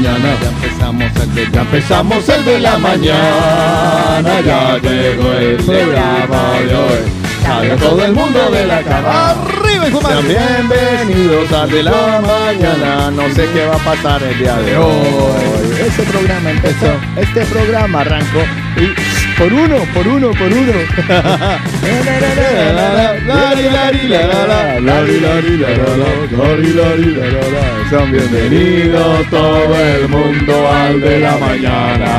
Mañana, ya empezamos el de ya empezamos el de la mañana, ya llegó el programa de hoy. Salga todo el mundo de la cama. Arriba y Sean bienvenidos al de la mañana. No sé qué va a pasar el día de hoy. Este programa empezó, este programa arrancó y por uno, por uno, por uno. Sean bienvenidos todo el mundo al de la mañana.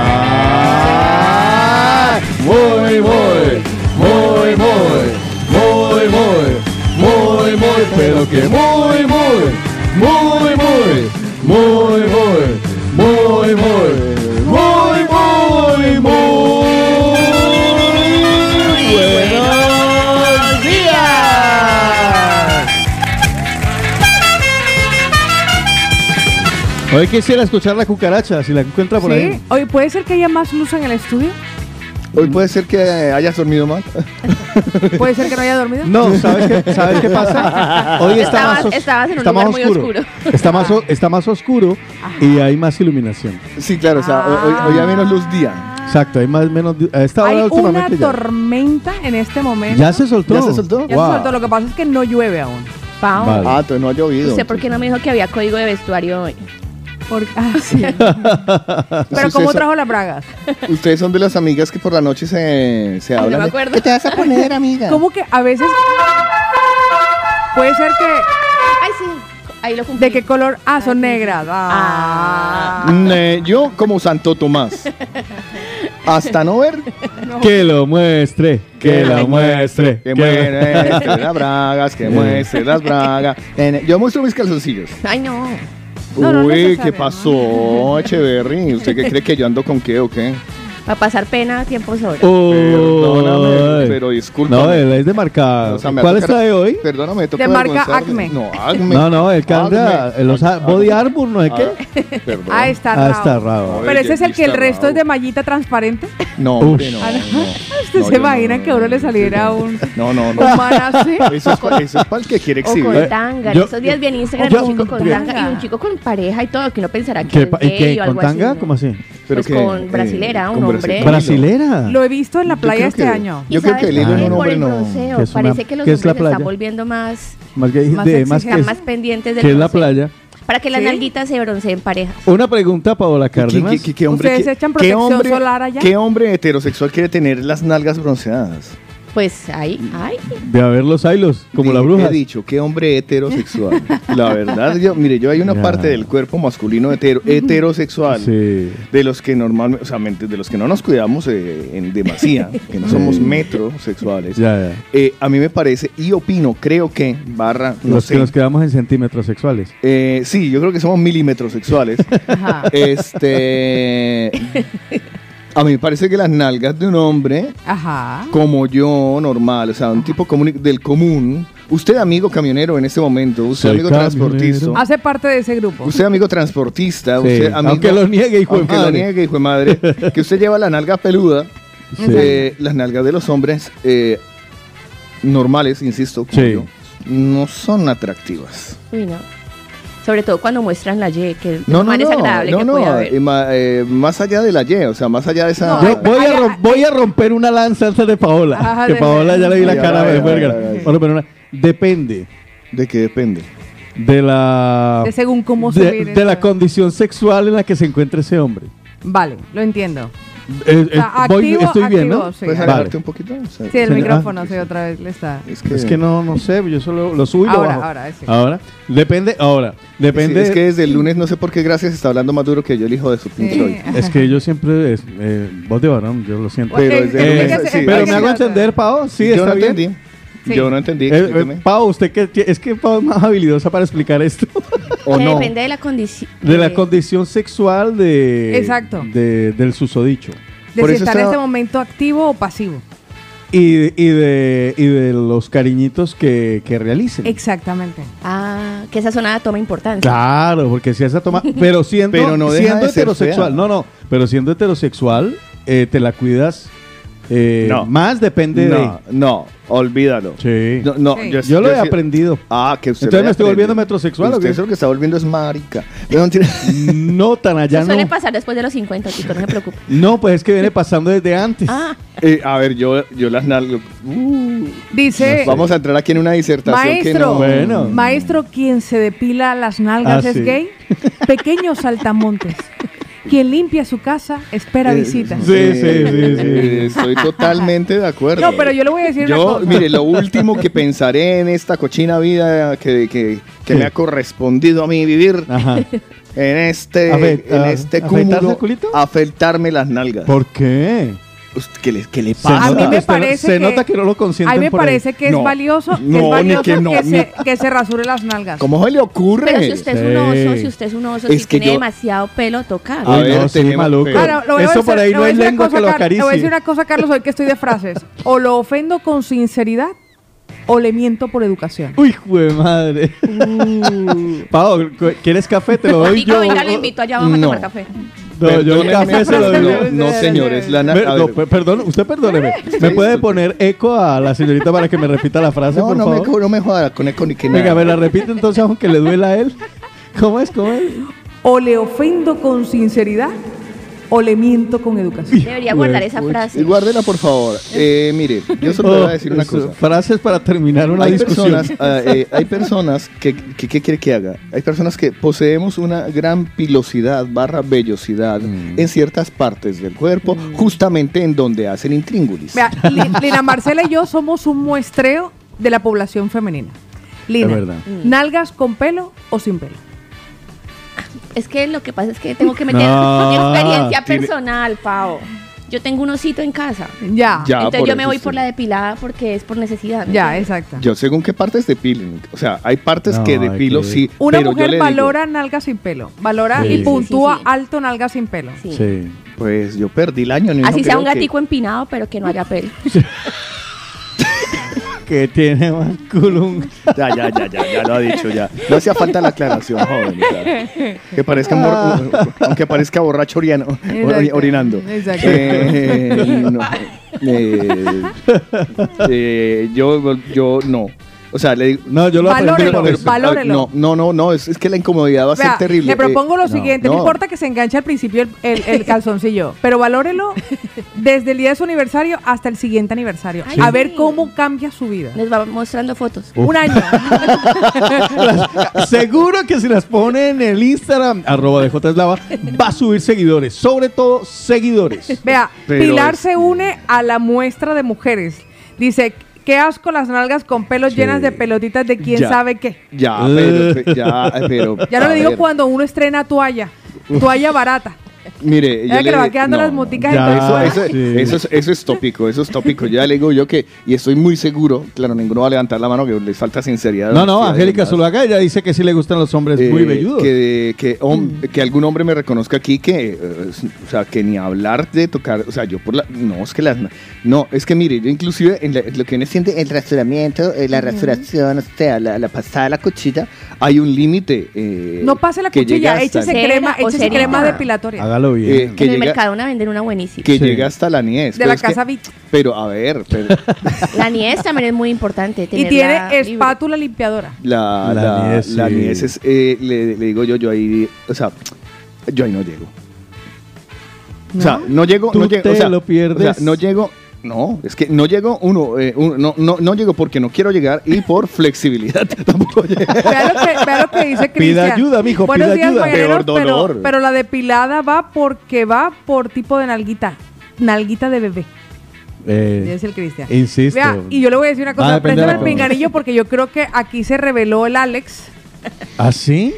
Muy, muy, muy, muy, muy, muy, muy, muy, pero que muy, muy, muy, muy, muy, muy, Hoy quisiera escuchar la cucaracha, si la encuentra por ¿Sí? ahí. Oye, ¿puede ser que haya más luz en el estudio? Hoy puede ser que hayas dormido mal. ¿Puede ser que no haya dormido? No, ¿sabes qué, ¿sabes qué pasa? Hoy está Estabas- más os- estabas en un está más lugar muy oscuro. Está más, o- está más oscuro y hay más iluminación. Sí, claro, o sea, hoy, hoy hay menos luz día. Exacto, hay más menos. A esta Hay hora una últimamente ya. tormenta en este momento. Ya se soltó. ¿Ya se soltó? Ya Wow. se soltó. Lo que pasa es que no llueve aún. Vale. Ah, entonces no ha llovido. ¿usted por qué no me dijo que había código de vestuario hoy? Por- ah, sí. Pero ¿cómo son- trajo las bragas? Ustedes son de las amigas que por la noche se, se Ay, no hablan. me de, acuerdo. ¿Qué te vas a poner, amiga? ¿Cómo que a veces puede ser que Ay, sí, ahí lo cumplí. de qué color? Ah, son sí. negras. Ah. Eh, yo como Santo Tomás. Hasta no ver Que lo muestre, que lo muestre. que que- muestre las bragas, que muestre las bragas. Yo muestro mis calzoncillos. Ay, no. No, Uy, ¿qué pasó, Echeverry? ¿Usted qué cree que yo ando con qué o qué? Va a pasar pena, tiempo sobra. Perdóname, pero discúlpame. No, él es de marca. O sea, me ¿Cuál toca- está de hoy? Perdóname, me toca De marca. Acme. No, Acme. No, no, el cambia. Acme. Los a- Body Armor, ¿no es qué? Ah, perdón. Ah, está Ah, raro. está raro. Pero ese es el que el resto es de mallita transparente. No, hombre, no. Ah, no. ¿Usted No, se imagina no, que a uno no, le no, saliera no. un, No, no, un no. man así? Eso es, es para el que quiere O con exhibir. tanga. Esos días vi en Instagram un chico con tanga y un chico con pareja y todo, que uno pensará que ¿Qué es ¿Y qué? ¿Con tanga? ¿no? ¿Cómo así? Pues que, con brasilera, un con hombre. brasil- ¿Brasilera? Lo he visto en la playa este que- año. Yo ¿Y creo que el hilo un Por hombre el no. bronceo, ¿Qué es una- parece que los es hombres se están volviendo más, Más, gay- Más de, más, están es- más pendientes del ¿Qué es la playa? Para que las ¿Sí? nalguitas se bronceen pareja. Una pregunta, Paola ¿Qué, Cárdenas. qué- qué- qué hombre, ¿Ustedes qué- echan qué protección hombre- solar allá? ¿Qué hombre heterosexual quiere tener las nalgas bronceadas? Pues ahí, ay. De haber los hilos, como la bruja. He dicho, qué hombre heterosexual. la verdad, yo, mire, yo hay una Ya. parte del cuerpo masculino hetero- heterosexual. Sí. De los que normalmente, o sea, de los que no nos cuidamos eh, en demasía, que no somos metrosexuales. Ya, ya. Eh, a mí me parece y opino, creo que, barra, no los sé. que nos quedamos en centímetros sexuales. Eh, sí, yo creo que somos milímetros sexuales. Ajá. este. A mí me parece que las nalgas de un hombre, Ajá. como yo, normal, o sea, un tipo común, del común. Usted, amigo camionero en este momento, usted, Soy amigo camionero. transportista. Hace parte de ese grupo. Usted, amigo transportista, Sí, usted, amigo. aunque lo niegue, hijo de aunque madre. lo niegue, hijo de madre. que usted lleva la nalga peluda. Sí. eh, las nalgas de los hombres eh, normales, insisto, como Sí. yo, no son atractivas. Uy, no. Sobre todo cuando muestran la Y, que es No, más desagradable no, que no, puede haber. eh, ma- eh, más allá de la Y, o sea, más allá de esa... No, Yo Ay, voy, a ay, rom- ay. voy a romper una lanza antes de Paola. Ajá, que de- Paola ya le vi la Ya, cara ya, de verga. ya, ya. Bueno, pero una- depende ¿De qué depende? de la De según cómo se de, de la condición sexual en la que se encuentre ese hombre. Vale, lo entiendo. Eh, eh, voy- activo, estoy bien, activo, ¿no? sí. ¿Puedes Vale. un poquito? O sea, Sí, el micrófono, ah, sí, otra vez le está. Es que, Es que no, no sé, yo solo lo subo y lo Ahora, bajo. ahora, sí. Ahora, depende, ahora, depende. Es, es que desde el lunes no sé por qué gracias está hablando más duro que yo el hijo de su pinche Sí. hoy. Es que yo siempre, es, eh, voz de varón, yo lo siento. Pero desde Eh, el lunes, pero me hago entender, Pau, sí, yo está no bien. entendí. Yo no entendí. Eh, eh, explíqueme. Pau, usted que es que Pau es más habilidosa para explicar esto. ¿O Que no? depende de la condición. De la condición sexual de Exacto. de- del susodicho. De Por si está en este momento activo o pasivo. Y, y, de, y de los cariñitos que, que realicen. Exactamente. Ah, que esa zona toma importancia. Claro, porque si esa toma. Pero siendo, Pero no siendo de heterosexual. fea. No, no. Pero siendo heterosexual, eh, te la cuidas. Eh, No. Más depende No, no, olvídalo. de. Sí. No, no, Sí. Yo lo he sí- aprendido. Ah, que usted Entonces haya me estoy volviendo metrosexual, ¿o Usted qué? eso lo que está volviendo es marica. No, mentira. No tan allá Eso suele no. pasar después de los 50, chicos, no se preocupen. No, pues es que viene pasando desde antes. Ah, Eh, a ver, yo, yo las nalgas. Uh, Dice, vamos a entrar aquí en una disertación que maestro, no. Bueno. maestro, quien se depila las nalgas Ah, es sí. gay. Pequeños saltamontes. Quien limpia su casa espera Eh, visitas. Sí, sí, sí, sí. Eh, Estoy totalmente de acuerdo. No, pero yo le voy a decir una Yo, cosa. mire, lo último que pensaré en esta cochina vida que, que, que me ha correspondido a mí vivir Ajá. en este, Afe- en ah, este ¿afeitarse cúmulo, el culito? afeitarme las nalgas. ¿Por qué? ¿Qué le, qué le Se pasa? A mí nota- me parece se que- nota que no lo consienten A mí me parece que es No. valioso, que No, es ni valioso que que, no, se, que rasure las nalgas. ¿Cómo se le ocurre? pero si usted es un Sí. oso, si usted es un oso, Es si que tiene yo- demasiado pelo, toca. A ver, no, sí, maluco. pero- Ahora, le voy a Eso decir- por ahí le no a hay lengua cosa, que lo Car- Le voy a acaricie. decir una cosa, Carlos, hoy que estoy de frases. O lo ofendo con sinceridad o le miento por educación. Uy, jue madre. Pau, ¿cu- ¿quieres café? Te lo doy Amigo, yo. venga, lo invito allá a No. tomar café. No, yo el café se lo no, doy. No, señores, la na- Ver- a no, per- perdón, usted perdóneme. ¿Me puede poner eco a la señorita para que me repita la frase, No, por no me, favor? co- no me joda con eco ni que Venga, nada. me la repite entonces aunque le duela a él. ¿Cómo es? ¿Cómo es? O le ofendo con sinceridad o le miento con educación. Debería guardar esa frase. Guárdela, por favor. Eh, mire, yo solo le voy a decir una Oh, eso, cosa. Frases para terminar una hay discusión. personas, ah, eh, hay personas que, que- ¿qué quiere que haga? Hay personas que poseemos una gran pilosidad barra vellosidad Mm. en ciertas partes del cuerpo, justamente en donde hacen intríngulis. Vea, Li- Lina Marcela y yo somos un muestreo de la población femenina. Lina, verdad. ¿nalgas con pelo o sin pelo? Es que lo que pasa es que tengo que meter No, experiencia tiene- personal, Pau. Yo tengo un osito en casa. Ya, Ya, Entonces yo me voy sí. por la depilada porque es por necesidad. ¿me ya, exacto. Yo según qué partes depilen. O sea, hay partes No, que depilo, que- sí. Una pero yo mujer le digo, valora nalgas sin pelo. Valora Sí. y puntúa sí, sí. alto nalgas sin pelo. Sí. Sí. pues yo perdí el año. Así no sea un creo que- gatico empinado, pero que no haya pelo. Que tiene más culo. un- Ya, ya, ya, ya, ya lo ha dicho ya. No hacía falta la aclaración, joven. que parezca, mor- aunque parezca borracho oriano- ori- Exacto, orinando. exacto. Eh, no, eh, eh, yo, yo no. O sea, le digo. No, yo lo Valórelo, valórelo. No, no, no, no, es, es que la incomodidad va a Vea, ser terrible. Le propongo lo Eh, siguiente, no. no. importa que se enganche al principio el, el- el calzoncillo, pero valórelo desde el día de su aniversario hasta el siguiente aniversario. Ay, a sí. ver cómo cambia su vida. Les va mostrando fotos. Uf. Un año. Las- seguro que si las pone en el Instagram, arroba de J Eslava, va a subir seguidores. Sobre todo, seguidores. Vea, Pero Pilar es- se une a la muestra de mujeres. Dice, qué asco las nalgas con pelos Sí. llenas de pelotitas de quién Ya. sabe qué. Ya, pero, ya, pero. Ya no a le digo ver, cuando uno estrena toalla. Toalla barata. Mire, Ya que le va quedando las moticas Ya. Eso, eso, Sí. eso es, eso es tópico, eso es tópico. Ya le digo yo que, y estoy muy seguro, claro, ninguno va a levantar la mano, que les falta sinceridad. No, no, Angélica. Zuluaga ella dice que sí le gustan los hombres Eh, muy velludos. Que, que, hom- que algún hombre me reconozca aquí que, eh, o sea, que ni hablar de tocar, o sea, yo por la, no, es que las, no, es que mire, yo inclusive en la- lo que viene siendo el rasuramiento, eh, la rasuración, o sea, la, la pasada de la cuchilla, hay un límite. eh, no pase la cuchilla, échese crema, échese crema depilatoria. Hágalo bien. eh, que en el llega, Mercadona venden una buenísima. que Sí. llega hasta la niez. de la que- casa Vit. Pero a ver, pero La niez también es muy importante. Y tiene libre. espátula limpiadora. la, La la, niez, la sí. niez es, eh, le, le digo yo, yo ahí, o sea, yo ahí no llego. O sea, no llego, Tú no llego, te o sea, lo pierdes. o sea, no llego, no, es que no llego, uno, eh, uno- no, no, no llego porque no quiero llegar y por flexibilidad tampoco llego. Vea lo que, vea lo que dice Pida Cristian. ayuda, mijo, Buenos pida días, ayuda. mañaneros, Peor dolor. Pero, pero la depilada va porque va por tipo de nalguita. Nalguita de bebé, Eh, dice el Cristian. insisto. Vea, y yo le voy a decir una cosa, préstame el pinganillo porque yo creo que aquí se reveló el Alex. ¿Ah, sí?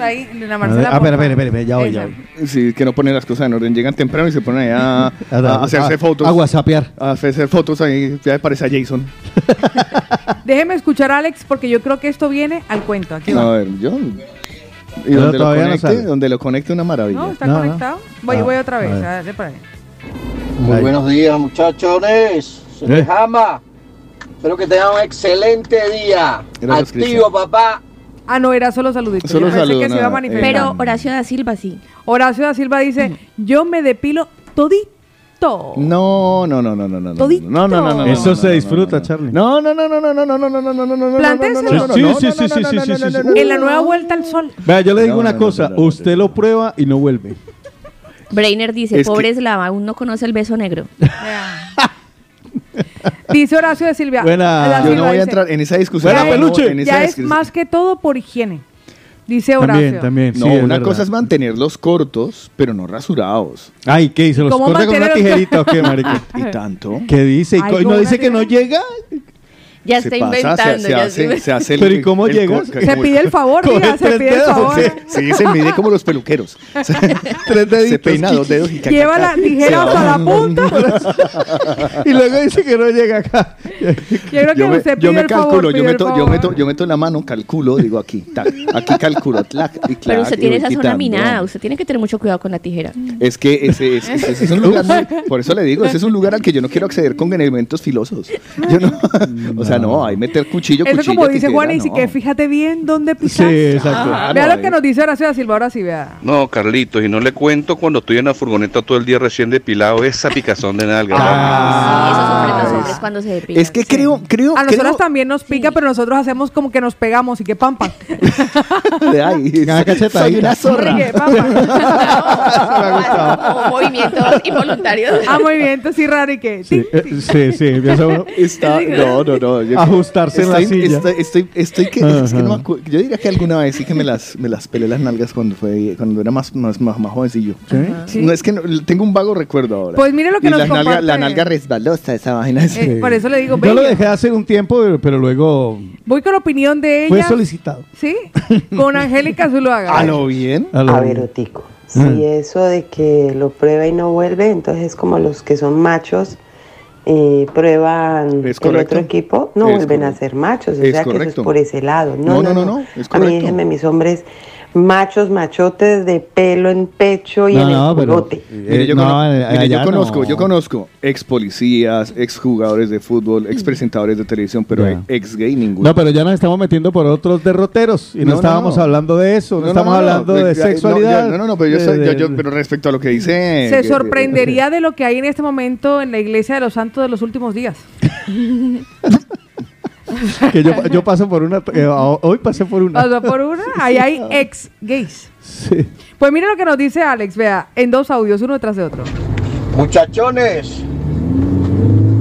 Ahí, A Marcela. ah, espera, espera, espera, ya voy, ya voy. Sí, que no ponen las cosas en orden, llegan temprano y se ponen ahí a, a hacerse a- fotos. A whatsappear. A hacerse fotos ahí, ya parece a Jason. Déjeme escuchar a Alex porque yo creo que esto viene al cuento. Aquí A va. ver, yo. Y Pero donde lo, no conecte, sale. donde lo conecte una maravilla. ¿No? ¿Está No, no. conectado? Voy, Ah, voy otra vez. a ver. a ver, por ahí. Muy buenos días, muchachones. Se Eh. les ama. Espero que tengan un excelente día. Gracias, Activo, papá. Ah, no, era solo saluditos. Solo Yo pensé saludo, que se iba a nada. manifestar. Pero Horacio da Silva sí. Horacio da Silva dice, yo me depilo todito. No, no, no, no, no, no. Todito. No, no, no, no. no, Eso se disfruta. Charlie. No, no, no, no, no, no, no, no, no, no, no, no, no. Sí, sí, sí, sí, sí, sí, sí. En la nueva vuelta al sol. Vea, yo le digo una cosa, usted lo prueba y no vuelve. Brainer dice, pobre eslava, aún no conoce el beso negro. Dice Horacio de Silvia. Buena. Yo no voy a entrar en esa discusión. Buena, no, peluche. en esa Ya es más que todo por higiene. Dice Horacio. También, también. No, sí, una verdad. cosa es mantenerlos cortos, pero no rasurados. Ay, ¿qué dice? ¿Los ¿Cómo corta con una tijerita o qué, marica? ¿Y tanto? ¿Qué dice? ¿Y Ay, co- y ¿cómo no dice que no llega? Ya Se está pasa, se- inventando. se, ya hace, se hace el- Pero ¿y cómo el llegas? Se pide el favor, diga, se pide el favor. se- Sí, se mide como los peluqueros. Tres deditos. Se peina dos dedos y Lleva la tijera hasta la punta. Y luego dice que no llega acá. Yo creo que Yo me, usted yo pide me el favor, calculo, yo meto, yo meto, yo meto la mano, calculo, digo aquí, tac, aquí calculo, tlac, y clac, Pero usted y tiene esa zona minada, usted tiene que tener mucho cuidado con la tijera. Es que ese, es, ese es un lugar, por eso le digo, ese es un lugar al que yo no quiero acceder con elementos filosos. Yo no, o sea, no, hay meter cuchillo, Eso cuchillo, como dice Juan, y si no. que fíjate bien dónde pisas. Sí, exacto. Ah, Vea no, lo que eh. nos dice Horacio da Silva, ahora sí, vea. No, Carlitos, y no le cuento cuando estoy en la furgoneta todo el día recién depilado, esa picazón de nalga. Ah. Eso sufren los es- hombres cuando se depilan. Es que creo, creo, A nosotros creo, también nos pica, pero nosotros hacemos como que nos pegamos y que pam, pam. de ahí, Una soy una zorra. Y movimientos involuntarios. Ah, movimiento así raro y que... Sí, eh, sí, sí, empieza uno Está, no, no, no. Yo- Ajustarse en la estoy, silla. Estoy, estoy, estoy que, es que no me Yo diría que alguna vez sí que me las, me las pelé las nalgas cuando fue, cuando era más, más, más, más jovencillo. Sí. No es que no- tengo un vago recuerdo ahora. Pues mire lo que y nos la nalga, la nalga resbalosa, esa vaina. Eh, por eso le digo, Yo lo dejé hace un tiempo, pero, luego Voy con la opinión de fue ella. solicitado. ¿Sí? Con Angélica Zuluaga. ¿A lo bien? A lo- A ver, Otico. Si eso de que lo prueba y no vuelve, entonces es como los que son machos eh, prueban el otro equipo, no Es vuelven a ser machos. O Es sea que eso es por ese lado. No, No, no, no, no, a mí déjenme mis hombres machos, machotes de pelo en pecho y No, en no, el pero- culote. Mire, Eh, yo, no, cono- eh, mire, yo conozco, no. yo conozco ex policías, ex jugadores de fútbol, ex presentadores de televisión, pero ex gay ninguno. No, pero ya nos estamos metiendo por otros derroteros y no, No, no, estábamos no. hablando de eso, no, estamos hablando de, no, sexualidad. No, no, no, pero yo, de- yo- de- yo- pero respecto a lo que dice... Se que- sorprendería de lo que hay en este momento en la iglesia de los santos de los últimos días. que yo, yo paso por una, eh, hoy pasé por una. Pasó por una, ahí hay ex gays. Sí. Pues mire lo que nos dice Alex, vea, en dos audios, uno detrás de otro. Muchachones,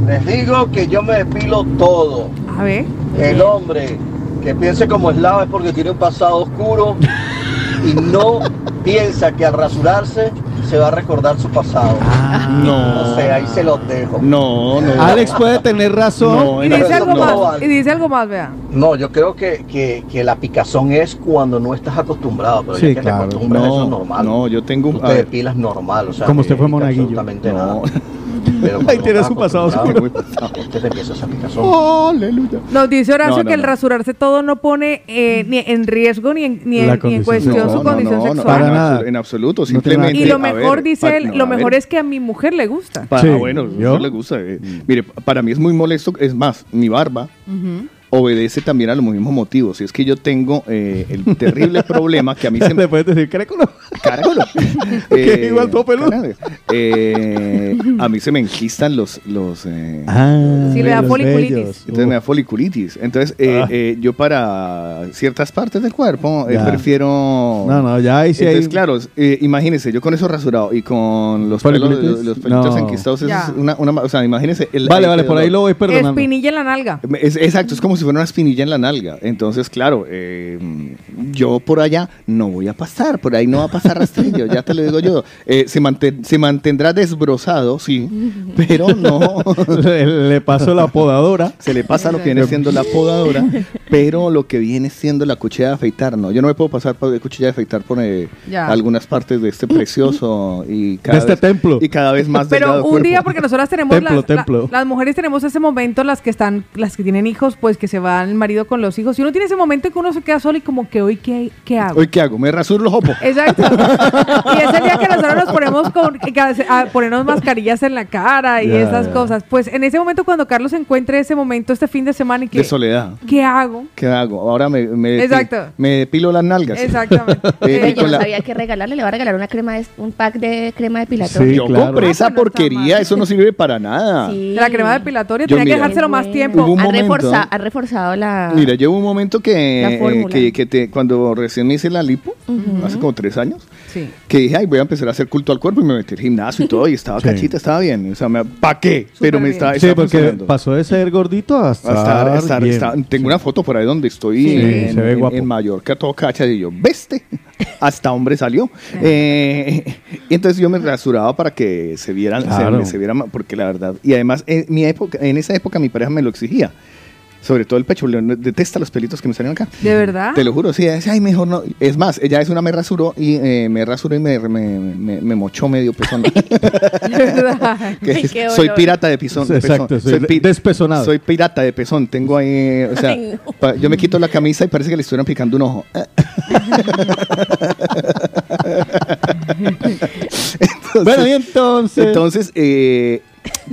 les digo que yo me depilo todo. A ver. El hombre que piense como eslava es porque tiene un pasado oscuro y no piensa que al rasurarse se va a recordar su pasado. No. No sé, ahí se los dejo. No, no. Alex puede tener razón. No, Y dice algo no más, vale. y dice algo más, vea. No, yo creo que, que, que la picazón es cuando no estás acostumbrado, pero Sí, ya que claro. te acostumbras, eso es No, normal. no, yo tengo Tú un... a te depilas normal, o sea, Como usted fue monaguillo. absolutamente No. nada. Pero Ahí cuando tiene estás su pasado oscuro. te empieza esa picazón. Oh, aleluya. Nos dice Horacio No, no, que el no. rasurarse todo no pone eh, ni en riesgo ni en, ni en, ni en cuestión su condición no, sexual. Para en nada. En absoluto, simplemente... y lo a mejor, ver, dice él, no, lo mejor es que a mi mujer le gusta. pa- Sí. ah, bueno, a mi ¿Yo? mujer le gusta. eh. Mire, para mí es muy molesto, es más, mi barba obedece también a los mismos motivos. Y es que yo tengo eh, el terrible problema que a mí se me... Le puedes decir, créculo. Carajo. Que igual todo peludo. Eh, a mí se me enquistan los... los eh, Ah, Sí, le da foliculitis. bellos. entonces me da foliculitis. Entonces, eh, Ah. eh, yo para ciertas partes del cuerpo eh, prefiero... No, no, ya ahí sí Entonces, hay- claro, eh, imagínese, yo con eso rasurado y con los pelos, los, los pelitos No. enquistados, es una, una- o sea, imagínese... el- Vale, el vale, por ahí lo voy perdonando. Espinilla en la nalga. Es- exacto, es como si fuera una espinilla en la nalga. Entonces, claro, eh, yo por allá no voy a pasar, por ahí no va a pasar rastrillo, ya te lo digo yo. Eh, se, manten- se mantendrá desbrozado, sí, pero no. le, le paso la podadora. Se le pasa lo que viene siendo la podadora, pero lo que viene siendo la cuchilla de afeitar, no. Yo no me puedo pasar por cuchilla de afeitar por eh, algunas partes de este precioso y cada De este vez- templo. Y cada vez más Pero un cuerpo. día, porque nosotras tenemos Templo, las, la- templo. las mujeres tenemos ese momento, las que están, las que tienen hijos, pues que que se va el marido con los hijos. Y uno tiene ese momento en que uno se queda solo y como que hoy, ¿qué, qué hago? ¿Hoy qué hago? ¿Me rasuro los ojos? Exacto. y es el día que nosotros nos ponemos con, a, a ponernos mascarillas en la cara y esas cosas. Pues en ese momento, cuando Carlos encuentre ese momento este fin de semana y que, De soledad. ¿qué hago? ¿Qué hago? Ahora me, me, Exacto. me depilo las nalgas. Exactamente. Eh, yo no la- sabía que regalarle, le va a regalar una crema, de, un pack de crema depilatoria. Yo compré esa porquería, eso no sirve para nada. La crema depilatoria Yo, tenía que dejárselo más tiempo. Hubo un ha, momento- reforza- ha reforzado la... Mira, llevo un momento que, La eh, que, que te- cuando recién me hice la lipo, hace como tres años, Sí. que dije, ay, voy a empezar a hacer culto al cuerpo y me metí al gimnasio y todo, y estaba Sí. cachita, estaba bien. O sea, me- ¿para qué? Pero me estaba, Sí, estaba porque funcionando. pasó de ser gordito a A estar, estar- estar- bien. estar- tengo una foto por ahí donde estoy Sí, en, se ve en- guapo. en Mallorca, todo cacha, y yo, veste, hasta hombre salió. Eh, y entonces yo me rasuraba para que se vieran, se- Claro. se, viera ma- porque la verdad, y además en, mi época, en esa época mi pareja me lo exigía. Sobre todo el pecho, le- detesta los pelitos que me salen acá. ¿De verdad? Te lo juro, sí, es, ay, mejor no. Es más, ella es una me rasuró y eh, me rasuró y me, me, me- me mochó medio pezón. De verdad. Que es- soy pirata de pezón. Exacto, pezón. soy pi- despezonado. Soy pirata de pezón. Tengo ahí, o sea, Ay, no. pa- yo me quito la camisa y parece que le estuvieran picando un ojo. Entonces- Bueno, y entonces. entonces, eh,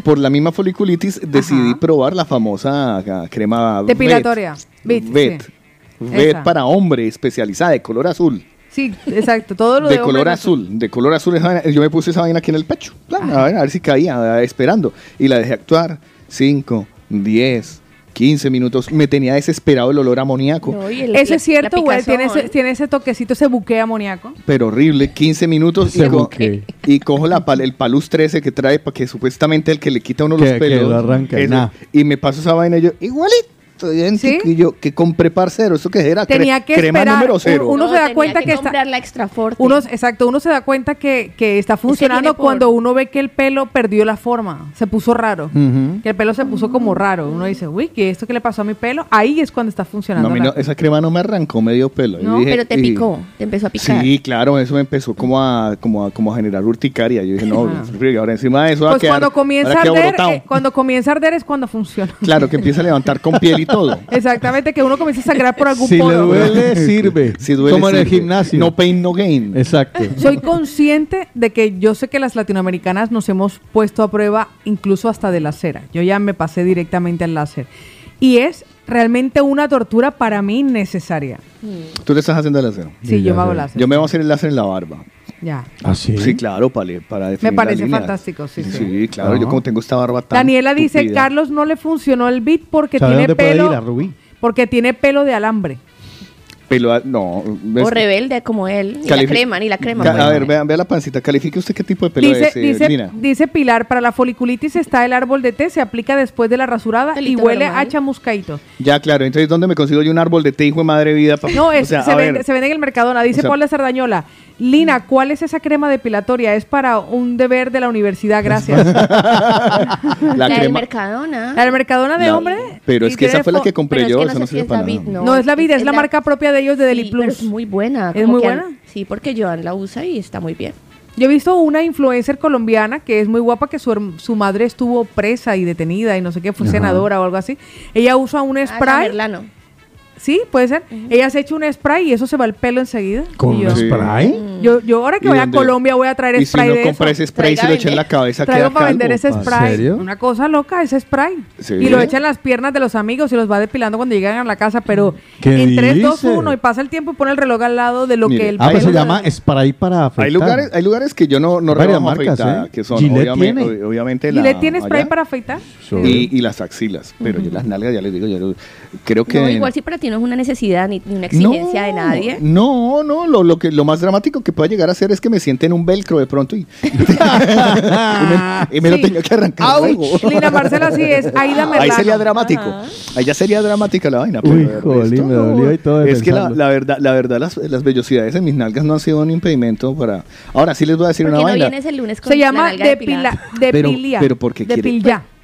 por la misma foliculitis, decidí probar la famosa ah, crema Depilatoria. Vet. Vet. sí. Vet para hombre, especializada, de color azul. Sí, exacto. Todo lo de, De color hombre- azul, de color azul. Yo me puse esa vaina aquí en el pecho. plan, a, ver, a ver si caía, esperando. Y la dejé actuar. 5, 10, 15 minutos. Me tenía desesperado el olor amoníaco. No, el- Eso la- es cierto, güey. Tiene ese, picazón. tiene ese toquecito, ese buque amoníaco. Pero horrible, 15 minutos y, co- y cojo la, pal- el Palus 13 que trae para que supuestamente el que le quita a uno los que pelos. lo arranca, ese, nah. y me paso esa vaina y yo, igualito. ¿Sí? Y yo, que compré parcero, ¿eso qué era? Tenía que crema esperar, número cero. uno No, se da tenía cuenta que está- comprar la extra forte. Uno, exacto, uno se da cuenta que, que está funcionando cuando uno ve que el pelo perdió la forma, se puso raro. Que el pelo se puso como raro. Uno dice, uy, ¿qué esto que le pasó a mi pelo? Ahí es cuando está funcionando. no, esa crema no me arrancó medio pelo. No, dije, pero te y- picó, te empezó a picar. Sí, claro, eso me empezó como a, como a, como a generar urticaria. Yo dije, no, Ah. frío, ahora encima de eso va a Pues quedar, cuando comienza a arder, eh, cuando comienza a arder es cuando funciona. Claro, que empieza a levantar con piel y todo. Exactamente, que uno comienza a sangrar por algún Si le poro. duele, sirve. Si duele, Como en el gimnasio. No pain, no gain. Exacto. Soy consciente de que yo sé que las latinoamericanas nos hemos puesto a prueba incluso hasta de la cera. Yo ya me pasé directamente al láser. Y es realmente una tortura para mí innecesaria. Tú le estás haciendo el láser. Sí, Sí, yo ya me hago láser. Yo me voy a hacer el láser en la barba. Ya. ¿Ah, sí? Sí, claro, para, para definir Me parece líneas. fantástico, sí, sí. Sí, claro, yo como tengo esta barba tan Daniela dice, tupida. Carlos no le funcionó el beat porque ¿Sabe tiene dónde puede pelo ir? A Rubí. porque tiene pelo de alambre. Pelo, a- no. ¿ves? O rebelde como él. Ni la crema, ni la crema. Ca- a ver, vea, vea la pancita. Califique usted qué tipo de pelo Dice, es, eh, dice, Lina. dice Pilar, para la foliculitis está el árbol de té, se aplica después de la rasurada y huele normal. a chamuscaito. Ya, claro. Entonces, ¿dónde me consigo yo un árbol de té, hijo de madre vida? No, es, o sea, se, vende, ver, se vende en el Mercadona. Dice o sea- Paula Sardañola. Lina, ¿cuál es esa crema depilatoria? Es para un deber de la universidad, gracias. la La del. Mercadona. La del Mercadona de La- hombre. Pero es que esa fue la que compré Pero es yo. que no sé si es nada. No, es la vida, es la marca propia de ellos de Deli Sí, pero Plus. es muy buena. ¿Es muy buena? han- sí, porque Joan la usa y está muy bien. Yo he visto una influencer colombiana que es muy guapa, que su, herm- su madre estuvo presa y detenida y no sé qué, fue Ajá. senadora o algo así. Ella usa un Ah, spray. Sí, puede ser. Ella se echa un spray y eso se va el pelo enseguida. ¿Con yo, un Sí. spray? yo, yo ahora que ¿Y voy a? Colombia voy a traer Y si spray no de compra eso. ese spray y se lo echa en la cabeza, Traigo queda para vender ese ¿En spray. serio? Una cosa loca, ese spray. Sí. Y lo echan en las piernas de los amigos y los va depilando cuando llegan a la casa, pero ¿Qué en 3, 2, dice? 1 y pasa el tiempo y pone el reloj al lado de lo Mire, que el Ah, pues pelo- se llama spray para afeitar. Hay lugares, hay lugares que yo no, no Varias marcas, afeitada, ¿eh? que son Gillette obviamente, tiene. ob- obviamente ¿Y la le tiene spray allá, para afeitar? y, y las axilas, pero yo las nalgas ya les digo, yo lo- creo que igual si para ti no es una necesidad ni, ni una exigencia de nadie. No, no, lo, lo que lo más dramático que pueda llegar a ser es que me siente en un velcro de pronto y, y me, y me lo Sí. tengo que arrancar luego. Lina Marcela sí es Aida Merlano. Ahí sería dramático. Ahí ya sería dramática la vaina. pero Uy, de jolín, me dolió y todo Es que la, la verdad, la verdad las, las vellosidades en mis nalgas no han sido un impedimento para... Ahora sí les voy a decir ¿Por una no vaina. vienes el lunes con Se la llama depila, Pero, depilia. pero porque quiere...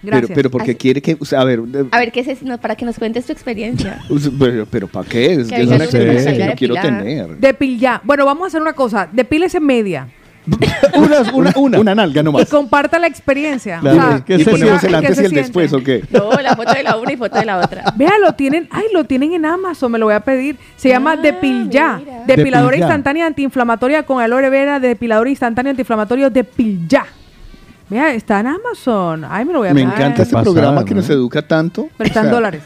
Depilya. Pero, Gracias. pero porque Así. quiere que... o sea, a ver... A ver, ¿qué es eso? No, para que nos cuentes tu experiencia. pero, pero ¿para qué? Es, Que es una experiencia que yo quiero tener. Depilya. Bueno, vamos a hacer una cosa. Depílese media. una, una, una. Una nalga Y nomás. comparta la experiencia. Claro, O sea, ¿qué Y se ponemos el ¿qué antes y el siente? después, ¿o qué? No, la foto de la una y foto de la otra. Vea, lo tienen, ay, lo tienen en Amazon, me lo voy a pedir. Se llama Ah, Depilya. mira. Depiladora Depilya. instantánea antiinflamatoria con aloe vera, depilador instantáneo antiinflamatorio Depilya. Vea, está en Amazon. Ay, me lo voy a Me encanta este pasada, programa que ¿no? nos educa tanto. Pero está en dólares.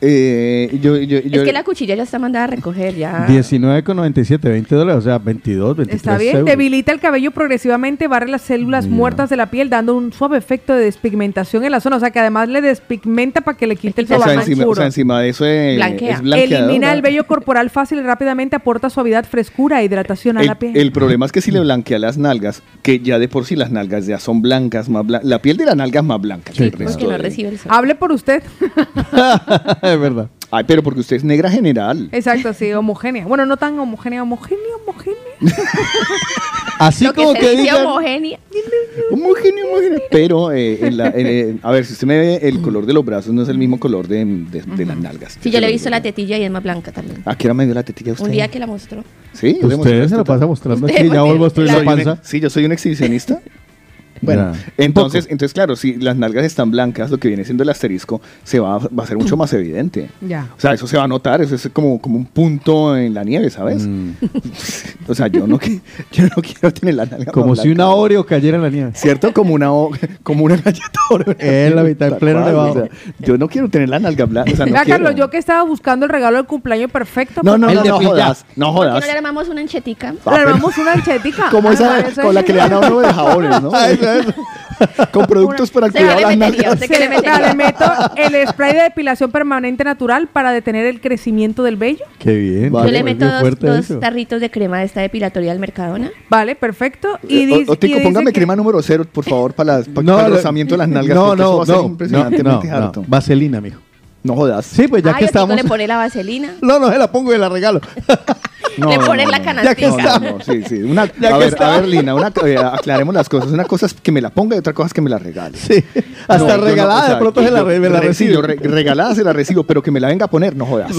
Eh, yo, yo, yo- Es que la cuchilla ya está mandada a recoger ya. 19,97, 20 dólares, o sea, 22, 23 Está bien, euros. debilita el cabello progresivamente, barre las células muertas de la piel, dando un suave efecto de despigmentación en la zona. O sea, que además le despigmenta para que le quite el quita o, sea, encima, o oscuro. sea, encima de eso Blanquea. es Elimina el vello corporal fácil y rápidamente, aporta suavidad, frescura e hidratación a El, la piel. el problema es que si le blanquea las nalgas, que ya de por sí las nalgas ya son blancas, más blan- la piel de la nalga es más blanca que Sí, el claro. resto Porque no recibe el sol. Hable por usted. es verdad. Ay, pero porque usted es negra general. Exacto, sí, homogénea. Bueno, no tan homogénea, homogénea, homogénea. Así Lo que como se que dice digan, homogénea. Homogénea, homogénea. Pero, eh, en la- en- en- a ver, si usted me ve, el color de los brazos no es el mismo color de, de- de las nalgas. Sí, yo le he visto la tetilla y es más blanca también. ¿A qué hora me dio la tetilla usted? Un día que la mostró. Sí, usted se la pasa mostrando aquí, ya vuelvo a la- panza. sí, yo soy un exhibicionista. Bueno, entonces, entonces, claro, si las nalgas están blancas, lo que viene siendo el asterisco se va, va a ser mucho más evidente. Ya. O sea, eso se va a notar, eso es como, como un punto en la nieve, ¿sabes? Mm. O sea, yo no, yo no quiero tener la nalga Como más si blanca. una Oreo cayera en la nieve. ¿Cierto? Como una, o- como una galleta Oreo. En la mitad, en pleno nevado. o sea, yo no quiero tener la nalga blanca. O sea, no Vea, quiero. Carlos, yo que estaba buscando el regalo del cumpleaños perfecto. No, no, El no, no jodas. No ¿Por qué jodas. no le armamos una anchetica? Ah, Le armamos una anchetica. Como Ah, esa con la que le dan a uno de jabones, ¿no? Con productos para Se le las nalgas. ¿usted qué le metería? le meto el spray de depilación permanente natural para detener el crecimiento del vello. Qué bien. Vale, Yo le meto dos, tarritos de crema de esta depilatoria del Mercadona. Vale, perfecto. Y Eh, dice, o- y dice póngame que- crema número cero, por favor, para, las- para, No, para el rozamiento de las nalgas. No, no, va a ser no, no, impresionantemente no, no. Vaselina, mijo. No jodas. Sí, pues ya Ay, que estamos. le pone la vaselina. No, no, se la pongo y la regalo. No, le no, pones no, la no. canastica. Ya que No, no, no, sí, sí. Una, Ya a, que ver, está. a ver, Lina, una, eh, aclaremos las cosas. Una cosa es que me la ponga y otra cosa es que me la regale. Sí. Hasta No, no, regalada, o sea, de pronto se la, re- me la re- sí, recibe. yo re- regalada se la recibo, pero que me la venga a poner, no jodas.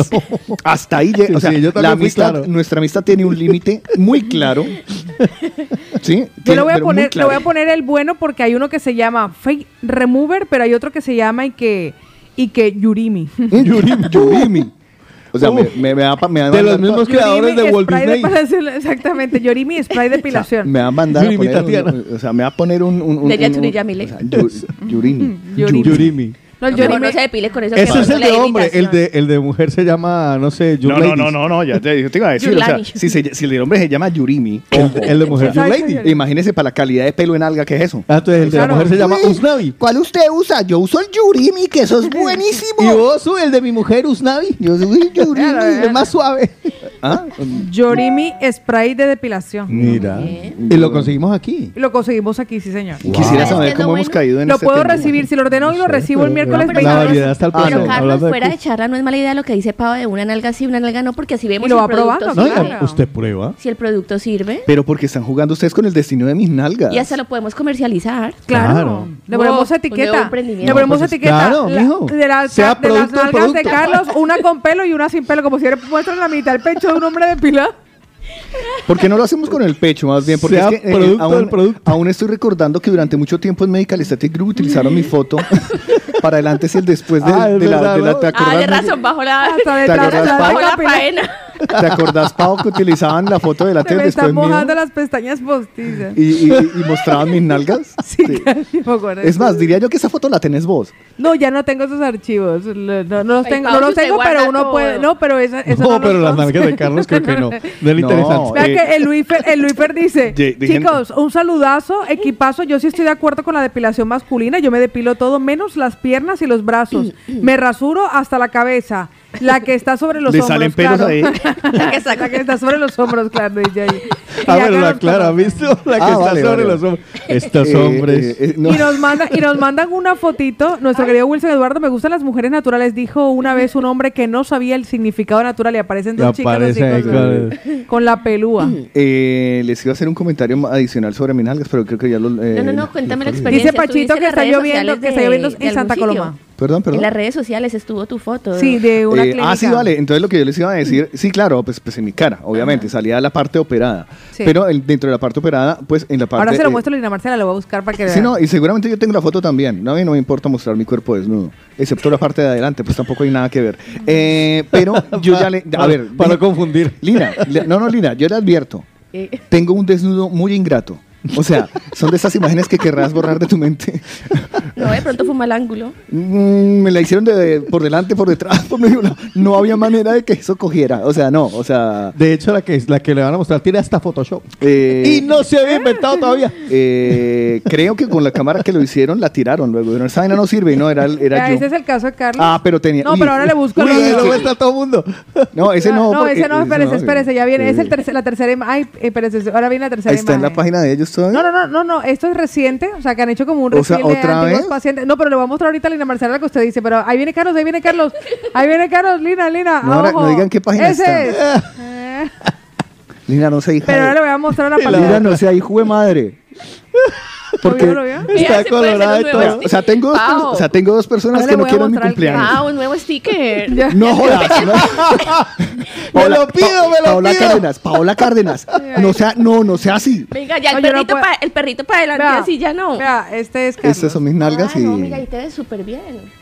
Hasta ahí llega. Sí, o sea, sí, yo también la fui amistad, claro. nuestra amistad tiene un límite muy claro. ¿Sí? Yo Tiene- le voy, a poner, le voy a poner el bueno porque hay uno que se llama Fake Remover, pero hay otro que se llama y que, y que Yurimi. Yurimi. Yurimi. O sea, me, me, me va, pa- me va a De los mismos creadores de Yurimi Walt spray Disney. depilación, exactamente, Yorimi Spray O sea, Depilación. me va a mandar a poner un, o sea, me va a poner un... un, un De un- un- Yamile. o sea, yu- Yurimi. Yurimi. Yurimi. No, el No, mejor Yorimi- no se depile con eso. Ese que es el de hombre. El de, el de mujer se llama, no sé, Your No, no, Ladies. no, no, no, ya te, yo te iba a decir, o sea, si, se- si el de hombre se llama Yurimi, El, de- el de mujer, Your Lady. Imagínese para la calidad de pelo en alga que es eso. Ah, entonces el de Claro. la mujer se llama Usnavi. ¿Cuál usted usa? Yo uso el Yurimi, que eso es buenísimo. Y vos, el de mi mujer, Usnavi. Yo soy Yurimi. Es más suave. ¿Ah? Yorimi Spray de Depilación. Mira. Bien. Y lo conseguimos aquí. Lo conseguimos aquí, sí, señor. Quisiera ¿Sabes saber cómo hemos caído en Lo este puedo tema. recibir, si lo ordeno hoy lo recibo el miércoles pero La 22. variedad está al Ah, paso. Pero no. Carlos, de fuera de charla, no es mala idea lo que dice Pau de una nalga sí, una nalga no, porque así vemos Y lo si va el producto probando, No, sirve. usted prueba. Si el producto sirve. Pero porque están jugando ustedes con el destino de mis nalgas. Y hasta lo podemos comercializar. Claro. Claro. Le ponemos Wow, etiqueta. Le ponemos pues, etiqueta. claro, la- mijo. de, Sea de las producto, nalgas de. Carlos, una con pelo y una sin pelo, como si muestran la mitad del pecho de un hombre depilado. ¿Por qué no lo hacemos con el pecho más bien? Porque Sea es que eh, producto aún, del producto. aún estoy recordando que durante mucho tiempo en Medical Aesthetic Group utilizaron mi foto para el antes y el después de, Ah, de la, de la- ¿no? ¿te Ah, de razón, bajo la, Hasta ¿Te detrás de la bajo la faena. ¿Te acordás, Pau, que utilizaban la foto y me el después están mío? mojando las pestañas postizas. Y, y- y mostraban mis nalgas. Sí, sí. Es más, diría yo que esa foto la tenés vos. No, ya no tengo esos archivos. No, no los Ay, tengo, Pau, no los tengo pero uno todo. puede. No, pero esa, eso No, no, pero las nalgas de Carlos creo que no. Del No. interesante. Vea Eh, que el Luifer, el Luifer dice, chicos, un saludazo, equipazo, yo sí estoy de acuerdo con la depilación masculina, yo me depilo todo, menos las piernas y los brazos. me rasuro hasta la cabeza, la que está sobre los ¿Le hombros. salen pelos claro. ahí? la, que está, la que está sobre los hombros, claro. Y Ah, pero la Clara, ¿has conoce. visto? La que Ah, está vale, sobre vale, los hombros. Estos Eh, hombres. eh, eh, no. Y nos, manda, y nos mandan una fotito. Nuestro querido Wilson Eduardo, me gustan las mujeres naturales. Dijo una vez un hombre que no sabía el significado natural y aparecen dos chicas así con, con con la pelúa. Eh, les iba a hacer un comentario adicional sobre mis nalgas, pero creo que ya lo. eh, No, no, no, cuéntame la experiencia. Dice Pachito ¿Estuviste en que está lloviendo, que está lloviendo en Santa? Coloma. Perdón, perdón. En las redes sociales estuvo tu foto. Sí, de una Eh, clínica. ah, sí, vale. Entonces lo que yo les iba a decir, sí, claro, pues, pues en mi cara, obviamente, salía la parte operada. Sí. Pero el- dentro de la parte operada, pues en la parte... Ahora se lo eh, muestro a Lina Marcela, lo voy a buscar para que Sí, vea. no, y seguramente yo tengo la foto también. No, a mí no me importa mostrar mi cuerpo desnudo, excepto la parte de adelante, pues tampoco hay nada que ver. Eh, pero yo ya le... A ver, Para dije- confundir. Lina, le- no, no, Lina, yo le advierto, Eh, tengo un desnudo muy ingrato. O sea, son de esas imágenes que querrás borrar de tu mente. no, de pronto fue un mal ángulo. Mm, me la hicieron de, por delante, por detrás, por medio lado. No había manera de que eso cogiera. O sea, no, o sea... De hecho, la que, la que le van a mostrar tiene hasta Photoshop. eh, Y no se había inventado todavía. eh, creo que con la cámara que lo hicieron la tiraron luego. Pero esa vaina no sirve y no, era, era Ya, yo. ese es el caso de Carlos. Ah, pero tenía... No, uy, pero ahora le busco Uy, otro. lo muestra todo el mundo. No, ese no. no, porque- ese no, espérese, no, espérese, ya viene. Es el eh, tercer, la tercera imagen. Ay, espérese, ahora viene la tercera Está en la imagen. página de ellos No, no, no, no, no, esto es reciente, o sea, que han hecho como un O sea, pacientes. No, pero le voy a mostrar ahorita a Lina Marcela lo que usted dice, pero ahí viene Carlos, ahí viene Carlos, ahí viene Carlos, Lina, Lina, No, ahora no digan qué página Ese está. es. Eh, Lina, no se hija. pero ahora le voy a mostrar una Lina, pantalla. no sea hijo de madre. Porque, ¿Lo vio, lo vio? Mira, Está colorada y todo. sticker. o sea, tengo dos, Pau. o sea, tengo dos personas Ahora que no quieren mi cumpleaños. Ah, un nuevo sticker. Ya. No jodas. no. Me lo pido, me lo Paola pido. Cárdenas, Paola Cárdenas. No sea, no, no sea así. Venga, ya el No, yo no perrito, puedo. pa- el perrito para adelante, Vea, así ya no. Vea, este es Carlos. Estas son mis nalgas Ah, y. no, mira, ahí te ves súper bien.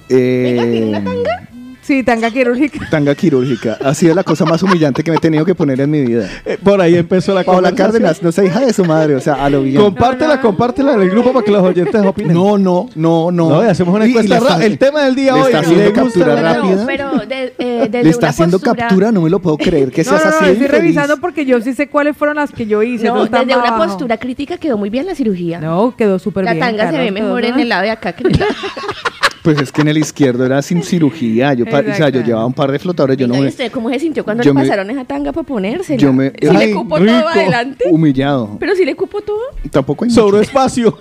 eh, Venga, ¿tiene una tanga? Sí, tanga quirúrgica. tanga quirúrgica. Ha sido la cosa más humillante que me he tenido que poner en mi vida. Eh, Por ahí empezó la Paola. Cárdenas, no sea hija de su madre, o sea, a lo bien. Compártela, compártela en el grupo para que los oyentes opinen. No, no, no, no. No, y hacemos una encuesta. está- el tema del día le hoy. está haciendo ¿le gusta captura la- rápida. No, pero de, eh, desde Le está una haciendo postura- captura, no me lo puedo creer que No, seas no, no, así. de estoy infeliz. revisando porque yo sí sé cuáles fueron las que yo hice. No, desde una abajo. postura crítica quedó muy bien la cirugía. No, quedó súper la bien. tanga se ve mejor en el lado de acá que en el lado. Pues es que en el izquierdo era sin cirugía. Yo, o sea, yo llevaba un par de flotadores. Yo no Venga, ¿y me. usted cómo se sintió cuando yo le me- pasaron esa tanga para ponérsela? Yo me. ¿Sí Ay, le cupo rico. todo adelante? Humillado. ¿Pero sí le cupo todo? Tampoco hay. Sobró espacio.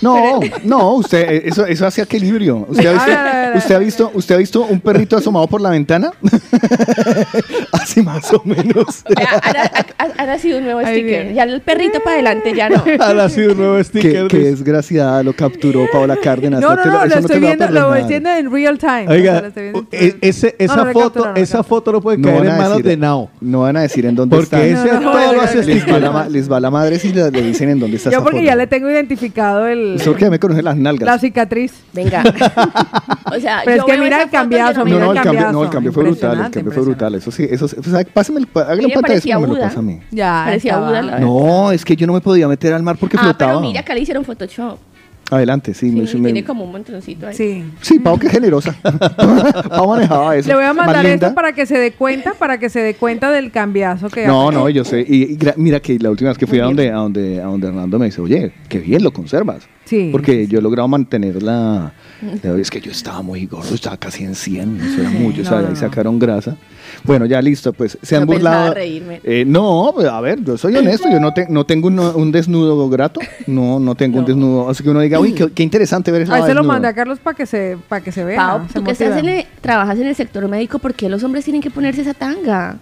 No, no, usted, eh, eso, eso hace equilibrio. ¿Usted ha, visto, A ver, a ver, a usted, ha ver. visto, ¿Usted ha visto un perrito asomado por la ventana? Así más o menos. Ahora, ha- ha sido un nuevo sticker. Ya el perrito para adelante ya no. Ahora sí un nuevo Qué, sticker. qué desgraciada lo capturó Paola Cárdenas. No, no, te no, eso lo te estoy va a viendo, lo estoy viendo en real time. O sea, Oiga, lo estoy viendo en e- real- ese, esa, no foto, capturaron, esa no. foto no puede No caer van en manos decir- de Nao. No van a decir en dónde Porque está. ese No, no, todo no, lo hace les, va la, les va la madre si le, le dicen en dónde está Yo esa porque foto. ya le tengo identificado el, Eso que ya me conocen las nalgas. la cicatriz. Venga. O sea, Pero es que mira esa el cambiazo, no me No, mira el cambio, no, cambiazo. el cambio fue brutal, el cambio fue brutal. Eso sí, eso, o sea, pásame el, hágale un pantalla como me lo pasa a mí. Ya, Parecía. Buda. No, es que yo no me podía meter al mar porque Ah, flotaba. pero mira, acá le hicieron Photoshop. Adelante, sí. Sí, me- me- tiene como un montoncito ahí. Sí. Sí, Pau, que generosa. Pau manejaba eso. Le voy a mandar esto para que se dé cuenta, para que se dé cuenta del cambiazo que No, hace. no, yo sé. Y, y mira que la última vez que fui a donde, a, donde, a donde Hernando me dice, oye, qué bien lo conservas. Sí. Porque yo he logrado mantener la... Es que yo estaba muy gordo, estaba casi en 100, eso era mucho, o sea, no, no, ahí no. sacaron grasa. Bueno, ya listo, pues se han No pensaba burlado. reírme. Eh, no, pues, a ver, yo soy honesto, yo no, te- no tengo un, un desnudo grato, no, no tengo un No. desnudo, así que uno diga, uy, qué, qué interesante ver eso. Ahí se lo mandé a Carlos para que se, para que se vea. Pau, se tú que estás en el- trabajas en el sector médico, ¿por qué los hombres tienen que ponerse esa tanga?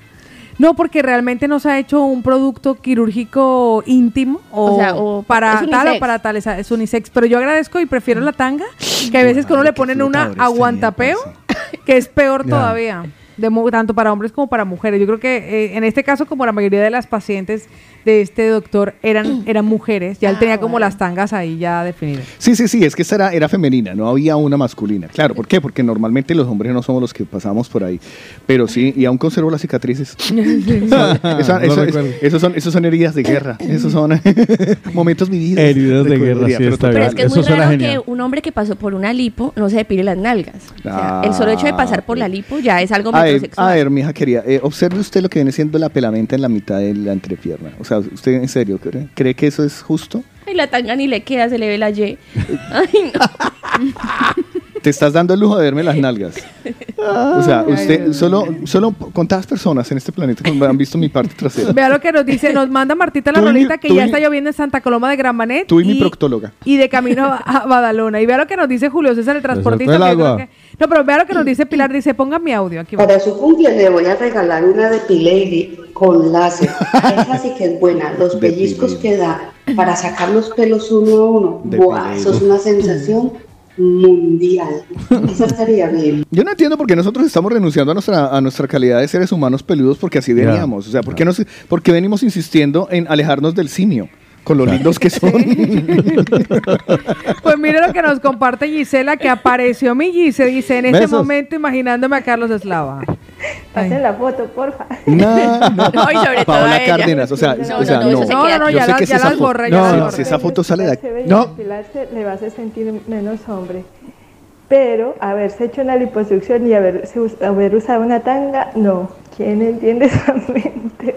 No, porque realmente no se ha hecho un producto quirúrgico íntimo o, O sea, o- para tal o para tal, es, es unisex. Pero yo agradezco y prefiero la tanga, que a veces que uno le ponen una aguantapeo, parce. que es peor todavía. De tanto para hombres como para mujeres. Yo creo que eh, en este caso, como la mayoría de las pacientes de este doctor eran, eran mujeres, ya él Ah, tenía como bueno. las tangas ahí ya definidas. Sí, sí, sí, es que esa era, era femenina, no había una masculina. Claro, ¿por qué? Porque normalmente los hombres no somos los que pasamos por ahí. Pero sí, y aún conservo las cicatrices. Eso- No eso- recuerdo. esos, son, esos son heridas de guerra, esos son momentos vividos. Heridas de guerra, sí, pero es que es Eso muy raro genial. que un hombre que pasó por una lipo no se depile las nalgas. O sea, Ah, el solo hecho de pasar por la lipo ya es algo A ver, metrosexual. a ver, mi hija querida, eh, observe usted lo que viene siendo la pelamenta en la mitad de la entrepierna. O sea, ¿usted en serio cree, cree que eso es justo? Ay, la tanga ni le queda, se le ve la Y. Ay, no. Te estás dando el lujo de verme las nalgas. O sea, usted, solo, solo contadas personas en este planeta han visto mi parte trasera. Vea lo que nos dice, nos manda Martita la Tú y mi- rolita que tú ya y- está lloviendo en Santa Coloma de Gran Manet. Tú y mi proctóloga. Y de camino a Badalona. Y vea lo que nos dice Julio César, el transportista. que yo creo agua. que- no, pero vea lo que nos dice Pilar, dice, ponga mi audio aquí. va. Para su cumple le voy a regalar una de Pilady con láser. Esa sí que es buena. Los pellizcos que da para sacar los pelos uno a uno. Buah, eso es una sensación mundial. Esa estaría bien. Yo no entiendo por qué nosotros estamos renunciando a nuestra, a nuestra calidad de seres humanos peludos porque así veníamos. O sea, ¿por qué, nos, por qué venimos insistiendo en alejarnos del simio? Con lo lindos que son. Pues mire lo que nos comparte Gisela, que apareció mi Gise, dice, en este Besos. momento imaginándome a Carlos Eslava. Pasen la foto, porfa. No, no. No, y sobre todo Paola ella. Cárdenas, o sea, No, o sea, no, no, no. eso se No, queda no, no, Yo ya sé las- que si ya esa las fo- borré, ya no, las no, borré. si esa foto sale de aquí. No. le va a sentir menos hombre. Pero haberse hecho una liposucción y haberse us- haber usado una tanga, no. ¿Quién entiende esa mente?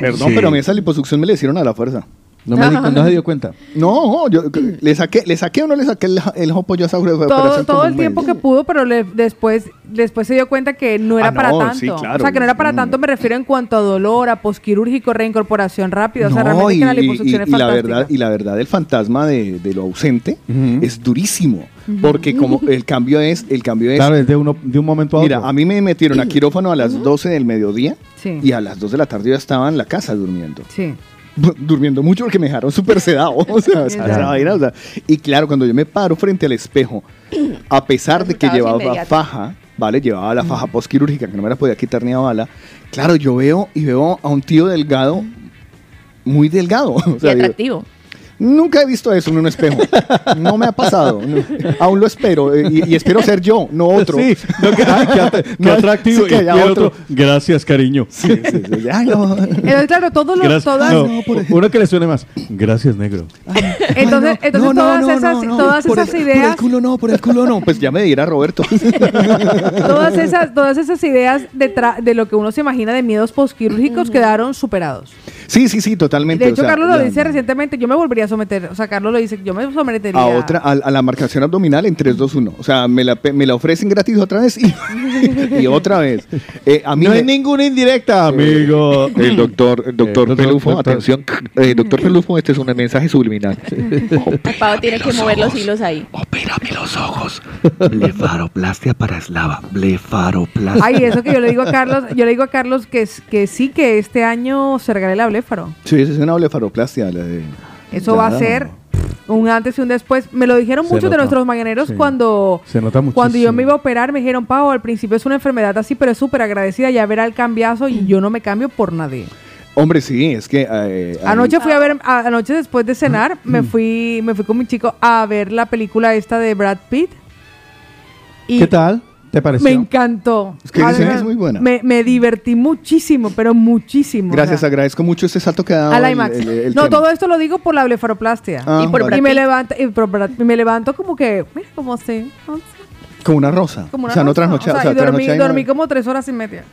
Perdón, Sí. pero a mí esa liposucción me la hicieron a la fuerza. No, me di- no se dio cuenta. No, yo le saqué, le saqué o no le saqué el, el jopo yo a esa Todo, todo el tiempo que pudo, pero le- después, después se dio cuenta que no era Ah, para no, tanto. sí, claro. O sea, que no era para Mm. tanto, me refiero en cuanto a dolor, a posquirúrgico, reincorporación rápida. O sea, No, realmente y, que la liposucción y- es y la verdad, y la verdad, el fantasma de, de lo ausente es durísimo. Porque como el cambio es, el cambio es. Claro, es de, uno, de un momento a Mira, otro. a mí me metieron a quirófano a las 12 del mediodía Sí. y a las 2 de la tarde yo ya estaba en la casa durmiendo. Sí. Durmiendo mucho porque me dejaron súper sedado. O sea, esa- esa vaina, o sea, y claro, cuando yo me paro frente al espejo, a pesar de que llevaba faja, ¿vale? Llevaba la faja posquirúrgica que no me la podía quitar ni a bala. Claro, yo veo y veo a un tío delgado, muy delgado. O Y sea, digo, atractivo. Nunca he visto eso en un espejo. No me ha pasado. No. Aún lo espero. eh, Y, y espero ser yo, no otro. Sí, no, que- ay, qué at- qué No, atractivo. sí, que Y haya el otro. otro, gracias, cariño. Ay, no. Entonces, claro, todos los, Gracias. todas, No, uno que le suene más. Gracias, negro. entonces, entonces No, no, todas no, esas, no, todas Por esas el- ideas, Por el culo no, por el culo no. Pues ya me dirá Roberto. todas esas, todas esas ideas de, tra- de lo que uno se imagina de miedos posquirúrgicos quedaron superados. Sí, sí, sí, totalmente. De o hecho, sea, Carlos lo ya- dice recientemente, yo me volvería a someter, o sea, Carlos lo dice, yo me sometería A otra, a, a la marcación abdominal en 3, 2, 1. O sea, me la, me la ofrecen gratis otra vez y, y otra vez. Eh, a mí No me- hay ninguna indirecta, amigo. El doctor, el doctor Eh, doctor, Pelufo, doctor. atención. Eh, doctor Pelufo, este es un mensaje subliminal. Pau tiene que mover los hilos ahí. Opérame los ojos. Blefaroplastia para eslava. Blefaroplastia. Ay, eso que yo le digo a Carlos, yo le digo a Carlos que, que sí, que este año se regale la bléfaro. Sí, es una blefaroplastia. La de, Eso va a ser un antes y un después. Me lo dijeron Se muchos de nuestros mañaneros Sí. cuando, Se nota muchísimo. cuando yo me iba a operar. Me dijeron, Pau, al principio es una enfermedad así, pero es súper agradecida. Ya verá el cambiazo y yo no me cambio por nadie. Hombre, sí, es que. eh, Anoche fui a ver, a- anoche después de cenar, me fui, me fui con mi chico a ver la película esta de Brad Pitt. Y ¿Qué tal? ¿Te pareció? Me encantó. Es que dicen que es muy buena. Me, me divertí muchísimo, pero muchísimo. Gracias, o sea, agradezco mucho este salto que ha dado. IMAX. el- el no, tema. todo esto lo digo por la blefaroplastia. Ah, y, por vale. y me levanto, y, por Brad- y me levanto como que, mira, como así. Como una rosa. Como una o sea, no rosa. trasnocha- O sea, o sea, dormí, trasnochada no- dormí como tres horas y media.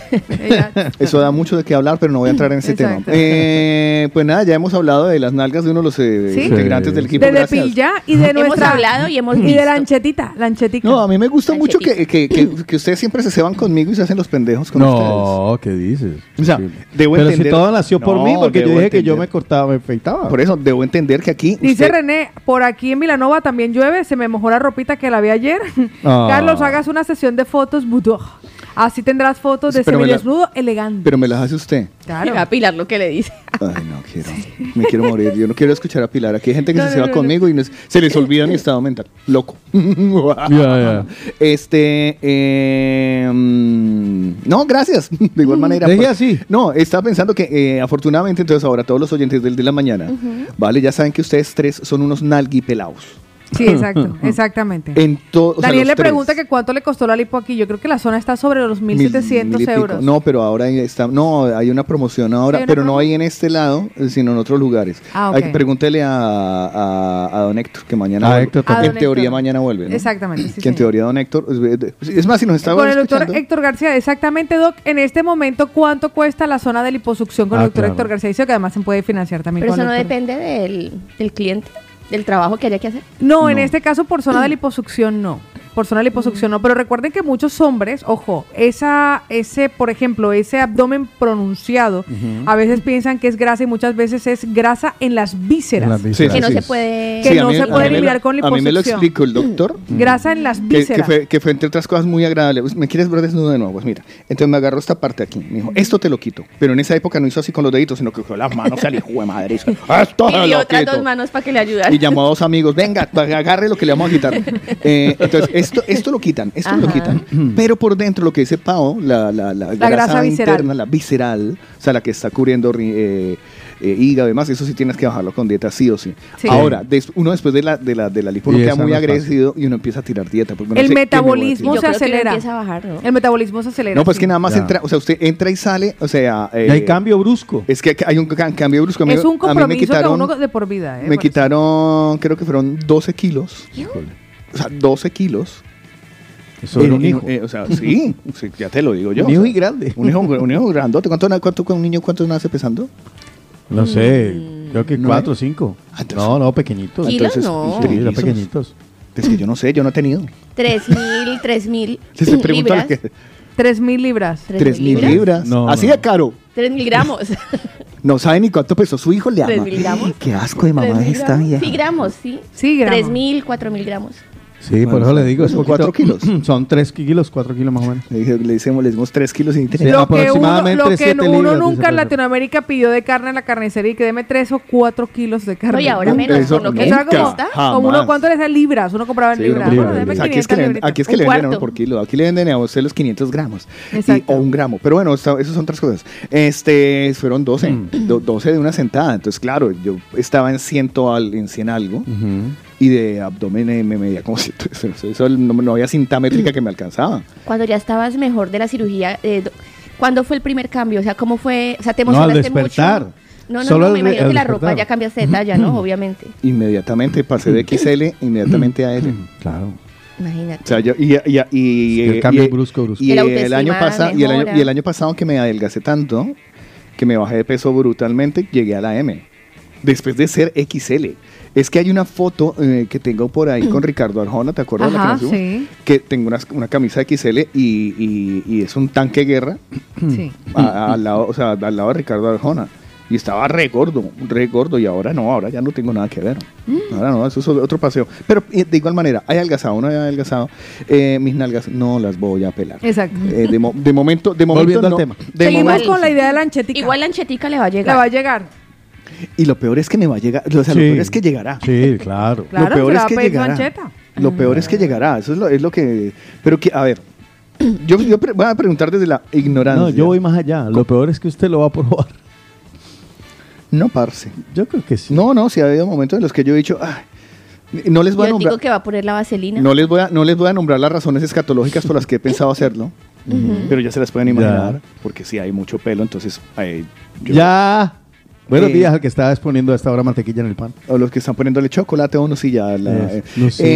Eso da mucho de qué hablar, pero no voy a entrar en ese tema. Eh, pues nada, ya hemos hablado de las nalgas de uno de los eh, ¿Sí? integrantes del equipo. De. Depilla y de Hemos nuestra... hablado y hemos Y de visto. la anchetita, la anchetica. No, a mí me gusta mucho que, que, que, que ustedes siempre se ceban conmigo y se hacen los pendejos con ustedes. No, ¿qué dices? O sea, Sí. debo Pero entender- si todo nació por No, mí, porque yo dije que yo me cortaba, me afeitaba. Por eso debo entender que aquí. Dice René, por aquí en Milanova también llueve, se me mojó la ropita que la vi ayer. Ah. Carlos, hagas una sesión de fotos boudoir. Así tendrás fotos de Pero me la- semidesnudo elegante. Pero me las hace usted. Claro. Va a Pilar lo que le dice. Ay, no quiero. Me quiero morir. Yo no quiero escuchar a Pilar. Aquí hay gente que No, se no, no, no. conmigo y no es- se les olvida mi estado mental. Loco. Este. eh, mm, no, gracias. De igual manera. Deje pues, así. No, estaba pensando que eh, afortunadamente, entonces ahora todos los oyentes del de la mañana, ¿vale? Ya saben que ustedes tres son unos nalguipelados. Sí, exacto, exactamente. Sea, Daniel le tres. pregunta que cuánto le costó la lipo aquí. Yo creo que la zona está sobre los Mil- 1.700 mil y pico. euros. No, pero ahora está. No, hay una promoción ahora, ¿Hay una pero no hay en este lado, eh, sino en otros lugares. Ah, ok. Hay que pregúntele a, a, a don Héctor, que mañana A. Héctor en teoría Héctor. mañana vuelve. ¿no? Exactamente, sí, que en señor. teoría don Héctor. Es es más, si nos estaba Con el doctor escuchando. Héctor García, exactamente, Doc. En este momento, ¿cuánto cuesta la zona de liposucción con Ah, el doctor claro. Héctor García? Dice que además se puede financiar también Pero con eso no depende del, del cliente, del trabajo que haya que hacer. No, en No. este caso por zona de liposucción no. Por zona de liposucción no, pero recuerden que muchos hombres, ojo, esa, ese, por ejemplo, ese abdomen pronunciado, a veces piensan que es grasa y muchas veces es grasa en las vísceras. En las vísceras. Que no Sí. se puede. Que Sí, no mí- se a puede mí me lo- eliminar con A mí me lo liposucción. explicó el doctor. Grasa en las Que, que vísceras. fue, que fue entre otras cosas muy agradable. Pues, ¿Me quieres ver desnudo de nuevo? Pues mira, entonces me agarró esta parte aquí. Me dijo, esto te lo quito. Pero en esa época no hizo así con los deditos, sino que con las manos al hijo de madre. Hizo, Esto se Y lo otras quito". dos manos para que le ayudaran. Y llamó a dos amigos, venga, agarre lo que le vamos a quitar. Eh, entonces, esto, esto lo quitan, esto lo quitan. Pero por dentro, lo que dice Pau, la, la, la, grasa visceral. interna, la visceral, o sea, la que está cubriendo ri- eh, eh, hígado y demás, eso sí tienes que bajarlo con dieta, sí o sí. Sí. Ahora, des- uno después de la, de la, de la lipo uno queda muy agresivo y uno empieza a tirar dieta. porque uno el dice, ¿qué me voy a metabolismo se acelera. empieza a bajar, ¿no? El metabolismo se acelera. No, pues sí. que nada más Ya. entra, o sea, usted entra y sale, o sea... Y hay eh, cambio brusco. Es que hay un ca- cambio brusco. Es un a mí me compromiso que quitaron, uno de por vida. ¿eh? me Por quitaron, creo que fueron 12 kilos. O sea, 12 kilos. Eso era Eh, un eh, hijo. eh, o sea, sí, sí, ya te lo digo yo. Un hijo o sea, y grande. Un hijo, un hijo grandote. ¿Cuánto, cuánto, un niño cuánto nace pesando? No sé, creo que ¿No cuatro o cinco. Ah, entonces- No, no, pequeñitos. ¿Kilos? Entonces, no. Sí, pequeñitos. Es que yo no sé, yo no he tenido. Tres mil, tres mil pregunta libras. que 3 mil libras. ¿Tres 3 mil libras? libras. No, Así no. de caro. Tres mil gramos. No sabe ni cuánto pesó su hijo, le ¿Tres ama. mil gramos? Qué asco de mamá Tres esta gramos. vieja. Sí, gramos, sí. Sí, gramos. Tres mil, cuatro mil gramos. Sí, por eso le digo. Es son poquito. cuatro kilos. Son tres kilos, cuatro kilos más o menos. Le, le hicimos, le dimos 3 kilos y Sí. Lo que, uno, aproximadamente lo que siete uno libras, nunca en Latinoamérica pidió de carne en la carnicería y que deme 3 o 4 kilos de carne. Oye, ahora menos, eso con lo que Eso era nunca, como, como uno. ¿cuánto le salen libras? Uno compraba en Sí, libras. aquí es que 500 le, libritas. aquí es que Un le venden a uno por kilo. Aquí le venden a usted los 500 gramos. Y- o un gramo. Pero bueno, esas son otras cosas. Este, fueron 12. do- 12 de una sentada. Entonces, claro, yo estaba en 100, al, en 100 algo. Y de abdomen eh, me medía como 100. Eso, no, no había cinta métrica que me alcanzaba. Cuando ya estabas mejor de la cirugía, eh, do- ¿cuándo fue el primer cambio? O sea, ¿cómo fue? O sea, ¿te No, al emocionaste despertar. mucho? No, no, Solo no, me imagino que la ropa ya cambiaste de talla, ¿no? Obviamente. Inmediatamente pasé de XL inmediatamente a L. Claro. Imagínate. O sea, yo, y, y, y, El cambio y- brusco, brusco. Y El el, año pasado, y, el año, y el año pasado que me adelgacé tanto, que me bajé de peso brutalmente, llegué a la M. Después de ser XL. Es que hay una foto eh, que tengo por ahí con Ricardo Arjona, ¿te acuerdas? de la Ajá, que nos sí. Que tengo una, una camisa XL y, y, y es un tanque guerra Sí. a- a- al, lado, o sea, al lado de Ricardo Arjona. Y estaba re gordo, re gordo, y ahora no, ahora ya no tengo nada que ver. Ahora no, eso es otro paseo. Pero de igual manera, hay adelgazado, no hay adelgazado. Eh, mis nalgas no las voy a pelar. Exacto. Eh, de, mo- de momento, de momento Volviendo al tema. De Seguimos momento- con la idea de la anchetica. Igual la anchetica le va a Le llegar. va a llegar. Y lo peor es que me va a llegar, o sea, lo Sí. peor es que llegará. Sí, claro. Claro, lo peor se es que llegará. Lo peor es que llegará, eso es lo, es lo que... Pero que, a ver, yo, yo voy a preguntar desde la ignorancia. No, yo voy más allá. Lo peor es que usted lo va a probar. No, parce. Yo creo que sí. No, no, si ha habido momentos en los que yo he dicho, "Ay, no les voy a nombrar... digo que va a poner la vaselina. No les, voy a, no les voy a nombrar las razones escatológicas por las que he pensado hacerlo, pero ya se las pueden imaginar, porque si hay mucho pelo, entonces eh, yo- Ya. Buenos Eh, días al que estaba exponiendo a esta hora mantequilla en el pan. o los que están poniéndole chocolate o no, sí, ya la, eh, Nocilla.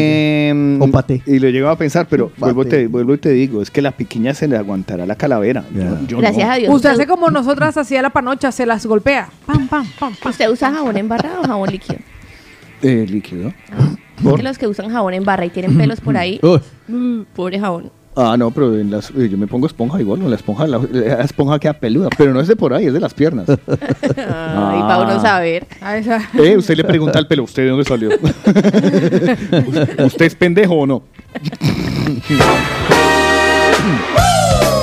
em, O paté. Y lo llegaba a pensar, pero Paté. vuelvo y, te, vuelvo y te digo, es que la piquiña se le aguantará la calavera. Yo- Ya. yo Gracias no. a Dios. Usted hace como nosotras hacía la panocha, se las golpea. Pam, pam, pam, pam. ¿Usted usa jabón en barra o jabón líquido? Eh, líquido. Es que los que usan jabón en barra y tienen pelos por ahí, mm, pobre jabón. Ah, no, pero en las, eh, yo me pongo esponja igual, no, la esponja, la, la esponja queda peluda, pero no es de por ahí, es de las piernas. Ay, para uno saber. Ah, Eh, usted le pregunta al pelo, ¿usted de dónde salió? ¿Usted es pendejo o no?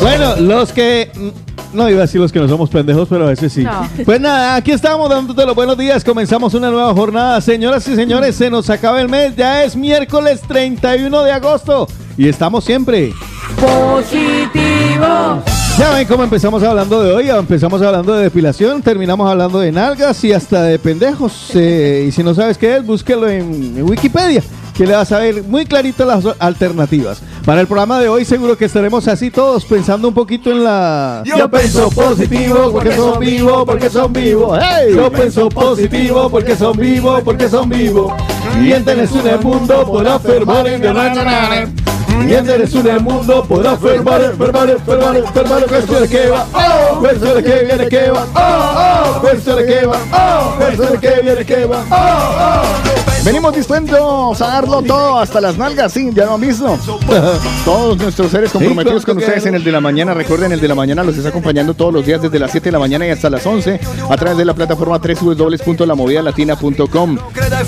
Bueno, los que. mm, No iba a decir los que no somos pendejos, pero a veces sí. No. Pues nada, aquí estamos dándote los buenos días. Comenzamos una nueva jornada. Señoras y señores, se nos acaba el mes. Ya es miércoles 31 de agosto. Y estamos siempre. Positivo. Ya ven cómo empezamos hablando de hoy. Empezamos hablando de depilación, terminamos hablando de nalgas y hasta de pendejos. Eh, y si no sabes qué es, búsquelo en, en Wikipedia, que le vas a ver muy clarito las alternativas. Para el programa de hoy seguro que estaremos así todos pensando un poquito en la... Yo pienso positivo porque son vivos, porque son vivos. ¡Hey! Yo pienso positivo porque son vivos, porque son vivos. Y en el mundo por afirmar en Niente su del mundo podrá fermare, fermare, fermare, fermare, questo de che va, oh, de che viene che va, oh, oh, de che va, oh, che viene che va, oh, oh. Venimos dispuestos a darlo todo hasta las nalgas, sí, ya lo han visto. Todos nuestros seres comprometidos con ustedes en el de la mañana. Recuerden, el de la mañana los está acompañando todos los días desde las 7 de la mañana y hasta las 11 a través de la plataforma www.lamovidalatina.com.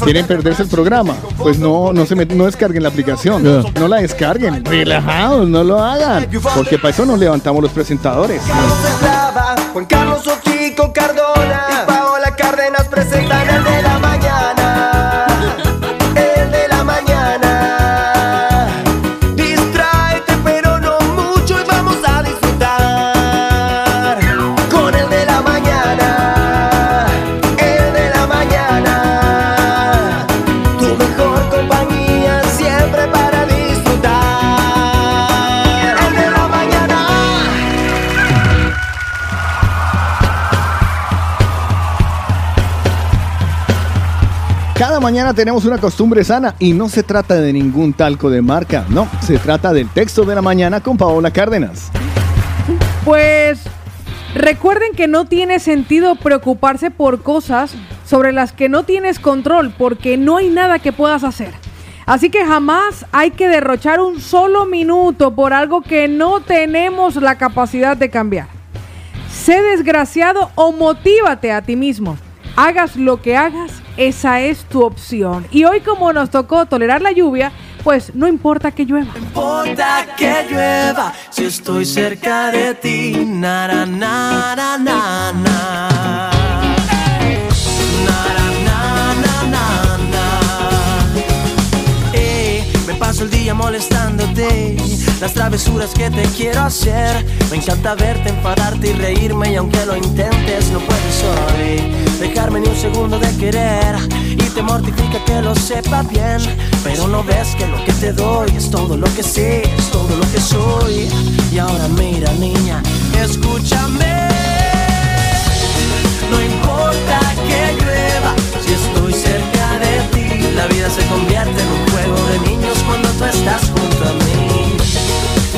¿Quieren perderse el programa? Pues no, no se met- no descarguen la aplicación. No la descarguen. Relajados, no lo hagan. Porque para eso nos levantamos los presentadores. Juan Carlos Cardona mañana tenemos una costumbre sana y no se trata de ningún talco de marca, no, se trata del texto de la mañana con Paola Cárdenas. Pues recuerden que no tiene sentido preocuparse por cosas sobre las que no tienes control porque no hay nada que puedas hacer. Así que jamás hay que derrochar un solo minuto por algo que no tenemos la capacidad de cambiar. Sé desgraciado o motívate a ti mismo. Hagas lo que hagas, esa es tu opción. Y hoy como nos tocó tolerar la lluvia, pues no importa que llueva. importa que llueva si estoy cerca de ti. El día molestándote las travesuras que te quiero hacer. Me encanta verte, enfadarte y reírme y aunque lo intentes no puedes hoy dejarme ni un segundo de querer y te mortifica que lo sepa bien, pero no ves que lo que te doy es todo lo que sé, es todo lo que soy. Y ahora mira niña, escúchame. No importa que llueva si estoy cerca de ti. La vida se convierte en un juego de niños tú estás junto a mí.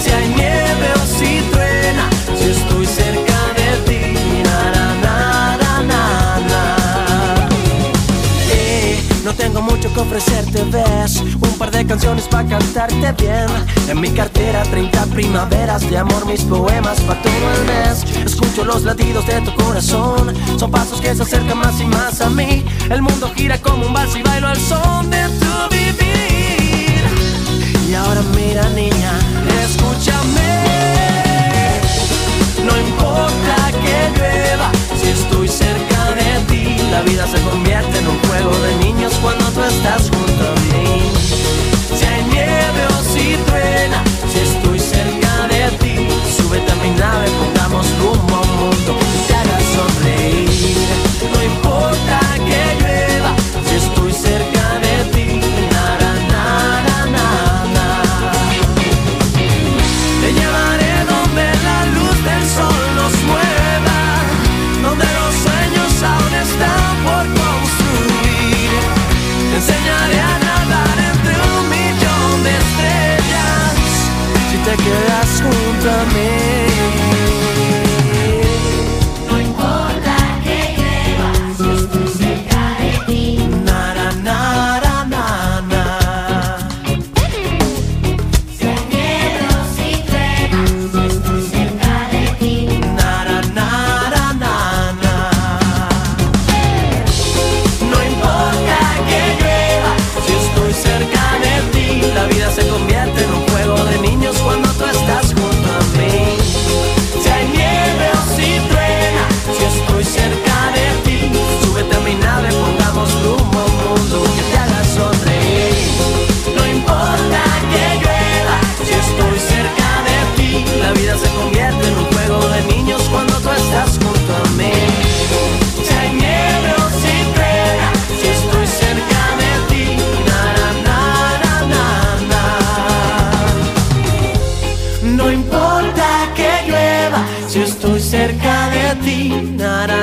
Si hay nieve o si truena, si estoy cerca de ti. Na, na, na, na, na, na. Eh, no tengo mucho que ofrecerte, ves Un par de canciones para cantarte bien En mi cartera 30 primaveras de amor Mis poemas para todo el mes Escucho los latidos de tu corazón Son pasos que se acercan más y más a mí El mundo gira como un vals y bailo al son de tu vivir Y ahora mira niña, escúchame no importa que llueva, si estoy cerca de ti, la vida se convierte en un juego de niños cuando tú estás junto a mí. Si hay nieve o si truena, si estoy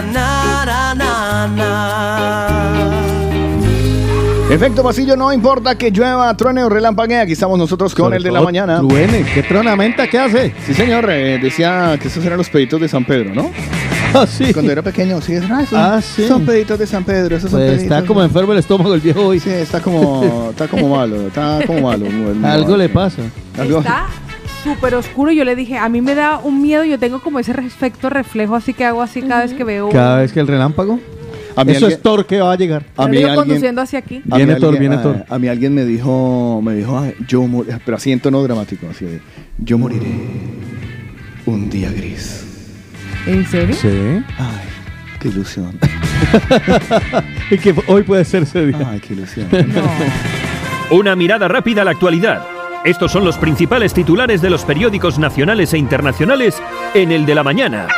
na, na, na, na, na. Efecto pasillo, no importa que llueva, truene o relampaguee, aquí estamos nosotros con Sobre el de la mañana. Truene, ¿qué tronamenta qué hace? Sí, señor, eh, decía que esos eran los peditos de San Pedro, ¿no? Ah, sí. Cuando era pequeño, sí, ah, esos Ah, sí. son peditos de San Pedro, esos son Pues peditos. está como enfermo el estómago el viejo hoy. Sí, está como, está como malo, está como malo. Algo le pasa. Algo- Está súper oscuro. Yo le dije, a mí me da un miedo. Yo tengo como ese efecto reflejo, así que hago así cada vez que veo. Cada vez que el relámpago. A mí Eso alguien- es Thor que va a llegar. A mí alguien, conduciendo hacia aquí. a mí Viene Thor, alguien- viene Thor. A, mí alguien me dijo, me dijo, "Ay, yo mor- pero así en tono dramático, así de, yo moriré un día gris. ¿En serio? Sí. Ay, qué ilusión. y que hoy puede ser ese día. Ay, qué ilusión. Una mirada rápida a la actualidad. Estos son los principales titulares de los periódicos nacionales e internacionales en el de la mañana.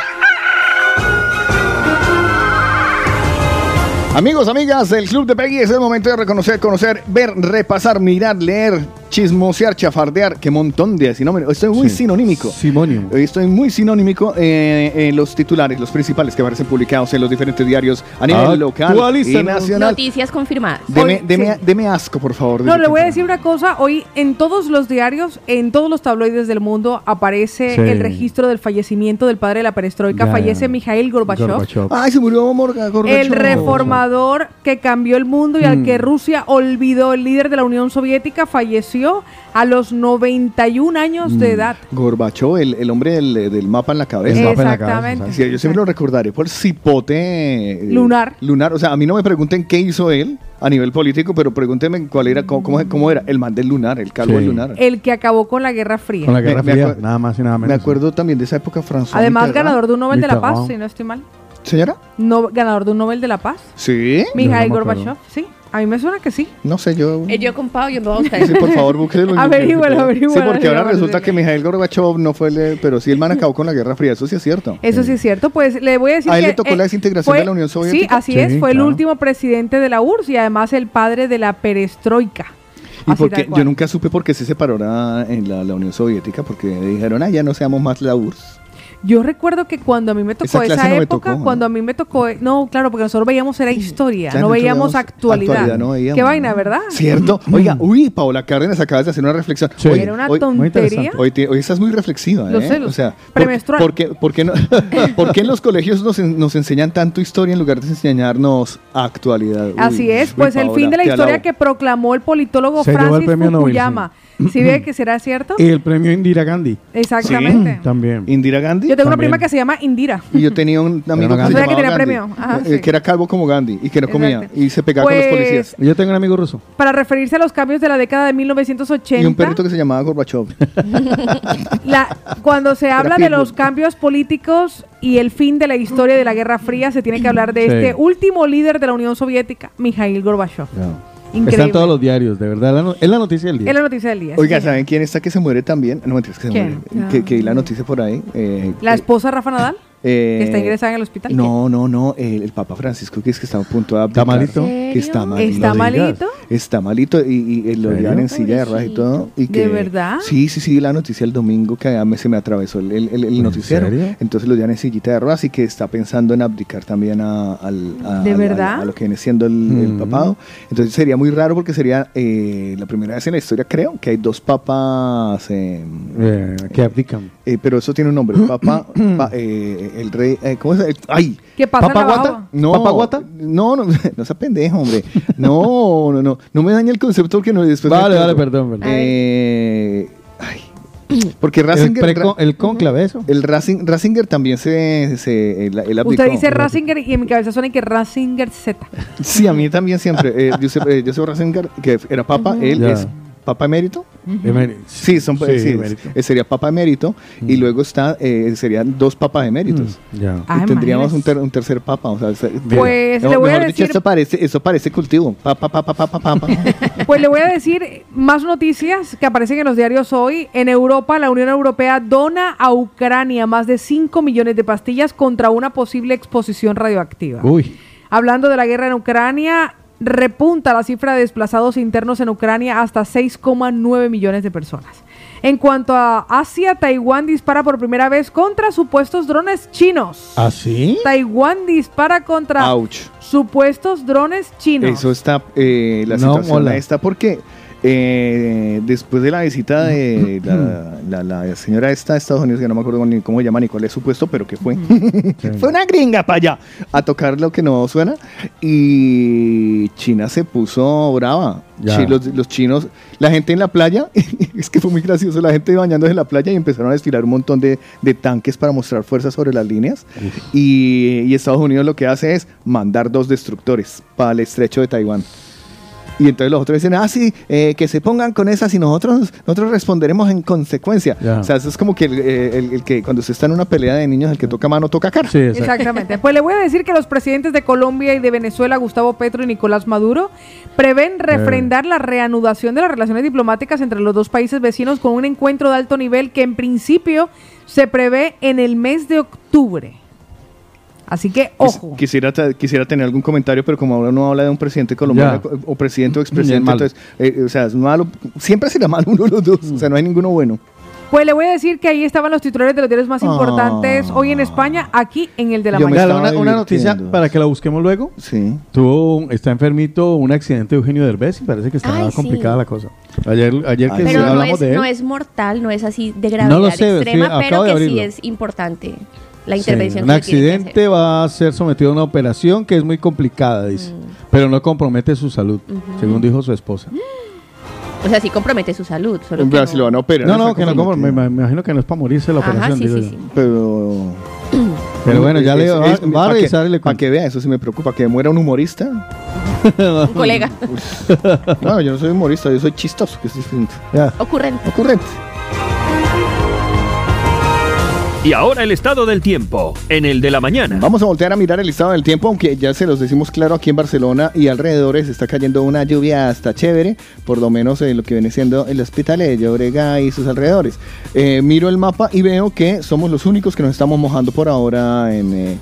Amigos, amigas del Club de Peggy, es el momento de reconocer, conocer, ver, repasar, mirar, leer, chismosear, chafardear. Qué montón de sinónimos. Estoy muy Sí. sinónimico. Simónimo. Hoy Estoy muy sinónimo eh, en los titulares, los principales que aparecen publicados en los diferentes diarios a nivel local y nacional. Noticias confirmadas. Deme, deme- sí. deme asco, por favor. No, le voy a decir una cosa. Hoy en todos los diarios, en todos los tabloides del mundo, aparece Sí. el registro del fallecimiento del padre de la perestroika. Ya. Fallece Mikhail Gorbachev. Gorbachev. Ay, se murió Morga Gorbachev. El reformador que cambió el mundo y al Mm. que Rusia olvidó, el líder de la Unión Soviética, falleció a los 91 años Mm. de edad. Gorbachev, el, el hombre del, del mapa en la cabeza. El mapa en la cabeza, Exactamente. exacto. Sí, yo siempre lo recordaré por cipote eh, Lunar. Lunar. O sea, a mí no me pregunten qué hizo él a nivel político, pero pregúntenme cuál era, cómo, cómo, cómo era el man del lunar, el calvo Sí. del lunar. El que acabó con la Guerra Fría. Con la Guerra Me- Fría, nada más y nada menos. Me acuerdo también de esa época francesa. Además, ganador de un Nobel de la Paz, si no estoy mal. ¿Señora? No, ganador de un Nobel de la Paz. Sí. Mikhail no. Gorbachev, sí. A mí me suena que sí. No sé, yo... Eh, yo con Pau, yo me voy a buscar. Sí, por favor, búsquelo. Averígüelo, averígüelo, Sí, porque ahora resulta que Mikhail Gorbachev no fue el... Pero sí, el man acabó con la Guerra Fría, eso sí es cierto. Eso sí es cierto. Pues le voy a decir ¿A él que, le tocó la desintegración fue- de la Unión Sí, Soviética? así Sí, es. Fue el último presidente de la URSS y además el padre de la perestroika. Y Así porque yo nunca supe por qué se separó la- en la, la Unión Soviética, porque dijeron, ah, ya no seamos más la URSS. Yo recuerdo que cuando a mí me tocó Esa no época, tocó, ¿no? cuando a mí me tocó, no, claro, porque nosotros veíamos era historia, Claro, no veíamos veíamos actualidad. actualidad, no veíamos, Qué ¿no? vaina, ¿verdad? ¿Cierto? Oiga, uy, Paola Cárdenas, acabas de hacer una reflexión. Sí. Hoy- Era una hoy- tontería. Hoy, te- hoy estás muy reflexiva, Lo ¿eh? sé, lo o sea, sé. ¿por, Premenstrual. por qué, por qué no, por qué en los colegios nos, en- nos enseñan tanto historia en lugar de enseñarnos actualidad? Uy, Así es, uy, pues el fin de la historia alabo. que proclamó el politólogo Se Francis premio Nobel, Fukuyama. ¿Sí ve que será cierto? Y el premio Indira Gandhi. Exactamente. También. Indira Gandhi. Yo tengo una También. prima que se llama Indira. Y yo tenía un amigo que Gandhi. se ¿Sabía llamaba que tenía Gandhi, premio? Ajá, eh, sí. que era calvo como Gandhi y que no comía Exacto. y se pegaba con los Pues, policías. Yo tengo un amigo ruso. Para referirse a los cambios de la década de 1980, Y un perrito que se llamaba Gorbachev. la- cuando se habla de pitbull. los cambios políticos y el fin de la historia de la Guerra Fría, se tiene que hablar de Sí. este último líder de la Unión Soviética, Mikhail Gorbachev. Increíble. Está en todos los diarios, de verdad. la no- Es la noticia del día. Es la noticia del día. Oiga, sí. ¿saben quién está que se muere también? No, mentiras, que se ¿Quién? muere. Que, que vi la noticia por ahí. eh, La esposa de Rafa Nadal, eh, que está ingresada en el hospital. No, no, no. El, el Papa Francisco, que es que está a punto de ¿Está abdicar. malito? Que está malito. ¿Está No digas. malito? Está malito y, y- y lo llevan en silla de ruedas y todo. Y que, ¿De verdad? Sí, sí, sí, la noticia el domingo que a mí se me atravesó el, el- el- el ¿En noticiero. serio? Entonces lo llevan en sillita de ruedas y que está pensando en abdicar también a, al, a- ¿De a- a lo que viene siendo el, el Mm. papado. Entonces sería muy raro porque sería eh, la primera vez en la historia, creo, que hay dos papas. eh, Eh, que abdican. eh, pero eso tiene un nombre. Papa, pa- eh, el rey. eh, ¿Cómo es? el- ¡Ay! ¿Qué pasa en ¿Papa la Guata? bajada? No, ¿Papa Guata? No, no, no sea pendejo, hombre. No, no, no. No me daña el concepto porque no después. Vale, vale, perdón, perdón. Eh, ay, porque El, Ratzinger. preco- el conclave, eso. el Racing- Ratzinger también se. se él abdicó. Usted dice Ratzinger y en mi cabeza suena que Ratzinger Z. Sí, a mí también siempre. Eh, Joseph, eh, Joseph Ratzinger, que era papa, él Ya. es papa emérito. Sí, son, Sí, sí, emérito. eh, sería papa emérito. Y luego está, eh, serían dos papas eméritos. Mm, Ya. Ah, y tendríamos un, imagínese. ter- un tercer papa. O sea, se- Pues no, le voy a mejor dicho, decir- eso parece, eso parece cultivo. Papa, papa, papa, papa. Pues le voy a decir más noticias que aparecen en los diarios hoy. En Europa, la Unión Europea dona a Ucrania más de 5 millones de pastillas contra una posible exposición radioactiva. Uy. Hablando de la guerra en Ucrania, repunta la cifra de desplazados internos en Ucrania hasta 6,9 millones de personas. En cuanto a Asia, Taiwán dispara por primera vez contra supuestos drones chinos. ¿Ah, sí? Taiwán dispara contra Ouch. supuestos drones chinos. Eso está, eh, la No situación mola. está porque eh, después de la visita de la, la- la señora esta de Estados Unidos, que no me acuerdo ni cómo se llama ni cuál es su puesto, pero que fue, fue una gringa para allá a tocar lo que no suena y China se puso brava. Los, los chinos, la gente en la playa, es que fue muy gracioso, la gente bañándose en la playa y empezaron a desfilar un montón de, de tanques para mostrar fuerza sobre las líneas. Y, y Estados Unidos lo que hace es mandar dos destructores para el estrecho de Taiwán. Y entonces los otros dicen, ah, sí, eh, que se pongan con esas y nosotros, nosotros responderemos en consecuencia. O sea, eso es como que el, eh, el- el que cuando se está en una pelea de niños, el que toca mano toca cara. Sí, exacto. Exactamente. Pues le voy a decir que los presidentes de Colombia y de Venezuela, Gustavo Petro y Nicolás Maduro, prevén refrendar la reanudación de las relaciones diplomáticas entre los dos países vecinos con un encuentro de alto nivel que en principio se prevé en el mes de octubre. Así que, Quis- ojo. Quisiera, quisiera tener algún comentario, pero como ahora no habla de un presidente colombiano o presidente o expresidente, entonces, eh, o sea, es malo. Siempre será malo uno de los dos. O sea, no hay ninguno bueno. Pues le voy a decir que ahí estaban los titulares de los diarios más importantes hoy en España, aquí en el de la mañana. Una, una noticia para que la busquemos luego. Sí. Tuvo, un- está enfermito un accidente de Eugenio Derbez y parece que está Ay, sí. complicada la cosa. Ayer, ayer que Pero no hablamos es, de él. no es mortal, no es así de gravedad No lo sé, sí, extrema, pero que sí es importante la Sí, intervención. un que se tiene que hacer. accidente va a ser sometido a una operación que es muy complicada, dice. Pero no compromete su salud, según dijo su esposa. O sea, sí compromete su salud. Solo En que Brasil lo van a operar. No, no, que no me, me imagino que no es para morirse la Ajá, operación. sí, digo sí, sí. Pero. Pero bueno, ya le va, va a revisar que, para que vea, eso sí me preocupa. Que muera un humorista. Un colega. No, yo no soy humorista, yo soy chistoso, que es distinto. Ya. Ocurrente. Ocurrente. Y ahora el estado del tiempo, en el de la mañana. Vamos a voltear a mirar el estado del tiempo, aunque ya se los decimos claro aquí en Barcelona y alrededores está cayendo una lluvia hasta chévere, por lo menos en lo que viene siendo el hospital de Llobrega y sus alrededores. Eh, miro el mapa y veo que somos los únicos que nos estamos mojando por ahora en, eh,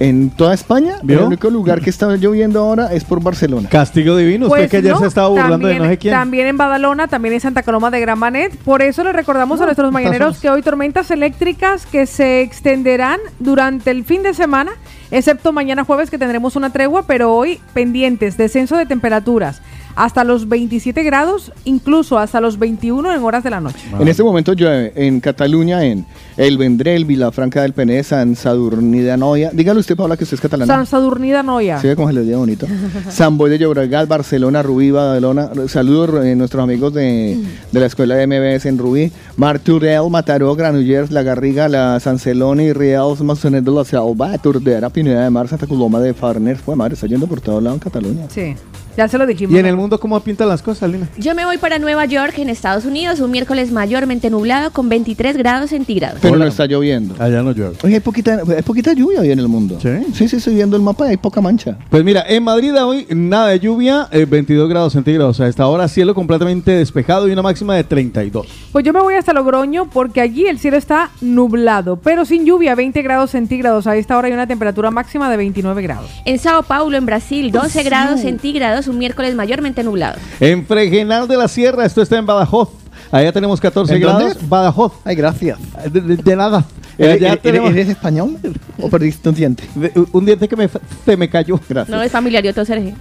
en toda España. ¿Vio? El único lugar que está lloviendo ahora es por Barcelona. Castigo divino. Usted Pues que ayer no, se estaba burlando de también- no sé quién. También en Badalona, también en Santa Coloma de Gramanet. Por eso le recordamos a nuestros mañaneros pasamos. que hoy tormentas eléctricas que se extenderán durante el fin de semana, excepto mañana jueves que tendremos una tregua, pero hoy pendientes, descenso de temperaturas hasta los 27 grados, incluso hasta los 21 en horas de la noche. En este momento llueve en Cataluña, en El Vendrell, Vilafranca del Pené, San Sadurní de Anoia. Dígale usted, Paula, que usted es catalana. San Sadurnida Noya. ¿Sí ve cómo se les dio bonito? San Boy de Llobregat, Barcelona, Rubí, Badalona. Saludos a nuestros amigos de, de la escuela de MBS en Rubí. Marturel, Mataró, Granollers, La Garriga, La San Celoni, Riels, Mazonet de la Selva, Turdera, Pineda de Mar, Santa Coloma de Farner. Fue madre, está yendo por todo lado en Cataluña. Sí, ya se lo dijimos. ¿Y en el mundo cómo pintan las cosas, Lina? Yo me voy para Nueva York, en Estados Unidos, un miércoles mayormente nublado con 23 grados centígrados. Pero no está lloviendo. Allá no llueve. Oye, hay poquita, hay poquita lluvia hoy en el mundo. ¿Sí? Sí, sí, estoy viendo el mapa y hay poca mancha. Pues mira, en Madrid hoy nada de lluvia, eh, 22 grados centígrados. A esta hora cielo completamente despejado y una máxima de 32. Pues yo me voy hasta Logroño porque allí el cielo está nublado, pero sin lluvia, 20 grados centígrados. A esta hora hay una temperatura máxima de 29 grados. En Sao Paulo, en Brasil, 12 Sí. grados centígrados, un miércoles mayormente nublado. En Fregenal de la Sierra, esto está en Badajoz. Allá tenemos 14 ¿En dónde? grados. Badajoz. Ay, gracias. De, de- de nada. ¿Eres, Allá eres- tenemos eres español o perdiste un diente? de- un diente que me, se me cayó. Gracias. No es familiar, yo te Sergio.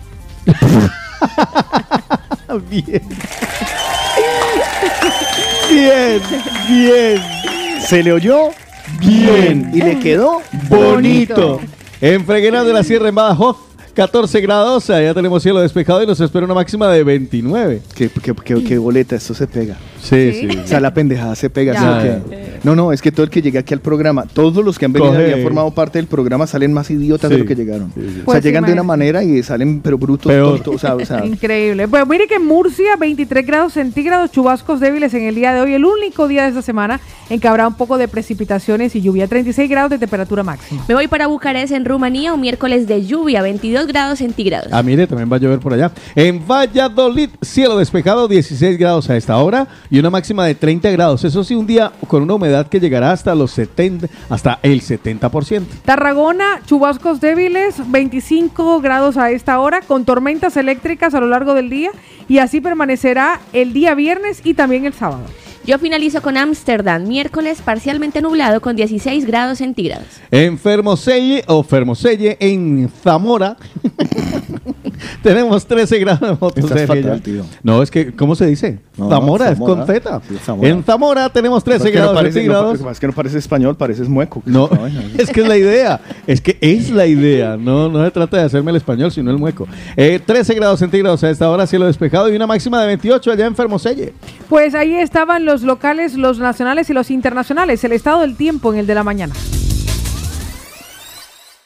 Bien. Bien, bien. Se le oyó bien y le quedó Bonito. En Fregenal de la Sierra, en Badajoz, 14 grados. Allá tenemos cielo despejado y nos espera una máxima de 29. Qué, qué, qué- qué boleta, esto se pega. Sí, sí. O sea, la pendejada se pega. Ya. ¿sí? No, no, es que todo el que llega aquí al programa, todos los que han venido Coge. y han formado parte del programa salen más idiotas de Sí. lo que llegaron. Sí, sí. O sea, Pues llegan de una manera y salen pero brutos, Peor. tontos, o sea, o sea, Increíble. Pues mire que en Murcia, 23 grados centígrados, chubascos débiles en el día de hoy, el único día de esta semana en que habrá un poco de precipitaciones y lluvia, 36 grados de temperatura máxima. Me voy para Bucarest, en Rumanía, un miércoles de lluvia, 22 grados centígrados. Ah, mire, también va a llover por allá. En Valladolid, cielo despejado, 16 grados a esta hora y una máxima de 30 grados. Eso sí, un día con una humedad que llegará hasta los 70, hasta el 70%. Tarragona, chubascos débiles, 25 grados a esta hora, con tormentas eléctricas a lo largo del día y así permanecerá el día viernes y también el sábado. Yo finalizo con Ámsterdam, miércoles parcialmente nublado con 16 grados centígrados. Enfermoselle o Fermoselle, en Zamora, Tenemos 13 grados de fatal. No, es que, ¿cómo se dice? Zamora, es con Z. En Zamora tenemos 13 grados centígrados. No, es que no parece español, parece mueco. No, es que es la idea. Es que es la idea. No, no se trata de hacerme el español, sino el mueco. Eh, 13 grados centígrados a esta hora, cielo despejado y una máxima de 28 allá en Fermoselle. Pues ahí estaban los locales, los nacionales y los internacionales. El estado del tiempo en el de la mañana.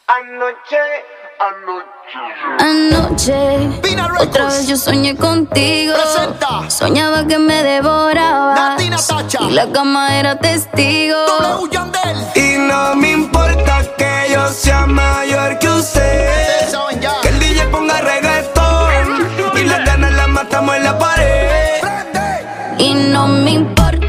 Anoche, anoche. Anoche, otra vez yo soñé contigo. Soñaba que me devoraba. Y la cama era testigo. Y no me importa que yo sea mayor que usted. Que el DJ ponga reggaetón. Y las ganas las matamos en la pared. Y no me importa.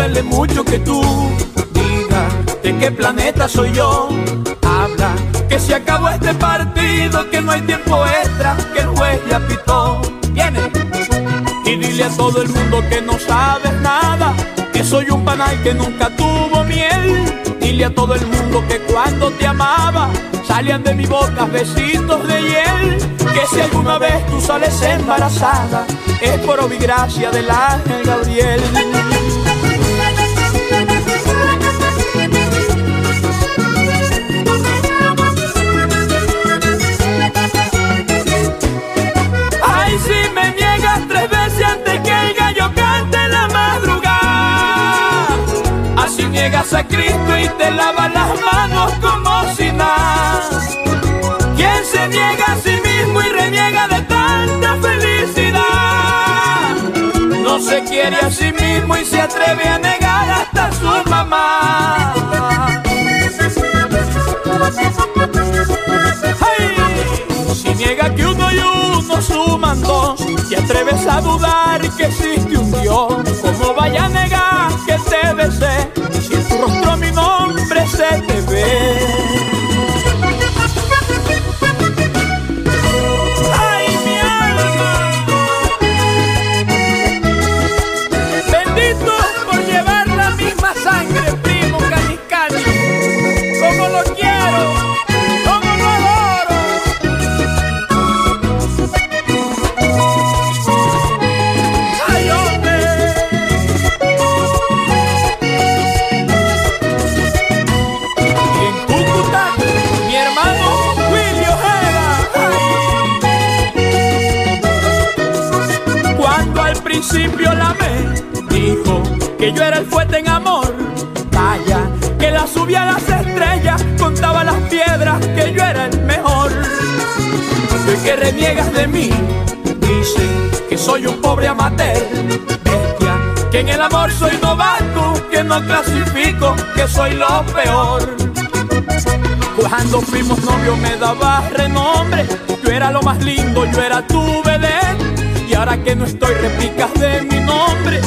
Duele mucho que tú digas de qué planeta soy yo. Habla que se acabó este partido, que no hay tiempo extra, que el juez ya pitó. Viene y dile a todo el mundo que no sabes nada, que soy un panal que nunca tuvo miel. Dile a todo el mundo que cuando te amaba salían de mi boca besitos de hiel. Que si alguna vez tú sales embarazada, es por obigracia del ángel Gabriel. Niegas a Cristo y te lavas las manos como si nada. ¿Quién se niega a sí mismo y reniega de tanta felicidad? No se quiere a sí mismo y se atreve a negar hasta su mamá. ¡Ay! Si niega que uno y uno suman dos y atreves a dudar que existe un Dios, ¿cómo vaya a negar que te besé tu rostro mi nombre se te ve? Que yo era el fuerte en amor. Vaya, que la subía a las estrellas, contaba las piedras, que yo era el mejor. Que reniegas de mí, dicen que soy un pobre amateur, bestia, que en el amor soy novato, que no clasifico, que soy lo peor. Cuando fuimos novios me daba renombre, yo era lo más lindo, yo era tu vedette. Y ahora que no estoy replicas de mi nombre,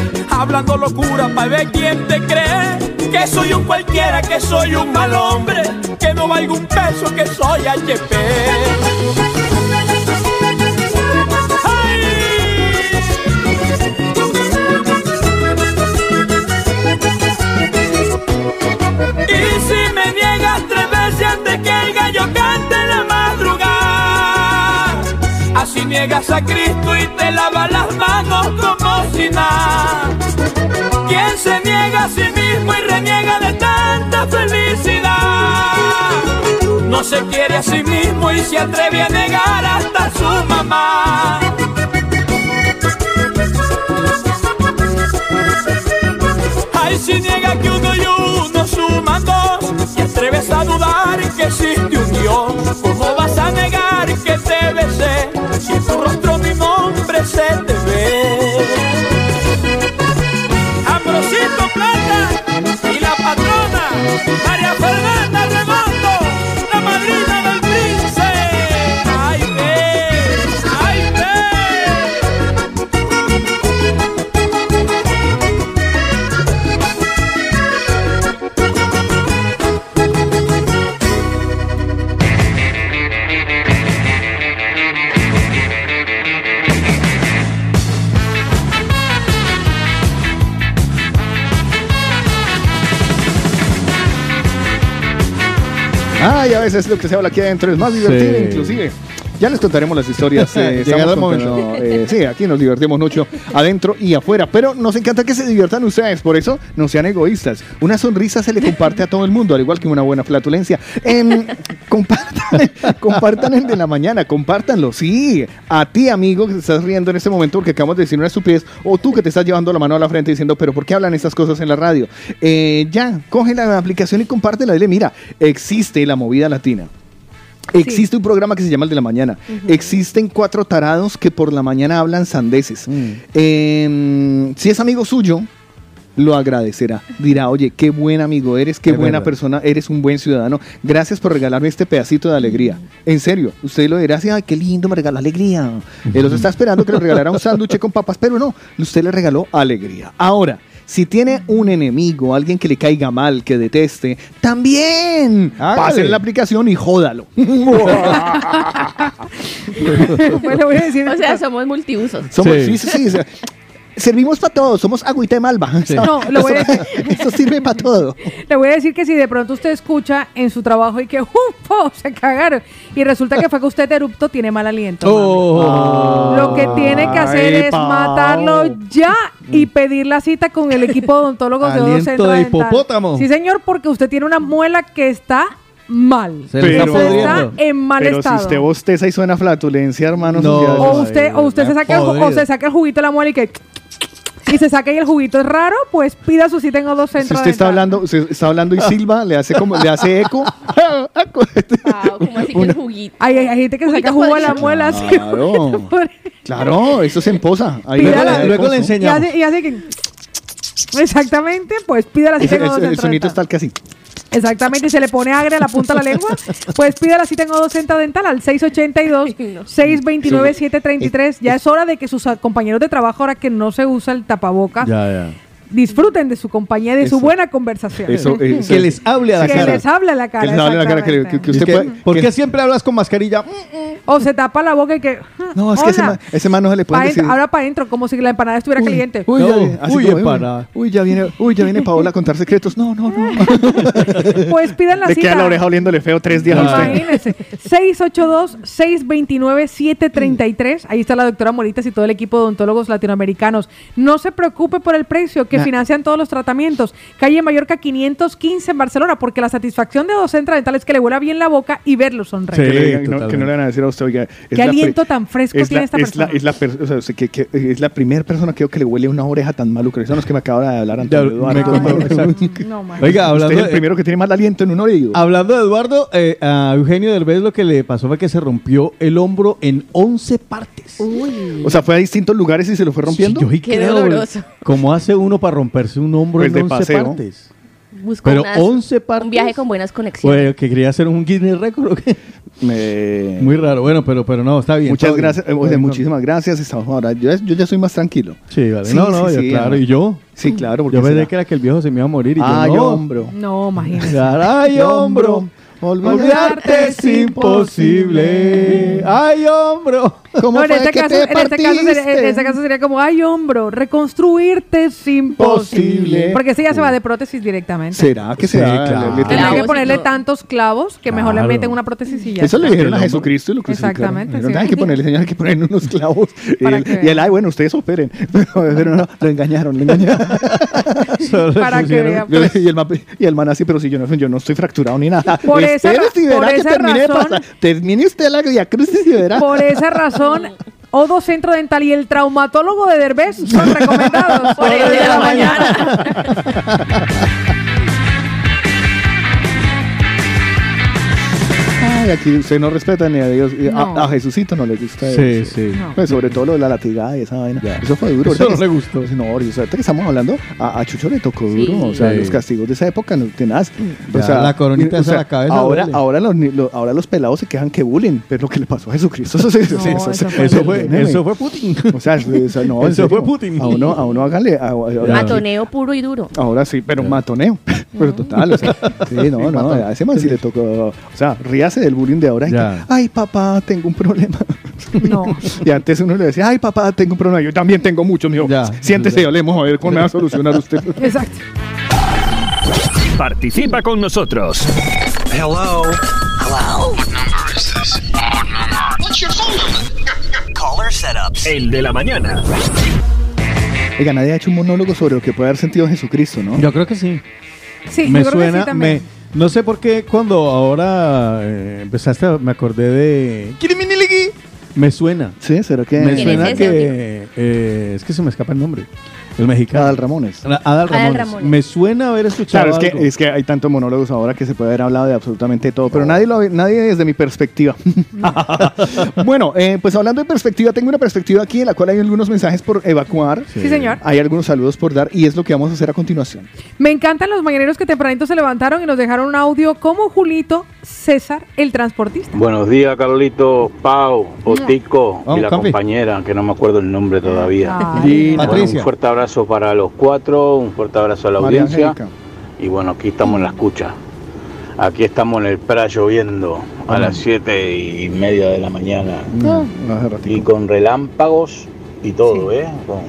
hablando locura para ver quién te cree. Que soy un cualquiera, que soy un mal hombre, que no valgo un peso, que soy HP. Y si me niegas tres veces antes que el gallo cante en la madrugada, así niegas a Cristo y te lavas las manos como si nada. ¿Quién se niega a sí mismo y reniega de tanta felicidad? No se quiere a sí mismo y se atreve a negar hasta su mamá. Ay, si niega que uno y uno suman dos Y atreves a dudar que existe un Dios ¿Cómo vas a negar Veces lo que se habla aquí adentro es más divertido, Sí. inclusive. Ya les contaremos las historias. eh, el momento. eh, sí, aquí nos divertimos mucho adentro y afuera. Pero nos encanta que se diviertan ustedes. Por eso no sean egoístas. Una sonrisa se le comparte a todo el mundo, al igual que una buena flatulencia. Compartan, compartan el de la mañana, compártanlo. Sí, a ti, amigo, que te estás riendo en este momento porque acabamos de decir una estupidez. O tú que te estás llevando la mano a la frente diciendo, pero ¿por qué hablan estas cosas en la radio? Eh, ya, coge la aplicación y compártela. Dile, mira, existe la movida latina. Existe un programa que se llama El de la Mañana. Existen cuatro tarados que por la mañana hablan sandeces. Eh, si es amigo suyo, lo agradecerá. Dirá, oye, qué buen amigo eres, qué Es buena verdad. persona, eres un buen ciudadano. Gracias por regalarme este pedacito de alegría. En serio, usted lo dirá así, ay, qué lindo, me regaló alegría. Él los está esperando que le regalara un sándwich con papas, pero no, usted le regaló alegría. Ahora, si tiene un enemigo, alguien que le caiga mal, que deteste, también pase la aplicación y jódalo. Le voy a decir. O sea, somos multiusos. Somos, sí, sí, sí. o sea, servimos para todo, somos agüita de malva. No, lo voy a Eso- sirve para todo. Le voy a decir que si de pronto usted escucha en su trabajo y que ¡ufo! se cagaron y resulta que fue que usted erupto, tiene mal aliento. mami. Lo que tiene que hacer Ay, es Pao. matarlo ya y pedir la cita con el equipo de odontólogos de Aliento de Dental. hipopótamo. Sí, señor, porque usted tiene una muela que está mal. Se le está en mal Pero estado. si usted bosteza y suena flatulencia, hermano. No. o usted, o usted se saca el, o se saca el juguito de la muela y que y se saca y el juguito es raro, pues pida su cita en Si Odocentro usted está hablando, usted está hablando y silba, le hace como, le hace eco. como así que el juguito. Hay, hay gente que saca jugo a la muela así. Claro. Claro, eso se emposa. Ahí Pídala. le- Luego le enseñamos. Y hace, y hace que... Exactamente, pues pide la cita Ese- en ese- el sonito Dental. está casi. Exactamente, y se le pone agria a la punta de la lengua. Pues pide la cita en Odocentro Dental al 682-629-733. Ya es hora de que sus compañeros de trabajo, ahora que no se usa el tapabocas, Ya, ya. Disfruten de su compañía de su buena conversación. Eso, eh, eso- Que les hable a la que cara. les hable a la cara. Que les hable a la cara, que, que- que usted puede. ¿Por que- qué siempre hablas con mascarilla? O se tapa la boca y que... No, es que ese man, ese man no se le puede Pa' decir. ahora para adentro, como si la empanada estuviera caliente. Uy, No, ya, así uy, empanada. uy, ya viene, uy, ya viene Paola a contar secretos. No, no, no. Pues pidan la Le cita. queda la oreja oliéndole feo tres días a usted. Imagínense. 682-629-733. Ahí está la doctora Moritas y todo el equipo de odontólogos latinoamericanos. No se preocupe por el precio, que. Financian todos los tratamientos. Calle Mallorca 515 en Barcelona, porque la satisfacción de Docentro Dental es que le huela bien la boca y verlo sonreír. que, le digan- no, que no le van a decir a usted, oiga. es ¿Qué la aliento tan fresco es tiene la- esta es la- persona? es la, per- o sea, que, que- es la primera persona que veo que le huele una oreja tan maluca. Eso no es que me acaba de hablar Antonio Eduardo. No, man. Oiga, Usted es el primero que tiene mal aliento en un oído. hablando de Eduardo, eh, a Eugenio Derbez lo que le pasó fue que se rompió el hombro en 11 partes. O sea, fue a distintos lugares y se lo fue rompiendo. Yo sí Qué creo, doloroso. ¿Cómo hace uno para romperse un hombro Pues en de 11 paseo. partes? Busco Pero unas- 11 partes. un viaje con buenas conexiones. Bueno, que quería hacer un Guinness Record o qué? Me- Muy raro. Bueno, pero, pero no, está bien. Muchas bien. gracias, eh, oye, muchísimas gracias. Estamos ahora, yo, yo ya soy más tranquilo. Sí, vale. Sí, no, no, sí, yo, sí, claro. ¿Y yo? Sí, claro. porque Yo pensé será- que era que el viejo se me iba a morir y Ay, yo no. hombro. No, imagínese. Ay, hombro. Olvidarte es imposible. Ay, hombro. ¿Cómo No, en, fue este que caso, te en, este caso sería, en este caso sería como, ay, hombro, reconstruirte es imposible. Posible. Porque ese ya se va de prótesis directamente. ¿Será que Sí, se da? claro. Le- que ponerle tantos clavos que mejor le meten una prótesis y ya. Eso le dijeron a. Jesucristo y lo crucificaron. Exactamente, Dijeron, sí. hay que ponerle, señor, hay que ponerle unos clavos. Y él, que y él, ay, bueno, ustedes operen. Pero, pero no, lo engañaron, lo engañaron. Para que vea, pues. y, el, ma- y el man así, pero si yo no, yo no estoy fracturado ni nada. Por esa si verá por que esa termine de razón- pasar. Termine usted la Via Crucis y verá. Por esa razón, Odo Centro Dental y el traumatólogo de Derbez son recomendados. Por el de la mañana. Ay, aquí usted no respeta ni a Dios. y a- No. A, Jesucito no le gusta Sí, eso. sí. No. Pues sobre todo lo de la latigada y esa vaina. Ya. Eso fue duro. Eso no le gustó. No, o sea, ahorita que estamos hablando, a, a Chucho le tocó Sí. duro. O sea, Sí. los castigos de esa época no tenaz. O sea, la coronita y- o esa sea, a la cabeza Ahora, duele. ahora, los, ahora los pelados se quejan que bullying, pero lo que le pasó a Jesucristo, eso, eso, No, eso, eso fue Eso fue, Nene. eso fue Putin. O sea, eso, eso- no, Eso fue. Putin. A uno, a uno hágale. a- a- ahora, Matoneo puro y duro. ahora sí, pero matoneo. Pero total, o sea, sí, no, no, a ese man sí le tocó. O sea, ríase del bullying de ahora. y Ya. que, Ay, papá, tengo un problema. No. Y antes uno le decía, ay, papá, tengo un problema. Yo también tengo mucho. Ya. Siéntese, hablemos a ver cómo me va a solucionar usted. Exacto. Participa con nosotros. Hello. Hello. What number is this? Odd number. What's your phone number? Caller setups. El de la mañana. Oiga, nadie ha hecho un monólogo sobre lo que puede haber sentido Jesucristo, ¿no? Yo creo que sí. Sí, me yo creo que sí suena, también. me, no sé por qué cuando ahora eh, empezaste, me acordé de... Me suena. Sí, ¿será que? Me ¿Quién es suena que. eh, es que se me escapa el nombre. El mexicano. Adal Ramones. Ra- Adal Ramones. Adal Ramones. Me suena haber escuchado. Claro, es que, algo. es que hay tantos monólogos ahora que se puede haber hablado de absolutamente todo, pero nadie, lo, nadie desde mi perspectiva. bueno, eh, pues hablando de perspectiva, tengo una perspectiva aquí en la cual hay algunos mensajes por evacuar. Sí, señor. Hay algunos saludos por dar y es lo que vamos a hacer a continuación. Me encantan los mañaneros que tempranito se levantaron y nos dejaron un audio como Julito César, el transportista. Buenos días, Carlito, Pau, Otico y la compañera, que no me acuerdo el nombre todavía. Ah. Linda. Bueno, Patricia. un fuerte abrazo para los cuatro, un fuerte abrazo a la María audiencia. Y bueno, aquí estamos en la escucha. Aquí estamos en el pra lloviendo a las siete y media de la mañana. Hace ratito. Y con relámpagos y todo, ¿eh? Con,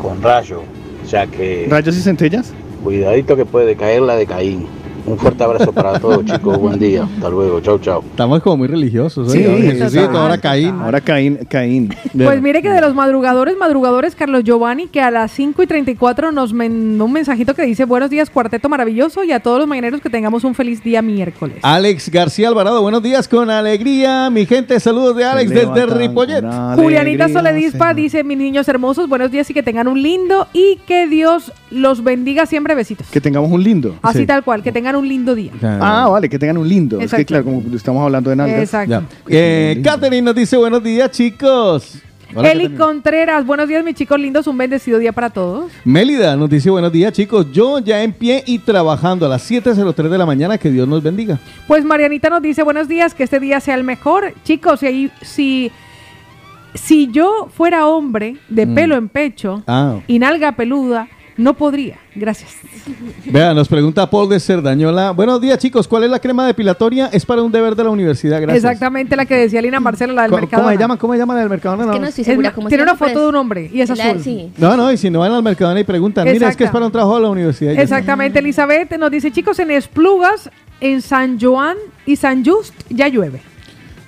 con rayos. O sea que ¿Rayos y centellas? cuidadito que puede caer la de Caín. Un fuerte abrazo para todos, chicos. Buen día. Hasta luego. Chau, chau. Estamos como muy religiosos. Sí, ¿eh? ahora Caín. Ahora Caín. Caín. Pues mire que de los madrugadores, madrugadores, Carlos Giovanni, que a las 5 y 34 nos mandó un mensajito que dice buenos días, cuarteto maravilloso, y a todos los mañaneros que tengamos un feliz día miércoles. Alex García Alvarado, buenos días con alegría. Mi gente, saludos de Alex desde Ripollet. Julianita Soledispa Señor. dice, mis niños hermosos, buenos días y que tengan un lindo y que Dios los bendiga siempre, besitos. Que tengamos un lindo. Así Sí. tal cual, que tengan un lindo día. Ah, vale, que tengan un lindo. Es que claro, como estamos hablando de nalgas. Exacto. Eh, Catherine nos dice buenos días, chicos. Hola, Eli. Contreras, buenos días mis chicos lindos, un bendecido día para todos. Mélida nos dice buenos días, chicos. Yo ya en pie y trabajando a las 7.03 de la mañana. Que Dios nos bendiga. Pues Marianita nos dice buenos días, que este día sea el mejor. Chicos, si, si, si yo fuera hombre de Mm. pelo en pecho Ah. y nalga peluda, no podría. Gracias. Vea, nos pregunta Paul de Cerdañola. Buenos días, chicos. ¿Cuál es la crema depilatoria? Es para un deber de la universidad. Gracias. Exactamente la que decía Lina Marcela, la del ¿Cómo, mercado. ¿Cómo se llama? ¿Cómo se llama la del Mercadona? que no estoy segura Es- cómo tiene se una foto de un hombre y es la- azul. sí. No, no, y si no van al Mercadona y preguntan, mira, es que es para un trabajo de la universidad. Exactamente, Elizabeth nos dice, chicos, en Esplugas, en San Joan y San Just ya llueve.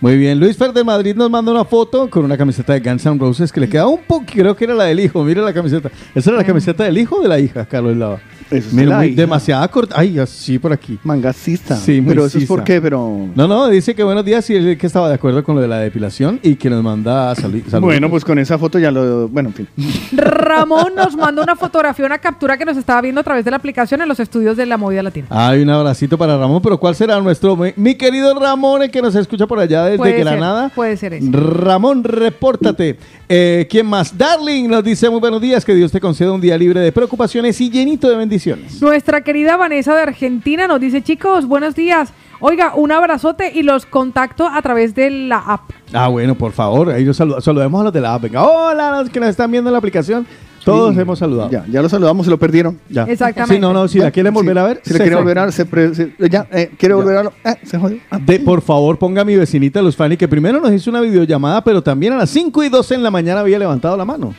Muy bien, Luis Fer de Madrid nos manda una foto con una camiseta de Guns N' Roses que le queda un poco, creo que era la del hijo, mira la camiseta. ¿Esa era la camiseta del hijo o de la hija, Carlos Lava? Eso es Mira, muy- demasiada corta. Ay, así por aquí. Mangacista. Sí, muy pero eso es por qué, pero. No, no, dice que buenos días y él que estaba de acuerdo con lo de la depilación y que nos manda sali- saludos. Bueno, pues con esa foto ya lo. Bueno, en fin. Ramón nos mandó una fotografía, una captura que nos estaba viendo a través de la aplicación en los estudios de la movida latina. Hay un abracito para Ramón, pero ¿cuál será nuestro? Mi, mi querido Ramón, el que nos escucha por allá desde Puede ser, Granada. puede ser eso. Ramón, repórtate. Eh, ¿Quién más? Darling nos dice muy buenos días, que Dios te conceda un día libre de preocupaciones y llenito de bendiciones. Nuestra querida Vanessa de Argentina nos dice, chicos, buenos días. Oiga, un abrazote y los contacto a través de la app. Ah, bueno, por favor, ahí los salu- saludemos a los de la app. Venga, hola, los que nos están viendo en la aplicación. Todos Sí. hemos saludado. Ya, ya lo saludamos, se lo perdieron. Ya. Exactamente. Sí, no, no, si la quieren volver Sí. a ver. Si la se quiere fue. volver a ver, se, pre- se- ya, eh, quiere volver a ver. Eh, se jodió. Ah. De, por favor, ponga a mi vecinita Luz Fanny, que primero nos hizo una videollamada, pero también a las 5 y 12 en la mañana había levantado la mano.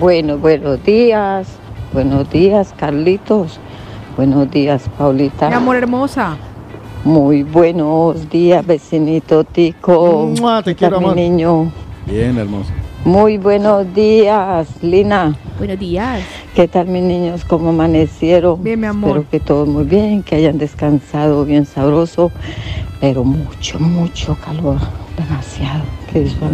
Bueno, buenos días. Buenos días, Carlitos. Buenos días, Paulita. Mi amor hermosa. Muy buenos días, vecinito Tico. Mua, te ¿Qué quiero, mi amor. niño? Bien, hermoso. Muy buenos días, Lina. Buenos días. ¿Qué tal, mis niños? ¿Cómo amanecieron? Bien, mi amor. Espero que todos muy bien, que hayan descansado bien sabroso, pero mucho, mucho calor, demasiado, que es la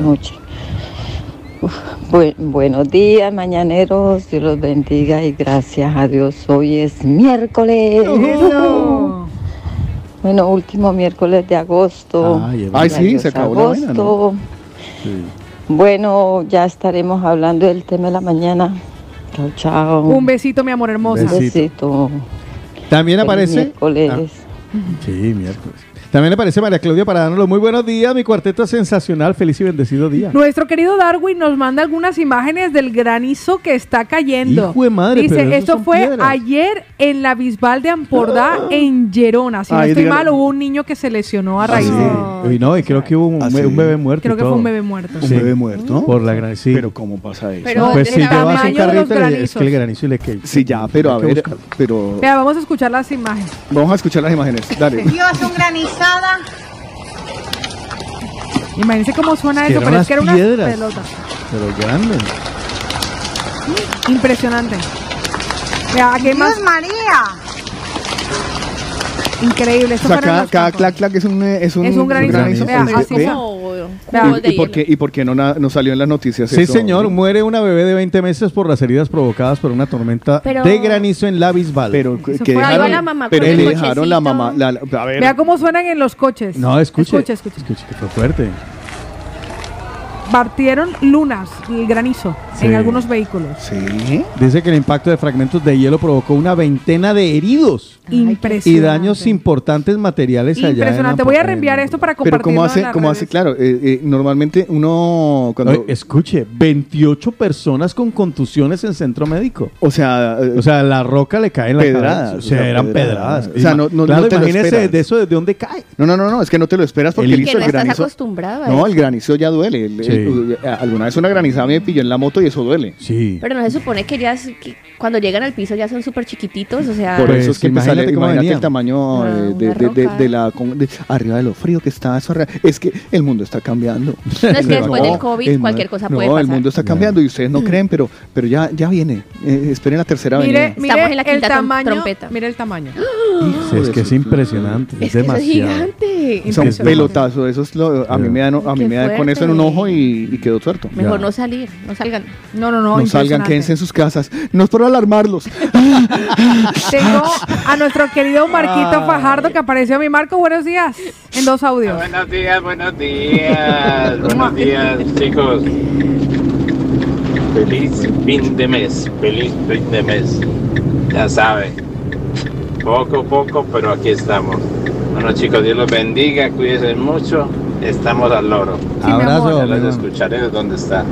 buenos días, mañaneros, Dios los bendiga y gracias a Dios, hoy es miércoles. Eso. Bueno, último miércoles de agosto. Ay, sí, se acabó la vaina, ¿no? agosto. Bueno, ya estaremos hablando del tema de la mañana. Chao, chao. Un besito, mi amor hermosa. Un besito. También aparece. miércoles. Ah, sí, miércoles. También aparece María Claudia para darnos los muy buenos días. Mi cuarteto sensacional. Feliz y bendecido día. Nuestro querido Darwin nos manda algunas imágenes del granizo que está cayendo. Hijo de madre, Dice, pero esto fue piedras". ayer en la Bisbal de Ampordá, en Gerona. Si no estoy dígalo. mal, hubo un niño que se lesionó a Ah, raíz sí. de... Y no, y creo que hubo un, Ah, un bebé muerto. Creo que fue un bebé muerto. ¿Un Sí. bebé muerto? Por la gran sí. Pero ¿cómo pasa eso? Pero pues si llevas un carrito, le- es que el granizo le que Sí, ya, pero a ver, pero Vea, vamos a escuchar las imágenes. vamos a escuchar las imágenes. Dale. Dios, un granizada. Imagínense cómo suena eso, pero es que era una piedras. pelota. Pero grande. Impresionante. Vea, aquí hay más. María. Increíble. O Esto sea, fueron cada, cada clac clac es un, eh, es un, es un granizo. Vea, Es- así ¿Y, y por qué, ¿Y por qué no, na- no salió en las noticias Sí, eso? señor. Muere una bebé de 20 meses por las heridas provocadas por una tormenta Pero- de granizo en la Bisbal. Pero que fue- Ahí va dejaron, la mamá pero con el le dejaron la mamá. la- la- a ver, Vea cómo suenan en los coches. No, escuche. Escuche, escuche. Escuche, que fue fuerte. Partieron lunas, el granizo, Sí. en algunos vehículos. Sí. Dice que el impacto de fragmentos de hielo provocó una veintena de heridos Impresionante. y daños importantes materiales allá. en Impresionante. Voy a reenviar esto para Pero compartirlo cómo en hace, las cómo redes. hace, claro, eh, eh, normalmente uno cuando, Oye, escuche, 28 personas con contusiones en centro médico. o sea, eh, O sea, la roca le cae en la Pedradas, cabeza. O o sea, eran pedradas. pedradas. O sea, no- no- Claro, no te lo imagínese de eso, ¿de dónde cae? no, no, no, no, es que no te lo esperas porque El- el, Que hizo no el estás granizo. acostumbrado a No, el granizo ya duele. El- Sí. El- eh, alguna vez una granizada me pilló en la moto y eso duele. Sí. Pero no se supone que ya es- que cuando llegan al piso ya son súper chiquititos, o sea, Por Pues, eso es que te imagínate sale- imagínate el tamaño Ah, eh, de, una de- de- roca. de la arriba de lo frío que está eso es que el mundo está cambiando. No, es que después del COVID el cualquier cosa no, puede el pasar. mundo está cambiando y ustedes no creen, pero pero ya ya viene. Eh, esperen la tercera Mire, venida. Estamos mire en la el quinta trom- tamaño. trompeta. Mire el tamaño. Sí, es que es impresionante. Es, es que eso es gigante. Son Impresionante. pelotazos, eso es lo, a mí me dan, a mí me dan con eso en un ojo y, y quedo tuerto. Mejor Ya. no salir, no salgan. No, no, no. No salgan, quédense en sus casas. No es por alarmarlos. Tengo a nuestro querido Marquito Fajardo que apareció. Mi Marco, buenos días. En dos audios. Buenos días, buenos días, buenos días, chicos. Feliz fin de mes, feliz fin de mes. Ya saben, poco a poco, pero aquí estamos. Bueno, chicos, Dios los bendiga, cuídense mucho. Estamos al loro. mi Abrazo, los escucharé de donde está.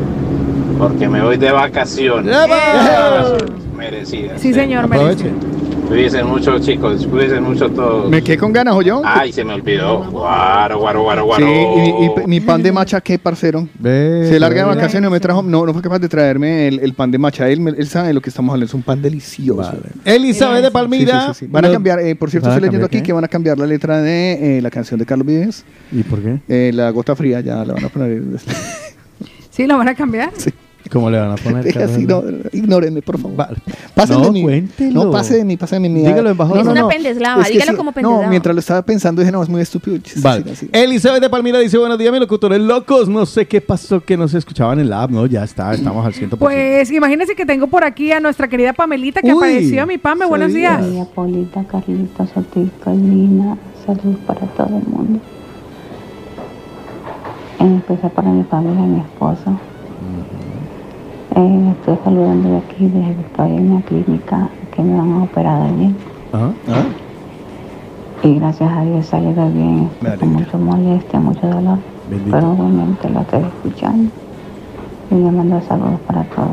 Porque me voy de vacaciones. Vacaciones merecidas. Sí, señor, Aproveche. Cuídense mucho, chicos. Cuídense mucho todos. Me quedé con ganas, yo. Ay, se me olvidó. Guaro, guaro, guaro, guaro. Sí, y, y- y mi pan de macha, ¿qué, parcero? Se larga de vacaciones, no me trajo, no, no fue capaz de traerme el, el pan de macha. Él, sabe de lo que estamos hablando, es un pan delicioso. Elizabeth de Sí, sí, Palmira. sí, sí. Van a cambiar, eh, por cierto, ¿Van a estoy leyendo aquí qué? que van a cambiar la letra de eh, la canción de Carlos Vives. ¿Y por qué? Eh, la gota fría ya la van a poner. ¿Sí? ¿Lo van a cambiar? ¿Cómo le van a poner? Deja así, no, ignórenme, por favor. Vale. No, de mí. cuéntelo. No, pase de mí, pase de mí. Dígalo, embajador. Es No, una no. pendeslava, Es que dígalo sí, como No, pendeslava. mientras lo estaba pensando dije, no, es muy estúpido. Vale. Sí, sí. Elizabeth de Palmira dice, buenos días, mis locutores locos. No sé qué pasó que no se escuchaban en la app. No, ya está, estamos al 100%. Pues imagínense que tengo por aquí a nuestra querida Pamelita que Uy, apareció. Mi Pame, buenos días. María Polita, Carlitos, Otica, Lina, salud para todo el mundo. En especial para mi familia y mi esposo. Eh, estoy saludando de aquí desde que estoy en una clínica que me van a operar allí. Ajá. Y gracias a Dios salido bien, con mucha molestia, mucho dolor. Bendito. Pero obviamente lo estoy escuchando. Y le mando saludos para todos.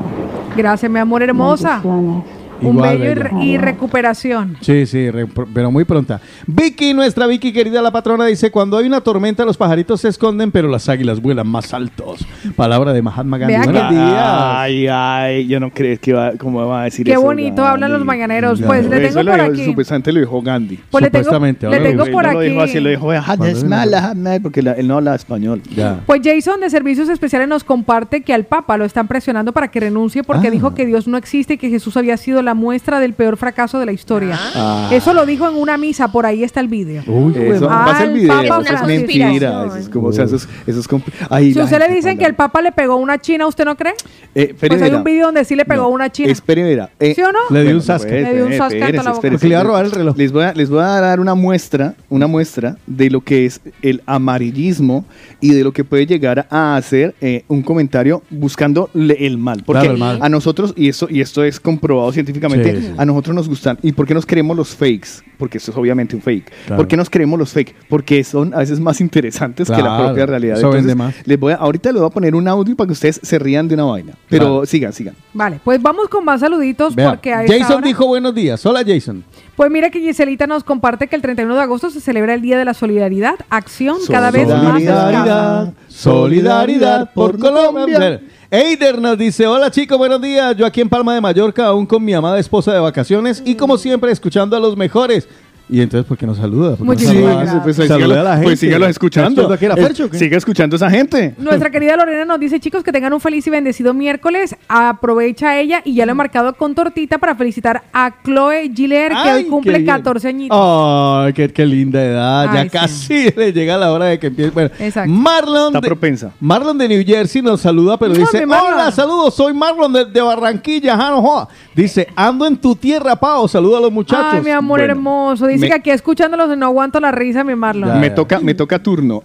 Gracias, mi amor hermosa. Bendiciones. Un Igual, bello y, bella. re- y recuperación. Sí, sí, re- pero muy pronta. Vicky, nuestra Vicky querida, la patrona, dice, cuando hay una tormenta los pajaritos se esconden, pero las águilas vuelan más altos. Palabra de Mahatma Gandhi. Buenos días. Ay, ay, yo no creo que va, cómo va a decir Qué eso. bonito Gandhi. hablan los mañaneros. Ya, Pues no. le Eso tengo lo por dijo- aquí. Supuestamente lo dijo Gandhi. Pues le tengo, Supuestamente, le ahora tengo Él por no lo dijo aquí. así, lo dijo Hadesmal, Ahmed, porque la- él no habla español. Ya. Pues Jason de Servicios Especiales nos comparte que al Papa lo están presionando para que renuncie porque Ah. dijo que Dios no existe y que Jesús había sido la muestra del peor fracaso de la historia. Ah. Eso lo dijo en una misa, por ahí está el vídeo. Uy, Eso, Ah, pasa el el video, Papa eso es mentira. Eso es como, o sea, eso es, eso es comp- Ay, Si usted le dicen cuando- que el Papa le pegó una china, ¿usted no cree? Eh, Pues hay un video donde sí le pegó No, una china. Espere. Eh, ¿Sí o no? Le dio un sasca. pues, Le dio un sasca la boca. espérese. Porque le iba a robar el reloj. Les voy a, les voy a dar una muestra, una muestra de lo que es el amarillismo y de lo que puede llegar a hacer eh, un comentario buscando el mal. Porque Claro, el mal. a nosotros, y esto, y esto es comprobado científicamente, Sí, sí. a nosotros nos gustan. ¿Y por qué nos creemos los fakes? Porque esto es obviamente un fake. Claro. ¿Por qué nos creemos los fakes? Porque son a veces más interesantes que la Claro, propia realidad. eso vende Entonces, más. les voy a, ahorita les voy a poner un audio para que ustedes se rían de una vaina. Pero Vale. sigan, sigan. Vale, pues vamos con más saluditos Vea, porque Jason hora- dijo buenos días. Hola, Jason. Pues mira que Giselita nos comparte que el 31 de agosto se celebra el Día de la Solidaridad, acción cada vez más escasa. Solidaridad, solidaridad por Colombia. Eider nos dice, hola chicos, buenos días. Yo aquí en Palma de Mallorca, aún con mi amada esposa de vacaciones y como siempre escuchando a los mejores. Y entonces, ¿por qué no saluda? ¿Por qué no Muchísimas gracias. Pues, ahí Saluda sígalo- a la gente. pues escuchando. ¿Esto que era Fercho o qué? Siga escuchando a esa gente. Nuestra querida Lorena nos dice, chicos, que tengan un feliz y bendecido miércoles. Aprovecha ella y ya lo he marcado con tortita para felicitar a Chloe Giller, que hoy cumple qué bien. 14 añitos. Ay, qué, qué linda edad. Ay, ya sí. casi le llega la hora de que empiece. Bueno, Exacto. Marlon. Está de, propensa. Marlon de New Jersey nos saluda, pero No, dice. Hola, saludos, soy Marlon de, de Barranquilla, ajá, no joda". Dice: Ando en tu tierra, Pao. Saluda a los muchachos. Ay, mi amor Bueno, hermoso. Dice me- que aquí escuchándolos no aguanto la risa, mi Marlon. me, toca, me toca turno.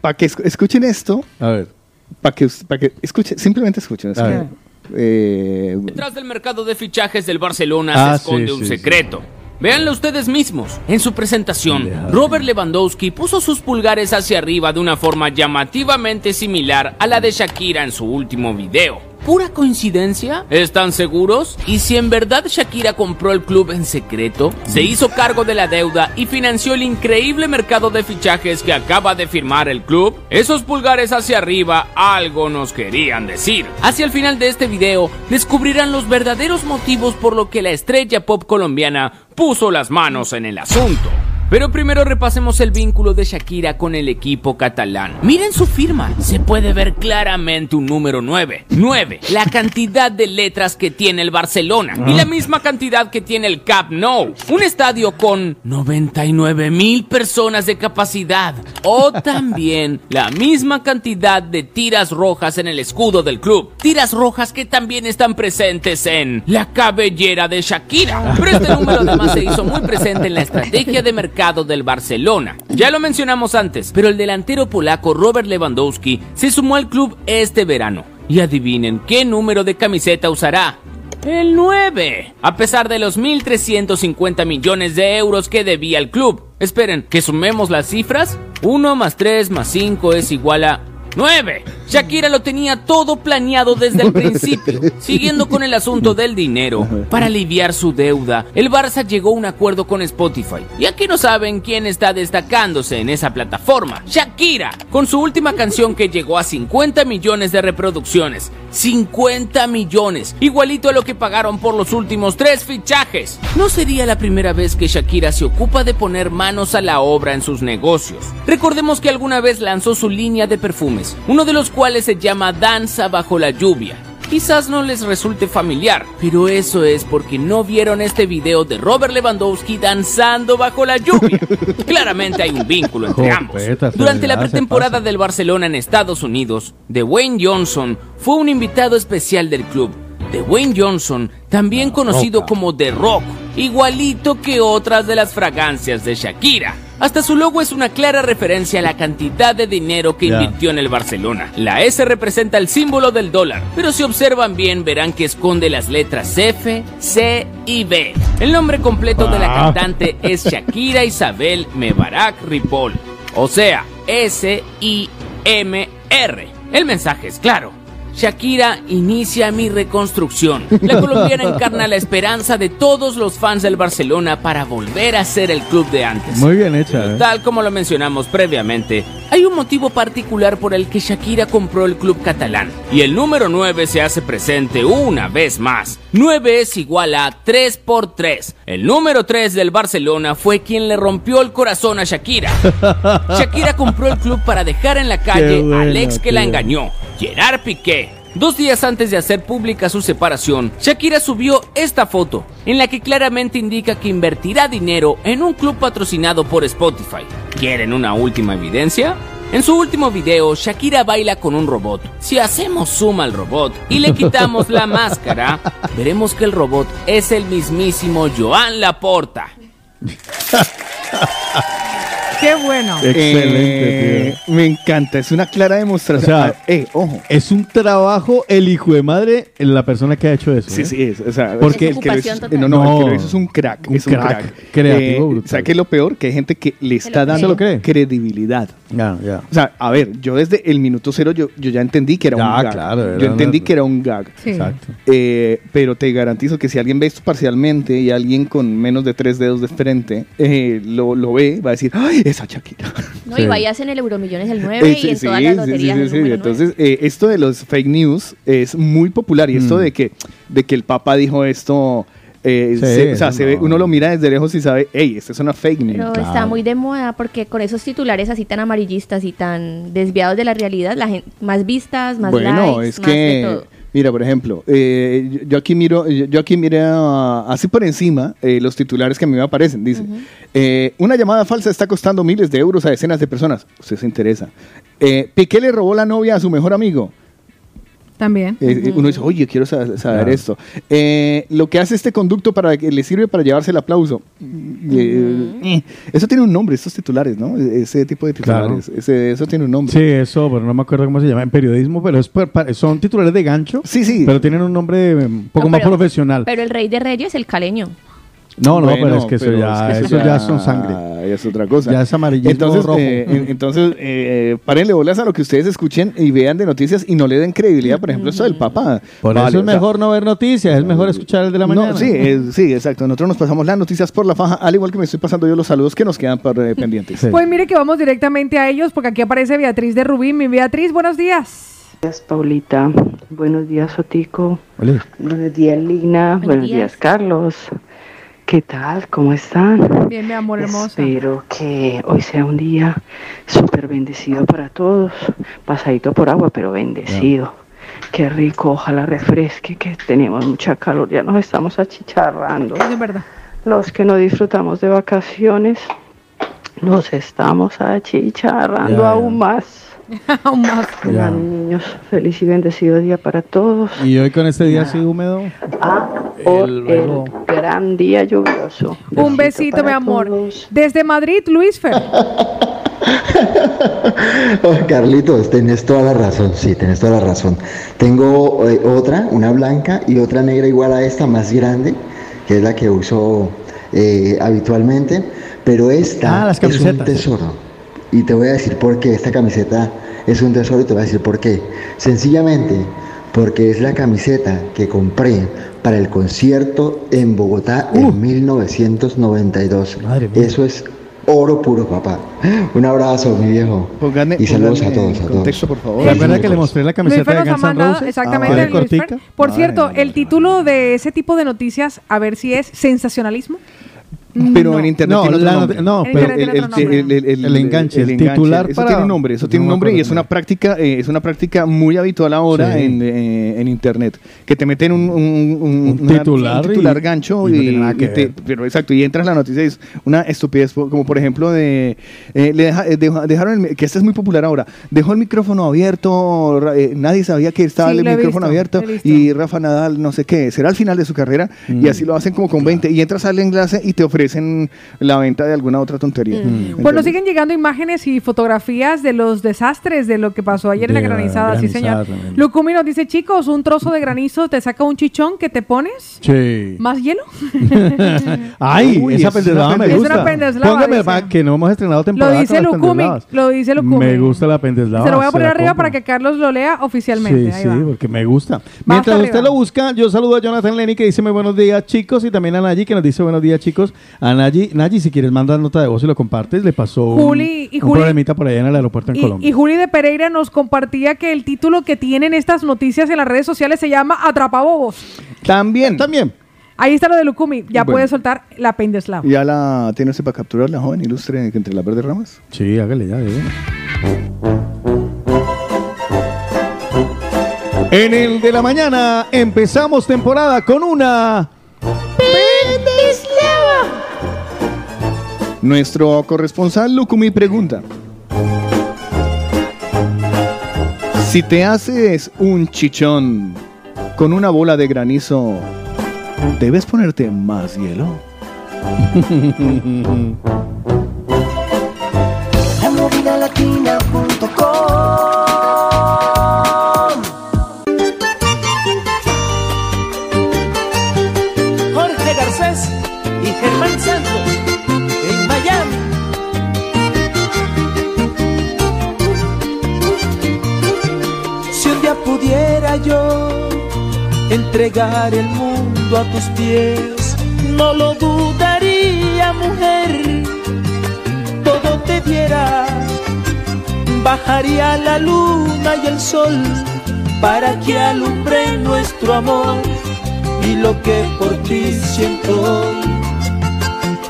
para que esc- escuchen esto. A ver. Para que, pa' que escuchen, simplemente escuchen. A ver. escuchen. Eh, Detrás del mercado de fichajes del Barcelona Ah, se esconde sí, un sí, secreto. Véanlo ustedes mismos. En su presentación, Robert Lewandowski puso sus pulgares hacia arriba de una forma llamativamente similar a la de Shakira en su último video. ¿Pura coincidencia? ¿Están seguros? ¿Y si en verdad Shakira compró el club en secreto? Se hizo cargo de la deuda y financió el increíble mercado de fichajes que acaba de firmar el club. Esos pulgares hacia arriba algo nos querían decir. Hacia el final de este video descubrirán los verdaderos motivos por lo que la estrella pop colombiana puso las manos en el asunto. Pero primero repasemos el vínculo de Shakira con el equipo catalán. Miren su firma, se puede ver claramente un número 9. 9, la cantidad de letras que tiene el Barcelona y la misma cantidad que tiene el Camp Nou. Un estadio con 99 mil personas de capacidad. O también la misma cantidad de tiras rojas en el escudo del club. Tiras rojas que también están presentes en la cabellera de Shakira. Pero este número además se hizo muy presente en la estrategia de mercado del Barcelona. Ya lo mencionamos antes, pero el delantero polaco Robert Lewandowski se sumó al club este verano. Y adivinen qué número de camiseta usará. El 9. A pesar de los 1.350 millones de euros que debía el club. Esperen, que sumemos las cifras. 1 más 3 más 5 es igual a 9. Shakira lo tenía todo planeado desde el principio. Siguiendo con el asunto del dinero, para aliviar su deuda, el Barça llegó a un acuerdo con Spotify. Y aquí no saben quién está destacándose en esa plataforma. Shakira, con su última canción que llegó a 50 millones de reproducciones. 50 millones, igualito a lo que pagaron por los últimos tres fichajes. No sería la primera vez que Shakira se ocupa de poner manos a la obra en sus negocios. Recordemos que alguna vez lanzó su línea de uno de los cuales se llama Danza bajo la lluvia. Quizás no les resulte familiar, pero eso es porque no vieron este video de Robert Lewandowski danzando bajo la lluvia. Claramente hay un vínculo entre ambos. Durante la pretemporada del Barcelona en Estados Unidos, Dwayne Johnson fue un invitado especial del club. Dwayne Johnson, también conocido como The Rock, igualito que otras de las fragancias de Shakira. Hasta su logo es una clara referencia a la cantidad de dinero que invirtió en el Barcelona. La S representa el símbolo del dólar, pero si observan bien verán que esconde las letras F, C y B. El nombre completo de la Ah. cantante es Shakira Isabel Mebarak Ripoll, o sea, S-I-M-R. El mensaje es claro. Shakira inicia mi reconstrucción. La colombiana encarna la esperanza de todos los fans del Barcelona para volver a ser el club de antes. Muy bien hecha, ¿eh? Tal como lo mencionamos previamente, hay un motivo particular por el que Shakira compró el club catalán. Y el número 9 se hace presente una vez más. 9 es igual a 3 por 3. El número 3 del Barcelona fue quien le rompió el corazón a Shakira. Shakira compró el club para dejar en la calle bueno, al ex que la engañó, Gerard Piqué. Dos días antes de hacer pública su separación, Shakira subió esta foto, en la que claramente indica que invertirá dinero en un club patrocinado por Spotify. ¿Quieren una última evidencia? En su último video, Shakira baila con un robot. Si hacemos zoom al robot y le quitamos la máscara, veremos que el robot es el mismísimo Joan Laporta. Qué bueno. Excelente, Eh, Me encanta, es una clara O demostración. sea, Ah, eh, ojo. es un trabajo el hijo de madre en la persona que ha hecho eso. Sí, ¿eh? sí, es, o sea, Porque el que lo hizo- total. no, no, el que No. lo hizo es un crack, Un es un crack, crack, creativo, Eh, brutal. ¿Sabe qué es lo peor? Que hay gente que le está lo dando cree. credibilidad. Ya, ya. O sea, a ver, yo desde el minuto cero yo, yo ya entendí que era Ya, un gag. claro, era yo entendí una- que era un gag. Sí. Exacto. Eh, pero te garantizo que si alguien ve esto parcialmente y alguien con menos de tres dedos de frente eh, lo, lo ve, va a decir, ¡ay, esa Shakira! No, Sí. y vayas en el Euromillones el 9 Eh, y sí, en sí, todas las loterías sí, sí, número Entonces, eh, esto de los fake news es muy popular y esto Mm. de que, de que el Papa dijo esto eh, Sí, se- o sea, se ve- no. uno lo mira desde lejos y sabe, hey, esta es una fake news. Pero está muy de moda porque con esos titulares así tan amarillistas y tan desviados de la realidad, la gente, más vistas, más Bueno, likes, es más de que, todo. Mira, por ejemplo, eh, yo- aquí miro, yo, aquí miré así por encima eh, los titulares que a mí me aparecen. Dice, eh, una llamada falsa está costando miles de euros a decenas de personas. Usted se interesa. Eh, Piqué le robó la novia a su mejor amigo. También. Eh, Uno dice, oye, quiero sa- saber Claro. esto. Eh, lo que hace este conducto para que le sirve para llevarse el aplauso. Eh, eh, eso tiene un nombre, estos titulares, ¿no? Ese tipo de titulares. Ese- eso tiene un nombre. Sí, eso, pero no me acuerdo cómo se llama en periodismo, pero es per- son titulares de gancho. Sí, sí. Pero tienen un nombre eh, un poco No, más profesional. Pero el rey de reyes, el caleño. No, no, Bueno, pero es que eso ya, es que eso ya son sangre. Es otra cosa. Ya es amarillismo Entonces, rojo. eh, en- entonces eh, párenle bolas a lo que ustedes escuchen y vean de noticias y no le den credibilidad, por ejemplo, esto del Papa. Por Vale, eso es o sea, mejor no ver noticias, es mejor escuchar el de la no, mañana. sí, eh, sí, exacto. Nosotros nos pasamos las noticias por la faja, al igual que me estoy pasando yo los saludos que nos quedan por, eh, pendientes. Pues mire que vamos directamente a ellos porque aquí aparece Beatriz de Rubín. Mi Beatriz, buenos días. días, Paulita. Buenos días, Sotico. Ole. Buenos días, Ligna. Buenos, días. días. Carlos. ¿Qué tal? ¿Cómo están? Bien, mi amor hermosa. Espero que hoy sea un día súper bendecido para todos. Pasadito por agua, pero bendecido. Qué rico, ojalá refresque, que tenemos mucha calor, ya nos estamos achicharrando. Es verdad. Los que no disfrutamos de vacaciones, nos estamos achicharrando Ya, ya. aún más. Aún más. Niños, feliz y bendecido día para todos. Y hoy con este día así húmedo. Luego- el gran día lluvioso. Un besito, mi amor. Desde Madrid, Luis Fer. Oh, Carlitos, tenés toda la razón, sí, tenés toda la razón. Tengo eh, otra, una blanca y otra negra igual a esta, más grande, que es la que uso eh, habitualmente, pero esta Ah, las es un tesoro. Y te voy a decir por qué esta camiseta es un tesoro y te voy a decir por qué. Sencillamente porque es la camiseta que compré para el concierto en Bogotá Uh. en 1992. Eso es oro puro, papá. Un abrazo, mi viejo. Pónganme- y saludos a todos, a en todos. contexto, por favor. ¿Se acuerda que le mostré la camiseta de Guns N' mandado Roses? exactamente Ah. Por cierto, el título de ese tipo de noticias, a ver si es sensacionalismo. Pero No. en internet No, tiene otro la nombre. not- no, pero otro nombre. El enganche, el titular Eso para- tiene un nombre, eso no tiene un nombre y es una práctica, eh, es una práctica muy habitual ahora Sí. en, eh, en internet, que te meten un, un- un- Un una- titular un titular y- gancho y y, no te- pero exacto y entras la noticia y es una estupidez como por ejemplo de eh, le deja- eh, deja- dejaron el- que este es muy popular ahora dejó el micrófono abierto eh, nadie sabía que estaba Sí, el micrófono visto, abierto y Rafa Nadal no sé qué será al final de su carrera Mm. y así lo hacen como con 20 y entras al enlace y te ofrecen la venta de alguna otra tontería Pues nos siguen llegando imágenes y fotografías de los desastres de lo que pasó ayer en la la granizada, sí granizada señor. también. Lucumi nos dice, chicos, un trozo de granizo te saca un chichón que te pones. Sí. ¿Más hielo? Ay, Uy, esa es pendeslava me gusta. Es una pendeslava, Póngame dice. pa- que no hemos estrenado Lo temporada dice con las Lucumi, lo dice Lucumi. Me gusta la pendeslava. Se lo voy a poner arriba compro. para que Carlos lo lea oficialmente. Sí, Ahí sí, va. porque me gusta. Mientras arriba. usted lo busca, yo saludo a Jonathan Lenny que dice muy buenos días chicos y también a Nayi que nos dice buenos días chicos. A Nayi, Nayi si quieres mandar nota de voz y lo compartes, le pasó un- Juli- problemita por allá en el aeropuerto en Y, Colombia. y Juli de Pereira nos compartía que el título que tienen estas noticias en las redes sociales se llama Atrapabobos. también También. Ahí está lo de Lucumi. Ya Bueno. puede soltar la pendeslava. ya la tiene usted para capturar la joven ilustre entre las verdes ramas Sí, hágale ya. En el de la mañana empezamos temporada con una... Nuestro corresponsal Lucumi pregunta: Si te haces un chichón con una bola de granizo, ¿debes ponerte más hielo? entregar el mundo a tus pies, no lo dudaría, mujer. Todo te diera, bajaría la luna y el sol para que alumbre nuestro amor y lo que por ti siento.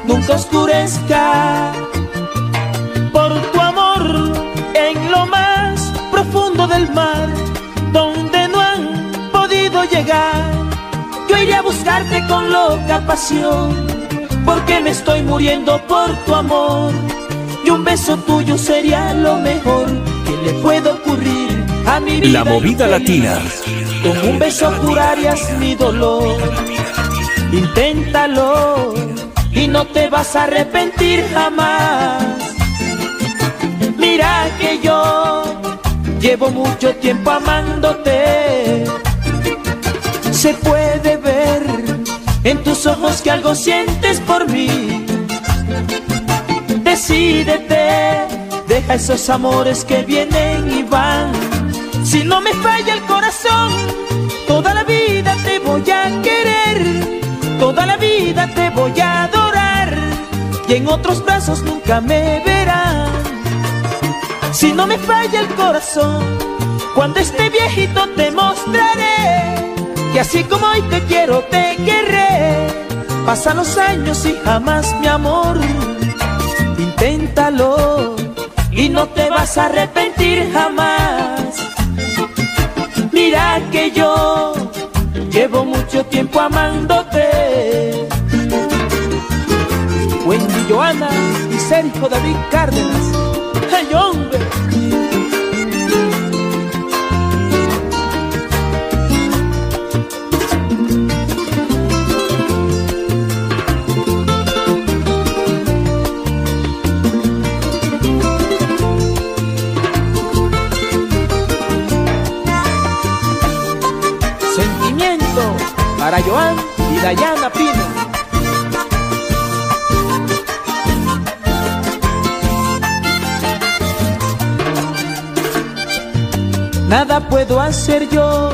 Nunca oscurezca por tu amor en lo más profundo del mar llegar yo iré a buscarte con loca pasión porque me estoy muriendo por tu amor y un beso tuyo sería lo mejor que le puede ocurrir a mi vida La movida latina. Con un beso curarías mi dolor. Inténtalo y no te vas a arrepentir jamás. Mira que yo llevo mucho tiempo amándote. Se puede ver en tus ojos que algo sientes por mí. Decídete, deja esos amores que vienen y van. Si no me falla el corazón, toda la vida te voy a querer, toda la vida te voy a adorar y en otros brazos nunca me verán. Si no me falla el corazón, cuando esté viejito te mostraré que así como hoy te quiero, te querré. Pasan los años y jamás mi amor, inténtalo y no te vas a arrepentir jamás. Mira que yo llevo mucho tiempo amándote. Wendy Joana y Sergio David Cárdenas. Para Joan y Dayana Pino. Nada puedo hacer yo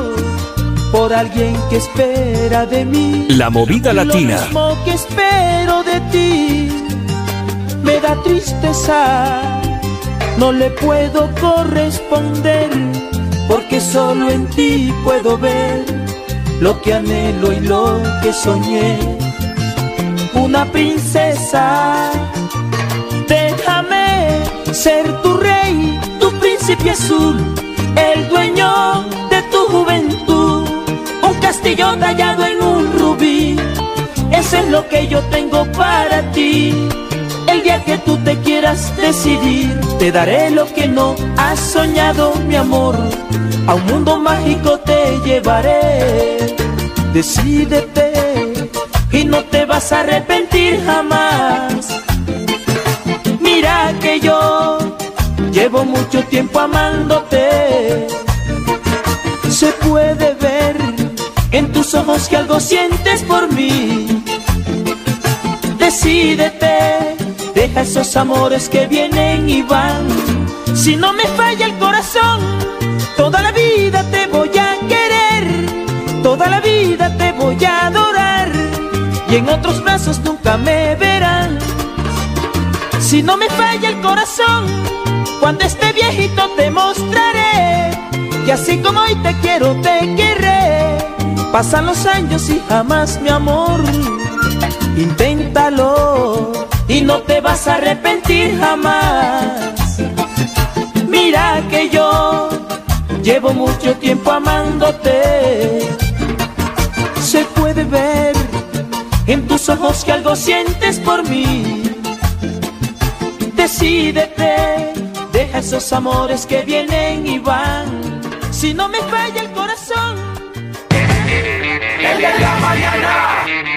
por alguien que espera de mí. La movida Lo latina. mismo que espero de ti me da tristeza. No le puedo corresponder porque solo en ti puedo ver lo que anhelo y lo que soñé. Una princesa, déjame ser tu rey, tu príncipe azul, el dueño de tu juventud. Un castillo tallado en un rubí, eso es lo que yo tengo para ti. El día que tú te quieras decidir, te daré lo que no has soñado, mi amor. A un mundo mágico te llevaré. Decídete y no te vas a arrepentir jamás. Mira que yo llevo mucho tiempo amándote. Se puede ver en tus ojos que algo sientes por mí. Decídete, deja esos amores que vienen y van. Si no me falla el corazón, toda la vida voy a adorar y en otros brazos nunca me verán. Si no me falla el corazón, cuando esté viejito te mostraré que así como hoy te quiero, te querré. Pasan los años y jamás mi amor. Inténtalo y no te vas a arrepentir jamás. Mira que yo llevo mucho tiempo amándote. En tus ojos que algo sientes por mí. Decídete, deja esos amores que vienen y van. Si no me falla el corazón, El de mañana.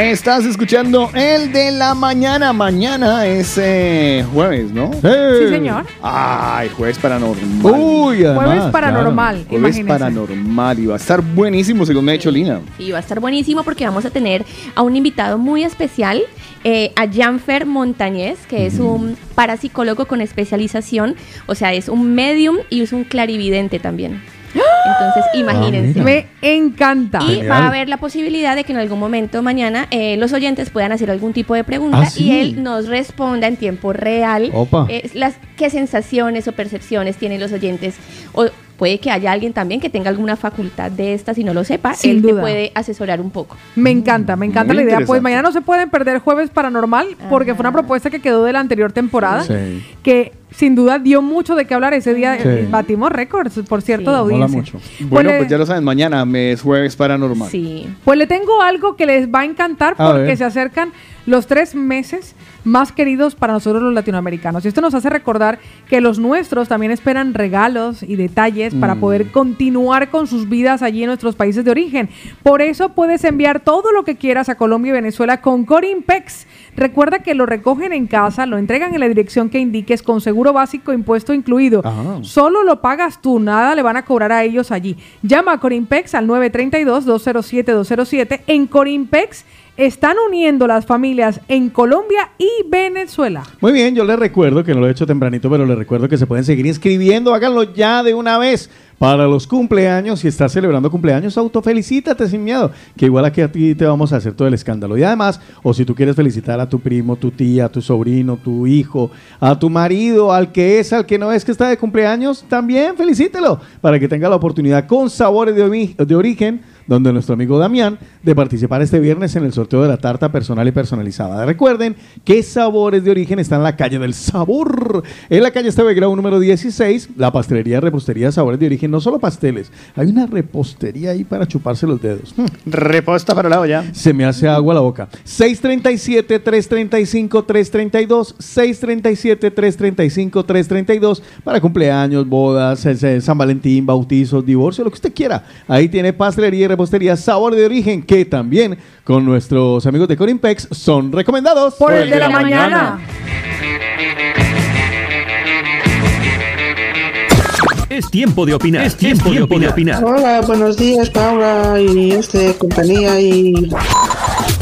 Estás escuchando el de la mañana. Mañana es eh, jueves, ¿no? Sí, señor. Ay, jueves paranormal. Uy, además, Jueves paranormal, Jueves imagínense. paranormal. Y va a estar buenísimo, según me ha dicho Lina. Y va a estar buenísimo porque vamos a tener a un invitado muy especial, eh, a Janfer Montañez, que es un parapsicólogo con especialización, o sea, es un medium y es un clarividente también. Entonces, imagínense. Me encanta. Y va a haber la posibilidad de que en algún momento mañana eh, los oyentes puedan hacer algún tipo de pregunta Ah, sí. y él nos responda en tiempo real Opa. eh, las qué sensaciones o percepciones tienen los oyentes o puede que haya alguien también que tenga alguna facultad de estas y no lo sepa, Sin él te puede asesorar un poco. Me encanta, me encanta Muy la idea. Pues mañana no se pueden perder Jueves Paranormal porque fue una propuesta que quedó de la anterior temporada Sí. que sin duda dio mucho de qué hablar ese día. Sí. eh, Batimos récords, por cierto, de Mola audiencia. mucho. Pues Bueno, le- pues ya lo saben, mañana me es jueves paranormal. Sí. Pues le tengo algo que les va a encantar A porque ver. se acercan los tres meses más queridos para nosotros los latinoamericanos. Y esto nos hace recordar que los nuestros también esperan regalos y detalles para Mm. poder continuar con sus vidas allí en nuestros países de origen. Por eso puedes enviar todo lo que quieras a Colombia y Venezuela con Corimpex. Recuerda que lo recogen en casa, lo entregan en la dirección que indiques con seguro básico impuesto incluido. Solo lo pagas tú, nada le van a cobrar a ellos allí. Llama a Corimpex al 932-207-207. En Corimpex están uniendo las familias en Colombia y Venezuela. Muy bien, yo les recuerdo que no lo he hecho tempranito, pero les recuerdo que se pueden seguir inscribiendo. Háganlo ya de una vez para los cumpleaños. Si estás celebrando cumpleaños, autofelicítate sin miedo, que igual aquí a ti te vamos a hacer todo el escándalo. Y además, o si tú quieres felicitar a tu primo, tu tía, tu sobrino, tu hijo, a tu marido, al que es, al que no es que está de cumpleaños, también felicítelo para que tenga la oportunidad con sabores de, ori- de origen donde nuestro amigo Damián de participar este viernes en el sorteo de la tarta personal y personalizada. Recuerden que Sabores de Origen está en la calle del Sabor, en la calle Esteve Grau número 16, la pastelería repostería Sabores de Origen, no solo pasteles, hay una repostería ahí para chuparse los dedos. Reposta para la olla. Se me hace agua la boca. 637-335-332, 637-335-332 para cumpleaños, bodas, eh, eh, San Valentín, bautizos, divorcio, lo que usted quiera. Ahí tiene pastelería y repostería Sabor de Origen, que también con nuestros amigos de Corimpex son recomendados. Por el de la mañana. Es tiempo de opinar. Es tiempo, de opinar. Hola, buenos días, Paula y este compañía y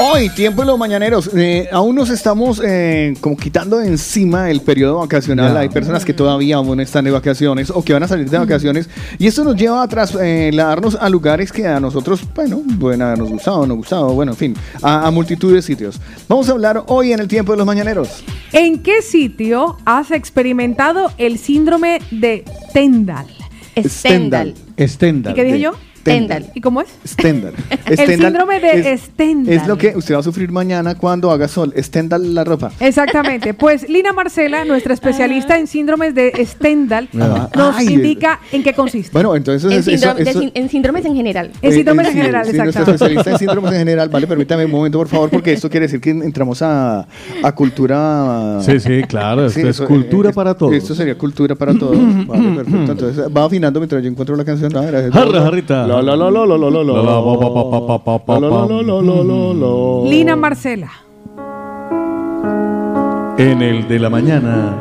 Hoy, tiempo de los mañaneros. Eh, aún nos estamos eh, como quitando de encima el periodo vacacional. Hay personas que todavía aún están de vacaciones o que van a salir de vacaciones. Y esto nos lleva a trasladarnos a lugares que a nosotros, bueno, pueden habernos gustado, no gustado, bueno, en fin, a, a multitud de sitios. Vamos a hablar hoy en el tiempo de los mañaneros. ¿En qué sitio has experimentado el síndrome de Stendhal? Stendhal. Stendhal. ¿Y qué dije yo? Stendhal. ¿Y cómo es? Stendhal. El síndrome de es, Stendhal. Es lo que usted va a sufrir mañana cuando haga sol. Stendhal la ropa. Exactamente. Pues Lina Marcela, nuestra especialista en síndromes de Stendhal, Ah. nos Ay, indica en qué consiste. Bueno, entonces En, síndrome- eso- en síndromes en general. En síndromes en sí, general, sí, nuestra exactamente. especialista en síndromes en general. Vale, permítame un momento, por favor, porque esto quiere decir que entramos a, a cultura. Sí, sí, claro, esto es eso, cultura eh, para todos. Esto sería cultura para todos. Vale, perfecto. Entonces va afinando mientras yo encuentro la canción. A ver, a ver. Lina Marcela. En el de la mañana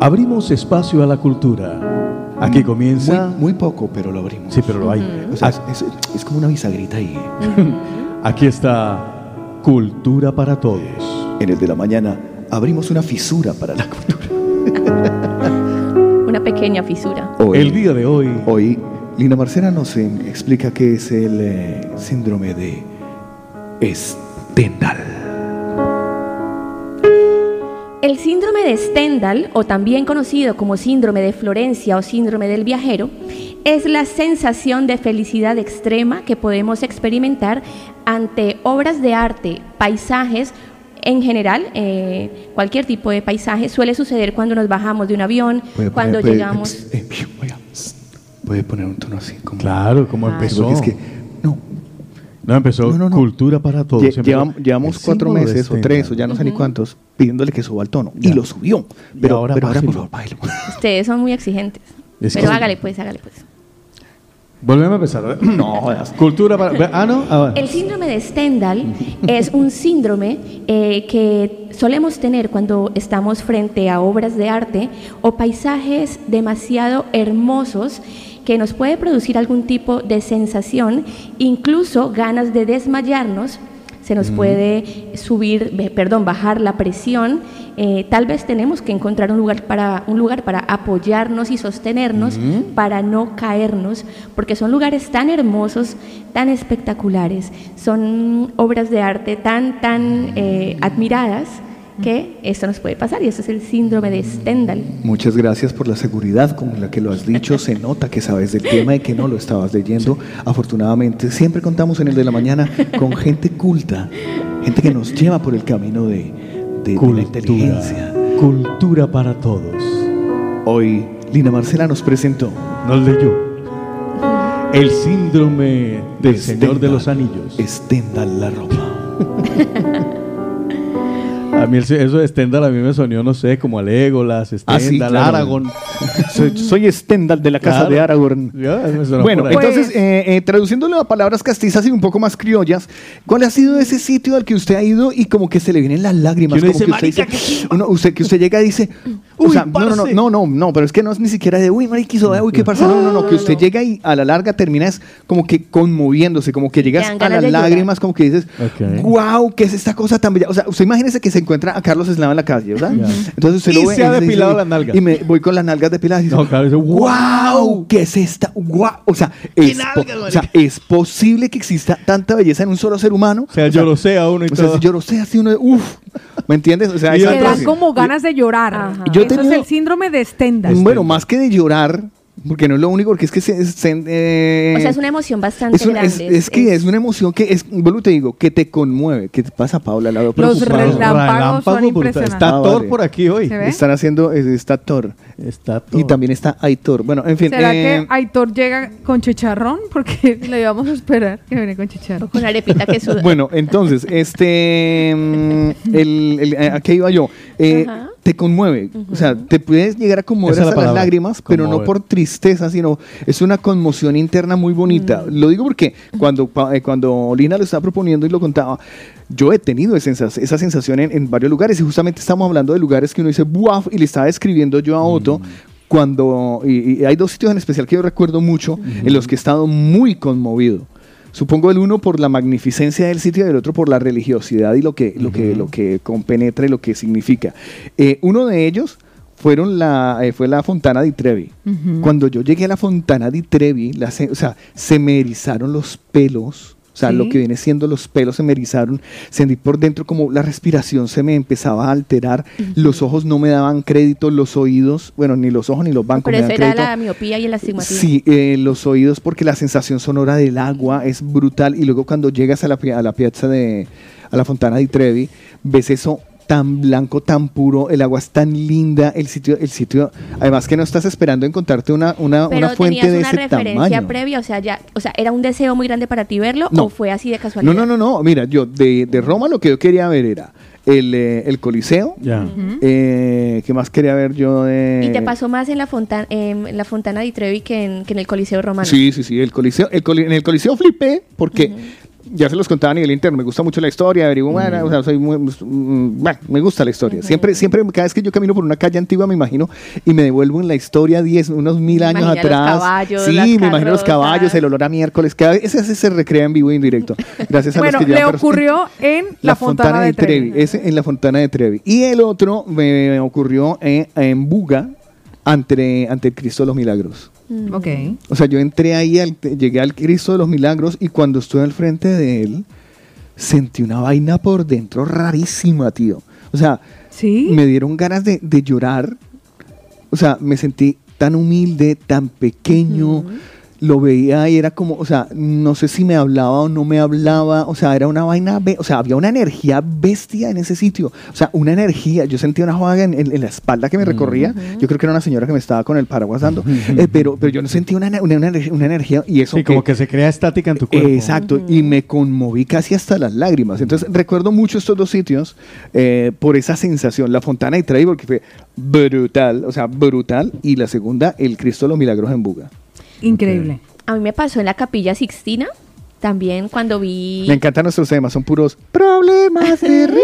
abrimos espacio a la cultura. Aquí comienza. Muy, muy poco, pero lo abrimos. Sí, pero lo hay. O sea, es, es- es como una bisagrita ahí. Aquí está Cultura para Todos. En el de la mañana abrimos una fisura para la cultura. Una pequeña fisura. Hoy, El día de hoy. Hoy, Lina Marcela nos eh, explica qué es el eh, síndrome de Stendhal. El síndrome de Stendhal, o también conocido como síndrome de Florencia o síndrome del viajero, es la sensación de felicidad extrema que podemos experimentar ante obras de arte, paisajes, en general, eh, cualquier tipo de paisaje suele suceder cuando nos bajamos de un avión, cuando llegamos... eh, Puede poner un tono así como. Claro, como Ay. empezó. Porque es que No, empezó No, no, no. Cultura para Todos. lle- Empezó llevamos, cuatro meses o Stendhal. tres o ya no sé ni cuántos pidiéndole que suba el tono. Y lo subió. Pero ahora pero ahora, por favor, bájelo. Ustedes son muy exigentes. Es Pero hágale pues, hágale pues. Volvemos a empezar. No, jodas. Cultura para. Ah, no. Ah, bueno. El síndrome de Stendhal es un síndrome eh, que solemos tener cuando estamos frente a obras de arte o paisajes demasiado hermosos que nos puede producir algún tipo de sensación, incluso ganas de desmayarnos se nos Mm. puede subir, be- perdón, bajar la presión. eh, tal vez tenemos que encontrar un lugar para un lugar para apoyarnos y sostenernos Mm. para no caernos, porque son lugares tan hermosos, tan espectaculares, son obras de arte tan tan eh, admiradas que esto nos puede pasar y eso es el síndrome de Stendhal. Muchas gracias por la seguridad con la que lo has dicho. Se nota que sabes del tema y que no lo estabas leyendo. Afortunadamente, siempre contamos en el de la mañana con gente culta, gente que nos lleva por el camino de, de- de la inteligencia. Cultura para todos. Hoy, Lina Marcela nos presentó. Nos leyó. El síndrome del Señor de los Anillos. Stendhal la ropa. A mí eso de Stendhal a mí me sonó, no sé, como a Legolas, Stendhal, Ah, sí, claro. Aragorn. Soy, soy Stendhal de la casa Claro. de Aragorn. Bueno, entonces, eh, eh, traduciéndolo a palabras castizas y un poco más criollas, ¿cuál ha sido ese sitio al que usted ha ido y como que se le vienen las lágrimas? Como dice, que usted "Marica, dice, uno- usted, que usted llega y dice, o Uy, sea, no, no, no, no, no, no, pero es que no es ni siquiera de, uy, mariquizo, uy, qué parce, no, no, no, que usted llega y a la larga termina es como que conmoviéndose, como que llegas a las lágrimas, como que dices, Ok. wow, ¿qué es esta cosa tan bella? O sea, usted imagínese que se encuentra a Carlos Eslava en la calle, ¿verdad? Ya. Entonces usted Y lo ve se ha dice- depilado las nalgas. Y me voy con las nalgas depiladas y dice, No, claro, dice, ¡Wow! ¿Qué es esta? ¡Wow! O sea, es, o sea, ¿es posible que exista tanta belleza en un solo ser humano? O sea, yo lo sé a uno y o sea, todo. si yo lo sé así uno, uff, ¿me entiendes? O sea, Y dan como ganas de llorar. Yo he Eso es el síndrome de Stendhal. Bueno, más que de llorar, porque no es lo único, porque es que se, se- eh, O sea, es una emoción bastante es, un- es- grande. es que es, una emoción que es, vuelvo y te digo, que te conmueve. ¿Qué te pasa, Paula? La veo Los relámpagos son impresionantes. Está Ah, Thor vale. por aquí hoy. Están haciendo, es- está Thor. Está Thor. Y también está Aitor. Bueno, en fin. ¿Será eh, que Aitor llega con chicharrón? Porque le íbamos a esperar que viene con chicharrón. Con arepita que suda. Bueno, entonces, este, mm, el, el- eh, ¿a qué iba yo? Eh, Ajá. Te conmueve, o sea, te puedes llegar a conmover Esa es la hasta las lágrimas, pero no por tristeza, sino es una conmoción interna muy bonita. Lo digo porque cuando, eh, cuando Lina lo estaba proponiendo y lo contaba, yo he tenido esa, sens- esa sensación en, en varios lugares y justamente estamos hablando de lugares que uno dice, ¡buaf! Y le estaba escribiendo yo a Otto. Cuando, y, y hay dos sitios en especial que yo recuerdo mucho, en los que he estado muy conmovido. Supongo el uno por la magnificencia del sitio y el otro por la religiosidad y lo que, lo que, lo que compenetra y lo que significa. Eh, uno de ellos fueron la, eh, fue la Fontana di Trevi. Cuando yo llegué a la Fontana di Trevi, la o sea, se me erizaron los pelos. O sea, Sí. lo que viene siendo los pelos se me erizaron, sentí por dentro como la respiración se me empezaba a alterar, los ojos no me daban crédito, los oídos, bueno, ni los ojos ni los bancos Pero me eso dan era crédito. la miopía y el astigmatismo. Sí, eh, los oídos porque la sensación sonora del agua es brutal y luego cuando llegas a la, a la piazza de, a la Fontana di Trevi, ves eso tan blanco, tan puro, el agua es tan linda, el sitio, el sitio, además que no estás esperando encontrarte una, una, Pero una fuente de una ese referencia tamaño. previa, o sea, ya, o sea, era un deseo muy grande para ti verlo No. o fue así de casualidad. No, no, no, no, mira, yo de, de Roma lo que yo quería ver era el, eh, el Coliseo, Ya. eh, ¿qué más quería ver yo de...? Y te pasó más en la, fontana, en la Fontana di Trevi que en, que en el Coliseo Romano. Sí, sí, sí, el Coliseo, el coli- en el Coliseo flipé porque ya se los contaba a nivel interno, me gusta mucho la historia, averiguo, bueno, o sea, soy muy- mm, bueno, me gusta la historia. Siempre, siempre, cada vez que yo camino por una calle antigua me imagino y me devuelvo en la historia 10, unos mil años Imagina los atrás. caballos, sí, me imagino los caballos, el olor a miércoles, cada vez ese, se recrea en vivo e indirecto. Gracias a Bueno, los que le ocurrió en la, Fontana, de Trevi. Ese en la Fontana de Trevi. Y el otro me ocurrió en, en Buga, ante, ante el Cristo de los Milagros. Mm. Ok. O sea, yo entré ahí, al- llegué al Cristo de los Milagros y cuando estuve al frente de él, sentí una vaina por dentro rarísima, tío. O sea, me dieron ganas de, de llorar. O sea, me sentí tan humilde, tan pequeño. Lo veía y era como, o sea, no sé si me hablaba o no me hablaba. O sea, era una vaina, o sea, había una energía bestia en ese sitio. O sea, una energía. Yo sentía una joda en, en- en la espalda que me recorría. Yo creo que era una señora que me estaba con el paraguas dando. Eh, pero, pero yo no sentía una, una, una energía- una energía y eso. Sí, como que se crea estática en tu cuerpo. Exacto, y me conmoví casi hasta las lágrimas. Entonces recuerdo mucho estos dos sitios eh, por esa sensación. La Fontana de Trevi, porque fue brutal, o sea, brutal. Y la segunda, el Cristo de los Milagros en Buga. Increíble. A mí me pasó en la Capilla Sixtina, también cuando vi... Me encantan nuestros temas, son puros problemas de ricos.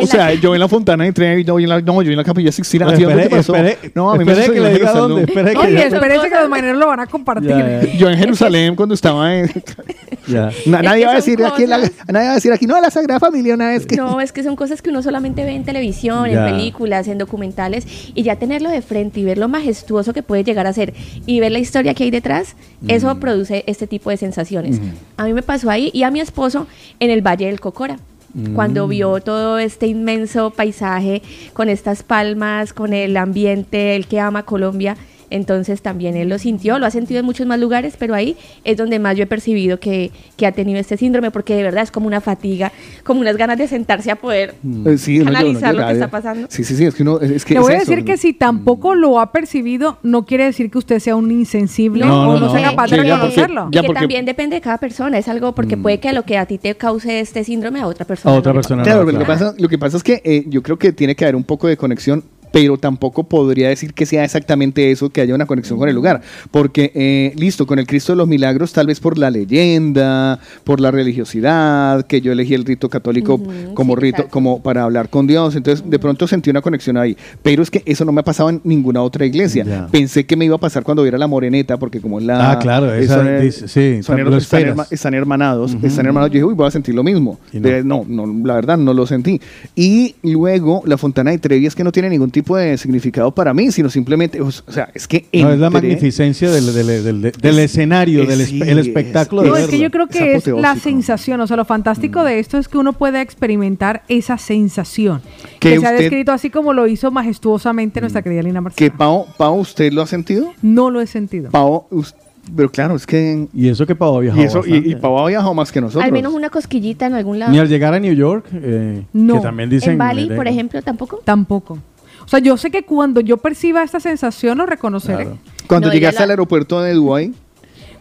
O sea, yo en la Fontana de Trevi, yo en la, no, yo en la Capilla Sixtina. ¿A ti dónde te Espere, pasó? espere, no, a mí me que le diga Jerusalén. dónde, espere que Oye, espérense que los marineros lo van a compartir. Yo en Jerusalén cuando estaba en... Ya. Es nadie que va a decir aquí, la- nadie va a decir aquí, no, la Sagrada Familia una vez que... No, es que son cosas que uno solamente ve en televisión, Ya. en películas, en documentales, y ya tenerlo de frente y ver lo majestuoso que puede llegar a ser y ver la historia que hay detrás, eso produce este tipo de sensaciones. A mí me pasó ahí y a mi esposo en el Valle del Cocora. Cuando Mm. vio todo este inmenso paisaje con estas palmas, con el ambiente, el que ama Colombia, entonces también él lo sintió, lo ha sentido en muchos más lugares, pero ahí es donde más yo he percibido que, que ha tenido este síndrome, porque de verdad es como una fatiga, como unas ganas de sentarse a poder Eh, llora, uno analizar lo que está pasando. Sí, sí, sí, es que uno... Es que Le es voy a eso, decir que si tampoco lo ha percibido, no quiere decir que usted sea un insensible No, o no, no, no. sea capaz de porque- reconocerlo. y que también depende de cada persona, es algo porque puede que lo que a ti te cause este síndrome a otra persona. no le pase. Claro, lo que, pasa, lo que pasa es que eh, yo creo que tiene que haber un poco de conexión, pero tampoco podría decir que sea exactamente eso, que haya una conexión con el lugar. Porque, eh, listo, con el Cristo de los Milagros, tal vez por la leyenda, por la religiosidad, que yo elegí el rito católico como rito, como para hablar con Dios. Entonces, de pronto sentí una conexión ahí. Pero es que eso no me ha pasado en ninguna otra iglesia. Pensé que me iba a pasar cuando viera la moreneta, porque como es la. Ah, claro, es- esa son, dice- sí, son, lo her- están, herma- están hermanados, están hermanados. Yo dije, uy, voy a sentir lo mismo. No. De- no, no, la verdad no lo sentí. Y luego la Fontana de Trevi es que no tiene ningún tipo de significado para mí, sino simplemente, o sea, es que No, es la magnificencia del, del- del- del- del Es- escenario, es- del sí, el es- espectáculo No, de es que yo creo que es, la sensación, o sea, lo fantástico de esto es que uno puede experimentar esa sensación Que que, se ha usted- descrito así como lo hizo majestuosamente nuestra querida Lina Marcela. que Pau, Pau, ¿usted lo ha sentido? No lo he sentido. Pau, us- pero claro, es que... Y eso que Pau ha Y, viajado eso, y, y Pau ha viajado más que nosotros. Al menos una cosquillita en algún lado. Ni al llegar a New York, eh, No. que también dicen... en Bali, por ejemplo, tampoco. Tampoco. O sea, yo sé que cuando yo perciba esta sensación lo reconoceré. Cuando No, llegaste ella al la- aeropuerto de Dubái,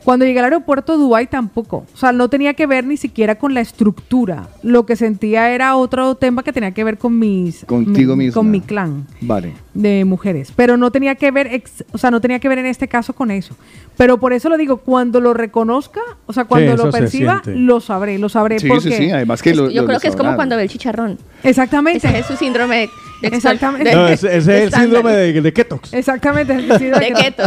Cuando llegué al aeropuerto de Dubái tampoco. O sea, no tenía que ver ni siquiera con la estructura. Lo que sentía era otro tema que tenía que ver con mis... Contigo mi- misma. Con mi clan vale. de mujeres. Pero no tenía que ver, ex- o sea, no tenía que ver en este caso con eso. Pero por eso lo digo, cuando lo reconozca, o sea, cuando lo perciba, lo sabré, lo sabré. Sí, porque sí, sí, además que Es- lo- yo lo- creo lo que es como cuando ve el chicharrón. Exactamente. Ese es su síndrome de- Exactamente. No, ese, ese es el síndrome de, de Ketox. Exactamente. el De keto.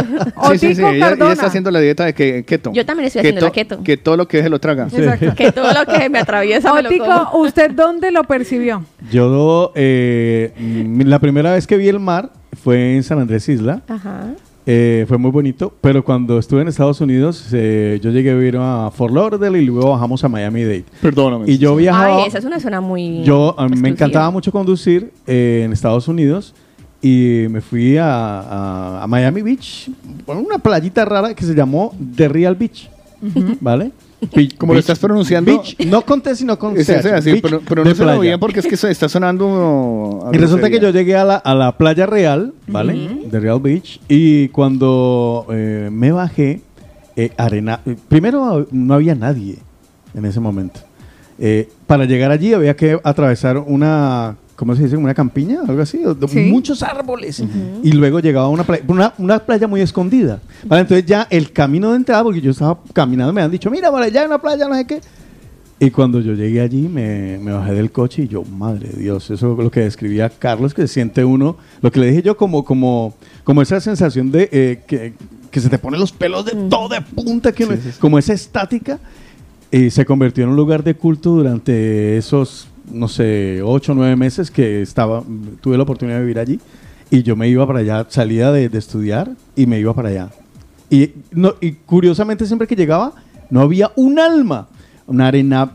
Sí, sí, sí, Otico ella, está haciendo la dieta de que, keto. Yo también estoy haciendo la keto. Que todo lo que deje lo traga. Exacto. Que todo lo que me atraviesa me lo como. ¿usted dónde lo percibió? Yo, eh, mm, la primera vez que vi el mar fue en San Andrés Isla. Ajá. Eh, fue muy bonito, pero cuando estuve en Estados Unidos, eh, yo llegué a vivir a Fort Lauderdale y luego bajamos a Miami-Dade. Perdóname. Y yo viajaba... Ay, esa es una zona muy. Yo a mí me encantaba mucho conducir eh, en Estados Unidos y me fui a, a- a Miami Beach, una playita rara que se llamó The Real Beach, ¿vale? Be- Como lo estás pronunciando- Beach, no con T, sino con Es, CH, es así, beach pero, pero no se lo bien porque es que eso está sonando. Y resulta que yo llegué a la, a la playa real, ¿vale? De Real Beach. Y cuando eh, me bajé, eh, arena. eh, primero no había nadie en ese momento. Eh, para llegar allí había que atravesar una. ¿Cómo se dice? Una campiña, algo así. de Sí. Muchos árboles. Y luego llegaba a una playa, una, una playa muy escondida. ¿vale? Entonces ya el camino de entrada, porque yo estaba caminando, me han dicho, mira, por allá hay una playa, no sé qué. Y cuando yo llegué allí, me, me bajé del coche y yo, madre de Dios, eso es lo que describía Carlos, que siente uno, lo que le dije yo, como, como, como esa sensación de eh, que, que se te ponen los pelos de todo de punta, que como esa estática, y se convirtió en un lugar de culto durante esos, no sé, ocho o nueve meses que estaba, tuve la oportunidad de vivir allí. Y yo me iba para allá, salía de, de estudiar y me iba para allá. Y, no, y curiosamente siempre que llegaba no había un alma. Una arena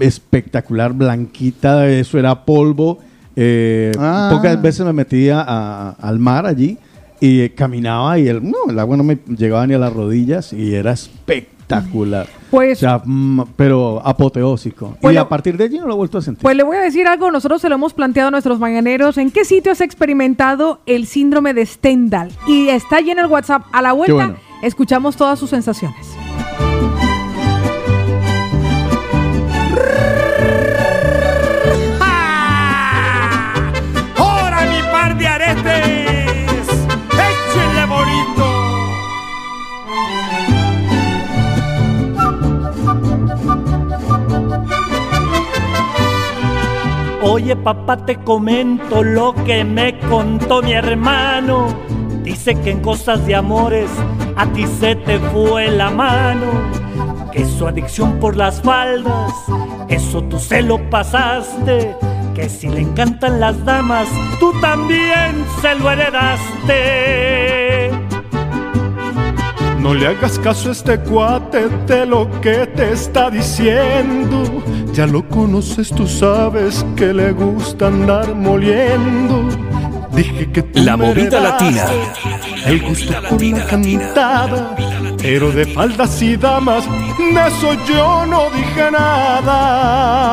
espectacular, blanquita, eso era polvo. Eh, Ah. Pocas veces me metía a- al mar allí y eh, caminaba y el, no, el agua no me llegaba ni a las rodillas y era espectacular. Pues- O sea, mm, pero apoteósico. y a partir de allí no lo he vuelto a sentir. Pues le voy a decir algo, nosotros se lo hemos planteado a nuestros mañaneros. ¿En qué sitio has experimentado el síndrome de Stendhal? Y está allí en el WhatsApp. A la vuelta, bueno. escuchamos todas sus sensaciones. Oye papá te comento lo que me contó mi hermano Dice que en cosas de amores a ti se te fue la mano que su adicción por las faldas, eso tú se lo pasaste. Que si le encantan las damas, tú también se lo heredaste. No le hagas caso a este cuate de lo que te está diciendo. Ya lo conoces, tú sabes que le gusta andar moliendo. Dije que tú La movida latina. El gusto por la cantada. Pero de faldas y damas, de eso yo no dije nada.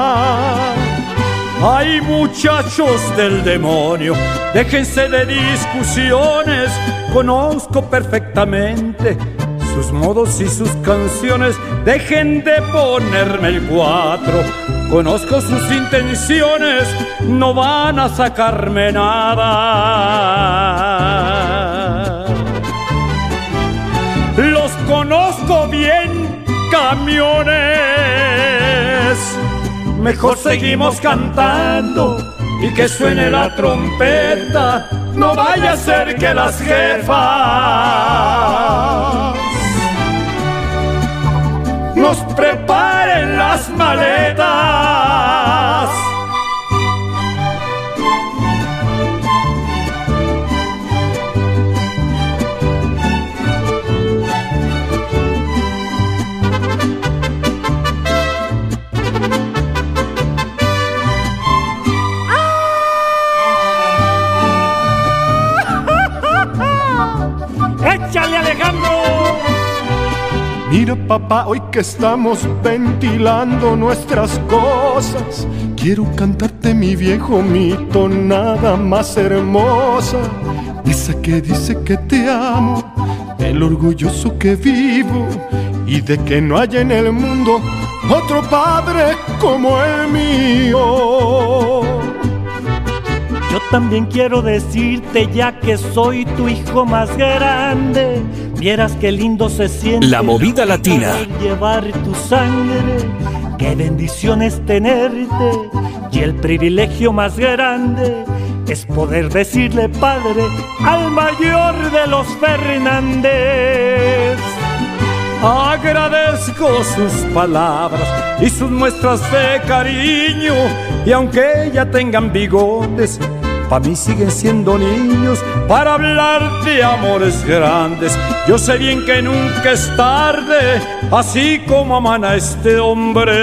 Ay muchachos del demonio, déjense de discusiones, conozco perfectamente sus modos y sus canciones, dejen de ponerme el cuatro, conozco sus intenciones, no van a sacarme nada. Los conozco bien, camiones. Mejor seguimos cantando y que suene la trompeta. No vaya a ser que las jefas nos preparen las maletas. Mira papá, hoy que estamos ventilando nuestras cosas, quiero cantarte mi viejo mito, nada más hermosa. Esa que dice que te amo, el orgulloso que vivo y de que no hay en el mundo otro padre como el mío. Yo también quiero decirte ya que soy tu hijo más grande. Vieras qué lindo se siente. La movida latina. Llevar tu sangre. Qué bendición es tenerte. Y el privilegio más grande es poder decirle padre al mayor de los Fernández. Agradezco sus palabras y sus muestras de cariño. Y aunque ya tengan bigotes, para mí siguen siendo niños para hablar de amores grandes. Yo sé bien que nunca es tarde, así como amana este hombre.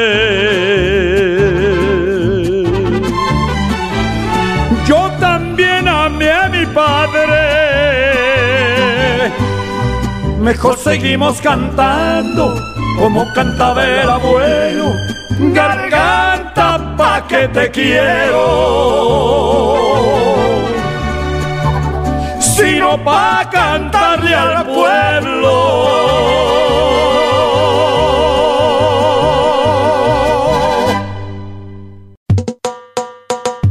Yo también amé a mi padre. Mejor seguimos cantando como cantaba el abuelo. Garganta pa' que te quiero. Sino pa' cantarle al pueblo.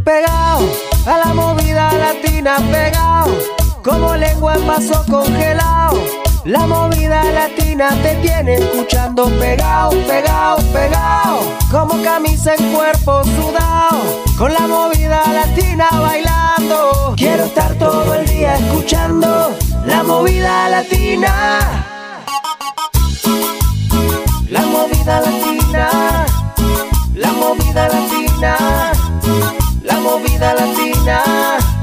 Pegado a la movida latina, pegado como lengua en vaso congelado. La movida latina te tiene escuchando pegado, pegado, pegado. Como camisa en cuerpo sudado. Con la movida latina bailando. Quiero estar todo el día escuchando la movida latina. La movida latina. La movida latina. La movida latina.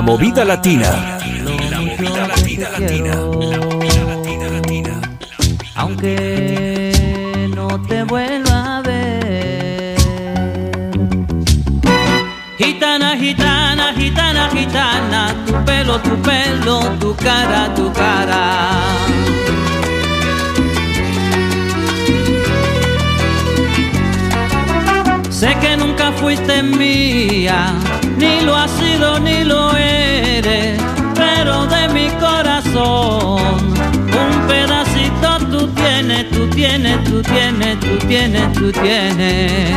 La movida latina. La movida latina latina. La movida latina latina. Aunque no te vuelva a ver. Gitana, gitana, gitana, gitana. Tu pelo, tu pelo, tu cara, tu cara. Sé que nunca fuiste mía ni lo has sido ni lo eres, pero de mi corazón un pedacito tú tienes, tú tienes, tú tienes, tú tienes, tú tienes.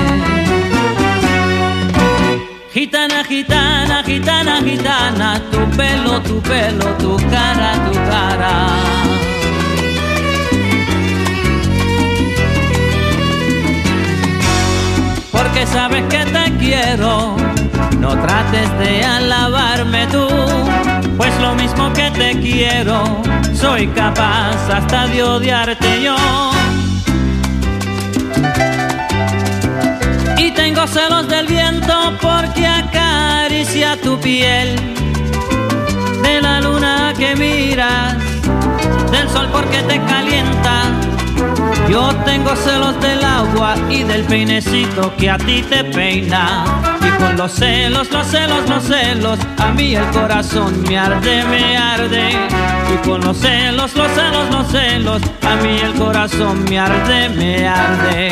Gitana, gitana, gitana, gitana, tu pelo, tu pelo, tu cara, tu cara. porque sabes que te quiero. No trates de alabarme tú, pues lo mismo que te quiero, soy capaz hasta de odiarte yo. Y tengo celos del viento porque acaricia tu piel, de la luna que miras, del sol porque te calienta. Yo tengo celos del agua y del peinecito que a ti te peina. Con los celos, los celos, los celos, a mí el corazón me arde, me arde. Y con los celos, los celos, los celos, a mí el corazón me arde, me arde.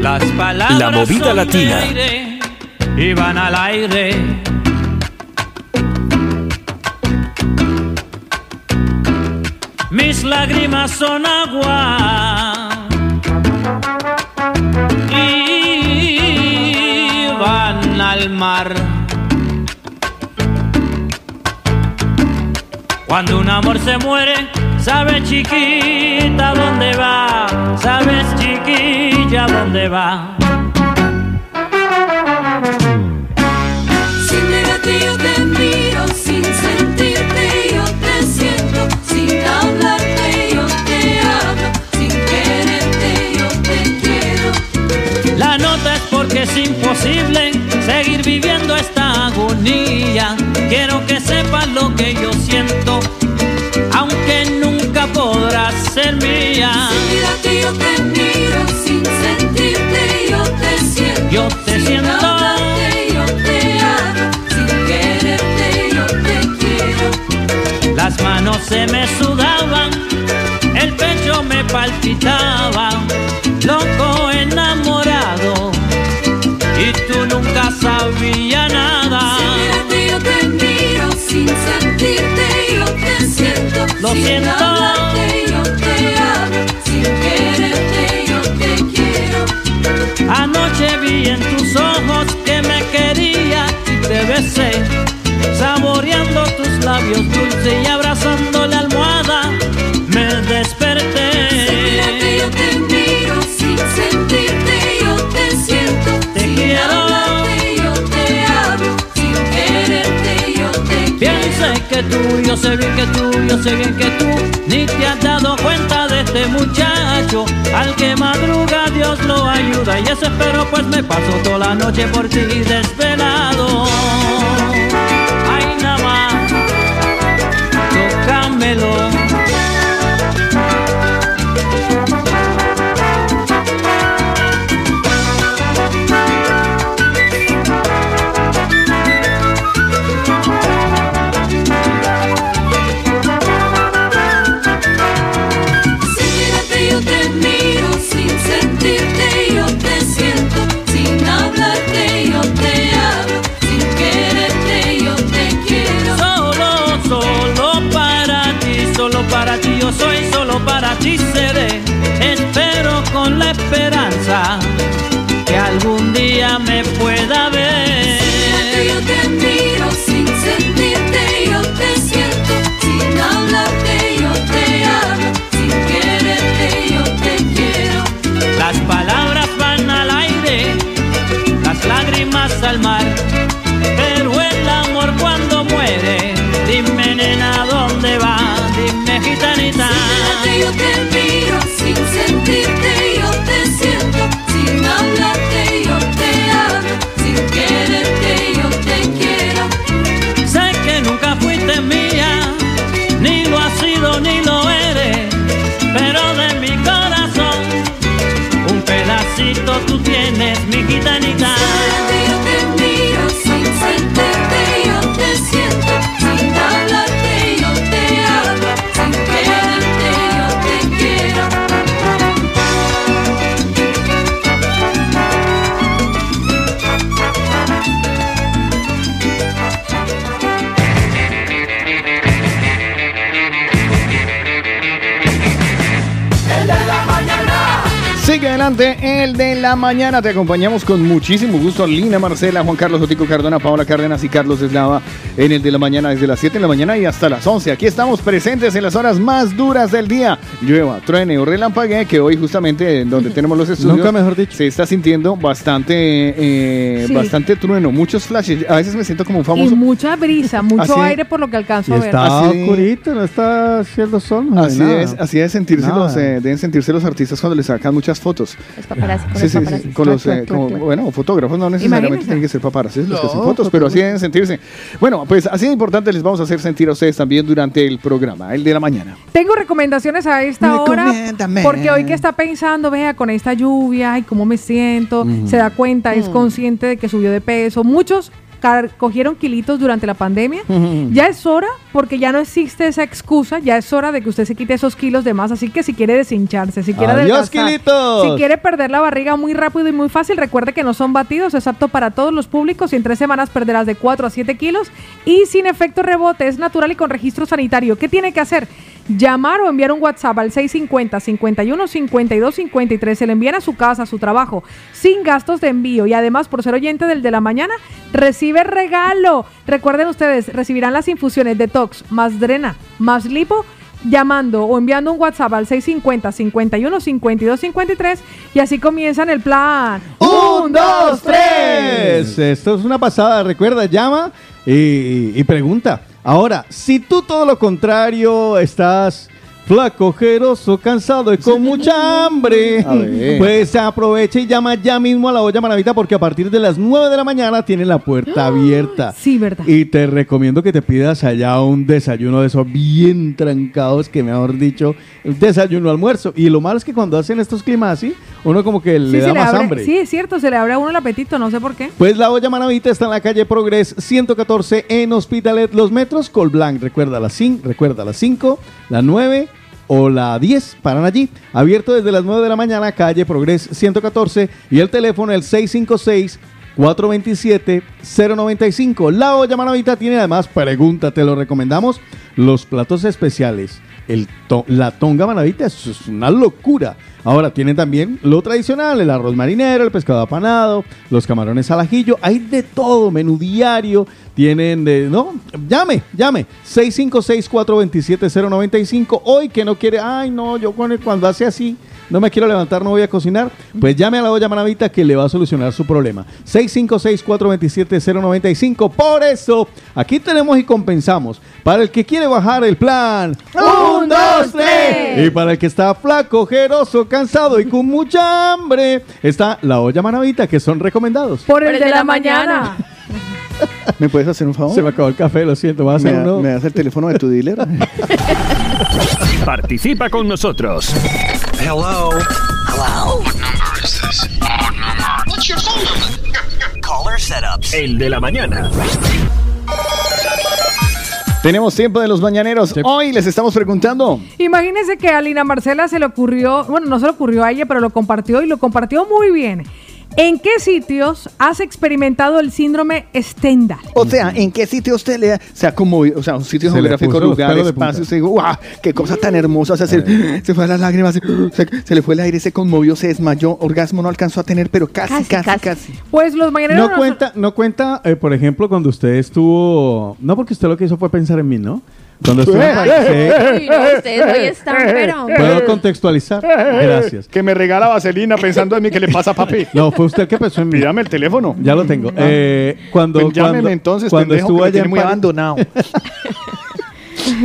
Las palabras La movida latina. aire y van al aire. Son agua y van al mar. Cuando un amor se muere, sabes chiquita dónde va, sabes chiquilla dónde va. Imposible seguir viviendo esta agonía. Quiero que sepas lo que yo siento, aunque nunca podrás ser mía. Sin mirarte yo te miro, sin sentirte yo te siento, Yo te sin siento. hablarte yo te hablo, sin quererte yo te quiero. Las manos se me sudaban, el pecho me palpitaba, Lo sin siento. hablarte yo te hablo, sin quererte yo te quiero. Anoche vi en tus ojos que me quería y te besé, saboreando tus labios dulces y abrazando la sé que tú, yo sé bien que tú, yo sé bien que tú ni te has dado cuenta de este muchacho al que madruga Dios lo ayuda y eso espero pues me paso toda la noche por ti desvelado. Ay nada más, tócamelo. Yo soy, solo para ti seré. Espero con la esperanza que algún día me pueda ver. Sin mirarte yo te miro, sin sentirte yo te siento, sin hablarte yo te hablo, sin quererte yo te quiero. Las palabras van al aire, las lágrimas al mar, yo te miro sin sentirte, yo te siento, sin hablarte, yo te hablo, sin quererte, yo te quiero. Sé que nunca fuiste mía, ni lo has sido ni lo eres, pero de mi corazón un pedacito tú tienes, mi gitanita. Yo te miro sin sentirte. Adelante el de la mañana. Te acompañamos con muchísimo gusto. Lina Marcela, Juan Carlos Otico Cardona, Paola Cárdenas y Carlos Eslava en el de la mañana desde las 7 de la mañana y hasta las 11. Aquí estamos presentes en las horas más duras del día. Llueva, truene o relampague, que hoy justamente en donde tenemos los estudios Nunca mejor dicho. se está sintiendo bastante, eh, Sí. bastante trueno, muchos flashes. A veces me siento como un Y famoso. mucha brisa, mucho Así- aire por lo que alcanzo Y a ver. está Así- oscurito, no está haciendo sol. no Así nada. es, así es sentirse Nada. los, eh, deben sentirse los artistas cuando les sacan muchas fotos. Los paparazzi, con Sí, los sí, paparazzi. con los, eh, como- bueno, fotógrafos no necesariamente Imagínense. tienen que ser paparazzi los que hacen fotos, pero así deben sentirse. Bueno, pues así de importante les vamos a hacer sentir a ustedes también durante el programa, el de la mañana. Tengo recomendaciones a esta hora porque hoy que está pensando, vea, con esta lluvia, ay, cómo me siento, se da cuenta, es consciente de que subió de peso. Muchos cogieron kilitos durante la pandemia. Ya es hora, porque ya no existe esa excusa, ya es hora de que usted se quite esos kilos de más. Así que si quiere deshincharse, si quiere Adiós, kilitos. si quiere perder la barriga muy rápido y muy fácil, recuerde que no son batidos, es apto para todos los públicos y en tres semanas perderás de 4 a 7 kilos y sin efecto rebote, es natural y con registro sanitario. ¿Qué tiene que hacer? Llamar o enviar un WhatsApp al 650 51 52 53. Se le envían a su casa, a su trabajo, sin gastos de envío y además por ser oyente del de la mañana, recibe regalo. Recuerden ustedes, recibirán las infusiones Detox más Drena más Lipo llamando o enviando un WhatsApp al 650 51 52 53 y así comienzan el plan. Un, dos, tres. Esto es una pasada. Recuerda, llama y, y pregunta. Ahora, si tú todo lo contrario estás flaco, ojeroso, cansado y con mucha hambre, pues aprovecha y llama ya mismo a la olla maravita porque a partir de las 9 de la mañana tiene la puerta abierta. Sí, verdad. Y te recomiendo que te pidas allá un desayuno de esos bien trancados, que mejor dicho, un desayuno almuerzo. Y lo malo es que cuando hacen estos climas así, uno como que le Sí, da más abre- hambre. sí, es cierto, se le abre a uno el apetito, no sé por qué. Pues la olla Manavita está en la calle Progress 114 en Hospitalet Los Metros, Colblanc. Recuerda las 5, recuerda las 5, la 9 o la 10 paran allí. Abierto desde las 9 de la mañana, calle Progress 114 y el teléfono el 656 427 095. La olla Manavita tiene además, pregunta, te lo recomendamos, los platos especiales. El to- la tonga manavita es una locura. Ahora tienen también lo tradicional, el arroz marinero, el pescado apanado, los camarones al ajillo. Hay de todo, menú diario. Tienen de... No, llame, llame. 656-427-095. Hoy que no quiere... Ay, no, yo cuando hace así... No me quiero levantar, no voy a cocinar. Pues llame a la olla manavita que le va a solucionar su problema. 656-427-095. Por eso, aquí tenemos y compensamos. Para el que quiere bajar el plan. Un, dos, tres. Y para el que está flaco, ojeroso, cansado y con mucha hambre, está la olla manavita, que son recomendados. Por el, de, la, mañana. ¿Me puedes hacer un favor? Se me acabó el café, lo siento. ¿Vas a ¿Me, hacer uno? me das el teléfono de tu dealer? Participa con nosotros. Hello. Hello. What number is this? What number? What's your phone number? Caller setups. El de la mañana. Tenemos tiempo de los mañaneros. Hoy les estamos preguntando. Imagínense que a Lina Marcela se le ocurrió, bueno, no se le ocurrió a ella, pero lo compartió y lo compartió muy bien. ¿En qué sitios has experimentado el síndrome Stendhal? O sea, ¿en qué sitio usted le se ha conmovido? O sea, un sitio Se geográfico, lugar, espacio. Usted digo, ¡guau! ¡Qué cosa tan hermosa! O sea, se, se fue a las lágrimas, se, se- se le fue el aire, se conmovió, se desmayó. Orgasmo no alcanzó a tener, pero casi, casi, casi. Pues los mañaneros No cuenta, no cuenta, eh, por ejemplo, cuando usted estuvo. No, porque usted lo que hizo fue pensar en mí, ¿no? Cuando estuvo en París. Uy, no, ustedes hoy están, pero... ¿Puedo contextualizar? Gracias. Que me regala vaselina pensando en mí. ¿Qué le pasa, papi? No, fue usted que pensó en mí. Pídame el teléfono. Ya lo tengo. Ah. Eh, cuando, Pues llámeme cuando- entonces, cuando estuvo que allá en muy París- abandonado.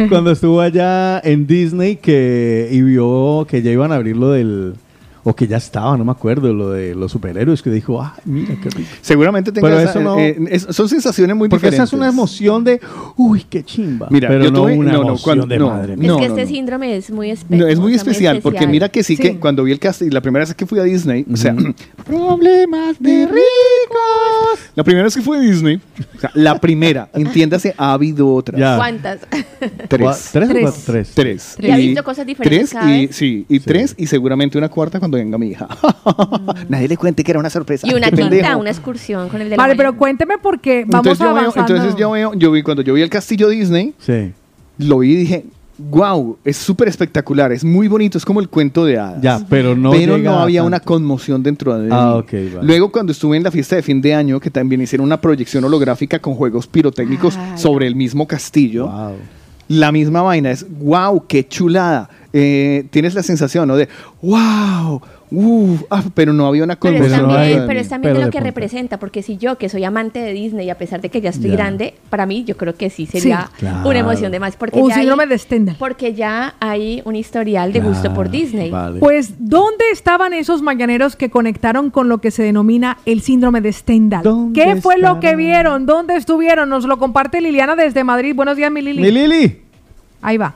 cuando estuvo allá en Disney que y vio que ya iban a abrir lo del o que ya estaba, no me acuerdo, lo de los superhéroes, que dijo, ah, mira qué rico. Seguramente tenga Pero esa- eso no- eh, es- son sensaciones muy Porque esa diferentes. es una emoción de, uy, qué chimba. Mira, pero yo no tuve- una no, no, emoción cuando- de no, madre. es no, que no, este no. síndrome es muy especial. No, es muy especial, porque mira que sí, que cuando vi el casting, la primera vez que fui a Disney, o sea, problemas de ricos. La primera vez que fui a Disney, o sea, la primera, entiéndase, ha habido otras. ¿Cuántas? Tres. ¿Tres o Tres. cuatro? Tres. Tres. ¿Y ha visto cosas diferentes Tres y, sí, y tres y seguramente una cuarta cuando venga mi hija. Nadie le cuente que era una sorpresa. Y una Qué quinta, pendejo. una excursión con el de la Vale, mañana. pero cuénteme porque vamos entonces yo veo, avanzando. entonces yo veo, yo vi cuando yo vi el castillo Disney, Sí. lo vi y dije, wow, es súper espectacular, es muy bonito, es como el cuento de hadas. Ya, pero no pero no había tanto. una conmoción dentro de Ah, ok, vale. Luego cuando estuve en la fiesta de fin de año, que también hicieron una proyección holográfica con juegos pirotécnicos sobre el mismo castillo, la misma vaina es, wow, qué chulada. Eh, tienes la sensación, ¿no? De, wow, uh, ah, pero no había una Pero es también, pero es también de lo que representa, porque si yo, que soy amante de Disney, a pesar de que ya estoy Ya. grande, para mí yo creo que sí sería Sí. una emoción de más. Porque Un ya hay- síndrome de Stendhal. Porque ya hay un historial de gusto por Disney. Pues, ¿dónde estaban esos mañaneros que conectaron con lo que se denomina el síndrome de Stendhal? ¿Qué fue lo que vieron? ¿Dónde estuvieron? Nos lo comparte Liliana desde Madrid. Buenos días, mi Lili. Mi Lili. Ahí va.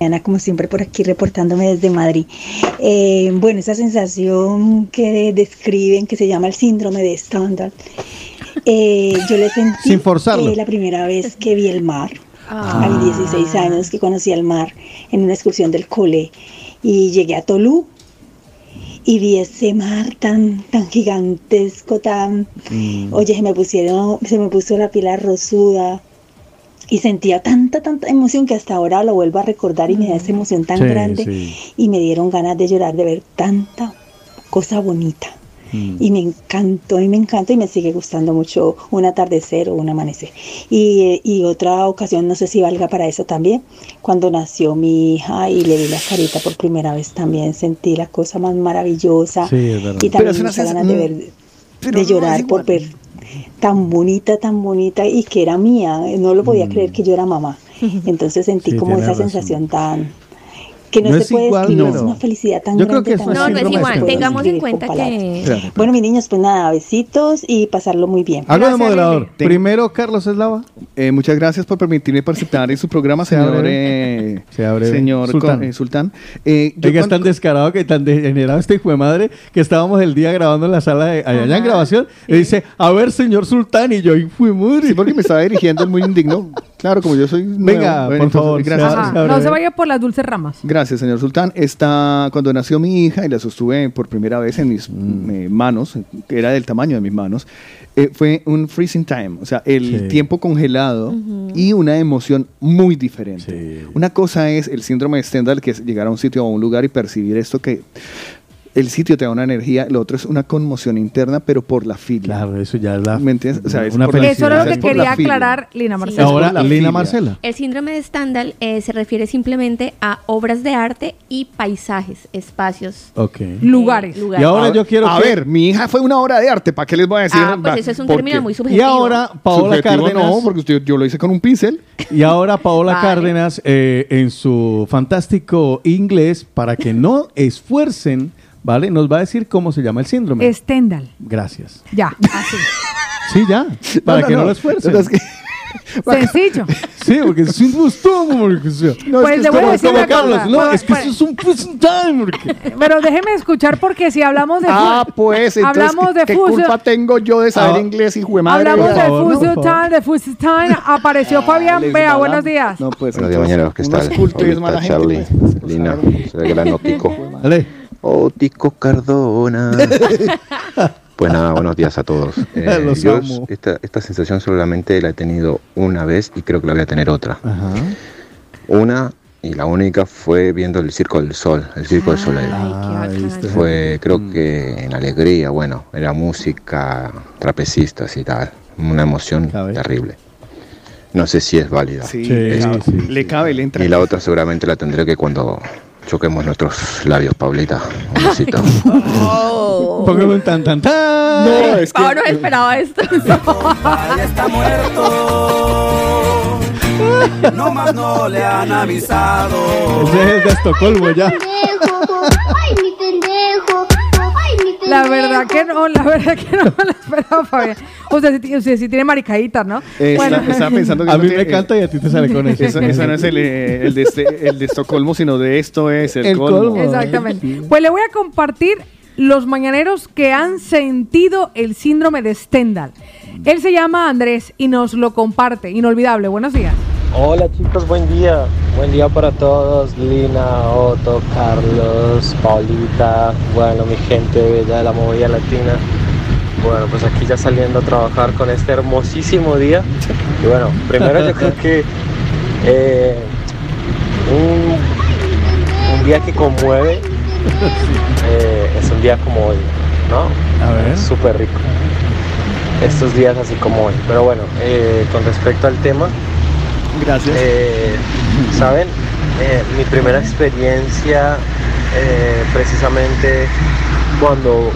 Ana, como siempre, por aquí reportándome desde Madrid. Eh, bueno, esa sensación que describen, que se llama el síndrome de Stendhal, eh, yo le sentí Sin forzarlo. eh, la primera vez que vi el mar, Ah. a mis 16 años, que conocí el mar en una excursión del cole, y llegué a Tolú y vi ese mar tan, tan gigantesco, tan... Oye, se me pusieron, se me puso la piel rosuda y sentía tanta, tanta emoción que hasta ahora lo vuelvo a recordar y me da esa emoción tan Sí, grande sí. y me dieron ganas de llorar de ver tanta cosa bonita. Mm. Y me encantó y me encantó y me sigue gustando mucho un atardecer o un amanecer. Y, y otra ocasión, no sé si valga para eso también, cuando nació mi hija y le vi la carita por primera vez también, sentí la cosa más maravillosa. Sí, es verdad. Y también sensa- ganas de mm, ver, no llorar por ver tan bonita, tan bonita y que era mía. No lo podía creer que yo era mamá. Entonces sentí Mm. Sí, como esa razón. sensación tan que no, No se es puede igual, describir, no. es una felicidad tan Yo creo grande. que es No, no es igual. Tengamos en cuenta que... Bueno, mis niños, pues nada, besitos y pasarlo muy bien. Hago de moderador. Primero, Carlos Eslava. Eh, muchas gracias por permitirme participar en su programa, señor, breve. eh, Sea breve. señor Sultán. Eh, Sultán. Eh, yo Oiga, es tan descarado que tan degenerado este hijo de madre que estábamos el día grabando en la sala de allá en grabación y dice, a ver, señor Sultán, y yo, y fue madre. Sí, porque me estaba dirigiendo el muy indigno. Claro, como yo soy nuevo. Venga, Bueno, por entonces, favor, Gracias. No se vaya por las dulces ramas. Gracias, señor Sultán. Esta, cuando nació mi hija y la sostuve por primera vez en mis Mm. eh, manos, que era del tamaño de mis manos, eh, fue un freezing time, o sea, el Sí. tiempo congelado y una emoción muy diferente. Una cosa es el síndrome de Stendhal, que es llegar a un sitio o a un lugar y percibir esto que el sitio te da una energía, lo otro es una conmoción interna, pero por la filia. Claro, eso ya es la... ¿Me entiendes? O sea, es una por la- Eso era lo que quería aclarar Lina Sí. Marcela. Ahora, la Lina filia. Marcela. El síndrome de Stendhal eh, se refiere simplemente a obras de arte y paisajes, espacios. Lugares. Eh, lugares. Y ahora yo quiero A que- ver, mi hija fue una obra de arte, ¿para qué les voy a decir? Ah, pues eso es un ¿Por término qué? muy Y subjetivo. ahora, Paola Subjetivo Cárdenas. No, porque usted- yo lo hice con un pincel. Y ahora Paola Vale. Cárdenas, eh, en su fantástico inglés, para que no esfuercen, ¿vale? Nos va a decir cómo se llama el síndrome. Stendhal. Gracias. Ya, así. Sí, ya. Para no, que no, no. lo esfuercen. No, es que- Sencillo. Sí, porque es un gusto, porque sea. No, Pues es le que voy a como, decir como una Carlos, cosa. no, es que eso es un prison time. porque- Pero déjeme escuchar porque si hablamos de Ah, pues, entonces, hablamos de ¿qué culpa tengo yo de saber Ah. inglés, hijo de madre? hablamos de favor. time, de fusion time, apareció Fabián. les Vea, buenos días. No, pues, Buenos días, mañana, ¿qué tal? culto y es mala Ahorita gente, Charlie, Lina, el gran Otico. Dale. Otico Cardona. Pues nada, buenos días a todos. Eh, Los yo amo. esta, esta sensación solamente la he tenido una vez y creo que la voy a tener otra. Ajá. Una y la única fue viendo el Circo del Sol, el Circo del Soleil. Ah. Fue, creo que en alegría, bueno, era música, trapecistas y tal. Una emoción ¿Sabe? terrible. No sé si es válida. Sí, Sí, cabe, sí, le cabe, le entra. Y la otra seguramente la tendré que cuando choquemos nuestros labios, Paulita. Un besito. Póngame un tan tan tan. No, es que- Pau no esperaba esto. Padre está muerto. No más no le han avisado. Ese es de Estocolmo ya. Verdad que no, la verdad que no me la esperaba, Fabián. Usted, sí- usted sí tiene maricaditas, ¿no? Eh, Bueno. está- estaba pensando que A mí me canta y a ti te sale con eso. Eso, eso no es el, eh, el de este- el de Estocolmo, sino de esto es el, El colmo. colmo. Exactamente. Pues le voy a compartir los mañaneros que han sentido el síndrome de Stendhal. Él se llama Andrés y nos lo comparte. Inolvidable. Buenos días. Hola chicos, buen día. Buen día para todos. Lina, Otto, Carlos, Paulita, bueno, mi gente bella de la movida latina. Bueno, pues aquí ya saliendo a trabajar con este hermosísimo día. Y bueno, primero yo creo que eh, un, un día que conmueve eh, es un día como hoy, ¿no? A ver. Es súper rico. Estos días así como hoy. Pero bueno, eh, con respecto al tema, Gracias. Saben, Eh, mi primera experiencia eh, precisamente cuando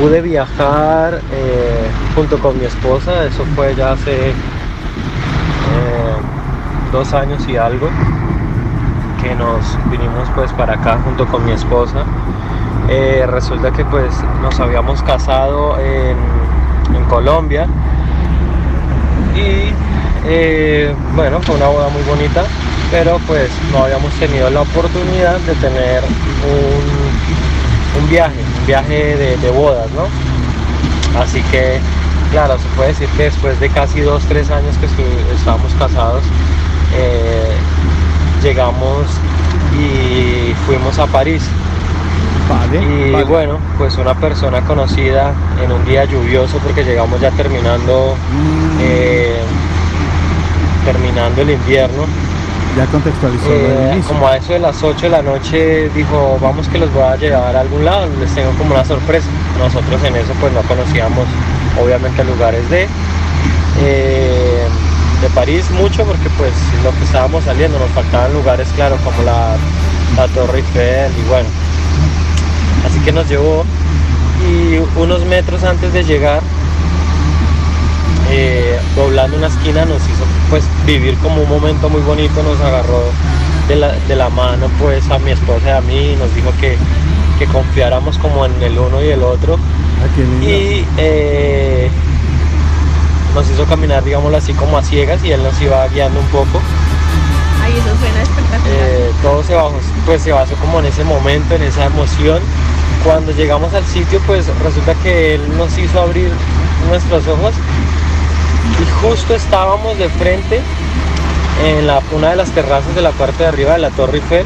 pude viajar eh, junto con mi esposa, eso fue ya hace eh, dos años y algo, que nos vinimos pues para acá junto con mi esposa. Eh, resulta que pues nos habíamos casado en Colombia y eh, bueno, fue una boda muy bonita, pero pues no habíamos tenido la oportunidad de tener un, un viaje, un viaje de, de bodas, ¿no? Así que, claro, se puede decir que después de casi dos, tres años que estábamos casados, eh, llegamos y fuimos a París. y bueno, pues una persona conocida en un día lluvioso porque llegamos ya terminando eh, terminando el invierno. Ya contextualizó Eh, como a eso de las 8 de la noche dijo, vamos que los voy a llevar a algún lado, les tengo como una sorpresa. Nosotros en eso pues no conocíamos obviamente lugares de, eh, de París mucho porque pues lo que estábamos saliendo, nos faltaban lugares claro como la, la Torre Eiffel y bueno. Así que nos llevó y unos metros antes de llegar eh, doblando una esquina nos hizo pues vivir como un momento muy bonito, nos agarró de la, de la mano pues a mi esposa y a mí y nos dijo que, que confiáramos como en el uno y el otro y eh, nos hizo caminar digámoslo así como a ciegas y él nos iba guiando un poco Ay, eso suena espectacular. eh, todo se basó, pues se basó como en ese momento, en esa emoción. Cuando llegamos al sitio, pues resulta que él nos hizo abrir nuestros ojos y justo estábamos de frente en la, una de las terrazas de la parte de arriba de la Torre Eiffel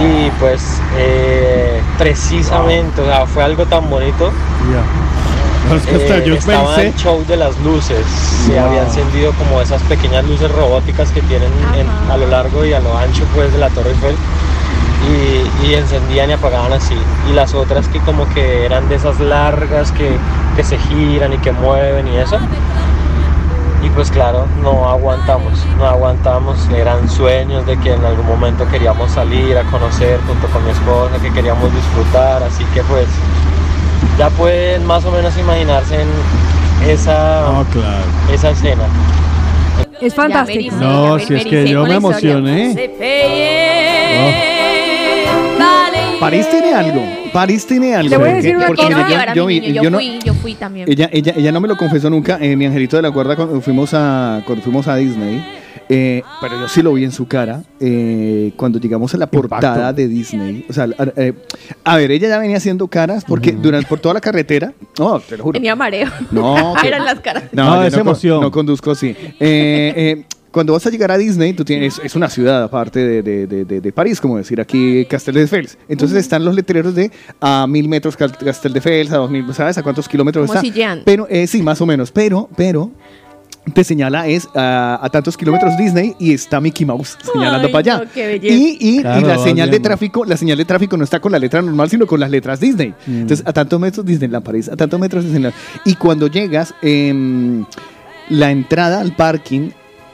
y pues eh, precisamente, o sea, fue algo tan bonito. No, es que hasta Eh, yo estaba pensé- el show de las luces. Se Wow. había encendido como esas pequeñas luces robóticas que tienen en- a lo largo y a lo ancho pues de la Torre Eiffel. Y, y encendían y apagaban así. Y las otras que como que eran de esas largas que, que se giran y que mueven y eso. Y pues claro, no aguantamos, no aguantamos. Eran sueños de que en algún momento queríamos salir a conocer junto con mi esposa, que queríamos disfrutar. Así que pues ya pueden más o menos imaginarse en esa, esa escena. Es fantástico. No, si es que yo me emocioné. París tiene algo. París tiene algo. Le voy a decir una cosa. yo, mi vi- niño, yo, no- fui, yo fui también. ella, ella, ella no me lo confesó nunca. eh, mi angelito de la guarda cuando fuimos a, cuando fuimos a Disney. eh, pero yo sí lo vi en su cara eh, cuando llegamos a la portada de Disney. O sea, a, eh, a ver, ella ya venía haciendo caras porque durante por toda la carretera. No, te lo juro. Tenía mareo. No, que- Eran las caras. No, No, yo es con- emoción. No conduzco así. Cuando vas a llegar a Disney, tú tienes, es una ciudad aparte de, de- de- de- de París, como decir aquí Castel de Fels. Entonces están los letreros de a mil metros Castel de Fels, a dos mil, ¿sabes? A cuántos kilómetros Como está. Sillán. Pero, eh, sí, más o menos. Pero, pero, te señala es a, a tantos kilómetros Disney y está Mickey Mouse señalando Ay, para allá. no, qué belleza. y y- la señal de tráfico, la señal de tráfico no está con la letra normal, sino con las letras Disney. Mm. Entonces, a tantos metros Disneyland París, a tantos metros Disneyland. Y cuando llegas, em, la entrada al parking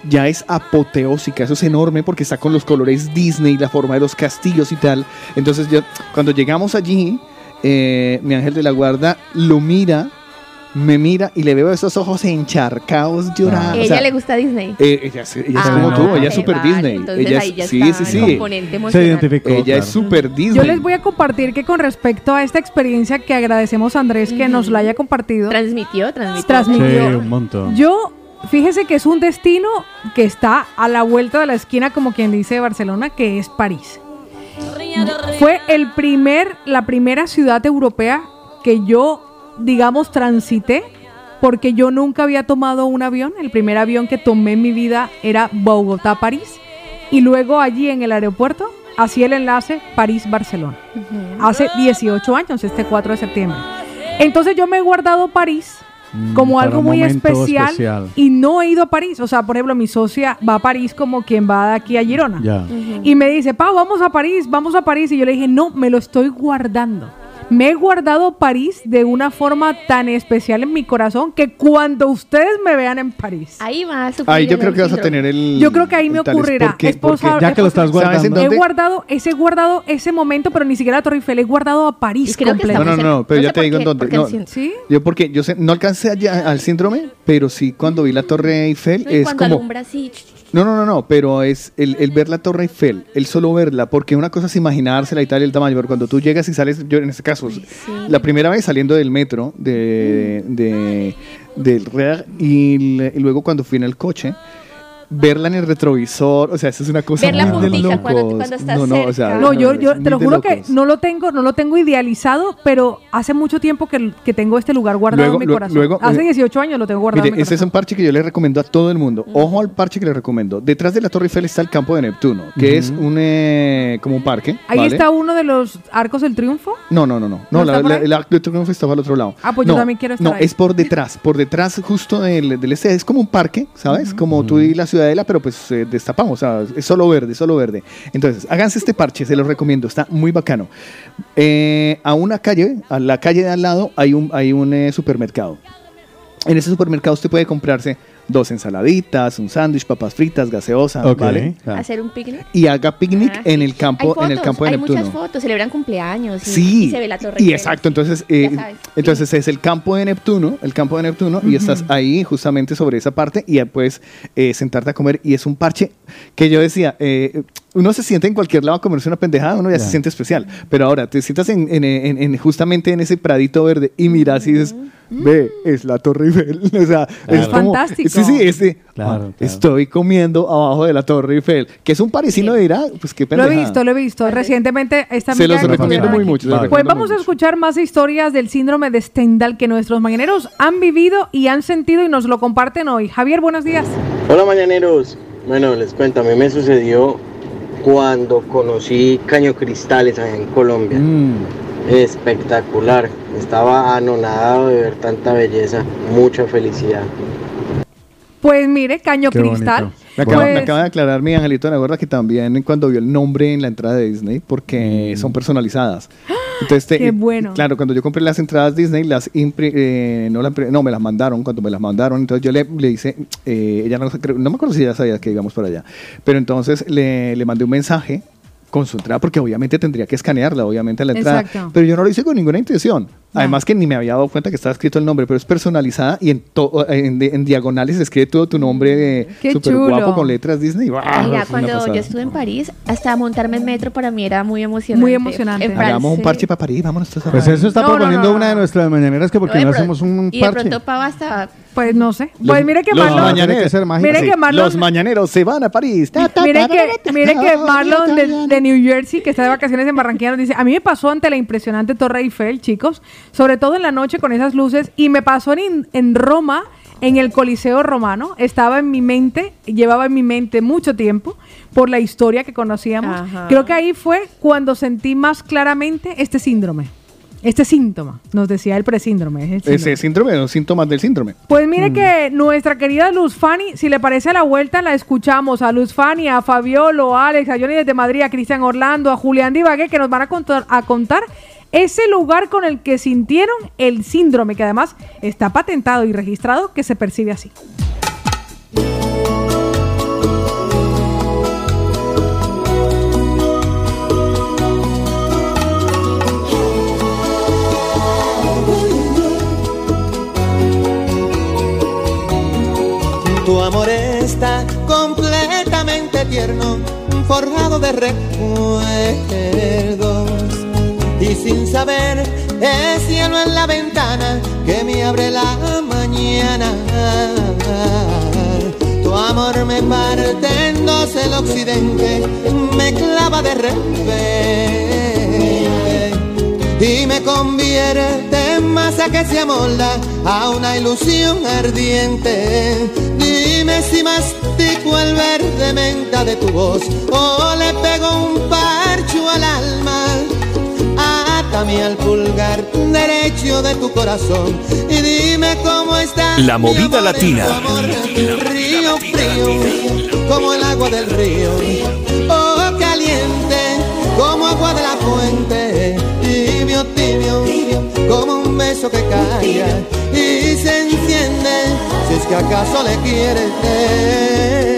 ya es apoteósica, eso es enorme porque está con los colores Disney, la forma de los castillos y tal. Entonces, yo, cuando llegamos allí, eh, mi ángel de la guarda lo mira me mira y le veo esos ojos encharcados llorando. ella le gusta Disney. Eh, ella, es- ella es Ah, como tú, ella es super vale, Disney. entonces ella ahí es, ya sí, está sí, sí. componente emocional. Ella es super Disney. Yo les voy a compartir que con respecto a esta experiencia que agradecemos a Andrés que nos la haya compartido. Transmitió, transmitió. Transmitió. Sí, un montón. Yo, fíjese que es un destino que está a la vuelta de la esquina, como quien dice Barcelona, que es París. Fue el primer, la primera ciudad europea que yo, digamos, transité, porque yo nunca había tomado un avión. El primer avión que tomé en mi vida era Bogotá-París. Y luego allí en el aeropuerto, hacía el enlace París-Barcelona. Hace 18 años, este 4 de septiembre. Entonces yo me he guardado París como para algo muy especial, especial. y no he ido a París. O sea, por ejemplo, mi socia va a París como quien va de aquí a Girona. Y me dice, Pau, vamos a París, vamos a París. Y yo le dije, no, me lo estoy guardando. Me he guardado París de una forma tan especial en mi corazón que cuando ustedes me vean en París. Ahí va a Ahí yo creo que vas a tener el. Yo creo que ahí me ocurrirá. porque- Es posa- porque- es posa- ¿Sabes en He guardado, ese he guardado ese momento, pero ni siquiera a Torre Eiffel, he guardado a París completo. No, no, no, pero ya te digo en dónde. No, ¿Sí? Yo porque yo sé, no alcancé allá al síndrome, pero sí cuando vi la Torre Eiffel Y es cuando como alumbra así, No, no, no, no, pero es el, el ver la Torre Eiffel, el solo verla, porque una cosa es imaginársela y tal el tamaño, pero cuando tú llegas y sales, yo en este caso, la primera vez saliendo del metro, de, de- del RER, y, y luego cuando fui en el coche, verla en el retrovisor, o sea, eso es una cosa Ver la muy de puntica cuando- locos. cuando estás no, no, o sea, cerca. No, yo, yo te lo juro que locos. no lo tengo, no lo tengo idealizado, pero hace mucho tiempo que, que tengo este lugar guardado Luego- en mi luego- corazón. luego- hace 18 años lo tengo guardado Mire, en mi ese es un parche que yo le recomiendo a todo el mundo. Ojo al parche que le recomiendo. Detrás de la Torre Eiffel está el campo de Neptuno, que es un eh, como un parque. Ahí ¿vale? está uno de los arcos del triunfo. No, no, no, no. ¿No la, la- el Arc de Triunfo estaba al otro lado. Ah, pues yo No, también quiero estar No, ahí. es por detrás, por detrás justo del, del este. Es como un parque, ¿sabes? Como tú y la ciudadela, pero pues eh, destapamos. O sea, es solo verde, solo verde. Entonces, háganse este parche, se los recomiendo. Está muy bacano. Eh, a una calle, a la calle de al lado, hay un, hay un eh, supermercado. En ese supermercado usted puede comprarse dos ensaladitas, un sándwich, papas fritas, gaseosa, Ok, ¿vale? hacer un picnic. Y haga picnic Ah, en el campo, Hay en el campo de hay Neptuno. muchas fotos, celebran cumpleaños y, Sí, y se ve la torre. y exacto, entonces, eh, sabes. entonces es el campo de Neptuno, el campo de Neptuno, y estás ahí justamente sobre esa parte y ya puedes eh, sentarte a comer y es un parche que yo decía, eh, uno se siente en cualquier lado a comerse una pendejada, uno ya se siente especial, pero ahora te sientas en, en- en- en- justamente en ese pradito verde y miras y dices, ve, es la Torre Eiffel, o sea, es Es como, fantástico. sí, sí, este, Claro, ah, claro. estoy comiendo abajo de la Torre Eiffel, que es un parisino dirá, pues qué Lo pendejada. he visto, lo he visto. Recientemente esta Se los recomiendo muy mucho, Pues vamos a escuchar más historias del síndrome de Stendhal que nuestros mañaneros han vivido y han sentido y nos lo comparten hoy. Javier, buenos días. Hola mañaneros. Bueno, les cuento, a mí me sucedió cuando conocí Caño Cristales allá en Colombia. Espectacular. Estaba anonadado de ver tanta belleza, mucha felicidad. Pues mire, Caño Qué Cristal. bonito. Me acaba, me Pues- acaba de aclarar mi angelito de la gorda que también cuando vio el nombre en la entrada de Disney, porque son personalizadas. Entonces, te-. Qué bueno. Claro, cuando yo compré las entradas Disney, las impri- eh, no, la impri- no, me las mandaron, cuando me las mandaron, entonces yo le, le hice, eh, ella no, no me acuerdo si ella sabía que íbamos para allá, pero entonces le, le mandé un mensaje con su entrada, porque obviamente tendría que escanearla, obviamente la entrada, Exacto. pero yo no lo hice con ninguna intención. Además que ni me había dado cuenta que estaba escrito el nombre, pero es personalizada y en, to- en, en diagonales se escribe todo tu nombre eh, Qué súper chulo. guapo con letras Disney. Una cuando yo estuve en París, hasta montarme en metro para mí era muy emocionante. Muy emocionante. En Hagamos un parche para París, vámonos todos a Pues París. eso está proponiendo una de nuestras mañaneras que porque de no hacemos un Y de parche. pronto Pau hasta... Pues no sé. Los- Pues mire que los Marlon. mañaneros, que ser mágico. Mire Sí, que Marlon- los mañaneros se van a París. Ta, ta, Mire que, mire que Marlon de, de New Jersey, que está de vacaciones en Barranquilla, nos dice, a mí me pasó ante la impresionante Torre Eiffel, chicos, sobre todo en la noche con esas luces, y me pasó en, en Roma, en el Coliseo Romano, estaba en mi mente, llevaba en mi mente mucho tiempo, por la historia que conocíamos. Ajá. Creo que ahí fue cuando sentí más claramente este síndrome, este síntoma, nos decía el presíndrome. es el síndrome. Ese síndrome, los síntomas del síndrome. Pues mire que nuestra querida Luz Fanny, si le parece a la vuelta, la escuchamos. A Luz Fanny, a Fabiolo, a Alex, a Johnny desde Madrid, a Cristian Orlando, a Julián Divague, que nos van a contar, a contar ese lugar con el que sintieron el síndrome, que además está patentado y registrado que se percibe así. Tu amor está completamente tierno, forrado de recuerdos y sin saber, es cielo en la ventana que me abre la mañana. Tu amor me parte dos el occidente, me clava de repente y me convierte en masa que se amolda a una ilusión ardiente. Dime si mastico el verde menta de tu voz o le pego un parcho al alma. Atame al pulgar derecho de tu corazón y dime cómo está La movida amor latina. amor. Río frío como el agua del río, oh caliente como agua de la fuente, tibio, tibio, como un beso que calla y se enciende, si es que acaso le quieres.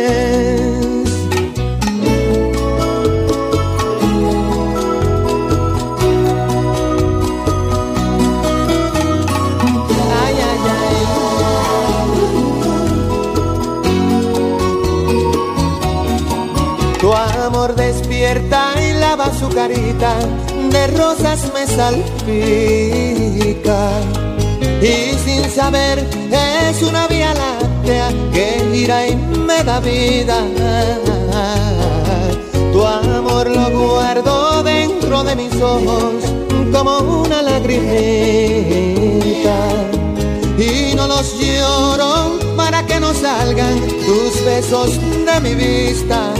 Su carita, de rosas me salpica. Y sin saber es una vía láctea que gira y me da vida. Tu amor lo guardo dentro de mis ojos como una lagrimita y no los lloro para que no salgan tus besos de mi vista.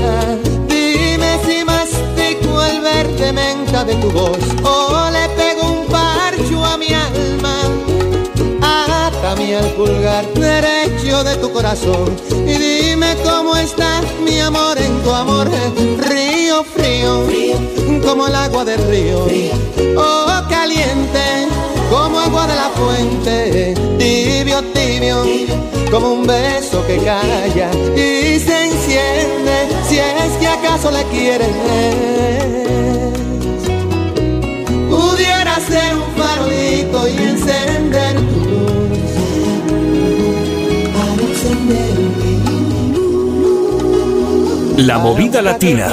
Menta de tu voz o le pego un parcho a mi alma. Atame al pulgar derecho de tu corazón y dime cómo está mi amor en tu amor. Río frío, como el agua del río, oh caliente como agua de la fuente, tibio, tibio, como un beso que calla y se enciende, si es que acaso le quieres. Encender tu luz, para encender La movida latina.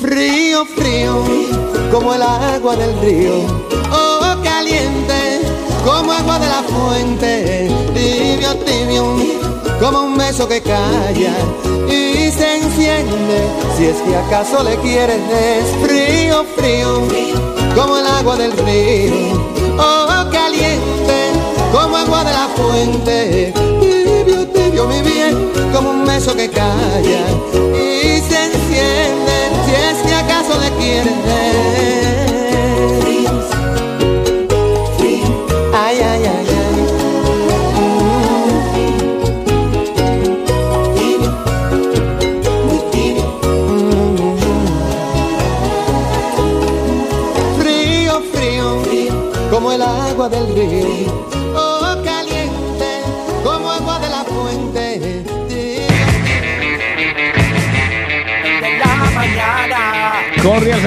Frío, frío, como el agua del río. Oh, caliente, como agua de la fuente. Tibio, tibio, como un beso que calla y Si es que acaso le quieres, frío, frío, como el agua del río. Oh, caliente, como agua de la fuente. Tibio, tibio, mi bien, como un beso que calla y se enciende. Si es que acaso le quieres.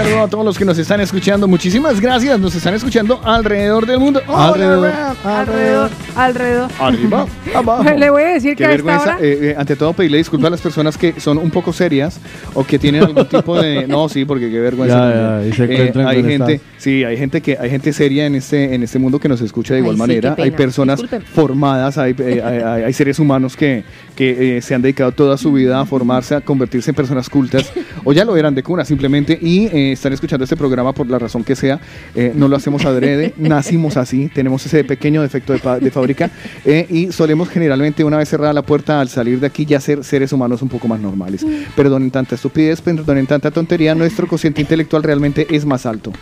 Saludo a todos los que nos están escuchando. Muchísimas gracias. Nos están escuchando alrededor del mundo. Alrededor. Alrededor, alrededor. Arriba, abajo. Le voy a decir Qué que a esta vergüenza. hora... eh, eh, ante todo, pedirle disculpas a las personas que son un poco serias o que tienen algún tipo de. No, sí, porque qué vergüenza. Ya, ya, y se Eh, encuentran hay con gente, estas. sí, hay gente que hay gente seria en este en este mundo que nos escucha de Ay, igual sí, manera. hay personas Disculpen. formadas, hay, eh, hay, hay- seres humanos que, que eh, se han dedicado toda su vida a formarse, a convertirse en personas cultas, o ya lo eran de cuna simplemente, y eh, están escuchando este programa por la razón que sea. Eh, no lo hacemos adrede, nacimos así, tenemos ese pequeño defecto de, de fábrica, eh, y solemos generalmente, una vez cerrada la puerta, al salir de aquí, ya ser seres humanos un poco más normales. Perdonen tanta estupidez, perdonen tanta tontería, nuestro cociente intelectual realmente es más alto.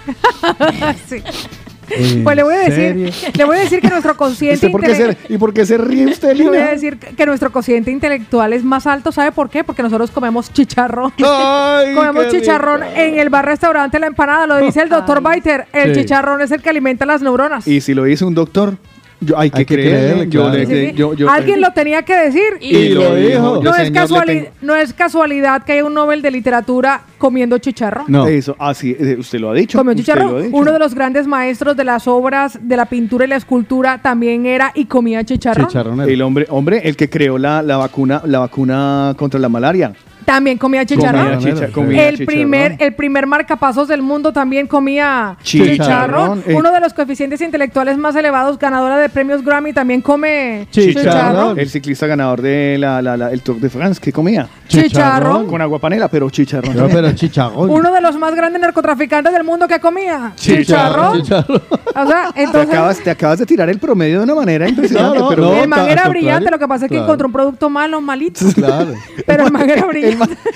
Sí. ¿En Pues le voy a serio? decir, le voy a decir que nuestro consciente ¿Usted por qué intele- se- ¿Y por qué se ríe usted, le voy a Lina? decir que nuestro cociente intelectual es más alto, ¿sabe por qué? Porque nosotros comemos chicharrón. Ay, comemos chicharrón rico. en el bar restaurante La Empanada, lo dice el doctor Baiter. El Sí. chicharrón es el que alimenta las neuronas. Y si lo dice un doctor, Yo, hay que, Hay que creerle, creerle, yo claro. le- Sí, sí. yo- yo- Alguien lo tenía que decir y, Y lo dijo. No, es no casualidad que haya un Nobel de literatura comiendo chicharrón. Eso, así, eh, usted lo ha dicho. Comió usted chicharrón. lo ha dicho. Uno de los grandes maestros de las obras de la pintura y la escultura también era y comía chicharrón. El hombre, hombre, el que creó la, la vacuna, la vacuna contra la malaria. También comía chicharrón. Comía chicha- comía el chicharrón. primer, el primer marcapasos del mundo también comía Chicharrón. chicharrón. Eh. Uno de los coeficientes intelectuales más elevados, ganadora de premios Grammy, también come chicharrón. El ciclista ganador de la, la- Tour de France, ¿qué comía? Chicharrón. Con agua panela, pero chicharrón. Pero chicharrón. Uno de los más grandes narcotraficantes del mundo que comía Chicharrón. chicharrón. O sea, Te entonces acabas, te acabas de tirar el promedio de una manera impresionante. No, no, pero el man era brillante, lo que pasa es que Claro. encontró un producto malo, malito. Claro. Pero el man era brillante.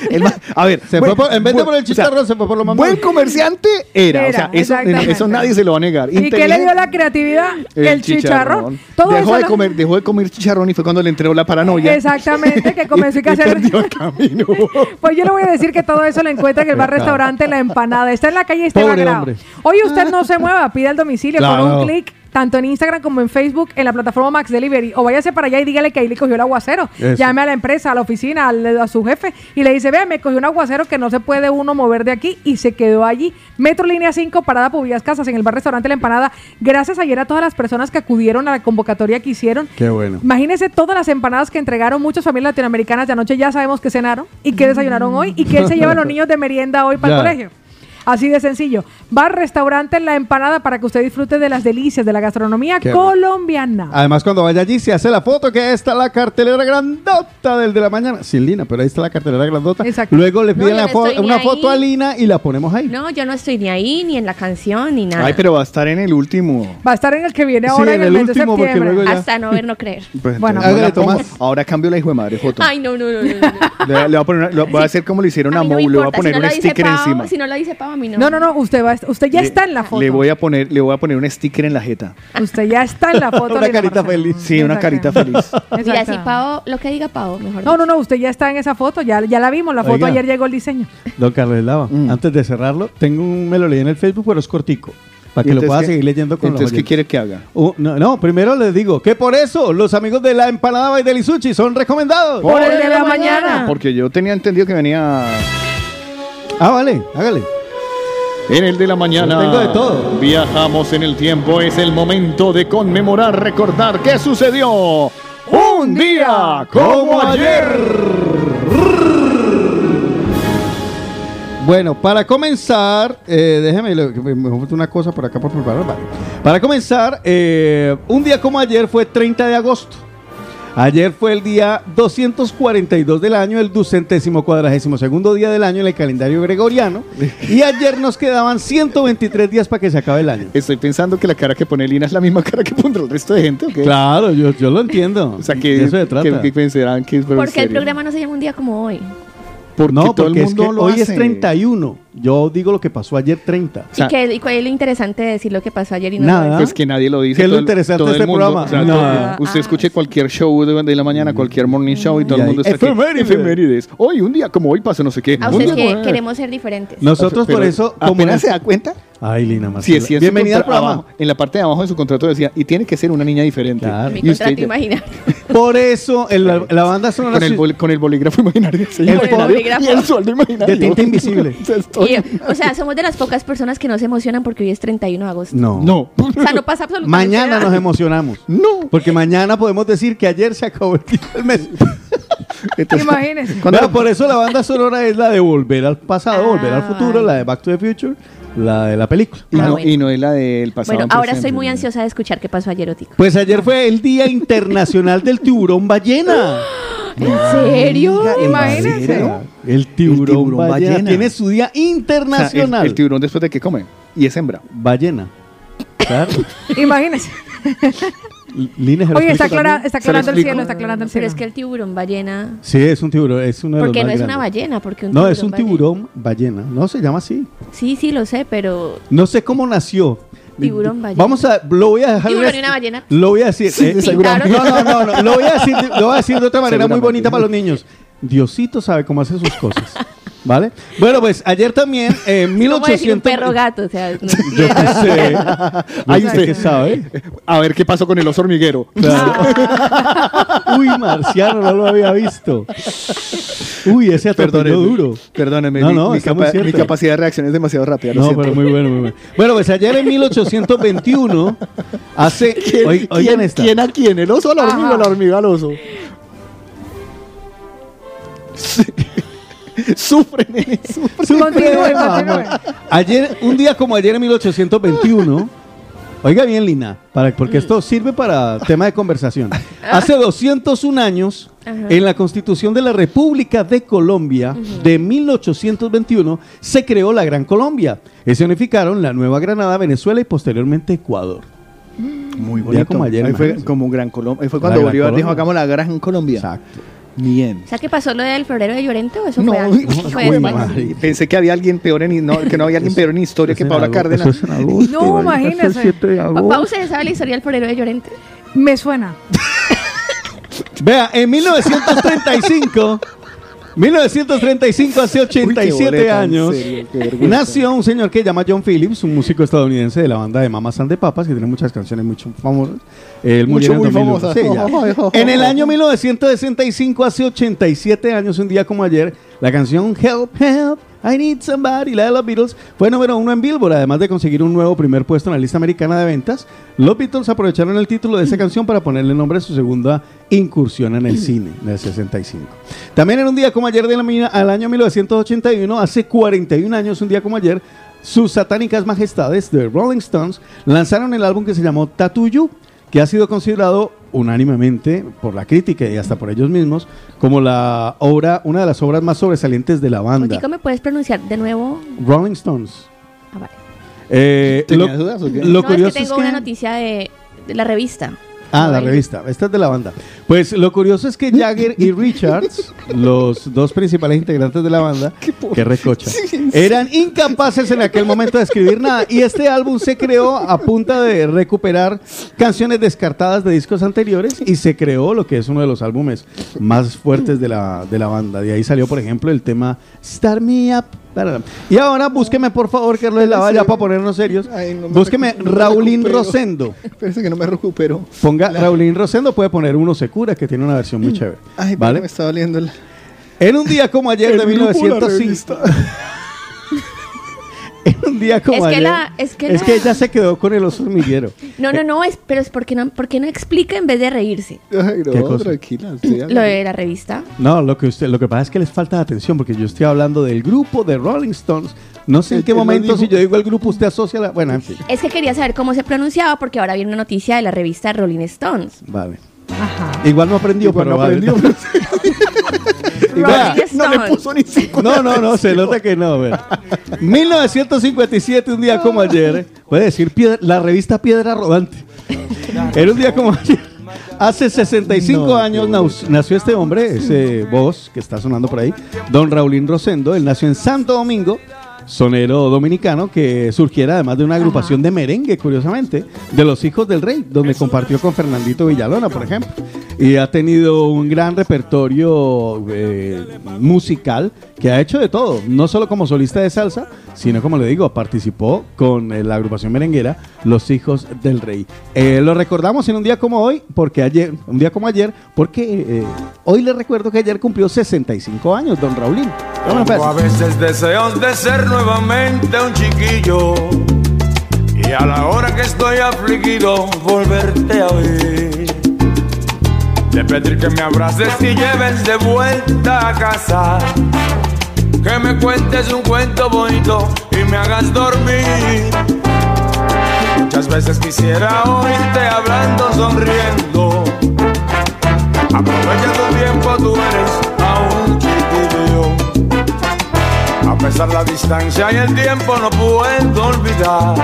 El a ver, Se buen- fue por- en vez de por el o sea, chicharrón, se fue por lo más Buen comerciante era. o Era, sea, eso, exactamente. eso nadie se lo va a negar. ¿Y qué le dio la creatividad? El, chicharrón. Todo dejó, eso de lo- comer, dejó de comer chicharrón y fue cuando le entró la paranoia. Exactamente, que comenzó a Y hacer. perdió el camino. Pues yo le voy a decir que todo eso lo encuentra en el bar restaurante La Empanada. Está en la calle Esteban Pobre Grau. hombre. Hoy usted no se mueva, pida el domicilio con Claro. un clic. Tanto en Instagram como en Facebook, en la plataforma Max Delivery. O váyase para allá y dígale que ahí le cogió el aguacero. Eso. Llame a la empresa, a la oficina, al- a su jefe y le dice: Vea, me cogió un aguacero que no se puede uno mover de aquí y se quedó allí. Metro Línea 5, Parada Pubillas Casas, en el bar restaurante La Empanada. Gracias ayer a todas las personas que acudieron a la convocatoria que hicieron. Qué bueno. Imagínense todas las empanadas que entregaron muchas familias latinoamericanas de anoche. Ya sabemos que cenaron y que desayunaron hoy y que él se lleva a los niños de merienda hoy para el colegio. Así de sencillo. Bar, restaurante, la empanada para que usted disfrute de las delicias de la gastronomía Qué bueno. colombiana. Además, cuando vaya allí, se hace la foto, que está la cartelera grandota del de la mañana. Sin Lina, pero ahí está la cartelera grandota. Exacto. Luego le piden la no fo- una ahí. foto a Lina y la ponemos ahí. No, yo no estoy ni ahí, ni en la canción, ni nada. Ay, pero va a estar en el último. Va a estar en el que viene Sí, ahora en en el, el mes de último, porque septiembre. luego ya- Hasta no ver, no creer. Pues, Bueno. entonces, no la. Tomás. Ahora cambio la hijo de madre foto. Ay, no, no, no, no. no. Le, le voy a poner, una- lo- voy a hacer como le hicieron a, A Mou, le voy a poner si no un sticker Pau, encima. Si no lo dice Pau, no. No, no, no, usted, va, usted ya Le- está en la foto. Le voy a poner, le voy a poner un sticker en la jeta. Usted ya está en la foto. Una carita Marcelo. feliz. Sí, una carita feliz. Mira, Exacto. si Pau, lo que diga Pau, mejor No, no, no, usted ya está en esa foto. Ya, ya la vimos, la foto Oiga. ayer llegó el diseño. Don Carlos Lava, Mm. antes de cerrarlo, tengo un, me lo leí en el Facebook, pero es cortico. Para que ¿Y lo pueda seguir leyendo con los Entonces, ¿qué oyentes. quiere que haga? Uh, no, no, primero les digo que por eso los amigos de la empanada by Delisuchi son recomendados. Por el de la mañana. Porque yo tenía entendido que venía Ah, vale, hágale. En el de la mañana. Yo tengo de todo. Viajamos en el tiempo. Es el momento de conmemorar, recordar qué sucedió un día como ayer. Bueno, para comenzar, eh, déjeme, me una cosa por acá por preparar. Para comenzar, eh, un día como ayer fue 30 de agosto. Ayer fue el día 242 del año, el ducentésimo cuadragésimo segundo día del año en el calendario gregoriano. Y ayer nos quedaban 123 días para que se acabe el año. Estoy pensando que la cara que pone Lina es la misma cara que pondrá el resto de gente. ¿o qué? Claro, yo, yo lo entiendo. O sea, De que, eso se trata. que- pensarán que es en Porque el programa no se llama un día como hoy. Porque no, todo el porque es mundo que lo hoy es hace. 31. Yo digo lo que pasó ayer 30. O sea, ¿Y, qué, ¿Y cuál es lo interesante de decir lo que pasó ayer y no Nada. lo Pues que nadie lo dice. ¿Qué es lo el- interesante de el este mundo, programa? o sea, Nada. todo- usted escuche cualquier show de, de la mañana, cualquier morning show y todo Y el mundo está aquí, efemérides. efemérides. Hoy, un día como hoy pasa no sé qué. Día que queremos ser diferentes. Nosotros por eso, como ¿Apenas es- se da cuenta? Ay, Lina Sí, Marcela. sí, Bienvenida al programa. abajo, en la parte de abajo de su contrato decía, y tiene que ser una niña diferente. Claro. Mi usted contrato imaginario. Por eso, en la, la banda sonora con, el bol- con el bolígrafo imaginario. sí, El imaginario, bolígrafo. Y el sueldo imaginario. de tinta invisible. O sea, o somos de las pocas personas que no se emocionan porque hoy es 31 de agosto. No. No. O sea, no pasa absolutamente Mañana nada. nos emocionamos. No. Porque mañana podemos decir que ayer se acabó el, el mes. Entonces, Imagínense. Vea, por eso la banda sonora es la de Volver al pasado, Volver al futuro, Ay. la de Back to the Future, la de la película. y, Ah, no, bueno. y no es la del pasado. Bueno, en ahora estoy muy ansiosa de escuchar qué pasó ayer, Otico. Pues ayer fue el Día Internacional del Tiburón Ballena. ¿En serio? Imagínense. El tiburón, tiburón ballena. ballena. tiene su día O sea, el- internacional. el, tiburón después de que come. Y es hembra. ballena. Claro. Imagínense. Lina, ¿se lo Oye, está, aclara- está ¿Se lo aclarando el cielo, está aclarando el Pero cielo. es que el tiburón ballena. Sí, es un tiburón, es uno de Porque los no más es una ballena, porque un No, es un ballena. tiburón ballena. No se llama así. Sí, sí, lo sé, pero. No sé cómo nació. Tiburón ballena. Vamos a, lo voy a dejar. Tiburón y una ballena. Lo voy a decir. Sí, eh, seguramente. no, no, no, no, Lo voy a decir, de- lo voy a decir de otra manera muy bonita para los niños. Diosito sabe cómo hace sus cosas. ¿Vale? Bueno, pues ayer también, en ¿Cómo decir un 1800... perro gato? O sea, no Yo qué sé. Ahí usted qué sabe. A ver qué pasó con el oso hormiguero. Uy, Marciano, no lo había visto. Uy, ese atropelló duro. Perdóneme, No, mi, no, mi está muy capa- cierto. mi capacidad de reacción es demasiado rápida. lo No, siento. pero muy bueno, muy bueno. Bueno, pues ayer en 1821, hace... ¿Quién, oig- oigan quién- esta. quién a quién? ¿El oso o la hormiga? Ajá. La hormiga al oso. Sufre, nene, sufre. Continúe, Vamos. continúe. Ayer, un día como ayer en 1821, oiga bien, Lina, para, porque esto sirve para tema de conversación. Hace 201 años, Ajá. en la Constitución de la República de Colombia de 1821, se creó la Gran Colombia. Y se unificaron la Nueva Granada, Venezuela y posteriormente Ecuador. Muy Un día como ayer, Ahí fue como un gran Colombia. Ahí fue cuando Bolívar dijo, hagamos la gran Colombia. Exacto. Bien. O sea, ¿qué pasó lo del florero de Llorente o eso No, fue? Fue uy, madre. Pensé que había alguien peor en no, que no había alguien peor en historia que Paula Cárdenas. No, imagínese. Pa- Pausa, ¿sabe la historia del florero de Llorente? Me suena. Vea, en 1935, 1935, hace 87 boleta, en años, serio, nació un señor que se llama John Phillips, un músico estadounidense de la banda de Mamas and the Papas, que tiene muchas canciones muy famosas. Él Mucho, murió en muy 2001. famosas. Sí, ya. En el año 1965, hace 87 años, un día como ayer, la canción Help, Help, I Need Somebody, la de los Beatles, fue número uno en Billboard, además de conseguir un nuevo primer puesto en la lista americana de ventas. Los Beatles aprovecharon el título de esa canción para ponerle nombre a su segunda incursión en el cine, en el 65. También en un día como ayer del al año 1981, hace 41 años, un día como ayer, sus satánicas majestades, The Rolling Stones, lanzaron el álbum que se llamó Tattoo You, que ha sido considerado unánimemente por la crítica y hasta por ellos mismos como la obra, una de las obras más sobresalientes de la banda. ¿me puedes pronunciar de nuevo? Rolling Stones. Ah, vale. Eh, ¿Tenías lo, dudas o qué? lo no, curioso es que tengo es que- una noticia de, de la revista. Ah, la revista. Esta es de la banda. Pues lo curioso es que Jagger y Richards, los dos principales integrantes de la banda, que recocha, eran incapaces en aquel momento de escribir nada. Y este álbum se creó a punta de recuperar canciones descartadas de discos anteriores y se creó lo que es uno de los álbumes más fuertes de la, de la banda. De ahí salió, por ejemplo, el tema Start Me Up. Y ahora búsqueme, por favor, Carlos de la Valla, para ponernos serios. Ay, no me búsqueme Raulín. Rosendo. Parece que no me recupero. Ponga Raulín Rosendo, puede poner uno Secura, que tiene una versión muy chévere. Ay, ¿vale? me está doliendo el... En un día como ayer de El grupo, la 1905. en un día como Es que ayer. la- es que la- ella se quedó con el oso hormiguero. No, no, no, es, pero es porque no, porque no explica en vez de reírse. Ay, ¿Qué no, cosa? tranquila. Lo de la revista. No, lo que usted, lo que pasa es que les falta de atención, porque yo estoy hablando del grupo de Rolling Stones. No sé en qué momento, si yo digo el grupo, usted asocia la. Bueno, en fin. Es que quería saber cómo se pronunciaba porque ahora viene una noticia de la revista Rolling Stones. Vale. Igual no aprendió, Igual pero no vale. aprendió. Vea, No le puso ni cinco. No, no, no, se nota que no. vea. 1957, un día como ayer, puede decir piedra- la revista Piedra Rodante. Era un día como ayer. Hace 65 No, años naus- nació este hombre, ese voz que está sonando por ahí, don Raulín Rosendo. Él nació en Santo Domingo, sonero dominicano, que surgiera además de una agrupación de merengue, curiosamente, de los Hijos del Rey, donde compartió con Fernandito Villalona, por ejemplo. Y ha tenido un gran repertorio eh, musical que ha hecho de todo, no solo como solista de salsa, sino como le digo, participó con eh, la agrupación merenguera Los Hijos del Rey. Eh, lo recordamos en un día como hoy, porque ayer, un día como ayer, porque eh, hoy le recuerdo que ayer cumplió 65 años, don Raulín. Vámonos, pues. A veces deseos de ser nuevamente un chiquillo y a la hora que estoy afligido volverte a ver. De pedir que me abraces y lleves de vuelta a casa. Que me cuentes un cuento bonito y me hagas dormir. Muchas veces quisiera oírte hablando, sonriendo. Aprovecha tu tiempo, tú eres A pesar la distancia y el tiempo no puedo olvidar.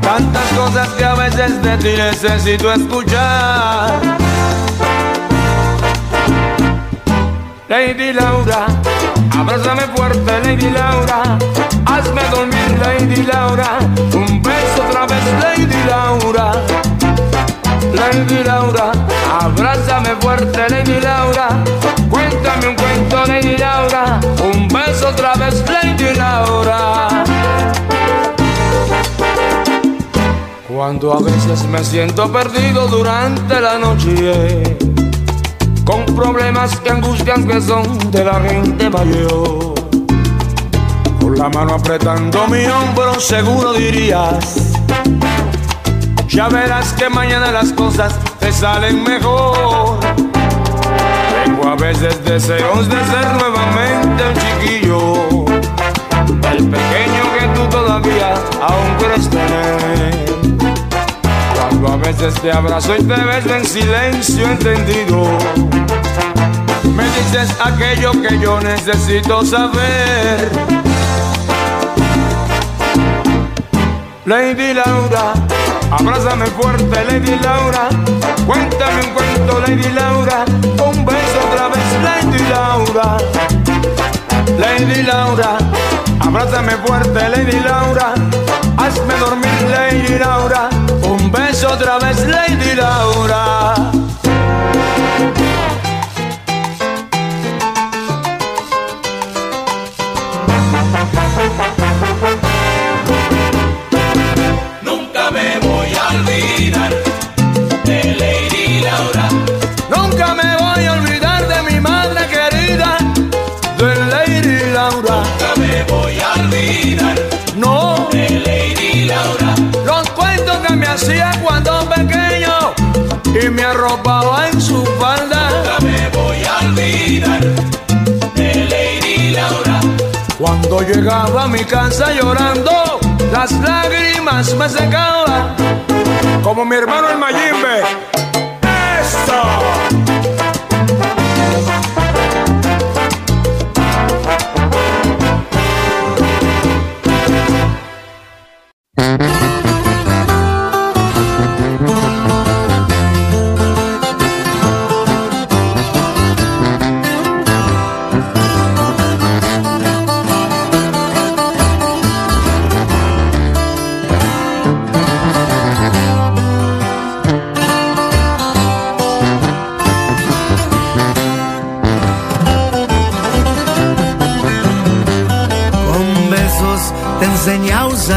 Tantas cosas que a veces de ti necesito escuchar. Lady Laura, abrázame fuerte, Lady Laura. Hazme dormir, Lady Laura. Un beso otra vez, Lady Laura. Lady Laura, abrázame fuerte, Lady Laura. Cuéntame un cuento, Lady Laura. Un beso otra vez, Lady Laura. Cuando a veces me siento perdido durante la noche, con problemas que angustian que son de la gente mayor. Con la mano apretando mi hombro, seguro dirías, ya verás que mañana las cosas te salen mejor. Tengo a veces deseos de ser nuevamente un chiquillo, el pequeño que tú todavía aún crees tener. Cuando a veces te abrazo y te beso en silencio entendido, me dices aquello que yo necesito saber. Lady Laura, abrázame fuerte, Lady Laura. Cuéntame un cuento, Lady Laura. Un beso otra vez, Lady Laura. Lady Laura, abrázame fuerte, Lady Laura. Hazme dormir, Lady Laura. Un beso otra vez, Lady Laura. No, de Lady Laura. los cuentos que me hacía cuando pequeño y me arropaba en su falda. Nunca me voy a olvidar de Lady Laura. Cuando llegaba a mi casa llorando, las lágrimas me secaban, como mi hermano el Mayimbe.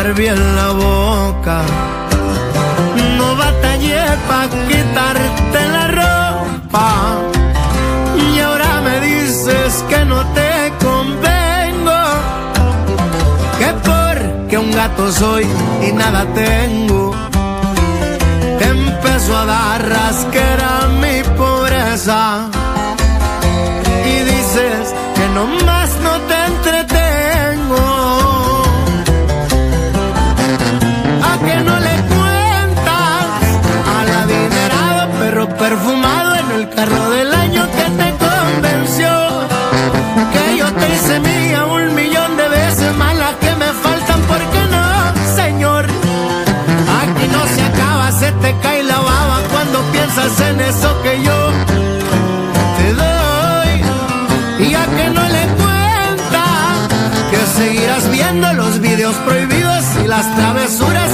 Usar bien la boca. No batallé pa' quitarte la ropa. Y ahora me dices que no te convengo. Que porque un gato soy y nada tengo. Te empezó a dar rasquera mi pobreza y dices que no te carro del año que te convenció. Que yo te hice mía un millón de veces más las que me faltan, ¿por qué no, señor? Aquí no se acaba, se te cae la baba cuando piensas en eso que yo te doy. Y a que no le cuenta que seguirás viendo los videos prohibidos y las travesuras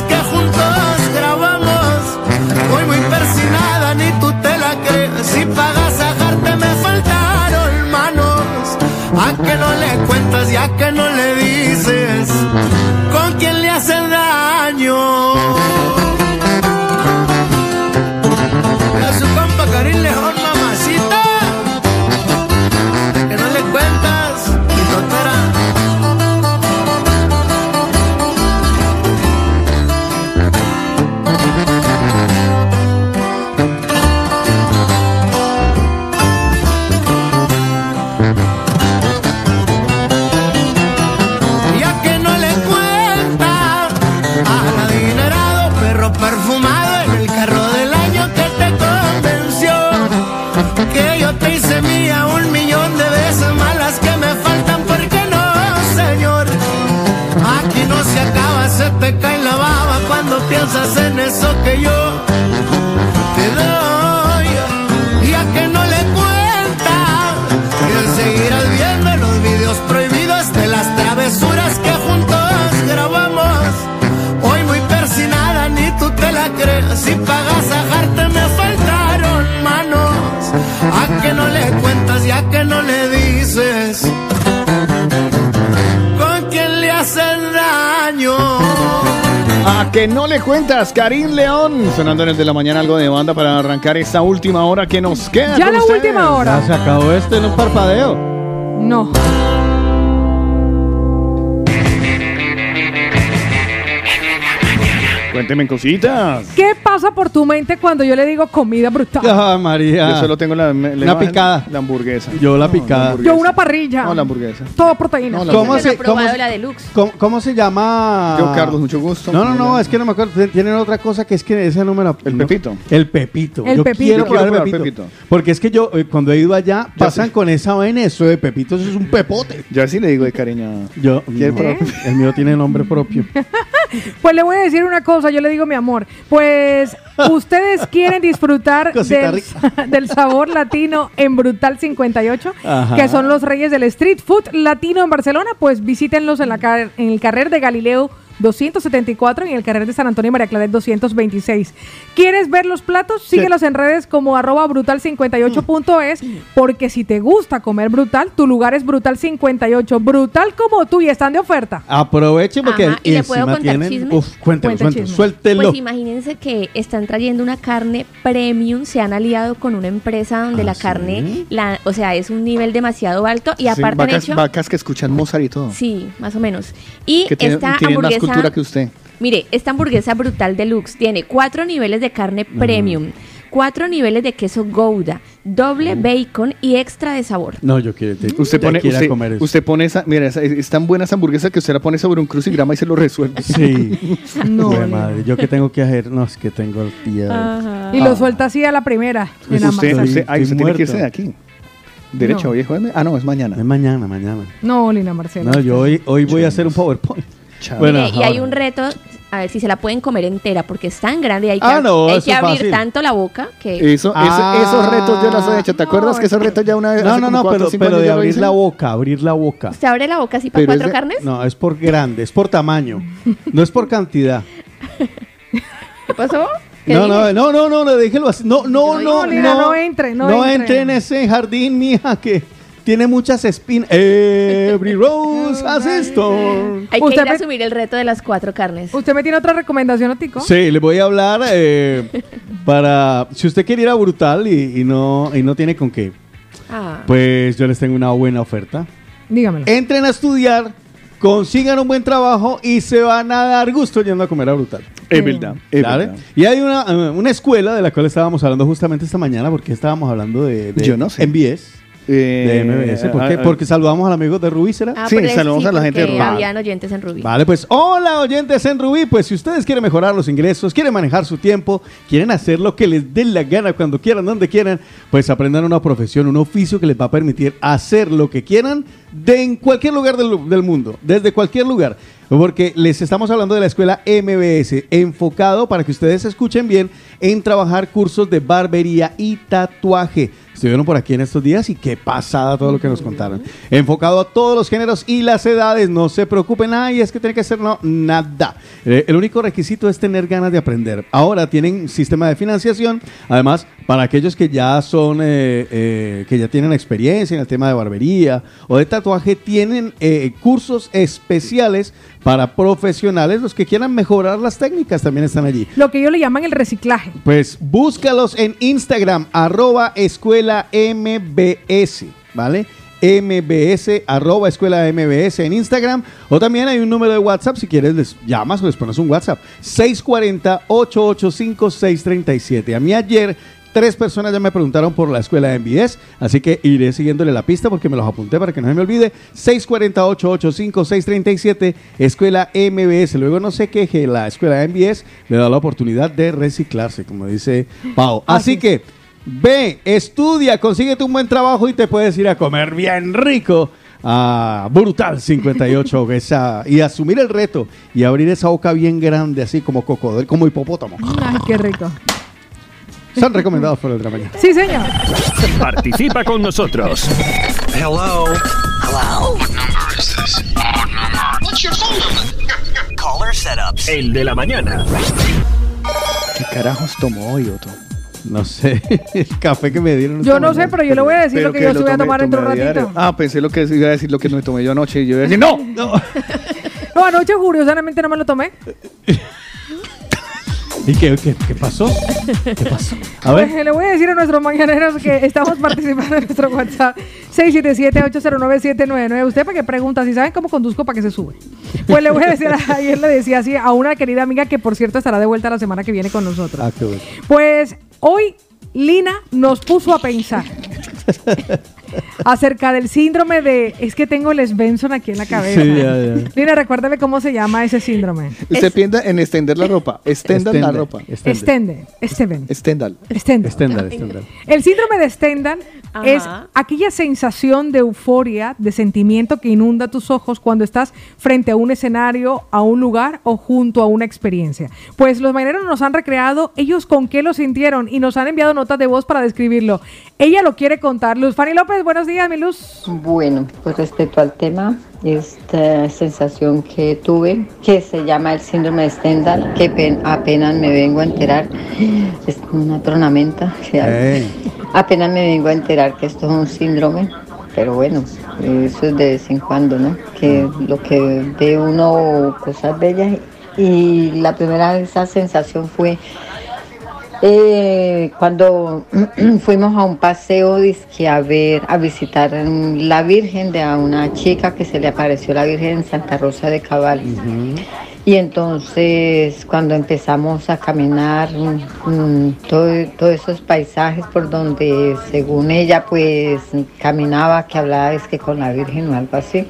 daño. A su compa Karim Lejón, ¿A que no le cuentas? Karim León, sonando en el de la mañana algo de banda para arrancar esta última hora que nos queda. Ya con la ustedes. última hora. Ya se acabó este en un parpadeo. No. Cuénteme cositas. ¿Qué pasa por tu mente cuando yo le digo comida brutal? Ah, María. Yo solo tengo la, la Una picada. La hamburguesa. Yo la No, picada. hamburguesa. Yo una parrilla. No, la hamburguesa. Todo proteína. No, la ¿Cómo se, cómo, la deluxe. cómo- cómo se llama? Yo, Carlos, mucho gusto. No, no, no, es que no me acuerdo. Tienen otra cosa que es que ese número. El no- pepito. El pepito. El yo pepito. quiero Yo quiero probar el pepito. pepito. Porque es que yo, eh, cuando he ido allá, Ya pasan sé. con esa vaina. Eso de pepito, eso es un pepote. Yo así le digo de cariño. Yo, ¿Quiere no, probar? el mío tiene nombre propio. Pues le voy a decir una cosa, yo le digo mi amor. Pues ustedes quieren disfrutar del, del sabor latino en Brutal 58, Ajá. que son los reyes del street food latino en Barcelona, pues visítenlos en, la car- en el carrer de Galileo 274 y en el carrer de San Antonio y María Claret 226. ¿Quieres ver los platos? Síguelos en redes como arroba brutal58.es porque si te gusta comer brutal, tu lugar es Brutal 58. Brutal como tú y están de oferta. Aprovechen porque Ajá, ¿y le puedo contar tienen. chismes? Uf, cuéntelo, Cuenta suéltelo. Pues imagínense que están trayendo una carne premium, se han aliado con una empresa donde ¿Ah, la sí? carne, la, o sea, es un nivel demasiado alto y aparte han vacas, hecho... vacas que escuchan Mozart y todo. Sí, más o menos. Y esta tienen más que usted. Mire, esta hamburguesa brutal deluxe tiene cuatro niveles de carne premium, cuatro niveles de queso gouda, doble bacon y extra de sabor. No, yo quiero. te- Usted ya pone, quiera usted, comer eso. usted pone esa, mira, esa- es tan buena esa hamburguesa que usted la pone sobre un crucigrama y se lo resuelve. Sí. No, madre, yo que tengo que hacer. No, es que tengo el día. Y lo suelta así a la primera. en la usted, usted, ay, Estoy usted tiene que irse de aquí. Derecho, No. viejo. Ah, no, es mañana. Es mañana, mañana. No, Lina Marcela. No, yo hoy, hoy voy a hacer un PowerPoint. Chao. Bueno, Mire, y hay un reto, a ver si se la pueden comer entera, porque es tan grande y hay que, Ah, no, hay que abrir fácil. tanto la boca que... Eso, Ah. eso- esos retos yo los he hecho. ¿Te acuerdas que esos retos ya una vez? No, no, no, cuatro, pero, de abrir la boca, abrir la boca. ¿Usted abre la boca así para Pero cuatro de- carnes? No, es por grande, es por tamaño. No es por cantidad. ¿Qué pasó? ¿Qué No, dije? no, no, no, no, no, déjelo así. No, no, No, no, no. no entre, no entre. entre. en ese jardín, mija, que tiene muchas espinas. Every rose has a storm. Hay que Usted ir a me- asumir el reto de las cuatro carnes. ¿Usted me tiene otra recomendación, Otico? Sí, le voy a hablar eh, para. Si usted quiere ir a Brutal y, y no, y no tiene con qué, Ah. pues yo les tengo una buena oferta. Dígamelo. Entren a estudiar, consigan un buen trabajo y se van a dar gusto yendo a comer a Brutal. Es verdad, es ¿Vale? verdad. Y hay una, eh, una escuela de la cual estábamos hablando justamente esta mañana, porque estábamos hablando de, de Yo no sé. MBS, de Eh, MBS. ¿Por qué? porque saludamos al amigo de Rubí, ¿será? Ah, Sí, saludamos a la gente de Rubí. habían oyentes en Rubí. Vale, pues hola oyentes en Rubí, pues si ustedes quieren mejorar los ingresos, quieren manejar su tiempo, quieren hacer lo que les dé la gana cuando quieran, donde quieran, pues aprendan una profesión, un oficio que les va a permitir hacer lo que quieran de en cualquier lugar del, del mundo, desde cualquier lugar. Porque les estamos hablando de la escuela MBS, enfocado para que ustedes escuchen bien en trabajar cursos de barbería y tatuaje. Estuvieron por aquí en estos días y qué pasada todo lo que nos contaron. Enfocado a todos los géneros y las edades. No se preocupen, ay, es que tiene que ser no, nada. Eh, el único requisito es tener ganas de aprender. Ahora tienen sistema de financiación. Además, para aquellos que ya son, eh, eh, que ya tienen experiencia en el tema de barbería o de tatuaje, tienen eh, cursos especiales para profesionales. Los que quieran mejorar las técnicas también están allí. Lo que ellos le llaman el reciclaje. Pues búscalos en Instagram, arroba escuela MBS, ¿vale? MBS, arroba escuela MBS en Instagram. O también hay un número de WhatsApp, si quieres les llamas o les pones un WhatsApp. 640-885-637. A mí ayer tres personas ya me preguntaron por la escuela de MBS, así que iré siguiéndole la pista porque me los apunté para que no se me olvide. 640-885-637, escuela MBS. Luego no se queje, la escuela de MBS le da la oportunidad de reciclarse, como dice Pau. Así que ve, estudia, consíguete un buen trabajo y te puedes ir a comer bien rico. a Brutal 58 esa, y asumir el reto y abrir esa boca bien grande así como cocodrilo, como hipopótamo. Ay, qué rico. Son recomendados por el de la mañana. Sí, señor. Participa con nosotros. Hello. Hello. What number is this? What number? What's your phone number? Caller setups. El de la mañana. ¿Qué carajos tomó hoy, Otto? No sé, el café que me dieron. Yo no sé, pero yo le voy a decir lo que que yo lo estoy a tomar dentro de un ratito. diario. Ah, pensé lo que iba a decir lo que me tomé yo anoche y yo iba a decir, ¡no! No, anoche curiosamente no me lo tomé. ¿Y qué, qué, qué pasó? ¿Qué pasó? A ver. Pues, le voy a decir a nuestros mañaneros que estamos participando en nuestro WhatsApp 677-809-799. Usted para que pregunta si saben cómo conduzco para que se sube. Pues le voy a decir, ayer le decía así a una querida amiga que por cierto estará de vuelta la semana que viene con nosotros. Ah, qué bueno. Pues hoy Lina nos puso a pensar acerca del síndrome de es que tengo el Svensson aquí en la cabeza. Sí, ya, ya. Lina, recuérdame cómo se llama ese síndrome. Usted piensa en extender la ropa. Extendan la Extende, ropa. Extende. Extendal. Stendhal. Stendhal, Stendhal. El síndrome de Stendhal Ajá. es aquella sensación de euforia, de sentimiento que inunda tus ojos cuando estás frente a un escenario, a un lugar o junto a una experiencia. Pues los marineros nos han recreado ellos con qué lo sintieron y nos han enviado notas de voz para describirlo. Ella lo quiere contar. Luz Fanny López, buenos días, mi Luz. Bueno, pues respecto al tema, esta sensación que tuve, que se llama el síndrome de Stendhal, que pen- apenas me vengo a enterar, es una tronamenta, que hay. apenas me vengo a enterar que esto es un síndrome, pero bueno, eso es de vez en cuando, ¿no? Que lo que ve uno cosas bellas y la primera esa sensación fue eh, cuando fuimos a un paseo dizque a ver, a visitar la Virgen de a una chica que se le apareció la Virgen en Santa Rosa de Cabal. Y entonces cuando empezamos a caminar mm, mm, todo- todos esos paisajes por donde según ella pues caminaba, que hablaba es que con la Virgen o algo así,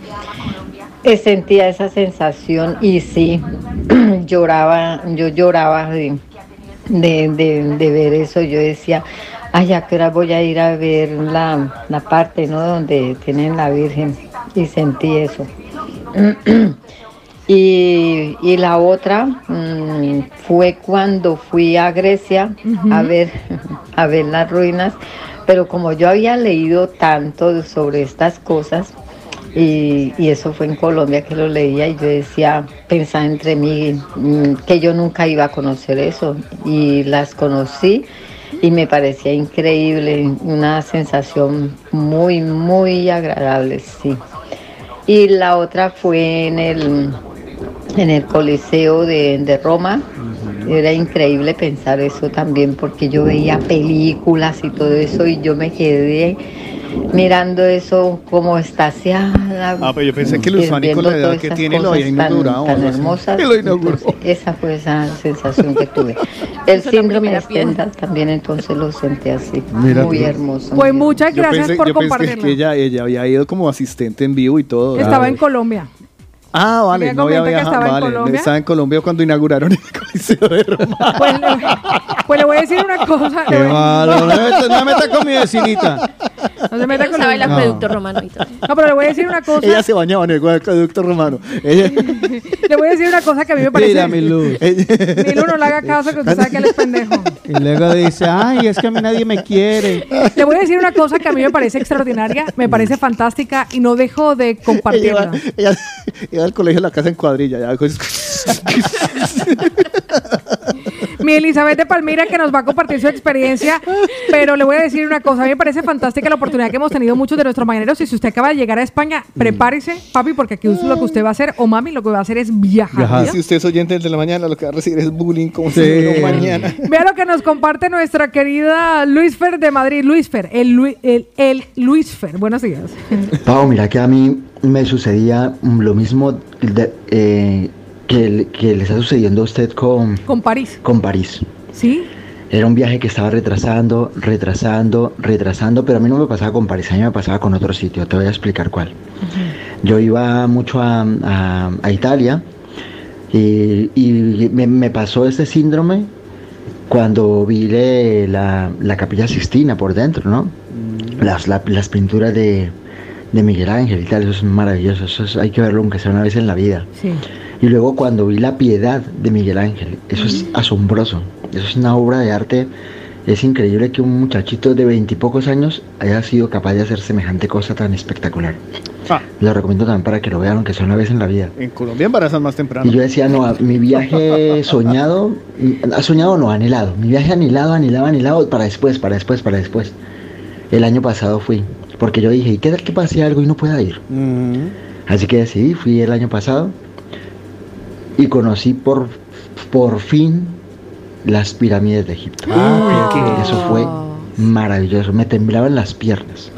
eh, sentía esa sensación y sí, lloraba, yo lloraba de, de- de ver eso, yo decía, ay, ¿a qué hora voy a ir a ver la, la parte, ¿no? Donde tienen la Virgen y sentí eso. Y, y la otra mm, fue cuando fui a Grecia a ver a ver las ruinas, pero como yo había leído tanto sobre estas cosas y, y eso fue en Colombia que lo leía y yo decía, pensaba entre mí mm, que yo nunca iba a conocer eso y las conocí y me parecía increíble, una sensación muy muy agradable, sí. Y la otra fue en el en el Coliseo de, de Roma. Era increíble pensar eso también porque yo veía películas y todo eso y yo me quedé mirando eso como estaciada. Ah, pero yo pensé que Luz Fanny con la edad que tiene lo había tan- inaugurado. Tan, así. hermosas. Que lo inauguró. Entonces, esa fue esa sensación que tuve. El síndrome de Stendhal también entonces lo sentí así. Mira muy tú. hermoso. Pues muchas gracias pensé- por yo pensé compartirlo. que ella, ella había ido como asistente en vivo y todo. Estaba en Colombia. Ah, vale, no había viajado. estaba en Vale, Colombia. estaba en Colombia cuando inauguraron el Coliseo de Roma. Pues le, pues le voy a decir una cosa. Qué malo, no me meta- no me meta con mi vecinita. No se meta con sabe el acueducto romano y todo. No, pero le voy a decir una cosa. Ella se bañaba en el acueducto romano. Ella, Le voy a decir una cosa que a mí me parece. Mira, mi luz. Mi Lu, no le haga caso que usted sabe que él es pendejo. Y luego dice, ay, es que a mí nadie me quiere. Le voy a decir una cosa que a mí me parece extraordinaria, me parece fantástica y no dejo de compartirla. ella iba al colegio a la casa en cuadrilla. Ya, Mi Elizabeth de Palmira que nos va a compartir su experiencia, pero le voy a decir una cosa, a mí me parece fantástica la oportunidad que hemos tenido muchos de nuestros mañaneros y si usted acaba de llegar a España, prepárese, papi, porque aquí lo que usted va a hacer, o mami, lo que va a hacer es viajar. si usted es oyente de la mañana, lo que va a recibir es bullying como Sí. si mañana. Vea lo que nos comparte nuestra querida Luis Fer de Madrid. Luis Fer, el, Lu- el, el Luis Fer. Buenos días. Pau, mira que a mí me sucedía mm, lo mismo de- eh, que, le- que le está sucediendo a usted con, Con París. con París. ¿Sí? Era un viaje que estaba retrasando, retrasando, retrasando, pero a mí no me pasaba con París, a mí me pasaba con otro sitio, te voy a explicar cuál. Yo iba mucho a, a- a Italia y, y me, me pasó este síndrome cuando vi la, la capilla Sistina por dentro, ¿no? Las, la- las pinturas de, de Miguel Ángel y tal, eso es maravilloso, eso es- hay que verlo aunque sea una vez en la vida. Sí. Y luego cuando vi la piedad de Miguel Ángel, eso es asombroso, eso es una obra de arte, es increíble que un muchachito de veintipocos años haya sido capaz de hacer semejante cosa tan espectacular. Ah, Lo recomiendo también para que lo vean, aunque sea una vez en la vida. en Colombia embarazan más temprano. Y yo decía, no, mi viaje soñado, mm, ha soñado no, anhelado, mi viaje anhelado, anhelado, anhelado, para después, para después, para después. El año pasado fui, porque yo dije, ¿y qué tal que pase algo y no pueda ir? Así que decidí, fui el año pasado y conocí por, por fin las pirámides de Egipto. Ah, qué- Eso fue maravilloso, me temblaban las piernas.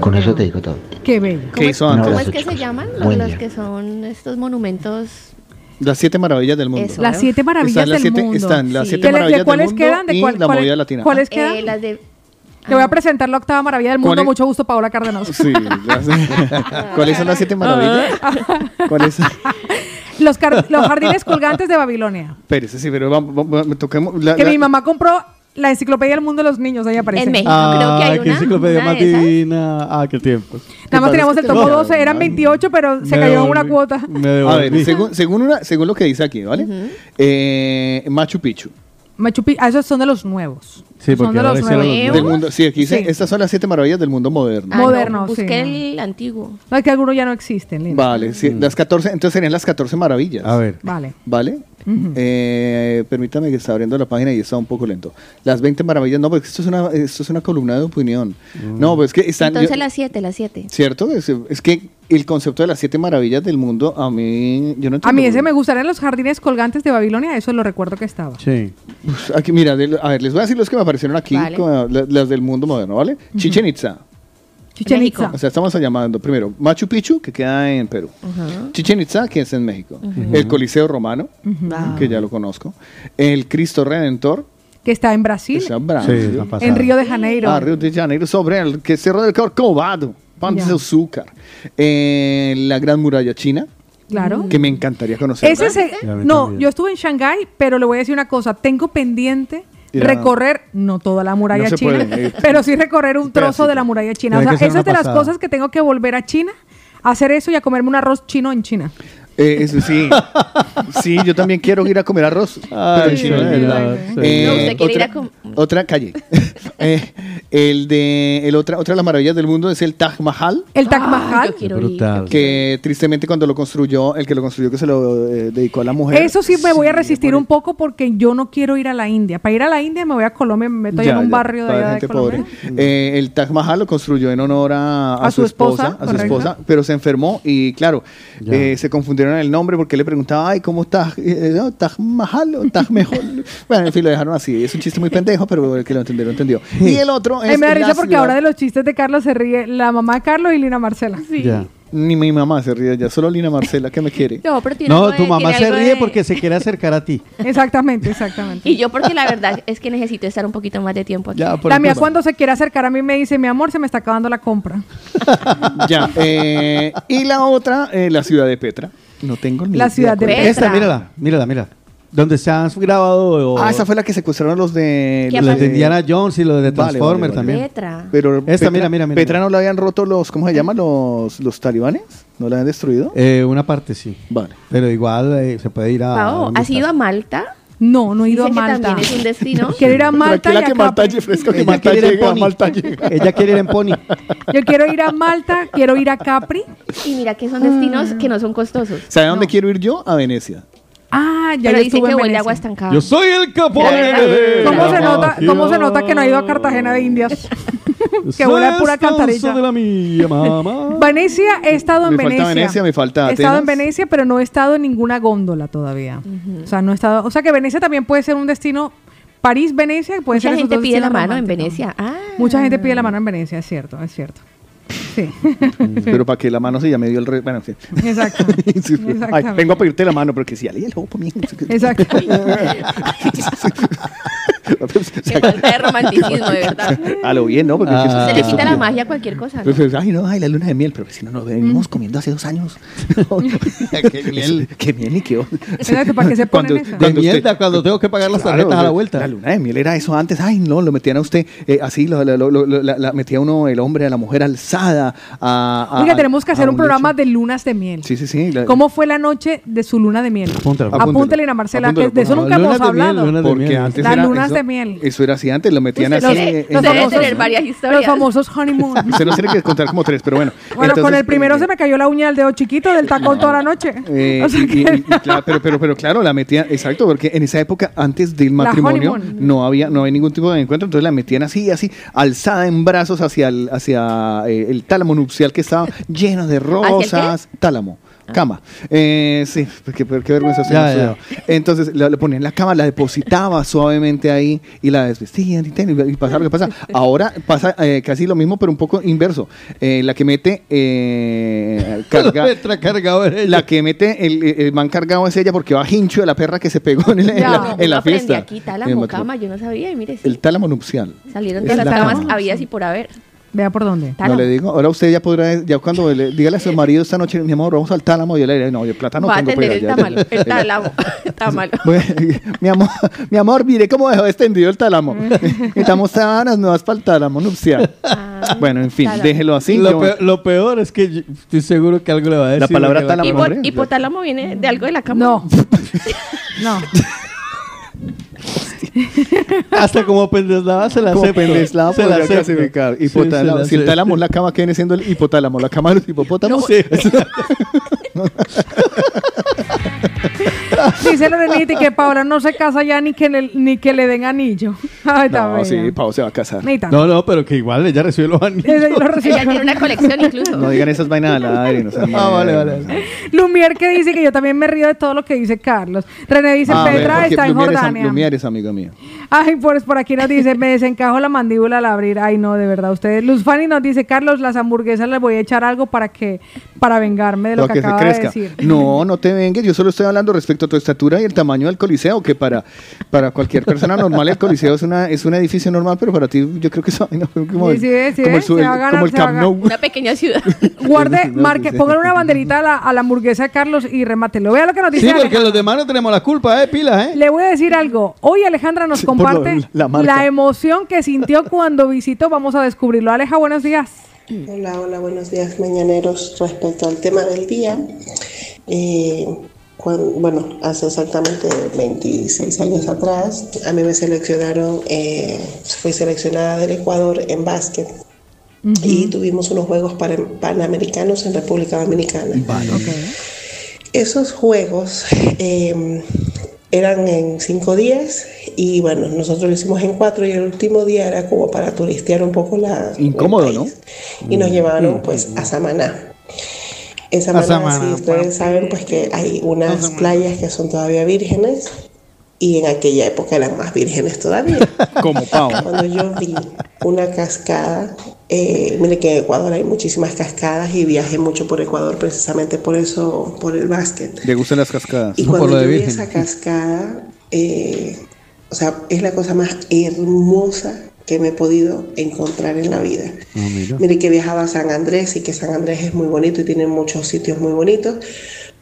Con eso te digo todo. Qué bello. ¿Qué hizo Un antes? ¿Cómo es que se llaman? Buen Los día. que son estos monumentos. Las siete maravillas del mundo. Eso. Las siete maravillas las del siete- mundo. están las siete ¿De, de maravillas del cuáles mundo quedan? ¿De y cuál- la cuáles- movida latina. ¿Cuáles Eh, quedan? las de Te voy a presentar la octava maravilla del mundo. Mucho gusto, Paola Cárdenas. Sí, las- ¿Cuáles son las siete maravillas? ¿Cuáles? Los, los jardines colgantes de Babilonia. Espérese, sí, pero vamos, vamos, toquemos. la- Que la- mi mamá compró la enciclopedia del mundo de los niños. Ahí aparece. En México Ah, creo que hay qué una. enciclopedia una más divina. Ah, qué tiempo. Nada más teníamos el tomo 12, eran 28, pero se cayó una cuota. A ver, según, según, una- según lo que dice aquí, ¿vale? Eh, Machu Picchu. Machu Picchu, ah, esos son de los nuevos. Sí, son porque de los nuevos. Del mundo, sí, aquí dice, Sí. estas son las siete maravillas del mundo moderno. Ah, no, Moderno, sí, busqué no. el antiguo. No, es que algunos ya no existen. Linda. Vale, sí, las 14, entonces serían las 14 maravillas. A ver. Vale. ¿Vale? Eh, permítame que está abriendo la página y está un poco lento. Las 20 maravillas, no, porque esto es una, esto es una columna de opinión. No, pues es que están... Entonces yo- las siete, las siete. ¿Cierto? Es, es que el concepto de las siete maravillas del mundo, a mí, yo no entiendo. A mí ese me gustaría los jardines colgantes de Babilonia, eso lo recuerdo que estaba. Sí. Pues, aquí, mira, de- a ver, les voy a decir los que me aparecieron aquí, Vale. como la- las del mundo moderno, ¿vale? Chichen Itza. Chichen Itza. O sea, estamos llamando primero Machu Picchu, que queda en Perú. Chichen Itza, que es en México. El Coliseo Romano, Ujú. que ya lo conozco. El Cristo Redentor. Que está en Brasil. Está en Brasil. Sí. En Río de Janeiro. Ah, Río de Janeiro, sobre el que Cerro del Corcovado. Pan de azúcar. Eh, la Gran Muralla China. Claro. Que me encantaría conocer. Ese no, yo estuve en Shanghái, pero le voy a decir una cosa, tengo pendiente Ir a- recorrer, no toda la muralla No se china, puede, eh. pero sí recorrer un trozo de la muralla china. O Tiene sea, que ser esa una es de las pasada. cosas que tengo que volver a China, a hacer eso y a comerme un arroz chino en China. Eh, eso sí. sí, yo también quiero ir a comer arroz. pero en sí, chino. verdad, sí. Eh, No, usted quiere ir otra, a com- otra calle. Eh, el de el otra, otra de las maravillas del mundo es el Taj Mahal. El Taj Mahal. yo quiero Brutal. Que tristemente cuando lo construyó, el que lo construyó que se lo eh, dedicó a la mujer. Eso sí me voy a resistir un poco porque yo no quiero ir a la India. Para ir a la India me voy a Colombia, me meto allá Ya, en un ya, barrio de para allá de gente Colombia. pobre. Eh, el Taj Mahal lo construyó en honor a, a A su, su esposa, esposa, a su correcto. esposa, pero se enfermó y claro, Ya. eh, se confundieron en el nombre porque le preguntaba, ay, ¿cómo Taj, eh, no, Taj Mahal o Taj Mahal? bueno, en fin, lo dejaron así. Es un chiste muy pendejo, pero el que lo entendió, lo entendió. Y el otro es Ay, me da risa porque ahora de los chistes de Carlos se ríe la mamá de Carlos y Lina Marcela. Ya. Ni mi mamá se ríe ya, solo Lina Marcela que me quiere. No, pero tiene No, algo tu de- mamá tiene se algo ríe de- porque se quiere acercar a ti. Exactamente, exactamente. Y yo porque la verdad es que necesito estar un poquito más de tiempo aquí. Ya, por La mía culpa. cuando se quiere acercar a mí me dice, mi amor, se me está acabando la compra. Ya. eh, y la otra, eh, la ciudad de Petra. No tengo ni La idea ciudad de cuál es. Petra. Esta, mírala, mírala, mira. Donde se han grabado. Ah, esa fue la que secuestraron los de... ¿Qué los de Indiana Jones y los de Transformer vale, vale. también. Petra. Pero Esta, Petra, mira, mira, mira. Petra no la habían roto los, ¿cómo se llama? Los, los talibanes. ¿No la habían destruido? Eh, una parte sí. Vale. Pero igual eh, se puede ir a. Pao, ¿dónde ¿has ido a Malta? No, no he ido Dice a que Malta. también es un destino. Quiero ir a Malta y Tranquila a que Malta fresco, que Ella Malta quiere ir en llega, pony. Malta llega. Ella quiere ir en pony. Yo quiero ir a Malta, quiero ir a Capri. Y mira que son destinos Mm. que no son costosos. ¿Sabe a dónde quiero ir yo? A Venecia. Ah, ya Pero yo estuve que huele a Venecia. agua estancada. Yo soy el capone de ¿Cómo se, nota. ¿Cómo se nota que no ha ido a Cartagena de Indias? que huele a pura cantarilla. de la mía, mamá. Venecia, he estado en Me falta Venecia. Venecia, me falta He estado en. Venecia, pero no he estado en ninguna góndola todavía. O sea, no he estado. O sea, que Venecia también puede ser un destino. París, Venecia, puede Mucha ser esos gente dos pide la mano en. Venecia. Ah. Mucha gente pide la mano en Venecia, es cierto, es cierto. Sí. Pero para que la mano se llame dio el re... Bueno, en fin. Exacto. Sí, Ay, vengo a pedirte la mano, pero que si alguien el ojo mío. Exacto. Qué falta de romanticismo, de verdad. A lo bien, ¿no? Porque Ah. eso- Se le quita la magia a cualquier cosa. ¿no? Pues, pues, ay, no, ay, la luna de miel, pero si no nos venimos comiendo hace dos años. qué miel, qué miel y qué Exacto, ¿para qué se ponen Cuando- eso? Cuando usted- mierda cuando tengo que pagar las Claro, tarjetas a la la- vuelta. La luna de miel era eso antes. Ay, no, lo metían a usted eh, así, lo, lo- lo- lo- la, la- metía uno el hombre a la mujer alzada. A, a- Oiga, tenemos que a hacer un programa de lunas de miel. Sí, sí, sí. la- ¿Cómo fue la noche de su luna de miel? Apúntalo. Apúntele, Ina Marcela, que de eso nunca hemos miel, hablado. lunas de Porque miel. antes era lunas eso, de miel. Eso era así antes, lo metían así. los- los en- Debe famosos- tener varias historias. Los famosos honeymoon. Usted nos tiene que contar como tres, pero bueno. Bueno, con el primero eh, se me cayó la uña del dedo chiquito del tacón toda la noche. Eh, O sea y- y- que- y claro, pero, pero, pero claro, la metían, exacto, porque en esa época, antes del matrimonio, no había, no había ningún tipo de encuentro, entonces la metían así, así, alzada en brazos hacia el, hacia eh, el tálamo nupcial que estaba lleno de rosas. Tálamo. Cama. Eh, sí, qué, qué vergüenza. Ya, estudiado. Entonces la, la ponía en la cama, la depositaba suavemente ahí y la desvestía y, ten- y pasaba lo que pasa. Ahora pasa eh, casi lo mismo, pero un poco inverso. Eh, la que mete eh, carga, la que mete el, el man cargado es ella porque va hincho de la perra que se pegó en, la- en la, en la Aprendí fiesta. aquí el tálamo, cama, yo no sabía, y mire, sí, El tálamo nupcial. salieron todas las la camas cama. habidas y por haber. Vea por dónde. No le digo, ahora usted ya podrá, ya cuando le, dígale a su marido esta noche, mi amor, vamos al tálamo, y él le dirá, no, yo plata no Va a tengo. atender pues, el tálamo, el tálamo, mi amor, mi amor, mire cómo dejó extendido el tálamo. Necesitamos sábanas nuevas para el tálamo nupcial. bueno, en fin, tálamo. déjelo así. lo, yo- peor, lo peor es que yo estoy seguro que algo le va a decir. La palabra tálamo, Hipo- hipotálamo viene de algo de la cama. No. No. Hasta como pendeslava se la Como acepto. pendeslava Se la clasificar. Sí, Hipotálamo. la si el tálamo es la cama, ¿qué viene siendo el hipotálamo? ¿La cama de los hipopótamos? Sí. Dice Lorenita y que Paola no se casa ya ni que le, ni que le den anillo. Ay, No, bella. sí, Pau se va a casar. No, no, pero que igual ella recibe los anillos. Ella lo recibe. Ella tiene una colección incluso. No digan esas vainas al aire. No Ah, vale, vale. Lumier que dice que yo también me río de todo lo que dice Carlos. René dice, Ah, Petra está en Lumière es Jordania. Lumière es amiga mía. Ay, pues por aquí nos dice, me desencajo la mandíbula al abrir. Ay, no, de verdad, ustedes. Luz Fanny nos dice, Carlos, las hamburguesas les voy a echar algo para que, para vengarme de lo, Para que, se acaba de crezca. decir. No, no te vengues. Yo solo estoy hablando respecto a tu estatura y el tamaño del coliseo, que para, para cualquier persona normal el coliseo es una es un edificio normal, pero para ti yo creo que eso no, como, Sí, el, sí, sí, como el, se su- el- va a ganar, como el Camp. Nou. Una pequeña ciudad. Guarde, No, marque, sí. pongan una banderita a la, a la hamburguesa de Carlos y remátelo. Vea lo que nos dice Sí, porque Alejandra. los demás no tenemos la culpa, ¿eh? Pilas, ¿eh? Le voy a decir algo. Hoy Alejandra nos Lo- comparte la emoción que sintió cuando visitó. Vamos a descubrirlo. Aleja, buenos días. Hola, hola, buenos días, mañaneros. Respecto al tema del día, eh, bueno, hace exactamente 26 años atrás, a mí me seleccionaron, eh, fui seleccionada del Ecuador en básquet y tuvimos unos Juegos Pan- Panamericanos en República Dominicana. Esos juegos eh, eran en cinco días y bueno, nosotros lo hicimos en cuatro y el último día era como para turistear un poco la, Incómodo, ¿no? y nos llevaron pues a Samaná. En Samaná, Samaná, si ustedes saben, pues que hay unas playas que son todavía vírgenes y en aquella época eran más vírgenes todavía. Como Pau. Cuando yo vi una cascada, eh, mire que en Ecuador hay muchísimas cascadas y viajé mucho por Ecuador precisamente por eso, por el básquet. Le gustan las cascadas. Y por cuando lo de yo vi esa cascada, eh, o sea, es la cosa más hermosa que me he podido encontrar en la vida. Mire que viajaba a San Andrés y que San Andrés es muy bonito y tiene muchos sitios muy bonitos,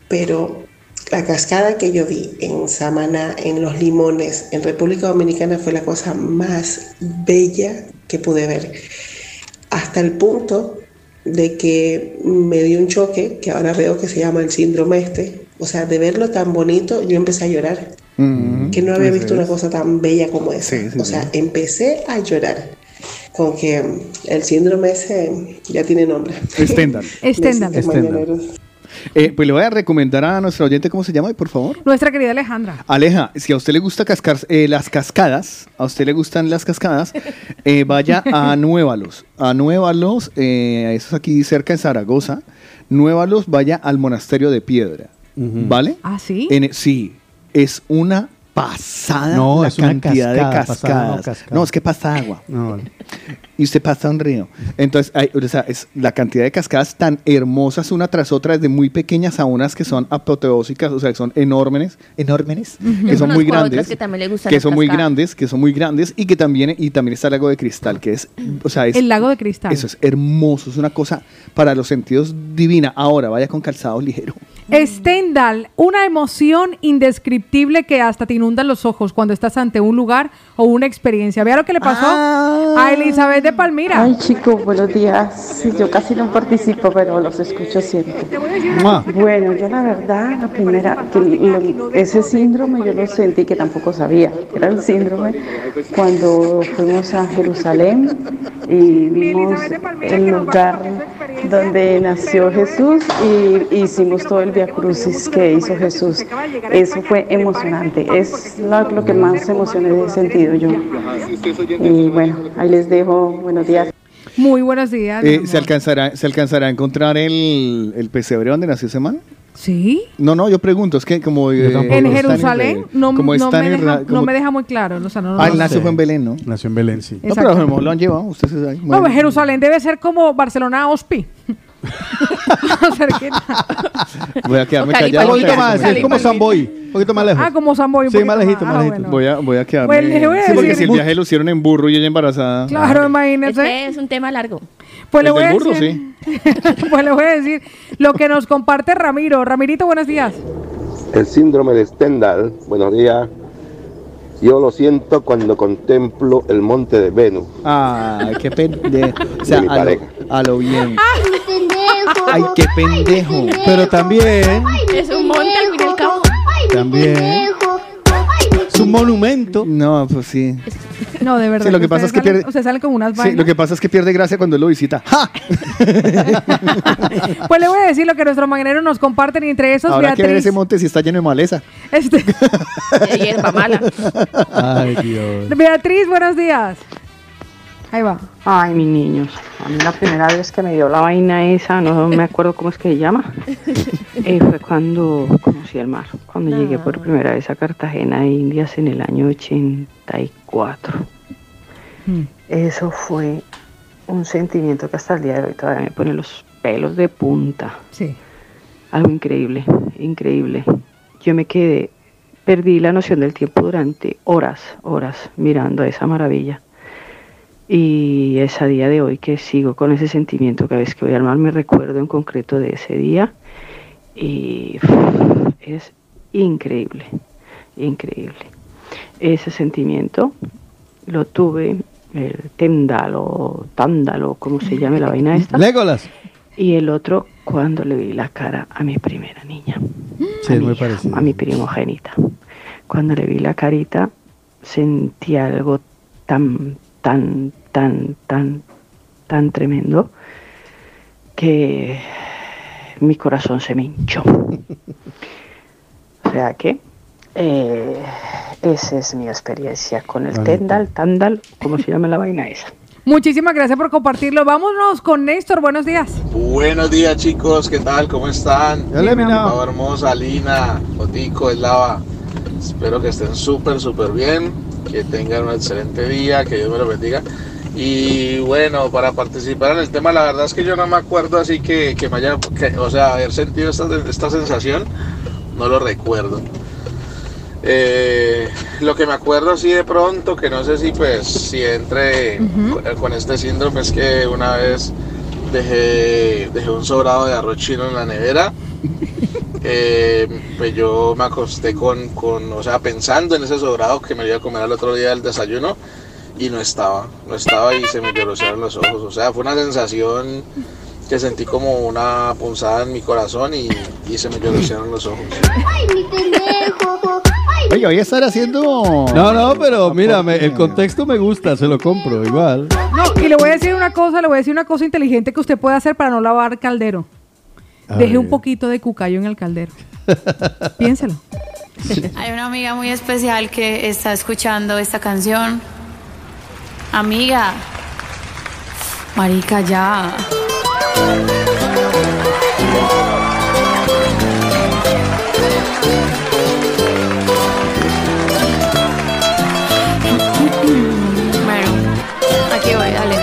pero la cascada que yo vi en Samaná, en Los Limones, en República Dominicana fue la cosa más bella que pude ver. Hasta el punto de que me dio un choque, que ahora veo que se llama el síndrome este. O sea, de verlo tan bonito, yo empecé a llorar. Que no había Eso visto una cosa tan bella como esa. Sí, sí, o sea, sí. empecé a llorar. Con que el síndrome ese ya tiene nombre. Stendhal. Stendhal. Eh, pues le voy a recomendar a nuestro oyente, ¿cómo se llama, por favor? Nuestra querida Alejandra. Aleja, si a usted le gusta cascar eh, las cascadas, a usted le gustan las cascadas, eh, vaya a Nuévalos. A Nuévalos, eh, eso es aquí cerca de Zaragoza. Nuévalos, vaya al monasterio de piedra. ¿Vale? ¿Ah, sí? En- sí, es una pasada No, la es una cantidad de cascada, pasada, no, cascadas. cascada. No, es que pasa agua. No, vale. Y usted pasa un río. Entonces, hay, o sea, es la cantidad de cascadas tan hermosas una tras otra, desde muy pequeñas a unas que son apoteósicas, o sea, que son enormes, enormes, que son muy grandes, que también le gustan que son muy grandes, que son muy grandes, y que también, y también está el lago de cristal, que es, o sea, es, El lago de cristal. eso es hermoso, es una cosa para los sentidos divina. Ahora, vaya con calzado ligero. Stendhal, una emoción indescriptible que hasta te inundan los ojos cuando estás ante un lugar o una experiencia. Vea lo que le pasó Ah. a Elizabeth de Palmira. Ay chicos, buenos días. Sí, Yo casi no participo, pero los escucho siempre. Bueno, yo la verdad, la primera, que lo- ese síndrome yo lo sentí que tampoco sabía. Era el síndrome cuando fuimos a Jerusalén y vimos el lugar donde nació Jesús y hicimos todo el Via Crucis que hizo Jesús. Eso fue emocionante. Es lo, que más emociones he sentido yo. Y bueno, ahí les dejo. Buenos días. Muy buenos días. Eh, ¿se, alcanzará, ¿Se alcanzará a encontrar el, el pesebre donde nació ese man? ¿Sí? No, no, yo pregunto, es que como... eh. En Jerusalén no, como no me en deja, ra- no como- me deja muy claro. O sea, no, no, Ah, no el nació fue en Belén, ¿no? Nació en Belén, sí. No, pero lo han llevado, usted se sabe. No, pues Jerusalén debe ser como Barcelona Ospi. Cerquita. Voy a quedarme callado. Un poquito más, es como. Samboy. Un poquito más lejos. Ah, como Samboy. Sí, más lejito, más Ah, lejito. Voy a, voy a quedarme... Pues le voy a sí, porque si el viaje lo hicieron en burro y ella embarazada... Claro, imagínese. Este es un tema largo. Pues le voy a burro, decir, pues le voy a decir lo que nos comparte Ramiro. Ramirito, buenos días. El síndrome de Stendhal, buenos días. Yo lo siento cuando contemplo el monte de Venus. Ay, qué pendejo. O sea, a lo, pareja. a lo bien. Ay, qué pendejo. Pero también, Es un monte al fin y al cabo. también. Es un monumento. No, pues sí. No, de verdad. Sí, lo que pasa es que salen- pierde- Ustedes salen con unas Sí, vainas. lo que pasa es que pierde gracia cuando él lo visita. ¡Ja! Pues le voy a decir lo que nuestros mañaneros nos comparten y entre esos Habrá que ver Beatriz. ese monte si está lleno de maleza. Este, hierba mala. Ay, Dios. Beatriz, buenos días. Ahí va. Ay, mis niños. A mí la primera vez que me dio la vaina esa, no me acuerdo cómo es que se llama, eh, fue cuando conocí el mar. Cuando llegué por primera vez a Cartagena, Indias, en el año 84. Eso fue un sentimiento que hasta el día de hoy todavía me pone los pelos de punta. Sí. Algo increíble, increíble. Yo me quedé, perdí la noción del tiempo durante horas, horas mirando esa maravilla. Y es a día de hoy que sigo con ese sentimiento. Cada vez que voy al mar me recuerdo en concreto de ese día. Y es increíble, increíble. Ese sentimiento lo tuve, el tendalo, tándalo, como se llame la vaina esta. Legolas. Y el otro cuando le vi la cara a mi primera niña, Sí, muy parecido. a mi primogénita. Cuando le vi la carita sentí algo tan, tan, tan, tan, tan tremendo que mi corazón se me hinchó. O sea que eh, esa es mi experiencia con el Bonito. tendal, tandal, como se llama la vaina esa. Muchísimas gracias por compartirlo. Vámonos con Néstor. Buenos días. Buenos días chicos, ¿qué tal? ¿Cómo están? Hola, mi hermosa, Lina, Otico, Eslava. Espero que estén súper, súper bien, que tengan un excelente día, que Dios me lo bendiga. Y bueno, para participar en el tema, la verdad es que yo no me acuerdo así que, que me haya, que- o sea, haber sentido esta, esta sensación, no lo recuerdo. Eh, lo que me acuerdo así de pronto, que no sé si pues si entre con, con este síndrome es que una vez dejé, dejé un sobrado de arroz chino en la nevera. Eh, pues yo me acosté con, con, o sea, pensando en ese sobrado que me iba a comer al otro día del desayuno y no estaba, no estaba y se me llorosearon los ojos. O sea, fue una sensación que sentí como una punzada en mi corazón y, y se me llorosearon los ojos. Oye, voy a estar haciendo. No, no, pero mira, me- el contexto me gusta, se lo compro, igual. No, y le voy a decir una cosa, le voy a decir una cosa inteligente que usted puede hacer para no lavar caldero. Deje un poquito de cucayo en el caldero. Piénselo. Hay una amiga muy especial que está escuchando esta canción. Amiga. Marica, ya. Bueno, aquí voy, dale.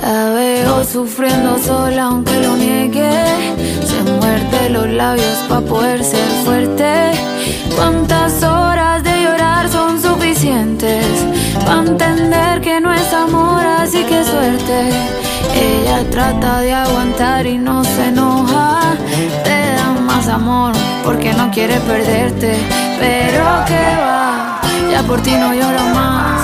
La veo sufriendo sola aunque lo niegue. Se muerde los labios para poder ser fuerte. ¿Cuántas Para entender que no es amor, así que suerte. Ella trata de aguantar y no se enoja. Te da más amor porque no quiere perderte. Pero que va, ya por ti no lloro más.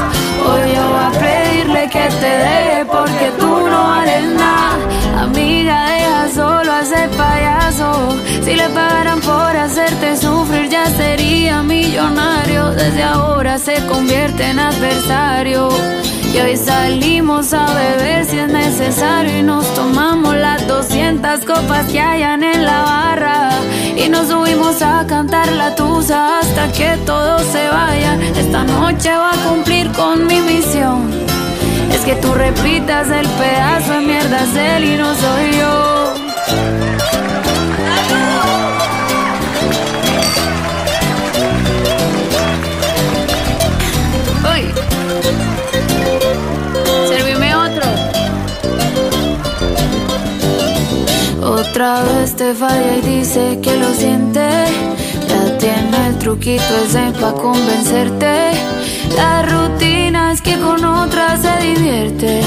Hoy yo voy a pedirle que te deje porque tú no vales nada. Amiga, deja solo a ese payaso. Si le pagaran por hacerte sufrir, sería millonario. Desde ahora se convierte en adversario. Y hoy salimos a beber si es necesario y nos tomamos las 200 copas que hayan en la barra. Y nos subimos a cantar la tusa hasta que todos se vayan. Esta noche va a cumplir con mi misión. Es que tú repitas el pedazo de mierda es él y no soy yo. Otra vez te falla y dice que lo siente. Ya tiene el truquito ese pa' convencerte. La rutina es que con otra se divierte.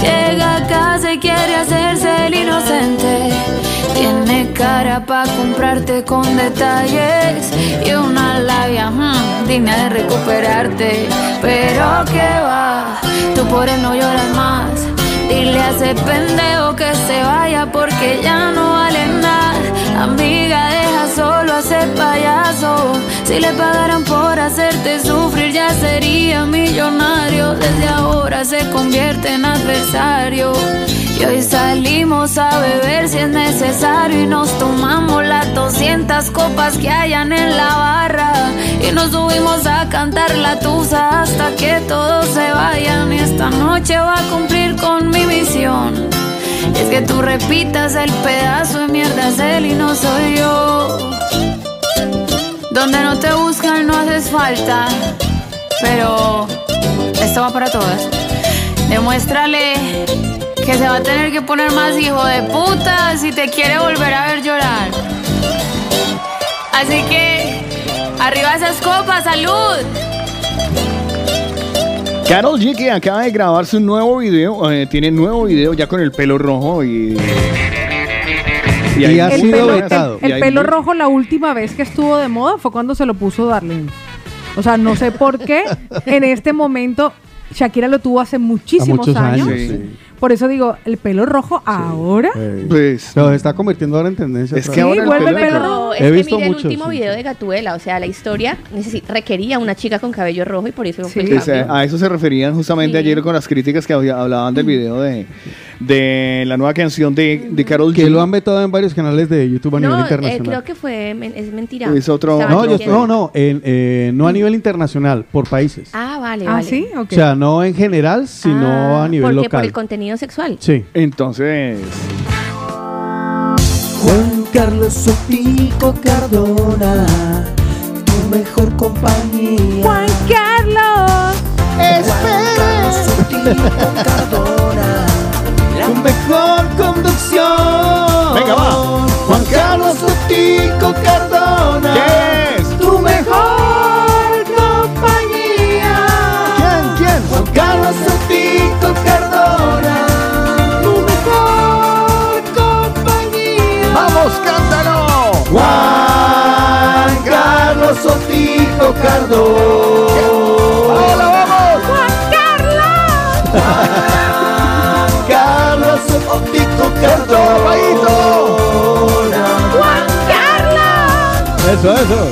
Llega a casa y quiere hacerse el inocente. Tiene cara pa' comprarte con detalles y una labia hmm, digna de recuperarte. Pero que va, tú por él no lloras más. Dile a ese pendejo que se vaya porque ya no vale nada. Amiga, deja solo a ese payaso. Si le pagaran por hacerte sufrir, ya sería millonario. Desde ahora se convierte en adversario. Y hoy salimos a beber si es necesario. Y nos tomamos las 200 copas que hayan en la barra. Y nos subimos a cantar la tusa hasta que todos se vayan. Y esta noche va a cumplir con mi misión. Es que tú repitas el pedazo de mierda es él y no soy yo. Donde no te buscan no haces falta. Pero esto va para todas. Demuéstrale que se va a tener que poner más hijo de puta si te quiere volver a ver llorar. Así que, arriba esas copas, salud. Carol G que acaba de grabar su nuevo video, eh, tiene nuevo video ya con el pelo rojo y... Y hay ha sido ganas- vetado. y El pelo rojo la última vez que estuvo de moda fue cuando se lo puso Darlene. O sea, no sé por qué en este momento Shakira lo tuvo hace muchísimos años. años, sí. Por eso digo, el pelo rojo ahora. Pues, se está convirtiendo ahora en tendencia. Es que ahora el vuelve pelo el pelo rojo- No, es He que visto mire el último sí, video de Gatuela, o sea, la historia requería una chica con cabello rojo y por eso fue a eso se referían justamente ayer con las críticas que hablaban del video de, de la nueva canción de, de Carol Que G. lo han vetado en varios canales de YouTube a nivel No, eh, internacional. creo que fue, men- es mentira. Es otro- No, yo- no, no, en- eh, no a nivel internacional, por países. Ah, vale, Ah, vale. sí, ok. O sea, no en general, sino Ah, a nivel porque local. por el contenido sexual. Sí. Entonces, Juan Carlos Sotico Cardona, tu mejor compañía. Juan Carlos. Espera. Sotico Cardona, tu mejor conducción. Venga, va. Juan Carlos Sotico Cardona, Eso, eso.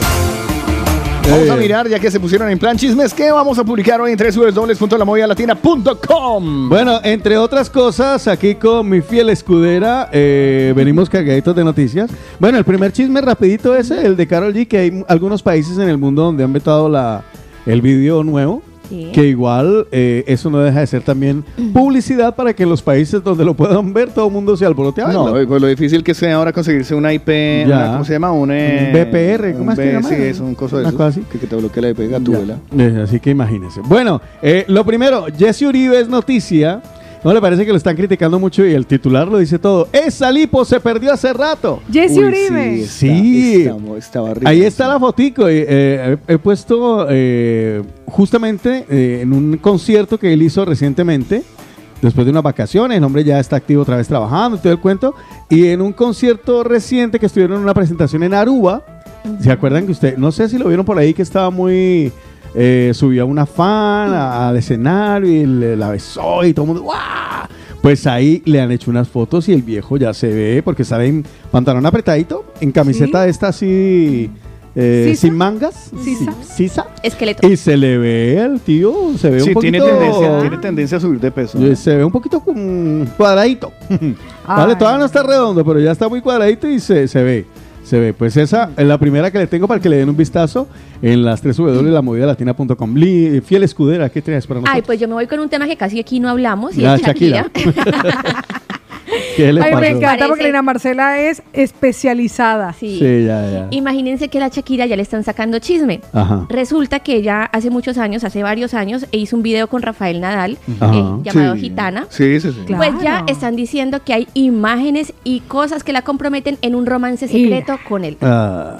Vamos a Eh, mirar, ya que se pusieron en plan chismes, que vamos a publicar hoy en www.lamovidalatina.com. Bueno, entre otras cosas, aquí con mi fiel escudera, eh, venimos cargaditos de noticias. Bueno, el primer chisme rapidito ese, el de Carol G, que hay algunos países en el mundo donde han vetado la, el video nuevo. Sí. Que igual eh, eso no deja de ser también publicidad para que en los países donde lo puedan ver todo el mundo se alborote a No, verlo. pues lo difícil que sea ahora conseguirse una IP, una- ¿cómo se llama? Un, eh, VPR, ¿cómo un es que llama? Sí, es un coso de Una esos, cosa así. Que, que te bloquea la IP gatúbela. Ya. Eh, Así que imagínense. Bueno, eh, lo primero, Jesse Uribe es noticia. ¿No le parece que lo están criticando mucho y el titular lo dice todo? Esa lipo se perdió hace rato. Jesse Uy, Uribe. Sí, Sí. está- rico. Ahí está la fotico. eh, eh, he, he puesto eh, justamente eh, en un concierto que él hizo recientemente, después de unas vacaciones. El hombre ya está activo otra vez trabajando y todo el cuento. Y en un concierto reciente que estuvieron en una presentación en Aruba. ¿Se acuerdan que usted, no sé si lo vieron por ahí, que estaba muy... eh, subió a una fan a- al escenario y le, la besó y todo el mundo... ¡guau! Pues ahí le han hecho unas fotos y el viejo ya se ve porque sale en pantalón apretadito, en camiseta de esta así, eh, ¿Sisa? sin mangas, ¿Sisa? sí, sisa, Esqueleto. y se le ve el tío, se ve Sí, un poquito... tiene tendencia, tiene tendencia a subir de peso. Eh, Se ve un poquito cuadradito. vale, todavía no está redondo, pero ya está muy cuadradito y se, se ve. Se ve. Pues esa es la primera que le tengo para que le den un vistazo en las 3 W de la movida latina.com. Li- Fiel escudera, ¿qué traes para nosotros? Ay, pues yo me voy con un tema que casi aquí no hablamos y La es Shakira. ¿Qué le Ay, me encanta porque Parece- Lina Marcela es especializada. Sí. Sí, ya, ya. Imagínense que a la Shakira ya le están sacando chisme. Ajá. Resulta que ella hace muchos años, hace varios años, e hizo un video con Rafael Nadal Ajá. eh, llamado Sí. Gitana. Sí, sí, sí. Pues ya están diciendo que hay imágenes y cosas que la comprometen en un romance secreto con él. Ah.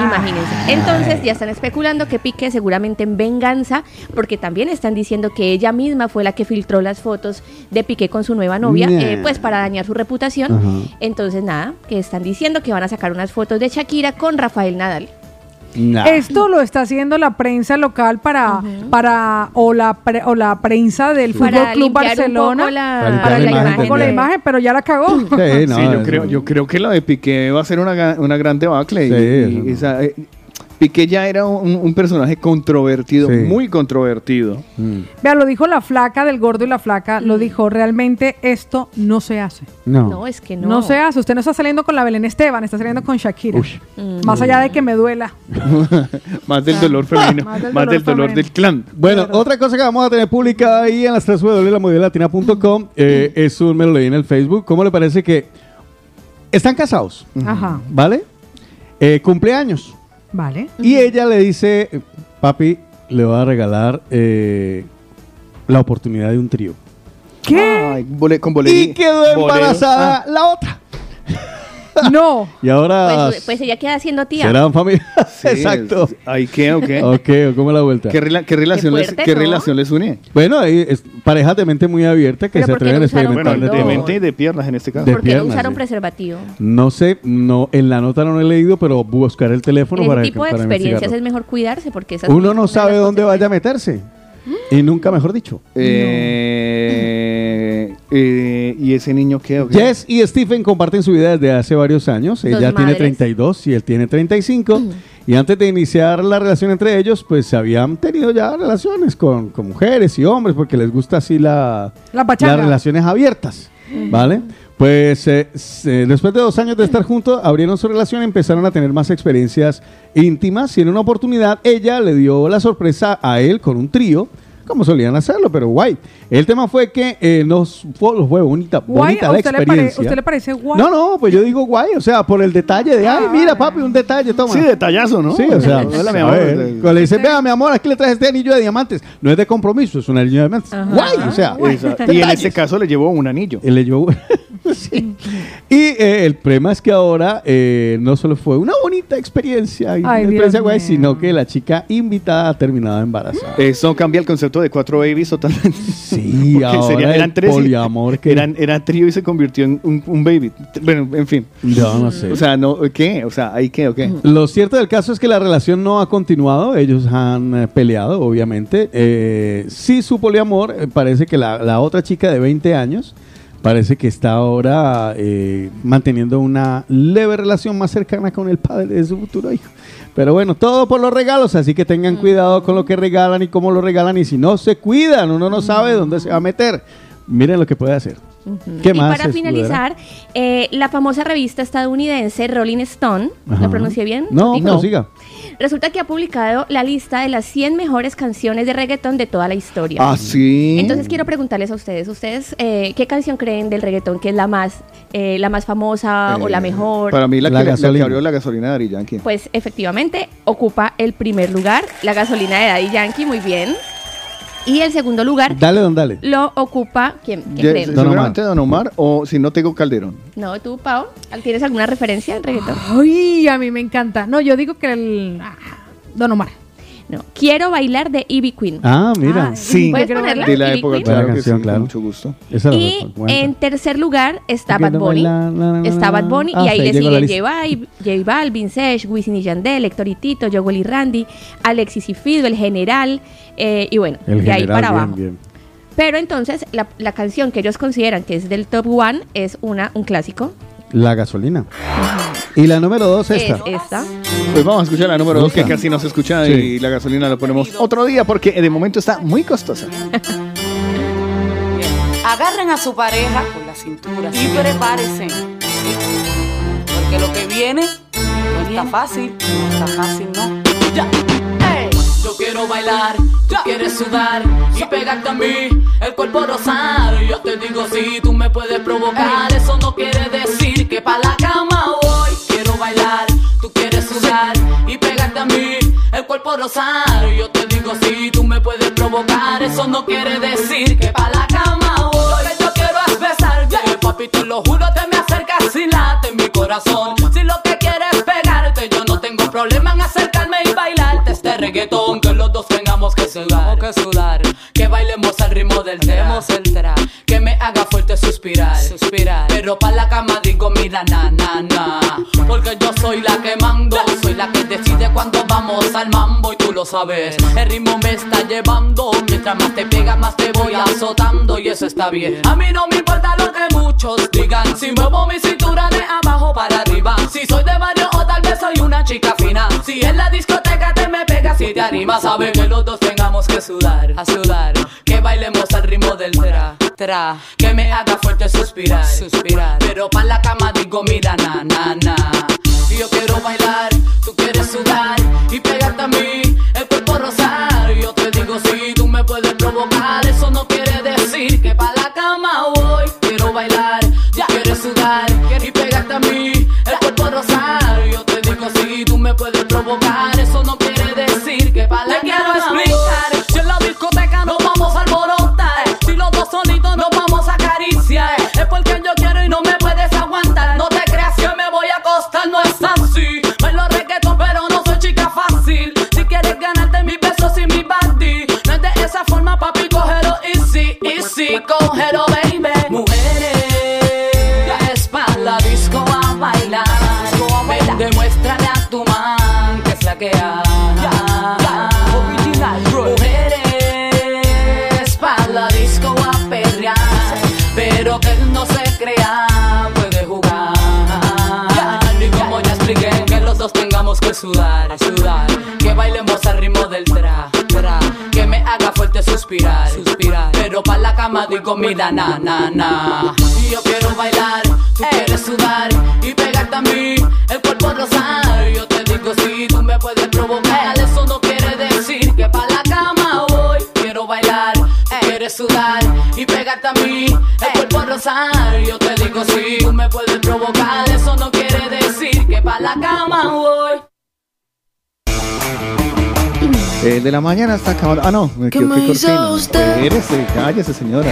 Imagínense. Entonces ya están especulando que Piqué seguramente en venganza, porque también están diciendo que ella misma fue la que filtró las fotos de Piqué con su nueva novia, Nah. eh, pues para dañar su reputación. Ajá. Entonces nada, que están diciendo que van a sacar unas fotos de Shakira con Rafael Nadal. Nah. Esto lo está haciendo la prensa local para, para o, la pre- o la prensa del Para Fútbol Club limpiar un Barcelona poco la- Para para la limpiar imagen un poco de- la imagen, pero ya la cagó. Sí, no, Sí, yo creo, yo creo que lo de Piqué va a ser una, una gran debacle. y- Sí, y esa, eh, Piqué ya era un, un personaje controvertido, Sí. muy controvertido. Mm. Vea, lo dijo la flaca del gordo y la flaca, lo dijo, realmente esto no se hace. No. No, es que no. No. se hace, usted no está saliendo con la Belén Esteban, está saliendo con Shakira. Mm. Más allá de que me duela. más del dolor femenino, Más del más dolor del dolor femenino. del clan. Bueno, otra cosa que vamos a tener publicada ahí en las 3 www.lamodelalatina.com eh, es un me lo leí en el Facebook. ¿Cómo le parece que están casados? Ajá, ¿Vale? Eh, cumpleaños. Vale. Y ella le dice, papi, le voy a regalar eh, la oportunidad de un trío. ¿Qué? Ay, bole- con bolerín. Y quedó bolero. embarazada Ah, la otra. No. Y ahora Pues, pues ella queda siendo tía. serán familia. sí, Exacto. Ahí qué, o qué. Ok, ¿cómo la vuelta? ¿Qué, rela- qué relación, les, fuerte, qué ¿no? relación les une? Bueno, ahí es parejas de mente muy abierta que se ¿por qué atreven a experimentar condón? de mente y de piernas en este caso. De ¿Por qué no piernas, usaron sí. preservativo? No sé, no, en la nota no lo he leído, pero buscar el teléfono En para ese tipo de para experiencias es mejor cuidarse porque esas Uno no sabe dónde vaya a meterse. Y nunca mejor dicho. Eh, eh, ¿Y ese niño qué? o qué? Jess y Stephen comparten su vida desde hace varios años. Dos Ella tiene madres. 32 y él tiene 35. Y antes de iniciar la relación entre ellos, pues se habían tenido ya relaciones con, con mujeres y hombres, porque les gusta así la, La las relaciones abiertas. ¿Vale? Pues eh, después de dos años de estar juntos, abrieron su relación y empezaron a tener más experiencias íntimas. Y en una oportunidad, ella le dio la sorpresa a él con un trío, como solían hacerlo, pero guay. El tema fue que eh, nos fue, fue bonita, Guay, bonita ¿a la usted, le pare- experiencia. ¿usted le parece guay? No, no, pues yo digo guay, o sea, por el detalle de, ay, mira, papi, un detalle, toma. Sí, detallazo, ¿no? Sí, o sea, Hola, mi amor. ver, cuando le dice, vea, mi amor, aquí le traes este anillo de diamantes. No es de compromiso, es un anillo de diamantes. Guay, o sea. Y en este caso le llevó un anillo. Él le llevó- Sí. Y eh, el problema es que ahora eh, no solo fue una bonita experiencia, y Ay, una Dios experiencia guay, mío. sino que la chica invitada ha terminado embarazada. Eso cambia el concepto de cuatro babies totalmente. Sí, ahora sería- eran tres poliamor que... Eran, era trío y se convirtió en un, un baby. Bueno, en fin. Yo no sé. O sea, no, ¿qué? O sea, ¿ahí qué o qué? Lo cierto del caso es que la relación no ha continuado, ellos han eh, peleado, obviamente. Eh, sí, su poliamor, eh, parece que la, la otra chica de 20 años, parece que está ahora eh, manteniendo una leve relación más cercana con el padre de su futuro hijo. Pero bueno, todo por los regalos, así que tengan cuidado con lo que regalan y cómo lo regalan. Y si no se cuidan, uno no sabe dónde se va a meter. Miren lo que puede hacer. ¿Qué y más? para finalizar, eh, la famosa revista estadounidense Rolling Stone, Ajá. ¿lo pronuncié bien? No, pero siga. Resulta que ha publicado la lista de las 100 mejores canciones de reggaetón de toda la historia. Ah, sí. Entonces quiero preguntarles a ustedes, ustedes eh, qué canción creen del reggaetón que es la más, eh, la más famosa o la Eh, mejor. Para mí, la, La que, la que gasolina. abrió la gasolina de Ari Yankee. Pues efectivamente ocupa el primer lugar, la gasolina de Daddy Yankee, muy bien. Y el segundo lugar Dale, don, dale. lo ocupa, ¿quién, quién creen? Don Omar. Don Omar o si no tengo Calderón. No, tú, Pau, ¿tienes alguna referencia al reggaetón? Ay, a mí me encanta. No, yo digo que el... ah, Don Omar. No, quiero bailar de Ivy Queen. Ah, mira. Ah, Sí, ¿Puedes ponerla? de la Ivy época, Queen? claro Buena que canción, sí, claro. con mucho gusto. Esa la Y en tercer lugar está Bad Bunny. bailar, la, la, la, Está Bad Bunny Ah, y ahí sí, le llegó la sigue lista. J, Bal- J Balvin, Sesh, Wisin y Yandel, Héctor y Tito, y Randy, Alexis y Fido, El General y bueno, El de ahí general, para bien, abajo. bien. Pero entonces la, la canción que ellos consideran que es del top one es una un clásico. La gasolina. Y la número dos esta. Es esta. Pues vamos a escuchar la número 2 que casi no se escucha Sí. y la gasolina la ponemos otro día porque de momento está muy costosa. Agarren a su pareja por la cintura y prepárense. ¿sí? Porque lo que viene no está fácil, no está fácil, no. Ya. Yo quiero bailar Tú quieres sudar y pegarte a mí, el cuerpo rosado. Yo te digo si tú me puedes provocar. Eso no quiere decir que pa' la cama bailar, tú quieres sudar y pegarte a mí, el cuerpo rosado. Yo te digo si tú me puedes provocar. Eso no quiere decir que pa' la cama voy. Lo que yo quiero es besar, yeah. papi, te lo juro, te me acercas y late mi corazón. Si lo que quieres es pegarte, yo no tengo problema en acercarme y bailarte este reggaetón. Que los dos tengamos que sudar, que sudar, que bailemos al ritmo del tema, que me haga fuerte suspirar, suspirar. Pero pa' la cama digo, mira, na, na, na. Porque yo soy la que mando, soy la que decide cuando vamos al mambo y tú lo sabes. El ritmo me está llevando, mientras más te pega, más te voy azotando y eso está bien. A mí no me importa lo que muchos digan, si muevo mi cintura de abajo para arriba. Si soy de barrio o tal vez soy una chica fina. Si en la discoteca te me pegas y te animas, sabe que los dos tengamos que sudar, a sudar. Que bailemos al ritmo del tra, tra. Que me haga fuerte suspirar, suspirar. Pero pa' la cama digo, mira, na, na, na. Yo quiero bailar, tú quieres sudar y pegarte a mí, el cuerpo rosar. Yo te digo, si tú me puedes provocar, eso no quiere decir que pa' la cama voy. Quiero bailar, ya quieres sudar y pegarte a mí, el cuerpo rosar. Yo te digo, si tú me puedes provocar, easy, cógelo, baby. Mujeres, la disco a bailar. Ven, demuéstrale a tu man que es la que hay. Mujeres, pa' la disco a perrear. Pero que él no se crea, puede jugar. Y como ya expliqué, que los dos tengamos que sudar, sudar. Que bailemos al ritmo del tra, tra. Que me haga fuerte suspirar, suspirar. Cama digo, mira, na, na, na. Y yo quiero bailar, tú quieres sudar y pegarte a mí, el cuerpo rosar. Yo te digo, si tú me puedes provocar, eso no quiere decir que pa' la cama voy. Quiero bailar, tú quieres sudar y pegarte a mí, el cuerpo rosar. Yo te digo, si tú me puedes provocar, eso no quiere decir que pa' la cama voy. El de la mañana está acabando. Ah, no, me ¿Qué equivoqué cortina. usted? Espérese, cállese, señora.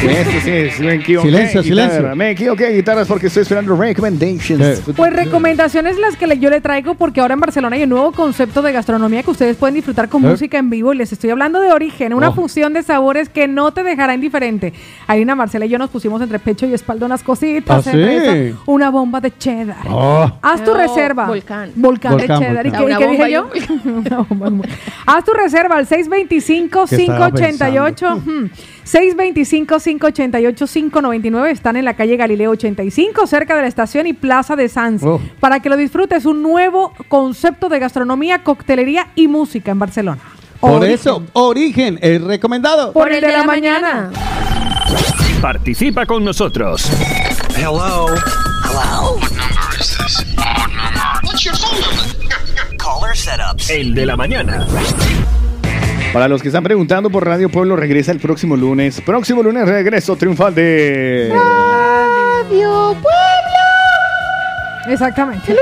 Sí, sí, sí. Silencio, silencio. Me equivoqué de guitarras porque estoy esperando recommendations. Pues recomendaciones las que yo le traigo porque ahora en Barcelona hay un nuevo concepto de gastronomía que ustedes pueden disfrutar con música en vivo y les estoy hablando de origen, una oh. fusión de sabores que no te dejará indiferente. Aina, Marcela y yo nos pusimos entre pecho y espalda unas cositas, ¿Ah, una bomba de cheddar. Oh. Haz tu reserva. volcán. Volcán, de cheddar. ¿Y qué, dije yo? Una bomba. Haz tu reserva al ¿Qué estaba 625-588. 558-599. Están en la calle Galileo 85, cerca de la estación y Plaza de Sanz. Oh. Para que lo disfrutes, un nuevo concepto de gastronomía, coctelería y música en Barcelona. Por eso, Origen es recomendado. Por, el de, la, mañana. Participa con nosotros. Hello. Hello. What's your phone number? El de la mañana. Para los que están preguntando por Radio Pueblo, regresa el próximo lunes. Próximo lunes regreso triunfal de... Radio Pueblo. Exactamente.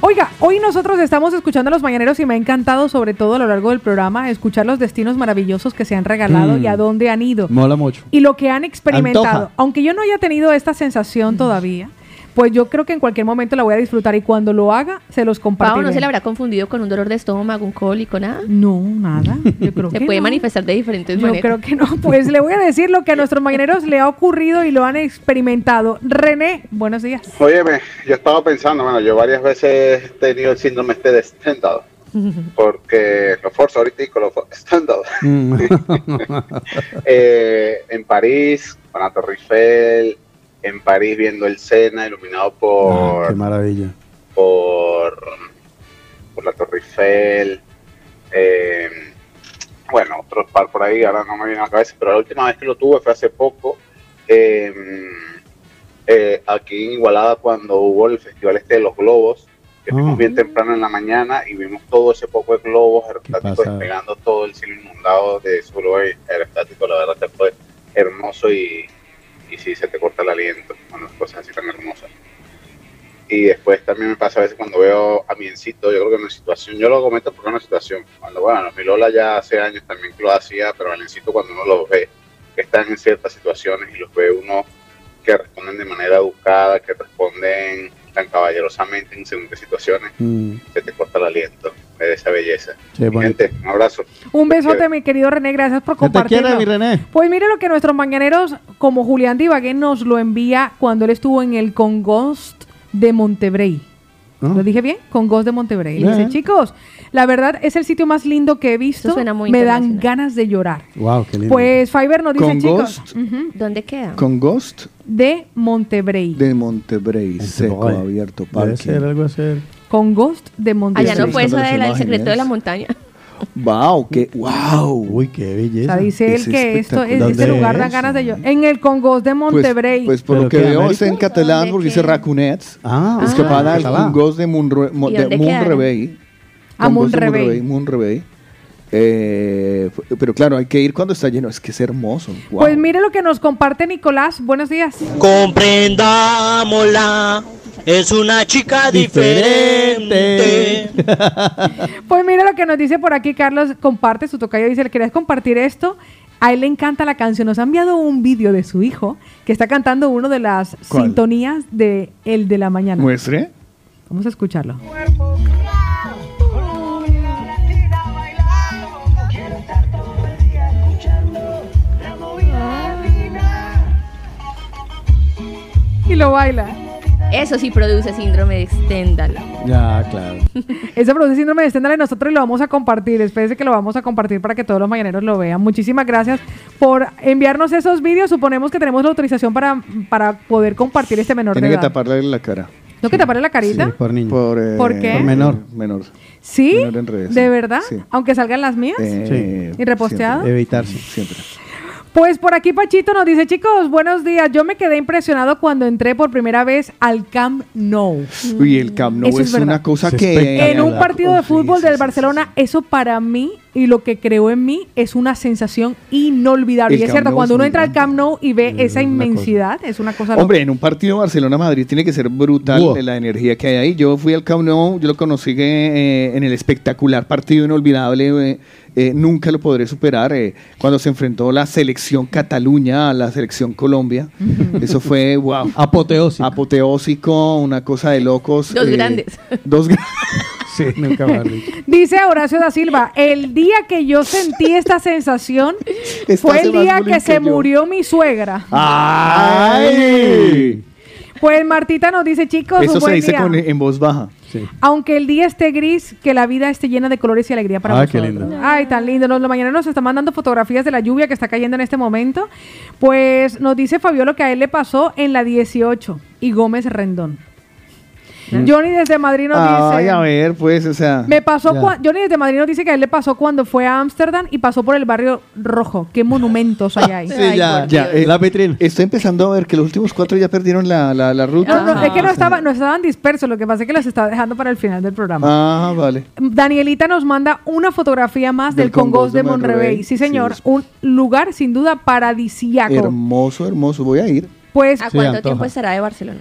Oiga, hoy nosotros estamos escuchando a los mañaneros y me ha encantado, sobre todo a lo largo del programa, escuchar los destinos maravillosos que se han regalado Mm. y a dónde han ido. Mola mucho. y lo que han experimentado. Antoja. Aunque yo no haya tenido esta sensación todavía, pues yo creo que en cualquier momento la voy a disfrutar y cuando lo haga, se los Pau, compartiré. ¿no se le habrá confundido con un dolor de estómago, un cólico, nada? No, nada. Yo creo Se que puede no. manifestar de diferentes Yo maneras. creo que no. Pues le voy a decir lo que a nuestros mañaneros le ha ocurrido y lo han experimentado. René, buenos días. Óyeme, yo estaba pensando, bueno, yo varias veces he tenido el síndrome este de Stendhal, porque lo forzo ahorita lo for- Stendhal. Mm. Eh, en París, con la Torre Eiffel, en París viendo el Sena iluminado por, Ah, qué maravilla. por, por la Torre Eiffel. eh, bueno, otros par por ahí, ahora no me viene a la cabeza, pero la última vez que lo tuve fue hace poco. eh, eh, aquí en Igualada, cuando hubo el festival este de los globos, que fuimos bien temprano en la mañana y vimos todo ese poco de globos aerostáticos despegando todo el cielo inundado de solo aerostático. La verdad que fue hermoso y, y sí, se te corta el aliento. Bueno, cosas así tan hermosas. Y después también me pasa a veces cuando veo a mi encito, yo creo que en una situación, yo lo comento porque es una situación, cuando, bueno, mi Lola ya hace años también que lo hacía, pero el encito cuando uno los ve, que están en ciertas situaciones y los ve uno que responden de manera educada, que responden tan caballerosamente en según qué situaciones, se te corta el aliento de esa belleza. Bonito. Gente, un abrazo. Un besote, mi querido René, gracias por quiere, mi René. Pues mire lo que nuestros mañaneros, como Julián Divagué, nos lo envía cuando él estuvo en el Congost de Montebrey. ¿Lo dije bien? Congost de Montebrey. Bien. dice, chicos, la verdad es el sitio más lindo que he visto. suena muy Me dan ganas de llorar. Wow, qué lindo. Pues Fiverr nos dice, chicos, ¿Dónde queda? Con Ghost de Montebrey. de Montebrey, seco, abierto, Debe parque. ser algo así. Congost de Montebrey. Allá no fue eso del el imágenes. secreto de la montaña. Wow, qué wow. Uy, qué O belleza. sea, dice él Es que esto, espectacular. este ¿Dónde lugar da es? ganas de llorar. En el Congost de Pues, Montebrey. pues por ¿Pero lo que veo es en catalán ¿Dónde porque dice? Racunets. Ah, es que ah, para el de Munre- Mo- ¿Y de dónde queda? Monrevey. A de Monrevey. Eh, pero claro, hay que ir cuando está lleno. Es que es hermoso. Wow. Pues mire lo que nos comparte Nicolás. Buenos días. Comprendámosla, es una chica diferente. Pues mira lo que nos dice por aquí Carlos, comparte su tocayo, dice, ¿le querías compartir esto? A él le encanta la canción. Nos ha enviado un vídeo de su hijo que está cantando uno de las ¿Cuál? sintonías de El de la Mañana. Muestre. Vamos a escucharlo. Y lo baila. Eso sí produce síndrome de Stendhal. Ya, claro. Ese produce síndrome de Stendhal y nosotros lo vamos a compartir. Espérense que lo vamos a compartir para que todos los mañaneros lo vean. Muchísimas gracias por enviarnos esos vídeos. Suponemos que tenemos la autorización para, para poder compartir este menor Tiene de que edad. taparle la cara. ¿Tengo que taparle la carita? Sí, por niño. Por, eh, ¿Por qué? Por menor. Menor. ¿Sí? Menor en redes, ¿De sí. verdad? Sí. Aunque salgan las mías. Eh, ¿Y reposteado? Evitarse. Siempre. Pues por aquí Pachito nos dice, chicos, buenos días. Yo me quedé impresionado cuando entré por primera vez al Camp Nou. Uy, el Camp Nou Eso es, es una cosa Es que... En un partido de fútbol sí, del sí, Barcelona, eso para mí y lo que creó en mí es una sensación inolvidable. El y es Camp cierto, Nou cuando es uno entra al. Camp Nou y ve Es esa una cosa. inmensidad, es una cosa Hombre, en un partido Barcelona-Madrid tiene que ser brutal Wow. la energía que hay ahí. Yo fui al Camp Nou, yo lo conocí eh, en el espectacular partido inolvidable, eh, eh, nunca lo podré superar, eh, cuando se enfrentó la selección Cataluña a la selección Colombia. Eso fue, wow. Apoteósico. Apoteósico, una cosa de locos. Dos eh, grandes. Dos grandes. Sí, nunca más dicho. Dice Horacio da Silva, el día que yo sentí esta sensación fue el día que se murió mi suegra. ¡Ay! Pues Martita nos dice, chicos, Eso un se dice día. con- en voz baja. Aunque el día esté gris, que la vida esté llena de colores y alegría para Ay, qué nosotros. lindo. Ay, tan lindo. Nos, mañana nos están mandando fotografías de la lluvia que está cayendo en este momento. Pues nos dice Fabiola que a él le pasó en la 18 y Gómez Rendón. Johnny desde Madrid nos. Ay, dice... a ver, pues, o sea. Me pasó cua- Johnny desde Madrid nos dice que a él le pasó cuando fue a Ámsterdam y pasó por el barrio rojo. Qué monumentos hay ahí. Sí, ya, ya, eh, Estoy empezando a ver que los últimos cuatro ya perdieron la, la, la ruta. No, no, es que no, estaba, no estaban dispersos, lo que pasa es que los estaba dejando para el final del programa. Ah, vale. Danielita nos manda una fotografía más del, Del Congos de de Monrevey. Sí, señor. Sí, Un lugar sin duda paradisiaco. Hermoso, hermoso. Voy a ir. Pues, ¿A cuánto tiempo estará de Barcelona?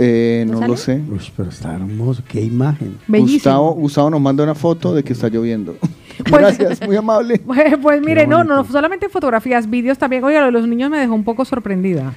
Eh, no sale? lo sé. Uy, pero está hermoso. Qué imagen. Gustavo, Gustavo nos manda una foto de que está lloviendo. Pues- Gracias, muy amable. Pues, pues mire, no, no, solamente fotografías, vídeos también. Oiga, lo de los niños me dejó un poco sorprendida.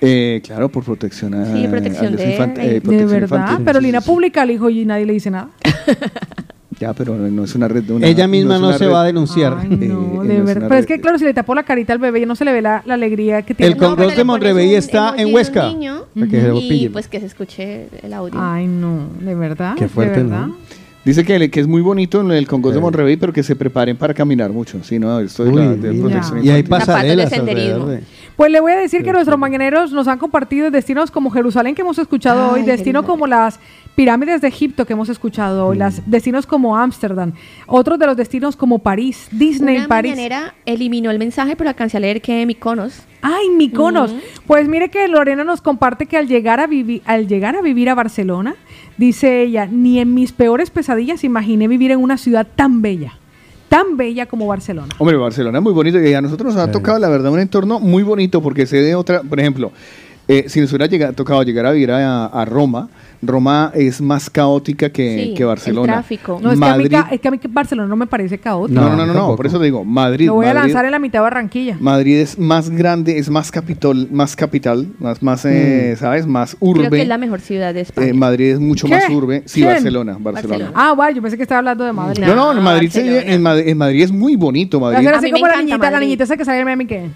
Eh, claro, por protección a. Sí, protección al de- eh, de verdad. infantil. Pero Lina publica al hijo y nadie le dice nada. Ya, pero no es una red de una. Ella misma es no se red- va a denunciar. Ay, Eh, no, no de es verdad. Pero es que, claro, si le tapó la carita al bebé, no se le ve la, la alegría que tiene. El Congos de Monrevey está en Huesca. Y pues que se escuche el audio. Ay, no, de verdad. Qué fuerte, de verdad. ¿no? Dice que, que es muy bonito en el Congos de Monrevey, pero que se preparen para caminar mucho. Sí, no, esto de, Uy, la, de protección Y hay pasarelas de- Pues le voy a decir que nuestros mañaneros nos han compartido destinos como Jerusalén, que hemos escuchado Ay, hoy, lindo. como las pirámides de Egipto que hemos escuchado hoy, las destinos como Ámsterdam, otros de los destinos como París, Disney, Una París. mañanera eliminó el mensaje, pero alcancé a leer que Mykonos. Ay, Mykonos. Ujú. Pues mire que Lorena nos comparte que al llegar a vivir al llegar a vivir a Barcelona, dice ella, ni en mis peores pesadillas imaginé vivir en una ciudad tan bella, tan bella como Barcelona. Hombre, Barcelona es muy bonito y a nosotros nos ha tocado, la verdad, un entorno muy bonito porque sé de otra, por ejemplo, eh, si nos hubiera llega- tocado llegar a vivir a, a Roma, Roma es más caótica que, Sí, que Barcelona. el tráfico. No, es que, a mí, es que a mí que Barcelona no me parece caótico. no, no, no, no, por eso te digo, Madrid. Lo voy a lanzar en la mitad de Barranquilla. Madrid es más grande, es más capital, más capital, más, más eh, ¿sabes? Más urbe. Creo que es la mejor ciudad de España. Eh, Madrid es mucho ¿Qué? más urbe. Sí. Barcelona, Barcelona. Ah, bueno, yo pensé que estaba hablando de Madrid. No, no, en Madrid, se- en, Madrid, en Madrid es muy bonito. Madrid. Así como la niñita, la niñita esa que sale de Miami que.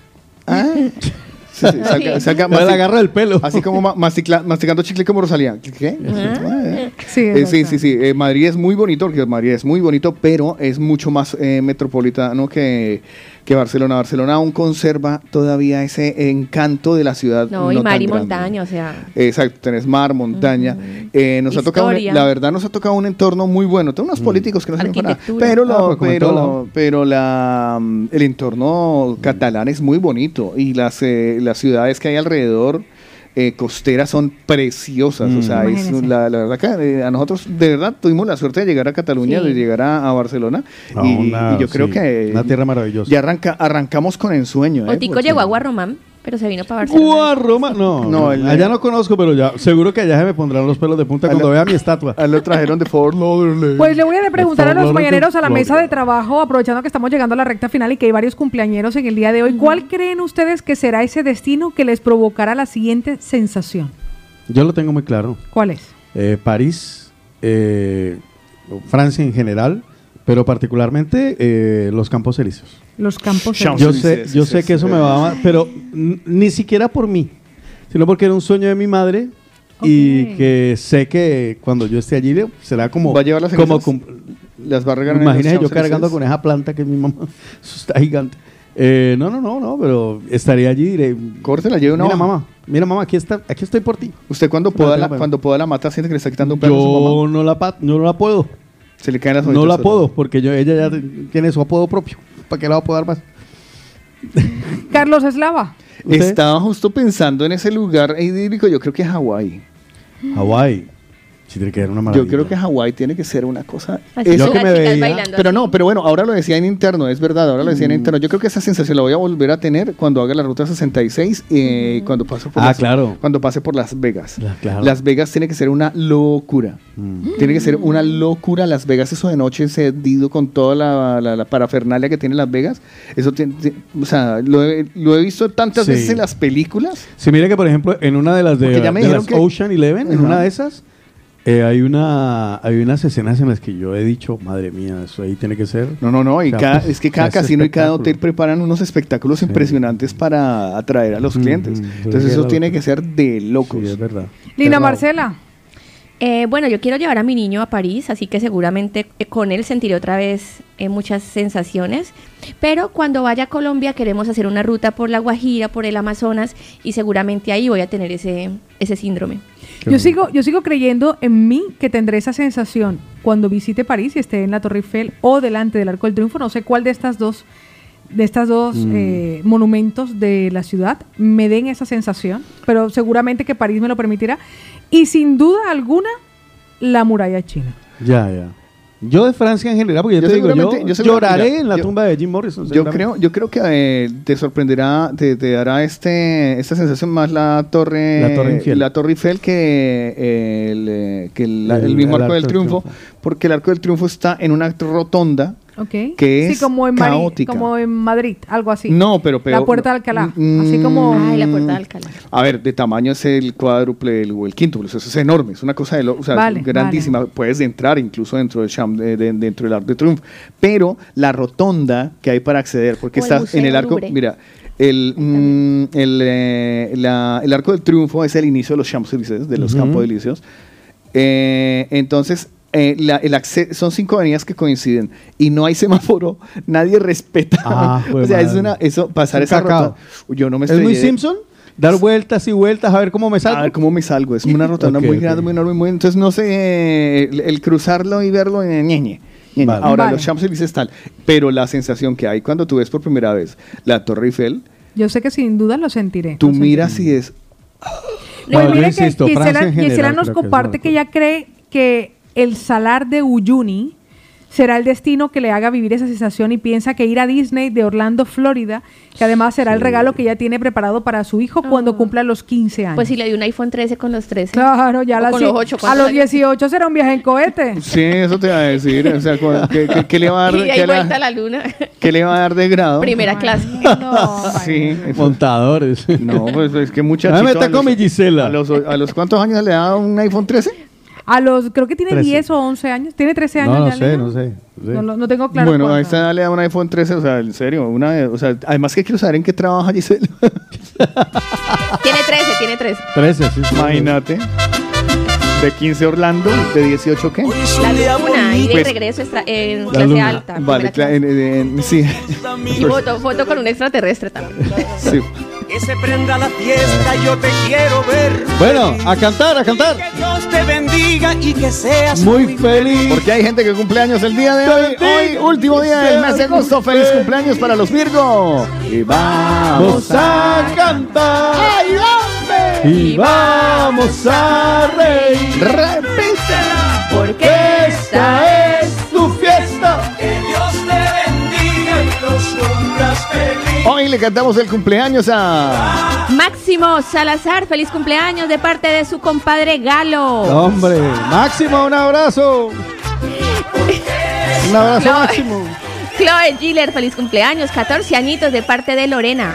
Sí, sí, saca- saca- Le mastic- agarra el pelo. Así como ma- masticla- masticando chicle como Rosalía. ¿Qué? Sí, Eh, sí, sí, sí. Eh, Madrid es muy bonito, porque Madrid es muy bonito, pero es mucho más eh, metropolitano que, que Barcelona. Barcelona aún conserva todavía ese encanto de la ciudad. No, y mar y montaña, o sea. Exacto, tenés mar, montaña. Eh, nos ha tocado, un- Historia. la verdad, nos ha tocado un entorno muy bueno. Tengo unos políticos que no para nada. Pero, Ah, lo- pues pero, pero la, mm, el entorno catalán es muy bonito y las, eh, las ciudades que hay alrededor. Eh, costeras son preciosas, o sea, es la, la verdad que eh, a nosotros de verdad tuvimos la suerte de llegar a Cataluña, Sí. de llegar a, a Barcelona A y, una- y yo creo sí, que una tierra maravillosa. Ya arranca, arrancamos con ensueño. ¿eh? Otico Porque- llegó a Guarromán, pero se vino para Barcelona. Guau, Roma, no, No, el- allá no conozco, pero ya seguro que allá se me pondrán los pelos de punta cuando vea mi estatua. A él lo trajeron de Fort Lauderdale. Pues le voy a preguntar a los mañaneros a la Florida. mesa de trabajo, aprovechando que estamos llegando a la recta final y que hay varios cumpleañeros en el día de hoy. ¿Cuál creen ustedes que será ese destino que les provocará la siguiente sensación? Yo lo tengo muy claro. ¿Cuál es? Eh, París, eh, Francia en general, pero particularmente eh, los Campos Elíseos. Los campos. Yo sé, yo sé que eso me va a... Pero ni siquiera por mí, sino porque era un sueño de mi madre y que sé que cuando yo esté allí será como... ¿Va a llevar las como Las va a regar en los Imagínese yo cargando con esa planta que es mi mamá. Eso está gigante. Eh, no, no, no, no, pero estaría allí y diré... Córtela, lleve una Mira, hoja. mamá, mira, mamá, aquí, está, aquí estoy por ti. ¿Usted cuando tengo la, cuando poda la mata siente que le está quitando un pedazo a su Yo mamá? no la, no la puedo. Se le caen las No la puedo, porque yo, ella ya tiene su apodo propio. ¿Para qué la va a podar más? Carlos Eslava. Estaba justo pensando en ese lugar idílico, yo creo que Hawái. Hawái. Sí, tiene que ser una Yo creo que Hawái tiene que ser una cosa. Así Eso que me veía. bailando Pero no, pero bueno, ahora lo decía en interno, es verdad, ahora lo decía en Mm. interno. Yo creo que esa sensación la voy a volver a tener cuando haga la ruta 66 eh, cuando pase por Ah, las- claro. cuando pase por Las Vegas. claro. Las Vegas tiene que ser una locura. Mm. Tiene que ser una locura Las Vegas, eso de noche encendido con toda la, la- la parafernalia que tiene Las Vegas. Eso tiene, ti- o sea, lo he, lo he visto tantas Sí. veces en las películas. Sí, mire que por ejemplo en una de las de, Porque ya me de las que- Ocean Eleven, en Ajá. una de esas, eh, hay una hay unas escenas en las que yo he dicho, madre mía, eso ahí tiene que ser. No, no, no, y O sea, cada- pues, es que cada casino y cada hotel preparan unos espectáculos impresionantes para atraer a los clientes. Entonces sí, eso tiene que ser de locos. es verdad. Lina Marcela. Eh, bueno, yo quiero llevar a mi niño a París, así que seguramente eh, con él sentiré otra vez eh, muchas sensaciones. Pero cuando vaya a Colombia queremos hacer una ruta por la Guajira, por el Amazonas, y seguramente ahí voy a tener ese, ese síndrome. Yo sigo, yo sigo creyendo en mí que tendré esa sensación cuando visite París y esté en la Torre Eiffel o delante del Arco del Triunfo. No sé cuál de estas dos, de estas dos Mm. eh, monumentos de la ciudad me den esa sensación, pero seguramente que París me lo permitirá. Y sin duda alguna, la muralla china. Ya, ya. Yo de Francia en general, porque yo, te digo, yo, yo lloraré mira, en la yo- tumba de Jim Morrison. Yo creo, yo creo que eh, te sorprenderá, te, te dará este, esta sensación más la torre, La Torre Eiffel. la Torre Eiffel que, eh, el, eh, que el, El- el mismo el Arco del Arco del Triunfo, porque el Arco del Triunfo está en una rotonda Que sí, es como en, Mari- caótica. como en Madrid, algo así. No, pero peor- La Puerta de Alcalá. Mm, así como. Ay, la Puerta de Alcalá. A ver, de tamaño es el cuádruple el- o el quíntuple, eso es enorme, es una cosa de lo, o sea, Vale, grandísima. Puedes entrar incluso dentro del Champ- de- de- dentro del Arco de Triunfo, pero la rotonda que hay para acceder, porque O está en el arco, Louvre. mira, el, mm, el, eh, la- el Arco del Triunfo es el inicio de los Champs-Élysées, de los Ujú. Campos Elíseos. Eh, entonces, eh, la- el acce- son cinco avenidas que coinciden y no hay semáforo, nadie respeta. Ah, o sea, es madre. una, eso, pasar Es esa rotonda. Yo no me ¿Es muy Simpson? dar vueltas y vueltas a ver cómo me salgo. A ver cómo me salgo. Es una rotonda Ok, muy grande, muy enorme. Muy, entonces, no sé, el, el cruzarlo y verlo en ñeñe. ñeñe. Vale. Ahora, Vale. los Champs-Élysées tal. Pero la sensación que hay cuando tú ves por primera vez la Torre Eiffel, Yo sé que sin duda lo sentiré. tú miras y es... Pues No, yo mire que Gisela, nos que es comparte una que ella cree que el salar de Uyuni será el destino que le haga vivir esa sensación y piensa que ir a Disney de Orlando, Florida, que además será el regalo que ella tiene preparado para su hijo cuando cumpla los 15 años. Pues si le dio un iPhone 13 con los 13. Claro, ya O las con los 8. a los 18 será un viaje en cohete. Sí, eso te va a decir. O sea, ¿qué, qué- qué le va a dar, Y ahí vuelta a la luna. qué le va a dar de grado? Primera clase. Sí. Montadores. No, pues es que muchachito. Ya me está con mi Gisela. ¿A los, ¿A los cuántos años le da un iPhone 13? A los, creo que tiene 13. 10 o 11 años. Tiene 13 años No, no ya, sé, no sé. no sé. No, lo- no tengo claro. bueno, a cuánto. esta edad le da un iPhone 13, o sea, en serio, una, o sea, además que quiero saber en qué trabaja Gisela. Tiene 13, tiene 13. 13, sí. sí. Imagínate. De 15 Orlando, de 18 qué? La luna y de Pues- regreso extra- en La clase luna. alta. Vale, primera cla- en- en- en- sí. Y foto, foto con un extraterrestre también. Sí. Que se prenda la fiesta, yo te quiero ver. Bueno, a cantar, a cantar. Que Dios te bendiga y que seas Muy feliz. Porque hay gente que cumple años el día de hoy. Hoy, último día del mes de agosto. Feliz cumpleaños para los Virgo. Y Vamos a cantar. Y vamos a reír. Repítela. Porque esta Hoy le cantamos el cumpleaños a. Máximo Salazar, feliz cumpleaños de parte de su compadre Galo. Hombre, Máximo, un abrazo. Un abrazo, No. Máximo. Chloe Giller, feliz cumpleaños, 14 añitos de parte de Lorena.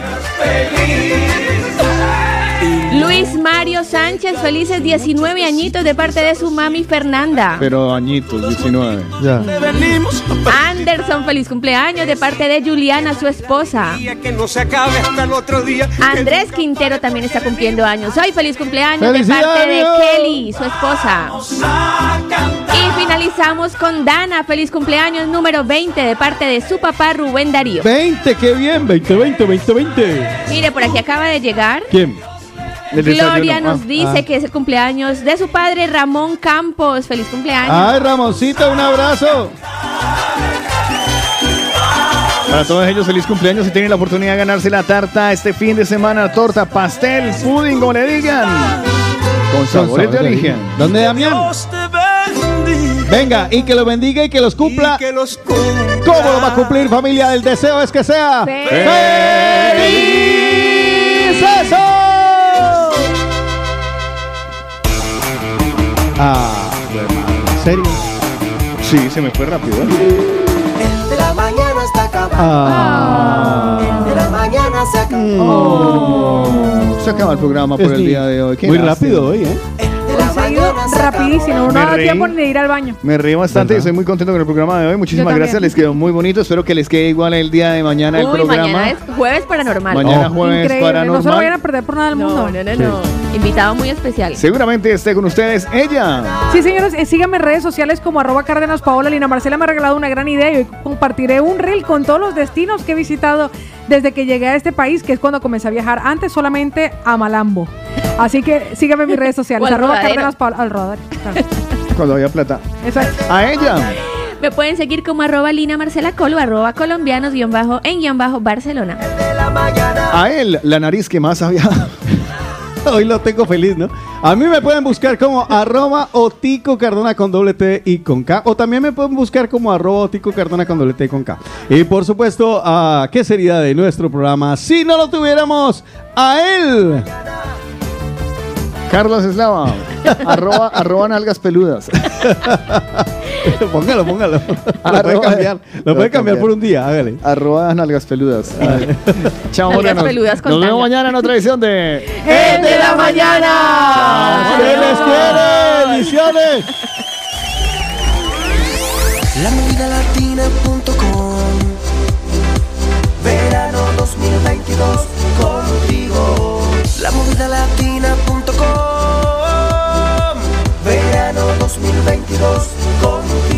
Luis Mario Sánchez, felices 19 añitos de parte de su mami Fernanda. Pero añitos, 19. Ya. Te venimos Anderson, feliz cumpleaños de parte de Juliana, su esposa. a que no se acabe hasta el otro día. Andrés Quintero también está cumpliendo años. Hoy feliz cumpleaños de parte de Kelly, su esposa. Y finalizamos con Dana, feliz cumpleaños número 20 de parte de su papá Rubén Darío. 20, qué bien. 20, 20, 20, 20. Mire, por aquí acaba de llegar. ¿Quién? Gloria nos Ah, dice ah. que es el cumpleaños de su padre Ramón Campos. Feliz cumpleaños. Ay, Ramoncito, un abrazo. Para todos ellos, feliz cumpleaños y tienen la oportunidad de ganarse la tarta este fin de semana. Torta, pastel, pudding, como le digan. Con sabores de origen. ¿Dónde, Damián? Venga, y que los bendiga y que los cumpla. y que los cumpla. ¿Cómo lo va a cumplir, familia? El deseo es que sea. Feliz. ¡Feliz eso! Ah, hermano, ¿en serio? Sí, se me fue rápido. ¿eh? El de la mañana está acabado. Ah. El de la mañana se acabó. Oh. Se acaba el programa por Es el día de hoy. Qué Muy rápido hoy, ¿eh? El de la Se ha ido mañana se acabó. rapidísimo, no Me da tiempo ni de ir al baño. Me río bastante y estoy muy contento con el programa de hoy. Muchísimas gracias, les quedó muy bonito. Espero que les quede igual el día de mañana el programa. mañana es jueves paranormal. Mañana Oh. jueves Increíble, paranormal. no se lo vayan a perder por nada del mundo. No, no, no, no. Invitado muy especial. Seguramente esté con ustedes ella. Sí, señores, eh, síganme en redes sociales como arroba Cárdenas Paola. Lina Marcela me ha regalado una gran idea y hoy compartiré un reel con todos los destinos que he visitado desde que llegué a este país, que es cuando comencé a viajar. Antes solamente a Malambo. Así que síganme en mis redes sociales, arroba. Al rodar. claro. Cuando había plata. Exacto. A ella. Me pueden seguir como arroba Lina Marcela Colo, arroba colombianos guion bajo en guion bajo Barcelona. A él, la nariz que más había. Hoy lo tengo feliz, ¿no? A mí me pueden buscar como arroba Otico Cardona con doble T y con K. O también me pueden buscar como arroba Otico Cardona con doble T y con K. Y por supuesto, ah, ¿qué sería de nuestro programa si no lo tuviéramos a él? Carlos Eslava, arroba, arroba nalgas peludas. póngalo, póngalo. Arroba, lo puede cambiar. Lo, puede cambiar, por un día, hágale. Arroba nalgas peludas. Chao, Nalgas morenos. peludas Nos vemos mañana en otra edición de... ¡El de la mañana! ¡Se les quiere! ¡Ediciones! La Verano 2022 contigo. La movida latina 2022 con